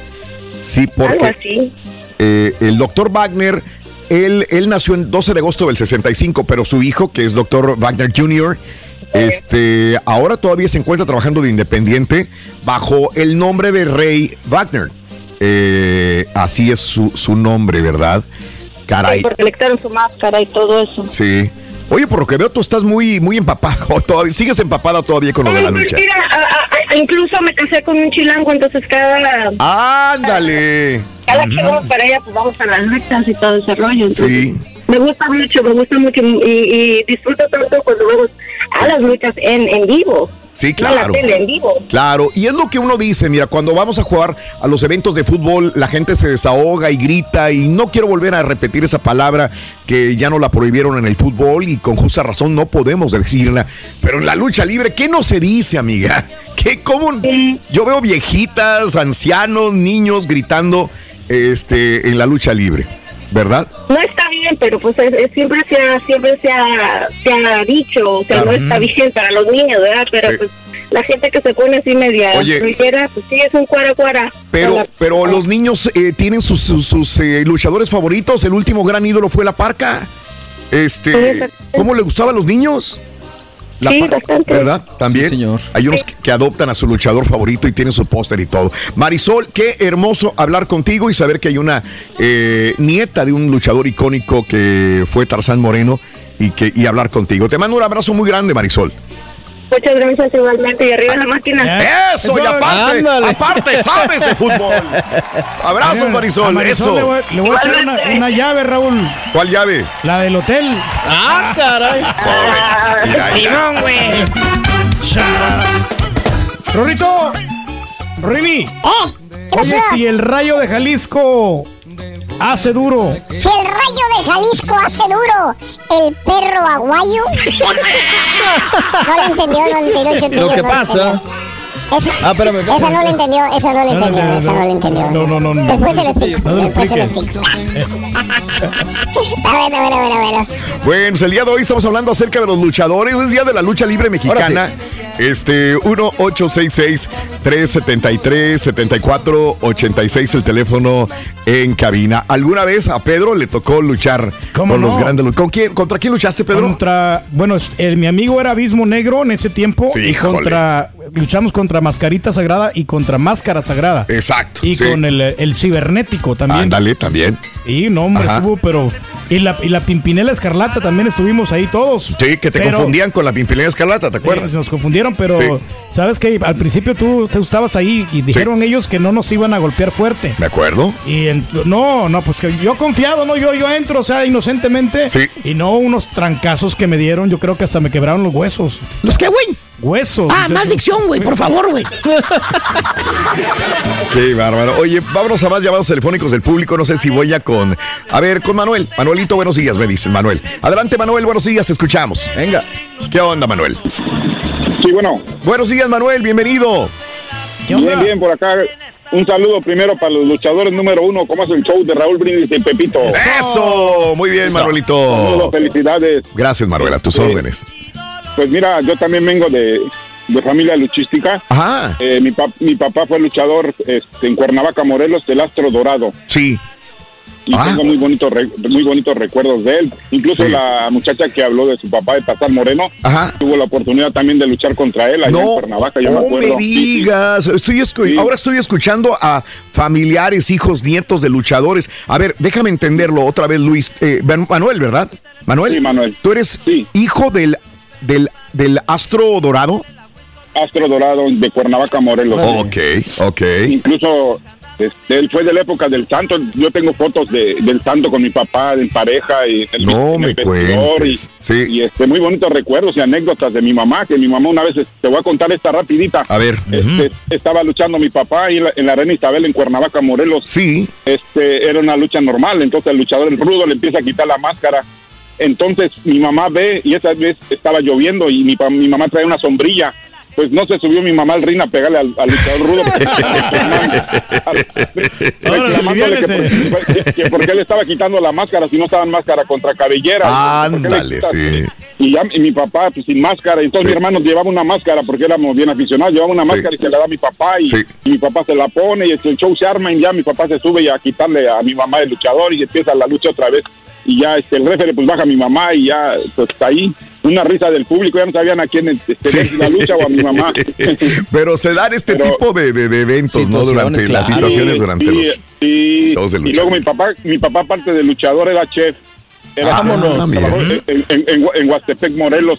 sí, Algo porque así. Eh, el doctor Wagner, él, él nació el 12 de agosto del 65, pero su hijo, que es doctor Wagner Jr., este, ahora todavía se encuentra trabajando de independiente bajo el nombre de Rey Wagner. Eh, así es su, su nombre, ¿verdad? Caray. Sí, porque le quitaron su máscara y todo eso. Sí. Oye, por lo que veo, tú estás muy, muy empapado. Todavía, sigues empapada todavía con lo de la lucha. mira, a- a- a- incluso me casé con un chilango, entonces cada, Ándale. cada que vamos para allá, pues vamos a las luchas y todo ese rollo. entonces, Sí. Me gusta mucho, me gusta mucho y, y disfruto tanto cuando vamos a las luchas en, en vivo. Sí, claro. en vivo. Claro, y es lo que uno dice, mira, cuando vamos a jugar a los eventos de fútbol, la gente se desahoga y grita y no quiero volver a repetir esa palabra que ya no la prohibieron en el fútbol y con justa razón no podemos decirla, pero en la lucha libre, ¿qué no se dice, amiga? ¿Qué, cómo? Yo veo viejitas, ancianos, niños gritando este, en la lucha libre, ¿verdad? No está bien, pero pues es- es- siempre se ha, siempre se ha, se ha dicho, o sea, Claro. no está bien para los niños, ¿verdad? Pero Sí. pues la gente que se pone así media ligera, pues sí, es un cuara cuara. Pero, pero los niños eh, tienen sus, sus, sus, eh, luchadores favoritos. El último gran ídolo fue la Parca. Este, ¿cómo le gustaba a los niños? La Sí, bastante. ¿Verdad? También. Sí, señor. Hay unos que, que adoptan a su luchador favorito y tienen su póster y todo. Marisol, qué hermoso hablar contigo y saber que hay una eh, nieta de un luchador icónico que fue Tarzán Moreno y que y hablar contigo. Te mando un abrazo muy grande, Marisol. Muchas gracias igualmente y arriba la máquina. Eso, y aparte, aparte sabes de fútbol. Abrazos, Mira, a Marisol, Marisol eso. Le voy, le voy a echar una, una llave, Raúl. ¿Cuál llave? La del hotel. ¡Ah, caray! Simón, güey. Rorrito. Rini. Oye, si el rayo de Jalisco hace duro. Si el rayo de Jalisco hace duro, el perro aguayo. no lo entendió, no lo entendió. Lo que no pasa-. Esa, Ah, espérame, espérame. esa no lo entendió, esa no lo No lo entendió, entendió, esa no lo entendió. No, no, no. no. Después se lo explico. No Después se lo explico. Bueno, bueno, bueno, bueno. Bueno, pues el día de hoy estamos hablando acerca de los luchadores. Es día de la lucha libre mexicana. Este, 1-866-373-7486, el teléfono en cabina. ¿Alguna vez a Pedro le tocó luchar ¿Cómo con los grandes? ¿Con quién, ¿Contra quién luchaste, Pedro? Contra, bueno, el- mi amigo era Abismo Negro en ese tiempo Sí, y híjole. contra luchamos contra Mascarita Sagrada y contra Máscara Sagrada. Exacto. Y sí. con el, el cibernético también. Ándale, también. Y no, hombre, Ajá. estuvo, pero. Y la, y la Pimpinela Escarlata también estuvimos ahí todos. Sí, que te Pero- confundían con la Pimpinela Escarlata, ¿te acuerdas? Eh, nos confundieron, pero Sí. sabes que al principio tú, tú estabas ahí y dijeron ellos que no nos iban a golpear fuerte. ¿De acuerdo? Y en- no, no, pues que yo confiado, ¿no? Yo, yo entro, o sea, inocentemente. Sí. Y no unos trancazos que me dieron, yo creo que hasta me quebraron los huesos. ¿Los qué, güey? Huesos. Ah, más dicción, güey, por favor, güey. Qué bárbaro. Oye, vámonos a más llamados telefónicos del público. No sé si voy ya con. A ver, con Manuel. Manuelito, buenos días, me dices, Manuel. Adelante, Manuel, buenos días, te escuchamos. Venga. ¿Qué onda, Manuel? Sí, bueno. Buenos días, Manuel, bienvenido. Bien, bien, por acá. Un saludo primero para los luchadores número uno, como es el show de Raúl Brindis y Pepito. Eso, muy bien, Manuelito. Saludos, felicidades. Gracias, Manuel, a tus órdenes. Pues mira, yo también vengo de, de familia luchística. Ajá. Eh, mi, pap- mi papá fue luchador este, en Cuernavaca, Morelos, del Astro Dorado. Sí. Y Ah. tengo muy bonitos, re- muy bonitos recuerdos de él. Incluso Sí. la muchacha que habló de su papá, de Pasar Moreno, tuvo la oportunidad también de luchar contra él allá en Cuernavaca, yo me No acuerdo. me digas. Estoy escu- Ahora estoy escuchando a familiares, hijos, nietos de luchadores. A ver, déjame entenderlo otra vez, Luis. Eh, Man- Manuel, ¿verdad? Manuel. Sí, Manuel. ¿Tú eres hijo del, del, del astro dorado? Astro Dorado de Cuernavaca, Morelos. Ok, ok. Incluso este, él fue de la época del santo. Yo tengo fotos de, del santo con mi papá en pareja y el, No me vestidor cuentes. Y, y, este, muy bonitos recuerdos y anécdotas de mi mamá. Que mi mamá una vez, este, te voy a contar esta rapidita. A ver. Este, Estaba luchando mi papá ahí en la, en la arena Isabel en Cuernavaca, Morelos. Sí. Este, era una lucha normal. Entonces el luchador, el rudo, le empieza a quitar la máscara. Entonces mi mamá ve y esa vez estaba lloviendo y mi, pa- mi mamá trae una sombrilla. Pues no se subió mi mamá al ring a pegarle al, al luchador rudo. reclamándole que, por- que- que porque él estaba quitando la máscara si no estaban máscara contra cabellera. ¿Por qué le Ándale, sí. Y ya y mi papá, pues sin máscara. Entonces mi hermano llevaba una máscara porque éramos bien aficionados. Llevaba una máscara y se la da a mi papá. Y, y mi papá se la pone y el show se arma. Y ya mi papá se sube y a quitarle a mi mamá el luchador. Y empieza la lucha otra vez. Y ya este, el referee pues baja a mi mamá. Y ya pues está ahí. Una risa del público. Ya no sabían a quién este, la lucha o a mi mamá. Pero se dan este tipo de, de- de eventos, ¿no? Durante las situaciones, Sí, durante sí, los sí. shows de Y luego mi papá, mi papá aparte de luchador era chef. Era Vámonos. en, en, en, en Huastepec, Morelos.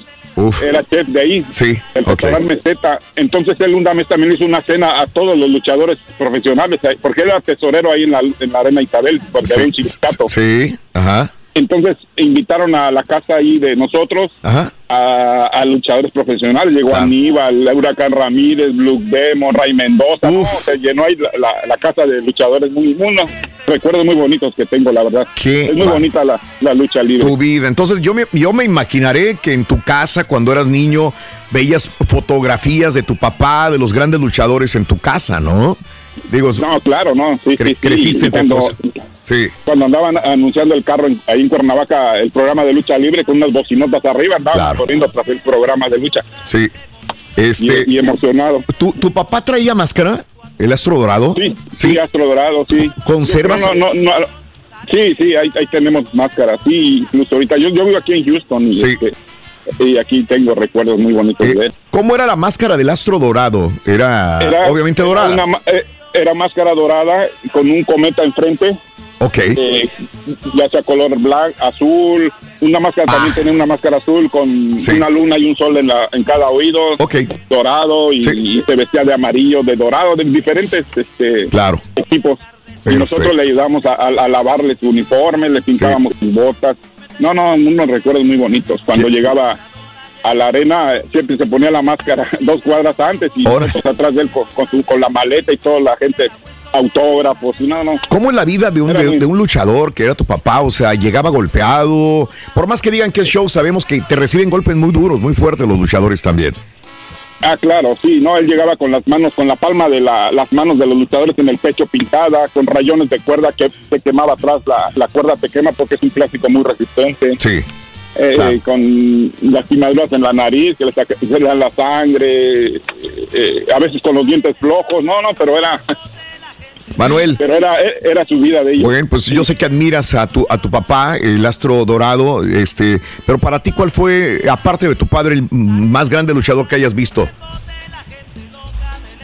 Era chef de ahí. Sí. El restaurante Meseta. Entonces él una vez también hizo una cena a todos los luchadores profesionales, porque era tesorero ahí en la, en la Arena Isabel, porque era un sindicato. Sí, ajá. Entonces invitaron a la casa ahí de nosotros Ajá. a, a luchadores profesionales. Llegó Aníbal, Huracán Ramírez, Blue Demo, Ray Mendoza. ¿no? Se llenó ahí la, la- la casa de luchadores. Muy, unos recuerdos muy bonitos que tengo, la verdad. Qué es muy bonita la, la lucha libre. Tu vida. Entonces yo me, yo me imaginaré que en tu casa, cuando eras niño, veías fotografías de tu papá, de los grandes luchadores en tu casa, ¿no? Digo, no, claro, no. Sí, cre- sí, sí. creciste cuando. Sí. cuando andaban anunciando el carro en- ahí en Cuernavaca, el programa de lucha libre con unas bocinotas arriba, andaban corriendo tras el programa de lucha. Sí. Este, y, y emocionado. ¿Tu, ¿Tu papá traía máscara? ¿El astro dorado? Sí, sí, Astro Dorado, sí. ¿Conservas? No, no, no, sí, sí, ahí, ahí tenemos máscaras. Sí, incluso ahorita. Yo, yo vivo aquí en Houston y, este, y aquí tengo recuerdos muy bonitos de él. ¿Cómo era la máscara del astro dorado? Era, Era- obviamente era dorada. una eh, era máscara dorada con un cometa enfrente. Ok. eh, ya sea color blanco, azul. Una máscara también Ah. tenía una máscara azul con una luna y un sol en, la, en cada oído. Dorado y, y se vestía de amarillo, de dorado, de diferentes este, Claro. tipos. Y nosotros le ayudamos a, a- a lavarle su uniforme, le pintábamos sus botas. No, no, unos recuerdos muy bonitos. Cuando llegaba a la arena, eh, siempre se ponía la máscara dos cuadras antes y nosotros atrás de él con, con su- con la maleta y toda la gente, autógrafos. y No, no. ¿Cómo es la vida de un, de, un luchador que era tu papá? O sea, llegaba golpeado. Por más que digan que es show, sabemos que te reciben golpes muy duros, muy fuertes los luchadores también. Ah, claro, sí, no, él llegaba con las manos, con la palma de la- las manos de los luchadores en el pecho pintada, con rayones de cuerda que se quemaba atrás, la, la cuerda se quema porque es un plástico muy resistente. Sí. Eh, Claro. Con lastimaduras en la nariz, que le saca- se le dan la sangre, eh, eh, a veces con los dientes flojos, no, no, pero era, Manuel. pero era, era su vida de ellos. Bueno, pues yo sé que admiras a tu, a tu papá, el astro dorado, este, pero para ti, ¿cuál fue, aparte de tu padre, el más grande luchador que hayas visto?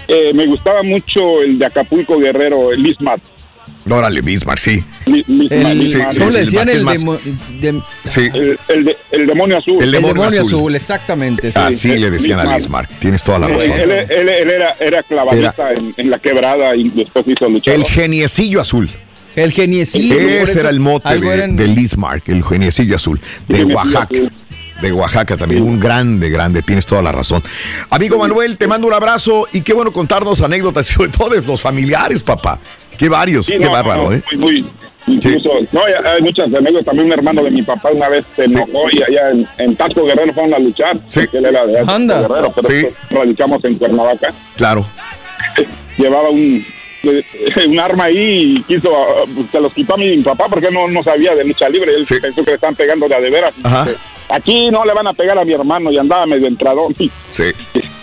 Eh, me gustaba mucho el de Acapulco Guerrero, el Ismat. Órale, Bismarck, sí. El, Lismar. ¿Cómo le decían el, más- demo- dem- Sí. El, el de- el demonio azul. El demonio azul. exactamente. sí. Así le decían a Bismarck. Bismarck. Tienes toda la Eh, razón. Él, él- él era, era clavadista en, en la quebrada y después hizo luchador. El geniecillo azul. El geniecillo. Ese eso era el mote de, eran- de Lismarck, el geniecillo azul, de Oaxaca. azul. de Oaxaca también, un grande, grande, tienes toda la razón. Amigo Manuel, te mando un abrazo y qué bueno contarnos anécdotas, sobre todo de los familiares, papá. Qué varios, Sí, qué no, bárbaro, no, ¿eh? Muy, muy, incluso, no, hay- muchas anécdotas. También un hermano de mi papá una vez se enojó y allá en, en Guerrero fueron a luchar. Sí. Él era de Anda. Guerrero, pero Sí. radicamos en Cuernavaca. Claro. Llevaba un, un arma ahí y quiso, se los quitó a mi papá porque no, no sabía de lucha libre. Él pensó que le estaban pegando de a de veras. Ajá. Aquí no le van a pegar a mi hermano y andaba medio entradón. Sí.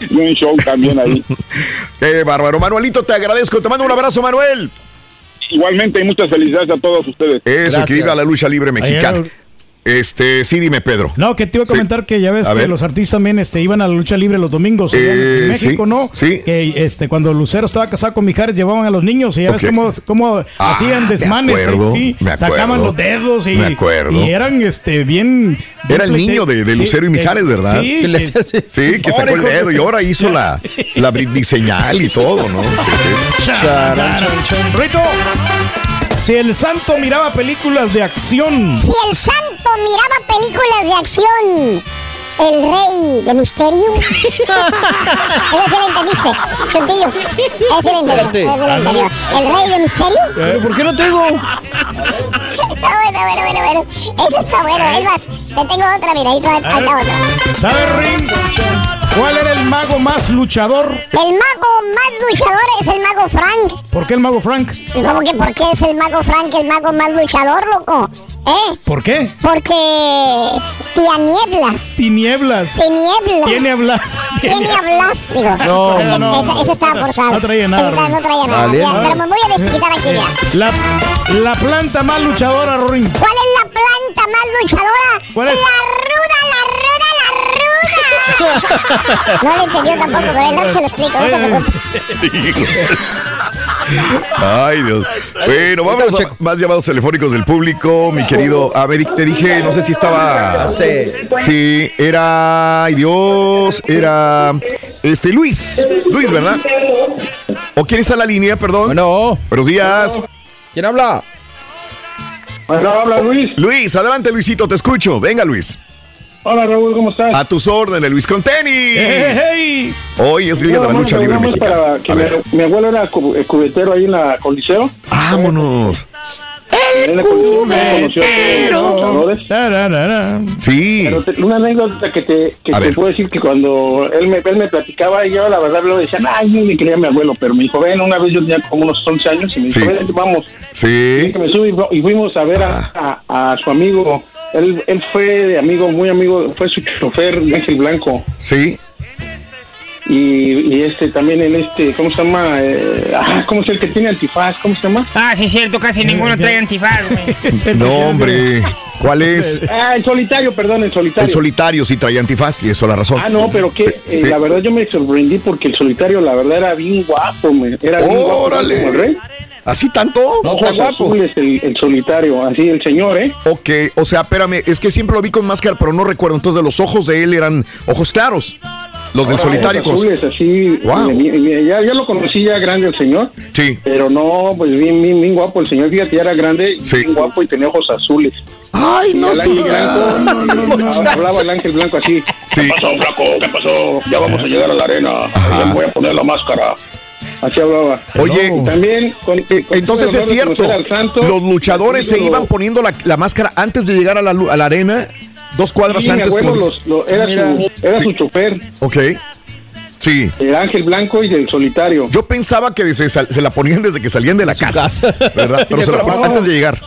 y un show también ahí. Qué bárbaro. Manuelito, te agradezco. Te mando un abrazo, Manuel. Igualmente y muchas felicidades a todos ustedes. Eso, que viva la lucha libre mexicana. Ayer- Este, sí, dime, Pedro. No, que te iba a comentar que ya ves A que ver. los artistas también este, iban a la lucha libre los domingos allá en- Eh, en México, sí, ¿no? sí. Que este, cuando Lucero estaba casado con Mijares llevaban a los niños y ya ves cómo, cómo Ah, hacían me desmanes, acuerdo, sí, me acuerdo. sacaban los dedos y, Me acuerdo. y eran este bien, Era el niño de, de sí, Lucero y que- Mijares, ¿verdad? Sí, Que. Sí, que sacó el dedo de- y ahora hizo la, la Britney señal y todo, ¿no? Sí, sí. Rito, si el santo miraba películas de acción, Si el santo miraba películas de acción, el rey de misterio. Ese lo entendiste, Chuntillo. Ese lo entendió. ¿El rey de misterio? Eh, ¿Por qué no tengo? Está bueno, bueno, bueno, bueno. Eso está bueno. Es más, te tengo otra, mira, ahí está, ahí está otra. ¿Sabes, Ring? ¿Cuál era el mago más luchador? El mago más luchador es el mago Frank. ¿Por qué el mago Frank? ¿Cómo que por qué es el mago Frank el mago más luchador, loco? ¿Eh? ¿Por qué? Porque. Tinieblas. Tinieblas. Tiene hablas. Tiene hablas. Digo, No, no, no. Ese estaba forzado. No traía nada, estaba- No traía nada. Vale. ya, pero me voy a desquitar aquí ya. La, la planta más luchadora, Ring. ¿Cuál es la planta más luchadora? ¿Cuál es? La ruda, la ruda, la no lo entendió tampoco, pero el Doc se lo explico, no te preocupes. Ay, Dios. Bueno, vamos a más llamados telefónicos del público, mi querido. A ver, te dije, no sé si estaba. Sí. Sí, era. Ay, Dios. Era. Este, Luis. Luis, ¿verdad? ¿O quién está en la línea, perdón? No. Buenos días. ¿Quién habla? Bueno, habla Luis. Luis, adelante, Luisito, te escucho. Venga, Luis. Hola Raúl, ¿cómo estás? A tus órdenes, Luis con tenis. Hoy es el día de la lucha libre mexicana. para que mi, mi abuelo era eh, cubetero ahí en la Coliseo. vámonos. El cubetero. Sí. Pero te- una anécdota que te, que te puedo decir que cuando él me, él me platicaba, y yo la verdad lo decía, ay, yo le quería a mi abuelo, pero me dijo, ven, una vez yo tenía como unos 11 años y me dijo, Sí. ven, vamos. Sí. Y que me subí y fuimos a ver a, a- a su amigo. Él, él fue de amigo, muy amigo, fue su chofer, Ángel Blanco. Sí. Y, y este también en este, ¿cómo se llama? Eh, ah, ¿Cómo es el que tiene antifaz? ¿Cómo se llama? Ah, sí, cierto, casi ninguno trae antifaz, güey. No, hombre. ¿Cuál es? Ah, el solitario, perdón, el solitario. El solitario sí traía antifaz y eso la razón. Ah, no, pero que Sí, eh, sí. la verdad yo me sorprendí porque el solitario, la verdad, era bien guapo, me- era bien guapo como el rey. ¿Así tanto? Ojos azules, el, el solitario, así el señor, ¿eh? Ok, o sea, espérame, es que siempre lo vi con máscara, pero no recuerdo. Entonces, los ojos de él eran ojos claros. Los del solitario. ojos con- azules, así. Wow. ya, ya lo conocí ya grande el señor. Sí. Pero no, pues bien, bien, bien guapo. El señor, fíjate, ya era grande, y bien guapo y tenía ojos azules. Ay, no sé. blanco, hablaba el ángel blanco así. ¿Qué pasó, flaco? ¿Qué pasó? Ya vamos a llegar a la arena. Voy a poner la máscara. Así hablaba. Oye, Y también con, con- Entonces tuve es el cierto. santo. Los luchadores se iban poniendo la, la máscara antes de llegar a la, a la arena, dos cuadras Sí, mi antes. abuelo los- era, su, era su chofer, Ok. Sí. el ángel blanco y del solitario. Yo pensaba que se la ponían desde que salían de la casa, ¿verdad? Pero se la ponían antes de llegar.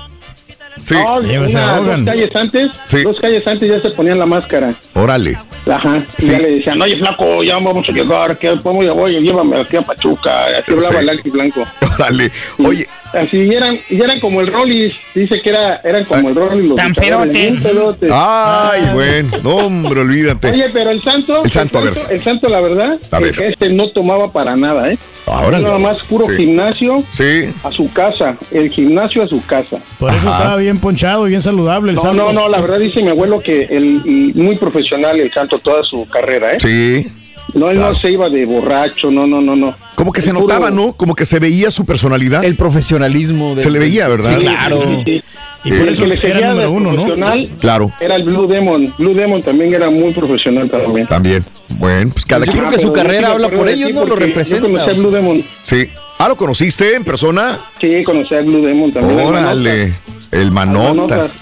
Sí. No, una- dos calles antes, Sí. dos calles antes ya se ponían la máscara. Órale. Ajá. Y Sí. ya le decían, oye, flaco, ya vamos a llegar, que vamos ya voy, llévame aquí a Pachuca. Así hablaba Sí. el blanco. Órale. Oye, Así y eran, y eran como el Rollis, dice que era, eran como el Rollis los pedotes. Ay, bueno. No, hombre, olvídate. Oye, pero el santo, El santo, a ver. el santo, la verdad, A ver. que este no tomaba para nada, ¿eh? Ahora Nada más puro Sí. gimnasio Sí. a su casa, el gimnasio a su casa. Por eso Ajá. estaba bien ponchado y bien saludable el No, santo. no, no, la verdad dice mi abuelo que el y muy profesional el santo toda su carrera, ¿eh? Sí. No, él no se iba de borracho, no, no, no, no. Como que se puro- notaba, ¿no? Como que se veía su personalidad. El profesionalismo. Se le veía, ¿verdad? Sí, claro. Sí, sí. Y por eso le era número de uno, ¿no? profesional Claro. era el Blue Demon. Blue Demon también era muy profesional también. También. Bueno, pues cada Yo quien. creo que su carrera habla por ellos, ¿no? Lo representa. Yo conocí a Blue Demon. Sí. Ah, ¿lo conociste en persona? Sí, conocí a Blue Demon también. al Órale. El manotas. Manotas.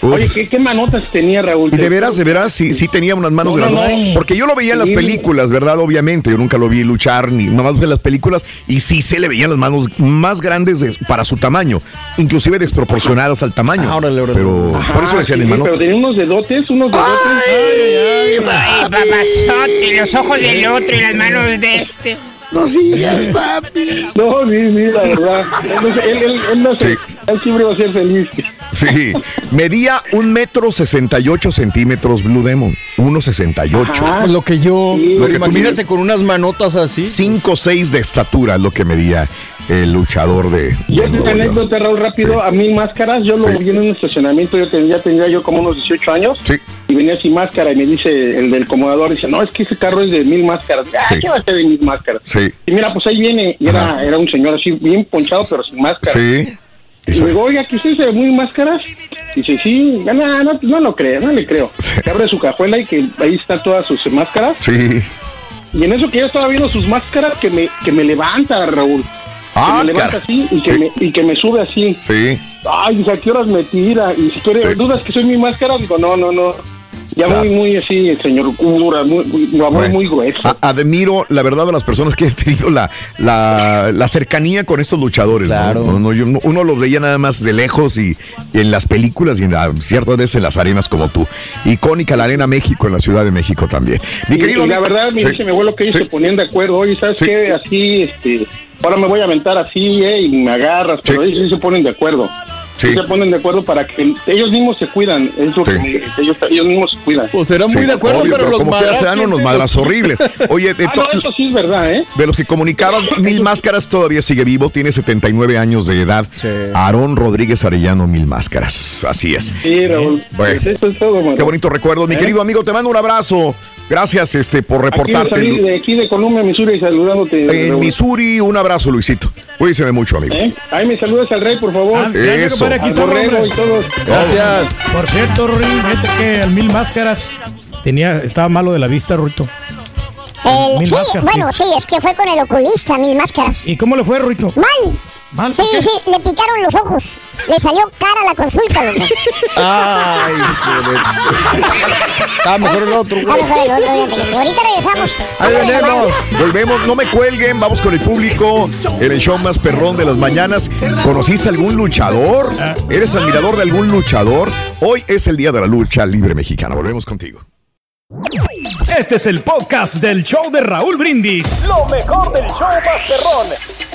Uf. Oye, ¿qué, ¿qué manotas tenía Raúl? Y de veras, de veras, sí, sí tenía unas manos No, no, grandes. no. Porque yo lo veía en las películas, ¿verdad? Obviamente. Yo nunca lo vi luchar, ni nada más en las películas. Y sí se le veían las manos más grandes de- para su tamaño. Inclusive desproporcionadas al tamaño. Pero por eso Ah, decían sí, manotas. pero tenía unos dedotes, unos dedotes. Ay, papazote, los ojos del otro y las manos de este. No sigas, papi. No, sí, sí, la verdad. Él, no se- él, él, él no se, él siempre va a ser feliz. Sí, medía un metro sesenta y ocho centímetros Blue Demon. 1.68. Ajá. Lo que yo. Lo que tú imagínate con unas manotas así. 5 6 de estatura es lo que medía el luchador de. Yo tengo una anécdota, Raúl, rápido. A mil máscaras, yo lo Sí. vi en un estacionamiento. Yo tenía, ya tendría yo como unos 18 años. Sí. Y venía sin máscara y me dice el del acomodador, dice, no, es que ese carro es de mil máscaras. Ah. ¿qué va a ser de mil máscaras? Sí. Y mira, pues ahí viene, y era, era un señor así bien ponchado, pero sin máscara. Sí. Y le digo, oiga, ¿qué es de muy máscaras? Dice, sí, no, no, no, no lo creo, no le creo. Que abre su cajuela y que ahí están todas sus máscaras. Sí. Y en eso que yo estaba viendo sus máscaras, que me, que me levanta, Raúl. Ah, que me levanta así y que, Sí. me, y que me sube así. Sí. Ay, ¿a qué horas me tira? Y si tú eres- Sí. dudas que soy mi máscara, digo, no, no, no. Ya Claro. muy, muy así, señor Cura, muy, muy, muy, Bueno. muy grueso. A- admiro la verdad a las personas que han tenido la, la, la cercanía con estos luchadores. ¿no? Claro. No, no, yo no- uno los veía nada más de lejos y, y en las películas y en la- ciertas veces en las arenas como tú. Icónica la Arena México en la Ciudad de México también. Mi Y- querido y la verdad, me Sí. dice mi abuelo que ellos Sí. se ponían de acuerdo. Oye, ¿sabes Sí. qué? Así, este, ahora me voy a aventar así, ¿eh? Y me agarras. Pero ellos sí se ponen de acuerdo. Sí. Se ponen de acuerdo para que ellos mismos se cuidan. Es lo Sí. que me- ellos, ellos mismos se cuidan. Pues será Sí, obvio, como quiera se dan unos horribles. Oye, de, Ah, no, eso sí es verdad, ¿eh? de los que comunicaban Mil Máscaras todavía sigue vivo, tiene 79 años de edad. Aarón Rodríguez Arellano Mil Máscaras, así es. Sí, Raúl. Bueno. Pues eso es todo. Qué bonito recuerdo. Mi ¿Eh? querido amigo, te mando un abrazo. Gracias este, por Aquí de, reportarte. salir de aquí de Columbia, Missouri, saludándote. En Raúl. Missouri, un abrazo, Luisito. Cuídese mucho, amigo. ¿Eh? Ahí me saludas al rey, por favor. Ah, Eso. Aquí está, y. Gracias. Por cierto, Ruin, fíjate que al Mil Máscaras tenía, estaba malo de la vista, Ruito. El- Mil sí, máscaras, bueno, sí. es que fue con el oculista, mil máscaras. ¿Y cómo le fue, Ruito? Mal. Mal, Sí, sí, le picaron los ojos. Le salió cara la consulta, loco. Ay, joder. Ah, mejor el otro. A lo mejor el otro día te lo- Ahorita regresamos. Ahí venimos. Volvemos, no me cuelguen, vamos con el público en el show más perrón de las mañanas. ¿Conociste algún luchador? ¿Eres admirador de algún luchador? Hoy es el día de la lucha libre mexicana. Volvemos contigo. Este es el podcast del show de Raúl Brindis. Lo mejor del show Masterrón.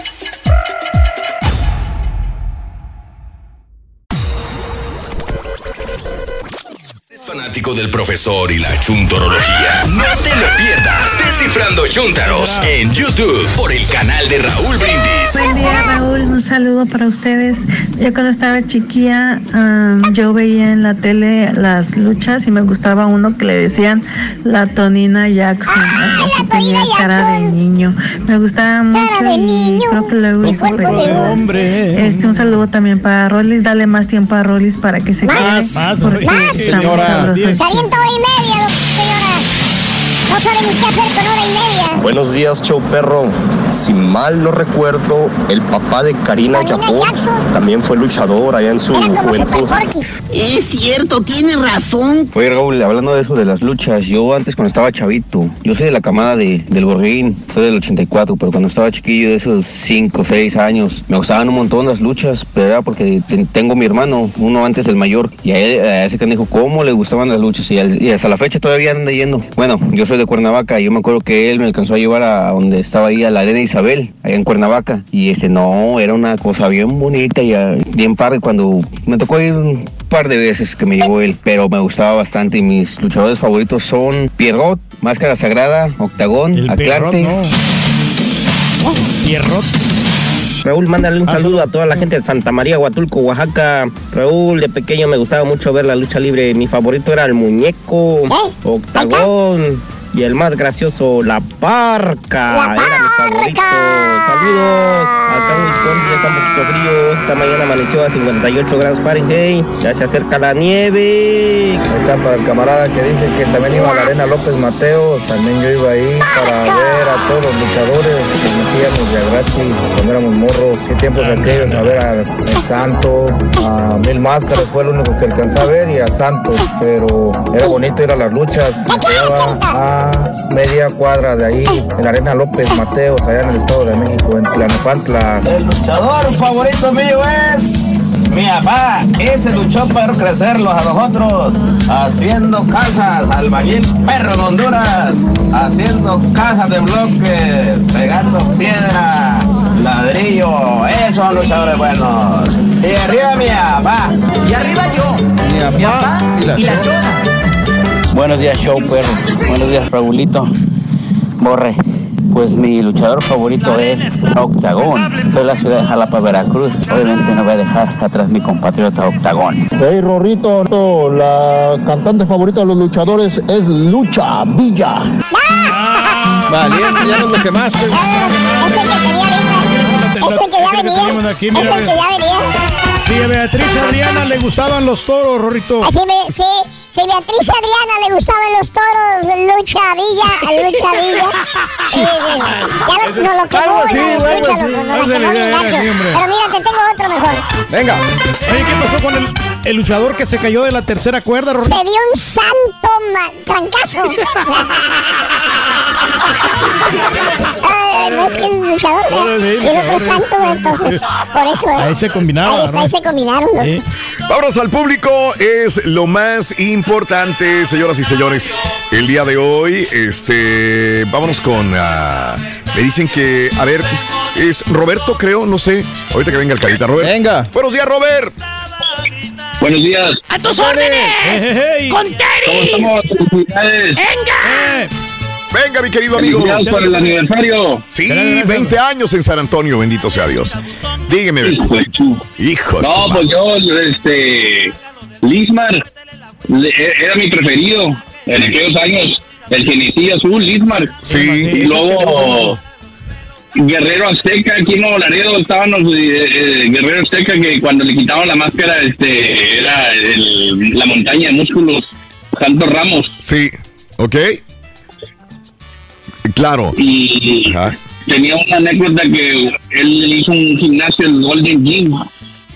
¿Eres fanático del profesor y la chuntorología? No te lo pierdas. Descifrando Chuntaros en YouTube por el canal de Raúl Brindis. Buen día, Raúl. Un saludo para ustedes. Yo cuando estaba chiquilla, yo veía en la tele las luchas y me gustaba uno que le decían la Tonina Jackson. Así tenía cara de niño. Me gustaba mucho y creo que luego hizo películas. hombre. Este, un saludo también para Rolis. Dale más tiempo a Rolis para que se Más. quede. Más, porque más. muy Señora. Avienta hora y media. No sabe ni qué hacer con hora y media. Buenos días, show perro. Si mal no recuerdo, el papá de Karina Karina Yapor Jackson. también fue luchador allá en su juventud. Es cierto, tiene razón. Oye Raúl, hablando de eso de las luchas, yo antes cuando estaba chavito, yo soy de la camada de, del Borguín, soy del 84, pero cuando estaba chiquillo de esos 5 6 años, me gustaban un montón las luchas, pero era porque te- tengo mi hermano, uno antes el mayor, y a, él, a ese que dijo cómo le gustaban las luchas, y, al- y hasta la fecha todavía anda yendo. Bueno, yo soy de Cuernavaca, y yo me acuerdo que él me alcanzó a llevar a donde estaba ahí, a la Arena Isabel, allá en Cuernavaca, y este no, era una cosa bien bonita y ah, bien padre cuando me tocó ir un par de veces que me llevó él, pero me gustaba bastante y mis luchadores favoritos son Pierrot, Máscara Sagrada, Octagón, El Pierrot, Aclartes. no. Pierrot. Raúl, mándale un Ah, saludo a toda la gente de Santa María, Huatulco, Oaxaca. Raúl, de pequeño me gustaba mucho ver la lucha libre. Mi favorito era el muñeco, Octagón, Y el más gracioso, la parca. La Era mi favorito. Saludos. Acá en Wisconsin ya está un poquito frío. Esta mañana amaneció a 58 grados Fahrenheit. Ya se acerca la nieve. Ahí está para el camarada que dice que también iba a la arena López Mateo. También yo iba ahí para ver a todos los luchadores que metíamos de gratis cuando éramos morros. Qué tiempos aquellos. A ver a El Santo, a Mil Máscaras fue el único que alcanzé a ver y a Santos. Pero era bonito ir a las luchas. Me quedaba a media cuadra de ahí, en la arena López Mateos, allá en el Estado de México, en Tlanepantla. El luchador favorito mío es mi papá. Ese luchó para crecerlos a nosotros, haciendo casas, albañil perro en Honduras, haciendo casas de bloques, pegando piedra, ladrillo. Esos son luchadores buenos. Y arriba mi papá. Y arriba yo. Mi papá y la, chona. Buenos días, show perro. Buenos días, Raulito. Borre. Pues mi luchador favorito es Octagón. Soy de la ciudad de Jalapa, Veracruz. Obviamente no voy a dejar atrás mi compatriota Octagón. Hey, Rorrito, la cantante favorita de los luchadores es Lucha Villa. Valiente, ya nos lo quemaste. Ese que ya venía. Ese mira, que ya venía. Sí, a Beatriz Adriana le gustaban los toros, Rorrito. Así me, sí, si Beatriz Adriana le gustaban los toros, Lucha Villa, Lucha Villa. Sí. Ya lo, no lo quemó, Algo así, no, algo así. Pero mira, te tengo otro mejor. Venga. Oye, ¿qué pasó con el, el luchador que se cayó de la tercera cuerda, Rorrito? Se dio un santo trancazo. Ay, no es que es luchador, ¿eh? y el otro es santo, ¿eh? entonces, por eso, ¿eh? Ahí se combinaron. Ahí está, ahí se combinaron. Vámonos al público, es lo más importante, señoras y señores. El día de hoy, este, vámonos con, ah, me dicen que, a ver, es Roberto, creo, no sé. Ahorita que venga el carita, Robert. Venga. Buenos días, Robert. Buenos días. ¡A tus órdenes! Hey, hey. ¡Con ¿Cómo Terry! ¡Venga! Eh, Venga, mi querido amigo. Por el aniversario. Sí, 20 años en San Antonio, bendito sea Dios. Dígame, Hijo chu. hijo. No, pues yo, este, Lismar, e- era mi preferido en aquellos años. El Genesí Azul, Lismar. Sí. Y luego Guerrero Azteca, aquí en Nuevo Laredo estaban los eh, eh, Guerrero Azteca que cuando le quitaban la máscara, este, era el- la montaña de músculos, Santos Ramos. Sí, ok. Claro. Y Ajá. tenía una anécdota que él hizo un gimnasio, el Golden Gym,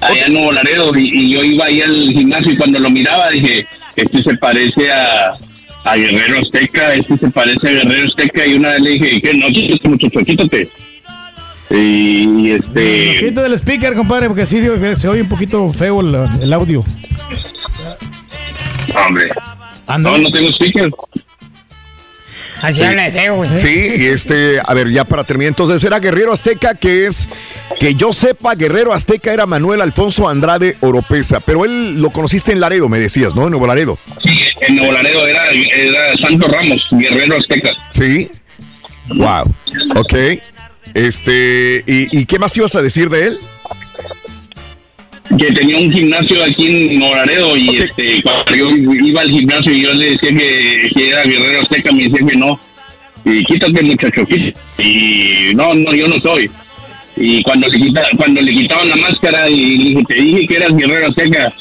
allá en Nuevo Laredo, y, y yo iba ahí al gimnasio y cuando lo miraba dije, este se parece a, a Guerrero Azteca, este se parece a Guerrero Azteca, y una vez le dije, ¿qué? No, quítate muchacho, quítate. Y este... Quita del speaker, compadre, porque sí se oye un poquito feo el, el audio. Hombre, no, no tengo speaker. Así Sí. habla de feo, güey. Sí, y este, a ver, ya para terminar, entonces era Guerrero Azteca, que es, que yo sepa, Guerrero Azteca era Manuel Alfonso Andrade Oropesa, pero él lo conociste en Laredo, me decías, ¿no? En Nuevo Laredo. Sí, en Nuevo Laredo era, era Santos Ramos, Guerrero Azteca. Sí. Wow. Ok. Este, ¿y, y qué más ibas a decir de él? Que tenía un gimnasio aquí en Noraredo y este cuando yo iba al gimnasio y yo le decía que, que era guerrero azteca me decía que no. Y quítate muchacho quítate. y no no yo no soy y cuando le quita, cuando le quitaban la máscara y le dije te dije que eras guerrero ya,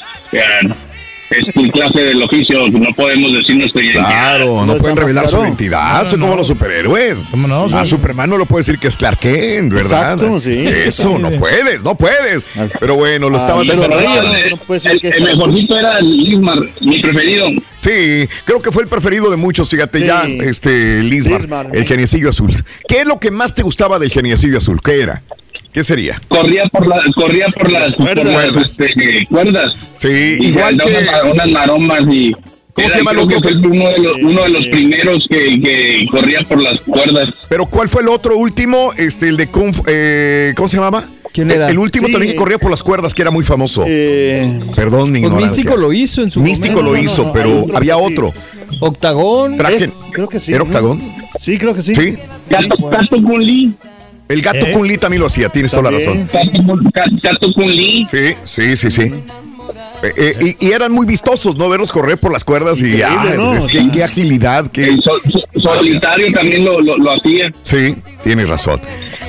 es tu clase del oficio no podemos decir nuestra identidad Claro, no pueden revelar su identidad, No, son como no. los superhéroes. ¿Cómo no? A Superman no lo puede decir que es Clark Kent, ¿verdad? Exacto, sí. Eso, no puedes, no puedes. Pero bueno, lo Ah, Pero desarrollando. el, el- mejorcito era Lismar mi preferido Sí, creo que fue el preferido de muchos, fíjate Sí. ya, este, Lismar, Lismar, el geniecillo azul. ¿Qué es lo que más te gustaba del geniecillo azul? ¿Qué era? ¿Qué sería? corría por las corría por las por las, Cuerdas. este, cuerdas Sí, y igual que... unas maromas y ¿Cómo se llama el creo otro que fue uno de los, uno de los primeros que, que corría por las cuerdas Pero ¿cuál fue el otro último? Este, el de Kung Fu- eh, ¿Cómo se llamaba? ¿Quién era? El, el último Sí. también que corría por las cuerdas, que era muy famoso. Eh, Perdón, mi pues ignorancia. Místico lo hizo en su Místico momento. lo hizo, pero había otro. Octagón. Traje- eh, creo que sí. ¿Era. Octagón? Sí, creo que sí. Sí. Cato, Lee El gato ¿Eh? Kun Lee también lo hacía, tienes toda la razón. Cato, Kun- Ca- Cato Kun Lee Sí, sí, sí, sí. Eh, eh, y, y eran muy vistosos, ¿no? Verlos correr por las cuerdas y ah, que, qué agilidad, qué... El sol- so- solitario también lo, lo, lo hacía. Sí, tienes razón.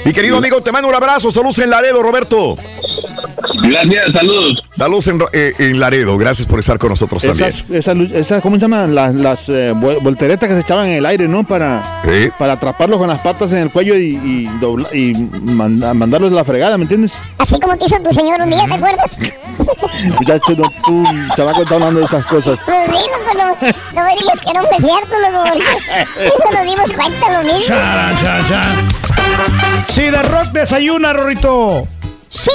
Mi querido amigo, te mando un abrazo. Saludos en Laredo, Roberto. Gracias, saludos. Saludos en, eh, en Laredo. Gracias por estar con nosotros también. Esas, esas, esas, ¿cómo se llaman? Las, las eh, vol- volteretas que se echaban en el aire, ¿no? Para, Sí. para atraparlos con las patas en el cuello y, y, dobla- y manda- mandarlos a la fregada, ¿me entiendes? Así como te hizo tu señor un día, ¿te acuerdas? Muchacho, no, tú, chamaco, está hablando de esas cosas. Pues sí, no, no, no digas que no fue cierto, eso nos dimos cuenta lo mismo. Cha. Sí, de rock desayuna, Rorrito. Sí,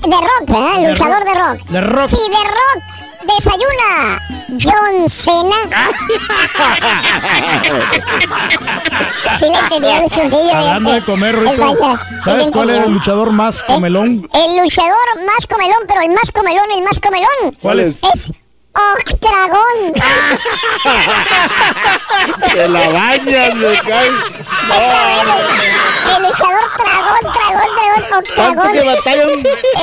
de, de rock, ¿verdad? Luchador de rock. De rock. Sí, de rock desayuna. John Cena. sí le el chuntillo. Hablando de comer, Rorrito. ¿Sabes cuál era el luchador más comelón? El luchador más comelón, pero el más comelón, el más comelón. ¿Cuál es? Es Octragón. Te la bañas, me cae. El luchador Tragón, Tragón, Tragón, Octragón. Tanto que batallan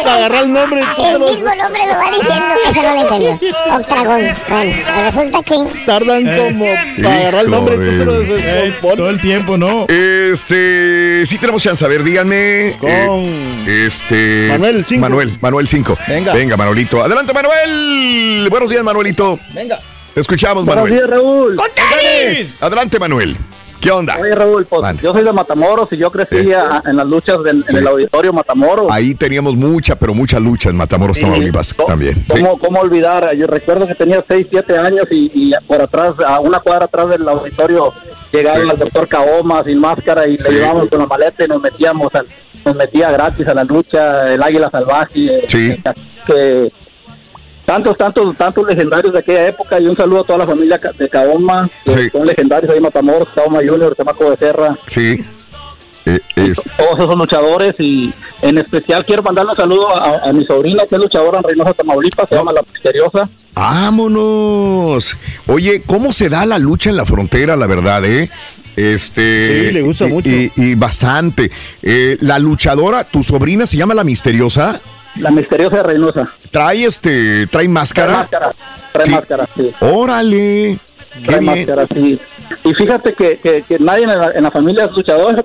para agarrar el nombre. El mismo nombre lo va diciendo. Eso no lo entendió. Octragón. Bueno, resulta que. Tardan como para agarrar el nombre. Todo el tiempo, ¿no? Este, sí tenemos chance. A ver, díganme. Con- eh, este. Manuel, cinco. Manuel, Manuel 5. Venga. Venga, Manuelito. Adelante, Manuel. Buenos días, Manuelito. Venga. Te escuchamos, Buenos Manuel. días, Raúl. Adelante, Manuel. ¿Qué onda? Oye, Raúl, pues yo soy de Matamoros y yo crecí Eh. a- en las luchas del- Sí. en el auditorio Matamoros. Ahí teníamos mucha, pero mucha lucha en Matamoros, Sí. Tamaulipas también. Sí. ¿Cómo, ¿Cómo olvidar? Yo recuerdo que tenía 6, 7 años y, y por atrás, a una cuadra atrás del auditorio, llegaba Sí. el doctor Caoma sin máscara y Sí. le llevábamos con la maleta y nos metíamos, al- nos metía gratis a la lucha, el águila salvaje. Sí. Que, tantos, tantos, tantos legendarios de aquella época y un saludo a toda la familia de Caoma, que Sí. son legendarios ahí en Matamoros, Caoma Junior, Tamaco de Serra. Sí. Eh, es- todos esos luchadores y en especial quiero mandarle un saludo a, a mi sobrina que es luchadora en Reynosa, Tamaulipas, se llama La Misteriosa. Vámonos. Oye, ¿cómo se da la lucha en la frontera, la verdad, eh? Este. Sí, le gusta y- mucho. Y, y bastante. Eh, la luchadora, tu sobrina se llama la misteriosa. La Misteriosa Reynosa. Trae este, trae Trae máscara. máscara, trae Sí. máscara, sí. Órale. Qué Trae bien. máscara, sí. Y fíjate que, que, que nadie en la, en la familia es luchador,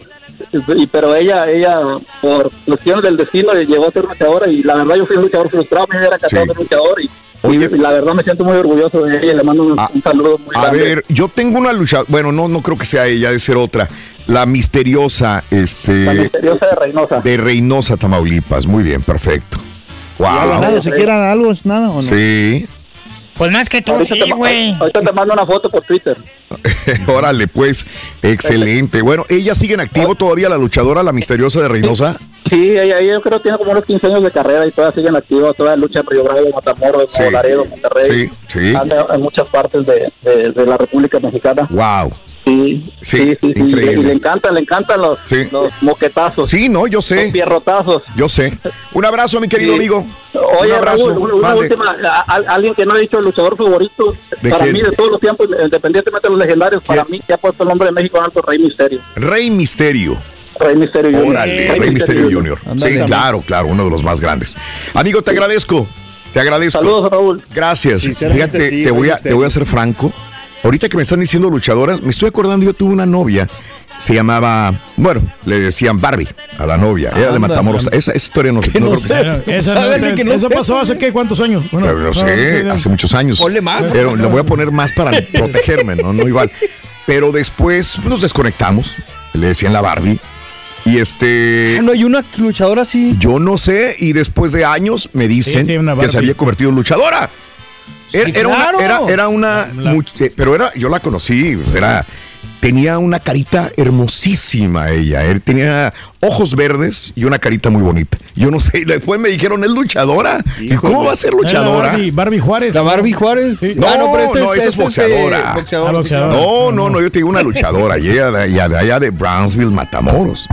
y, pero ella, ella, por cuestiones del destino, llegó a ser luchadora y la verdad yo fui un luchador frustrado, me hubiera encantado Sí. ser luchador y, Oye. y la verdad me siento muy orgulloso de ella y le mando un, un saludo muy A grande. ver, yo tengo una lucha, bueno, no, no creo que sea ella, debe ser otra. La misteriosa, este. La Misteriosa de Reynosa. De Reynosa, Tamaulipas. Muy bien, perfecto. ¿Ya ha Wow. ganado siquiera algo? ¿Nada o no? Sí. Pues más que tú, Ahorita sí, güey. Ahorita te mando una foto por Twitter. Órale, pues, excelente. Bueno, ¿ella sigue en activo todavía, la luchadora, la misteriosa de Reynosa? Sí, ella, ella yo creo que tiene como unos 15 años de carrera y todavía sigue en activo, todavía lucha en Río Bravo, Matamoros, Sí. Laredo, Monterrey. Sí, sí. Anda en muchas partes de, de- de la República Mexicana. Wow. Sí, Sí, sí, sí, sí. increíble. Y le encantan, le encantan los, Sí. los moquetazos, Sí, no, yo los sé, pierrotazos. yo sé. Un abrazo, mi querido Sí. amigo. Oye, Un abrazo. Raúl, una, última, a- a- alguien que no ha dicho el luchador favorito, ¿De para quién? mí de todos los tiempos, independientemente de los legendarios, para mí que ha puesto el nombre de México en alto, Rey Misterio. Rey Misterio. Rey Misterio Junior. Órale, Rey Misterio Junior. Ándale. Sí, claro, claro, uno de los más grandes. Amigo, te agradezco. Te agradezco. Saludos, Raúl. Gracias. Fíjate, sí, te, voy a, Misterio. te voy a ser franco. Ahorita que me están diciendo luchadoras, me estoy acordando, yo tuve una novia, se llamaba, bueno, le decían Barbie a la novia, era de Matamoros. Esa, esa historia no, no creo que. Esa, no Háganle sé, que no eso sepa, pasó hace qué, cuántos años. Bueno, Pero no no, sé, no sé. hace muchos años. Ponle más. Pero le voy a poner más para protegerme, ¿no? No igual. Pero después nos desconectamos, le decían la Barbie, y este... Ah, no hay una luchadora así. Yo no sé, y después de años me dicen Sí, sí, una que se había convertido en luchadora. Era, Sí, era claro. una, era, era una La- much- eh, pero era, yo la conocí, era, tenía una carita hermosísima ella, él tenía ojos verdes y una carita muy bonita. Yo no sé, y después me dijeron, ¿es luchadora? ¿Y cómo va a ser luchadora? Barbie, Barbie Juárez. La Barbie Juárez. Sí. No, Ah, no, esa es este, boxeadora. boxeador, Ah, sí, boxeador. claro. No, no, no, yo te digo una luchadora, y ella de allá de Brownsville, Matamoros.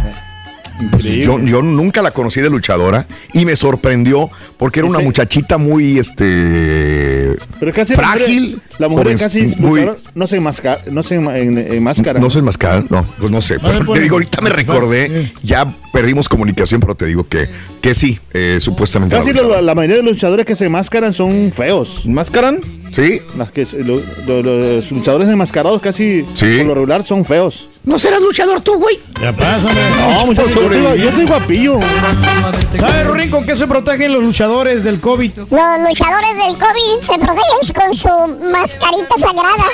Yo, yo nunca la conocí de luchadora y me sorprendió porque era una muchachita muy este Pero casi frágil. La mujer, la mujer pues, casi muy- no se enmascara, no se enma- en- enmascara. No se enmascara, no, pues no sé. Pero te digo, ahorita me recordé, ya perdimos comunicación, pero te digo que, que sí, eh, supuestamente. Casi la, la mayoría de los luchadores que se enmascaran son feos. ¿Enmascaran? Sí. Las que, lo- lo- los luchadores enmascarados casi por lo regular son feos. ¿No serás luchador tú, güey? Ya pásame. No, muchachos, yo estoy, yo estoy guapillo. ¿Sabes, Rurín, con qué se protegen los luchadores del COVID? Los luchadores del COVID se protegen con su mascarita sagrada.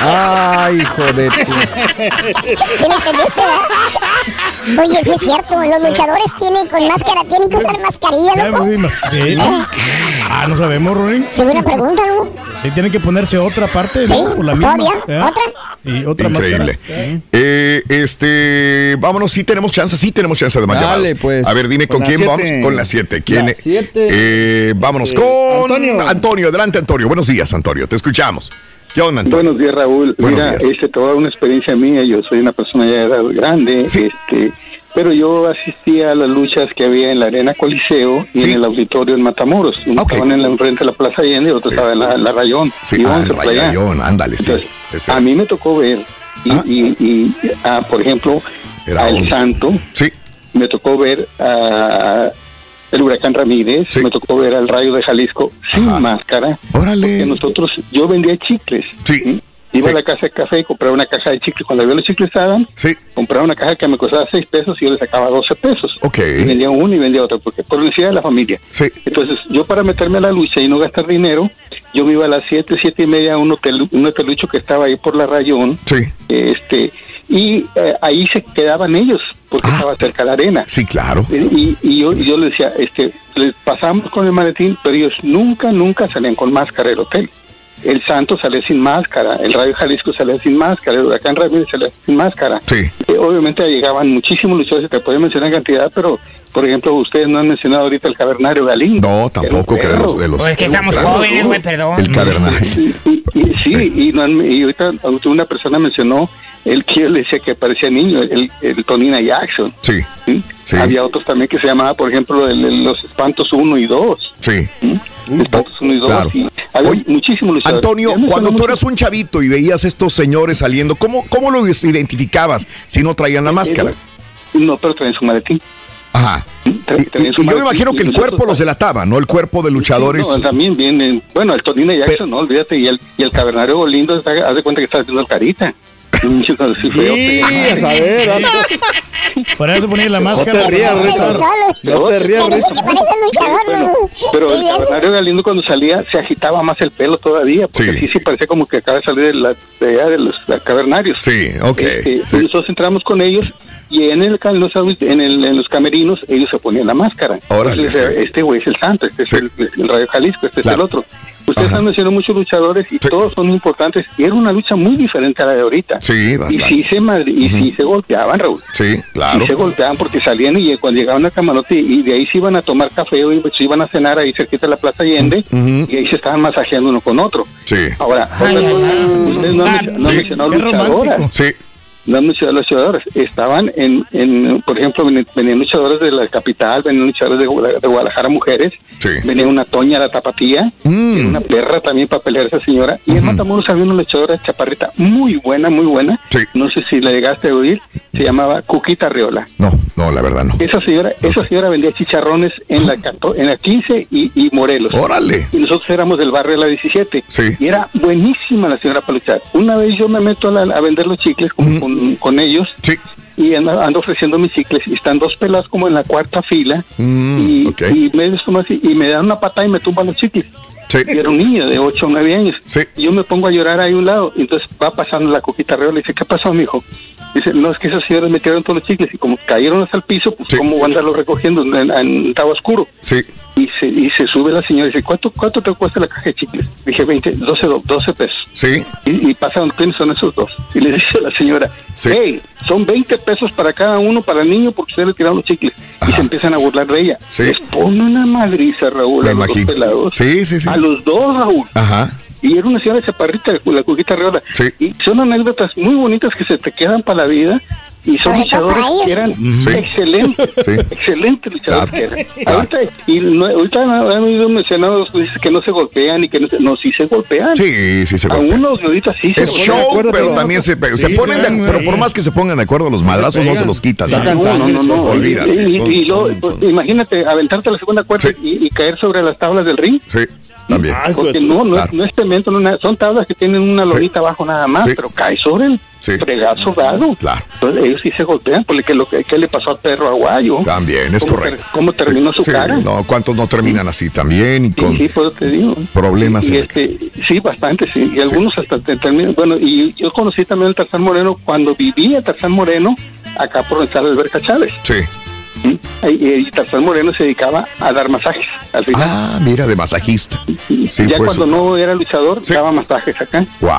Ay, hijo de tu. ¿Sí le entendiste, verdad? Oye, sí es cierto, los luchadores tienen con máscara, tienen que usar mascarilla, Ya, loco. muy mas- sí. Ah, no sabemos, Rurín. Qué buena pregunta, ¿no? Sí, tienen que ponerse otra parte, ¿no? Sí, O la misma. ¿todavía? ¿eh? ¿Otra? Sí, otra Increíble. Eh, este, vámonos, sí tenemos chance, sí tenemos chance de más Dale, llamadas. pues. A ver, dime con, Con quién siete. vamos. Con la 7. ¿Quién? La siete. Eh, vámonos Eh, con Antonio. Antonio. Adelante, Antonio. Buenos días, Antonio. Te escuchamos. ¿Qué onda, Antonio? Buenos días, Raúl. Buenos Mira, días. este, te voy a dar una experiencia mía. Yo soy una persona ya de edad grande, este, pero yo asistía a las luchas que había en la Arena Coliseo y en el auditorio en Matamoros. Uno estaban en la enfrente de la Plaza Allende y otro estaba en la, la Rayón. Sí, Y ah, once el allá. Rayón, ándale, sí. Entonces, a mí me tocó ver, y, y- y, ah, por ejemplo, Era al once. Santo. Sí. Me tocó ver a el huracán Ramírez, me tocó ver al Rayo de Jalisco sin máscara. Porque nosotros, yo vendía chicles. ¿sí? Iba a la casa de café y compraba una caja de chicles. Cuando había los chicles estaban, compraba una caja que me costaba 6 pesos y yo le sacaba 12 pesos. Y vendía uno y vendía otro, porque por necesidad de la familia. Entonces, yo para meterme a la lucha y no gastar dinero, yo me iba a las 7, 7 y media a un, hotel, un hotelucho que estaba ahí por la rayón. Este, y eh, ahí se quedaban ellos, porque estaba cerca de la arena. Ah. Sí, claro. Y, y yo, yo les decía, este, les pasamos con el maletín, pero ellos nunca, nunca salían con máscara del hotel. El Santo salía sin máscara, el Radio Jalisco salía sin máscara, el Huracán Ramírez salía sin máscara. Sí. Eh, obviamente llegaban muchísimos luchadores, te pueden mencionar cantidad, pero por ejemplo, ustedes no han mencionado ahorita el Cavernario Galindo. No, tampoco, que de los. De los Pues es que estamos Claro. jóvenes, güey, perdón. El cavernario. Y, y- sí, Y, no han- y ahorita una persona mencionó el que yo le decía que parecía niño, el, el Tonina Jackson. Sí. ¿sí? Había otros también que se llamaba, por ejemplo, el- el- los Espantos 1 y 2. Sí. Espantos 1 y 2. Claro. y había muchísimos luchadores. Antonio, cuando tú eras un chavito y veías estos señores saliendo, ¿cómo, cómo los identificabas si no traían la máscara? No, pero traen su maletín. Ajá. Tra- Y yo me imagino que el cuerpo los delataba, ¿no? El cuerpo de luchadores. No, también vienen, bueno, el Tonina Jackson, no, olvídate, y el, y el Cavernario Golindo, haz de cuenta que está haciendo el carita. Feo. Sí, a saber, Por eso ponía la máscara. te rías, Richard. No te rías, ¿no? Pero el Cavernario Galindo cuando salía se agitaba más el pelo todavía, porque sí, sí parecía como que acaba de salir de, la, de allá de los de cavernarios. Sí, ok. Este, sí. y nosotros entramos con ellos y en el, en los, audi- en, el- en los camerinos ellos se ponían la máscara. Órale, Entonces, sí. Este güey es el santo, este es el, el Radio Jalisco, este es Claro. el otro. Ustedes han mencionado muchos luchadores y todos son importantes y era una lucha muy diferente a la de ahorita. Sí, Y bastante. sí se, madri- y sí se golpeaban, Raúl. Sí, claro. se golpeaban porque salían y cuando llegaban al camarote y de ahí se iban a tomar café o se iban a cenar ahí cerquita de la Plaza Allende y ahí se estaban masajeando uno con otro. Sí. Ahora, cosa, ustedes no han, no han mencionado qué luchadoras. romántico. Sí. No han mencionado luchadoras. Estaban en, en, por ejemplo, ven- venían luchadores de la capital, venían luchadores de, Guadalajara- de Guadalajara, mujeres. Venía una Toña, la tapatía, Mm. una perra también para pelear esa señora. Y en Matamoros había una luchadora chaparrita muy buena, muy buena. No sé si la llegaste a oír. Se llamaba Cuquita Riola. No, no, la verdad no. Esa señora, esa señora vendía chicharrones en la en la 15 y, y Morelos. Órale. Y nosotros éramos del barrio de la 17. Sí. Y era buenísima la señora para luchar. Una vez yo me meto a, la- a vender los chicles con, con, con ellos. Y ando, ando ofreciendo mis chicles. Y están dos pelas como en la cuarta fila. y, y me así, y me dan una patada y me tumban los chicles. Y era un niño de 8 o 9 años. Y yo me pongo a llorar ahí a un lado. Y entonces va pasando la coquita reola y dice, ¿qué pasó, mijo? Dice, no, es que esos señores metieron todos los chicles y como cayeron hasta el piso, pues cómo van a andarlos recogiendo en, en- estaba oscuro. Sí. Y se, y se sube la señora y dice, ¿cuánto, cuánto te cuesta la caja de chicles? Dije, 20, 12, do- 12 pesos. Sí. Y, y pasan, ¿quiénes son esos dos? Y le dice la señora, hey, son 20 pesos para cada uno, para el niño, porque ustedes le tiraron los chicles. Y se empiezan a burlar de ella. Les pone una madriza, Raúl, Me a los dos pelados. Sí, sí, sí. A los dos, Raúl. Ajá. Y era una señora chaparrita, la cuquita reola. Y son anécdotas muy bonitas que se te quedan para la vida. y son luchadores que eran Sí. excelentes, Sí. excelentes luchadores Claro. que eran. Ahorita, y no, ahorita han oído mencionados pues, que no se golpean y que no se, no, sí se golpean. Sí, sí se golpean. unos ahorita sí se Es golpean. show, pero acuerdo, también se, pe- se Sí, ponen de, sí, pero sí. por más que se pongan de acuerdo los madrazos no se los quitan. No, no, no, no. Olvídate. Y, y- y luego, pues, imagínate aventarte a la segunda cuerda y, y caer sobre las tablas del ring. Sí, también. Porque no, no, es, no es cemento, no son tablas que tienen una lonita abajo nada más, Sí. pero cae sobre el fregazo dado. Entonces ellos sí se golpean, porque que lo que, ¿qué le pasó al perro aguayo? También, es ¿Cómo correcto. ter- ¿Cómo terminó su Sí, cara? No, ¿cuántos no terminan así también y con Sí, pues te digo. problemas? Y en- este, sí, bastante, sí. Y algunos hasta te- terminan. Bueno, y yo conocí también al Tarzán Moreno cuando vivía Tarzán Moreno acá por de Alberca Chávez. Sí. ¿Mm? Y, y Tarzán Moreno se dedicaba a dar masajes al final. Ah, mira, de masajista. Sí, ya fue cuando su- no era luchador, daba masajes acá. Wow.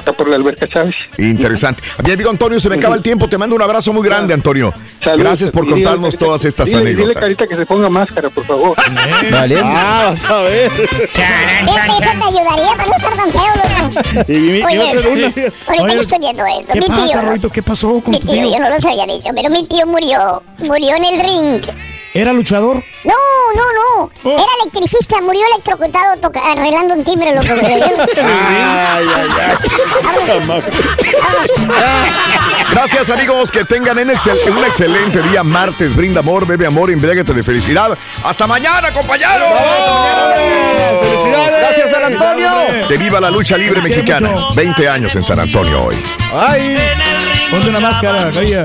Acá por la Alberca Chávez. Interesante. Bien, digo, Antonio, se me acaba el tiempo. Te mando un abrazo muy grande, Antonio. Saludos. Gracias por Y dile, contarnos Carita, todas estas dile- Dile, anécdotas. Carita, que se ponga máscara, por favor. Vale. Ah, vas a ver. Eso te ayudaría para no estar tan feo. Y- y- y Oye, otra- una- ahorita Oye, que estoy viendo esto, ¿Qué mi pasa, tío? ¿Qué pasó con mi tu tío, tío? yo no los había dicho, pero mi tío murió, murió en el ring. ¿Era luchador? No, no, no, Oh. era electricista, murió electrocutado toca- arreglando un timbre, loco. Ay, ay, ay. Gracias, amigos. Que tengan un, excel- un excelente día martes. Brinda amor, bebe amor, embriágate de felicidad. ¡Hasta mañana, compañeros! ¡Felicidades! Gracias, San Antonio. Que viva la lucha libre mexicana. 20 años en San Antonio hoy. ¡Ay! Ponte una máscara, calla.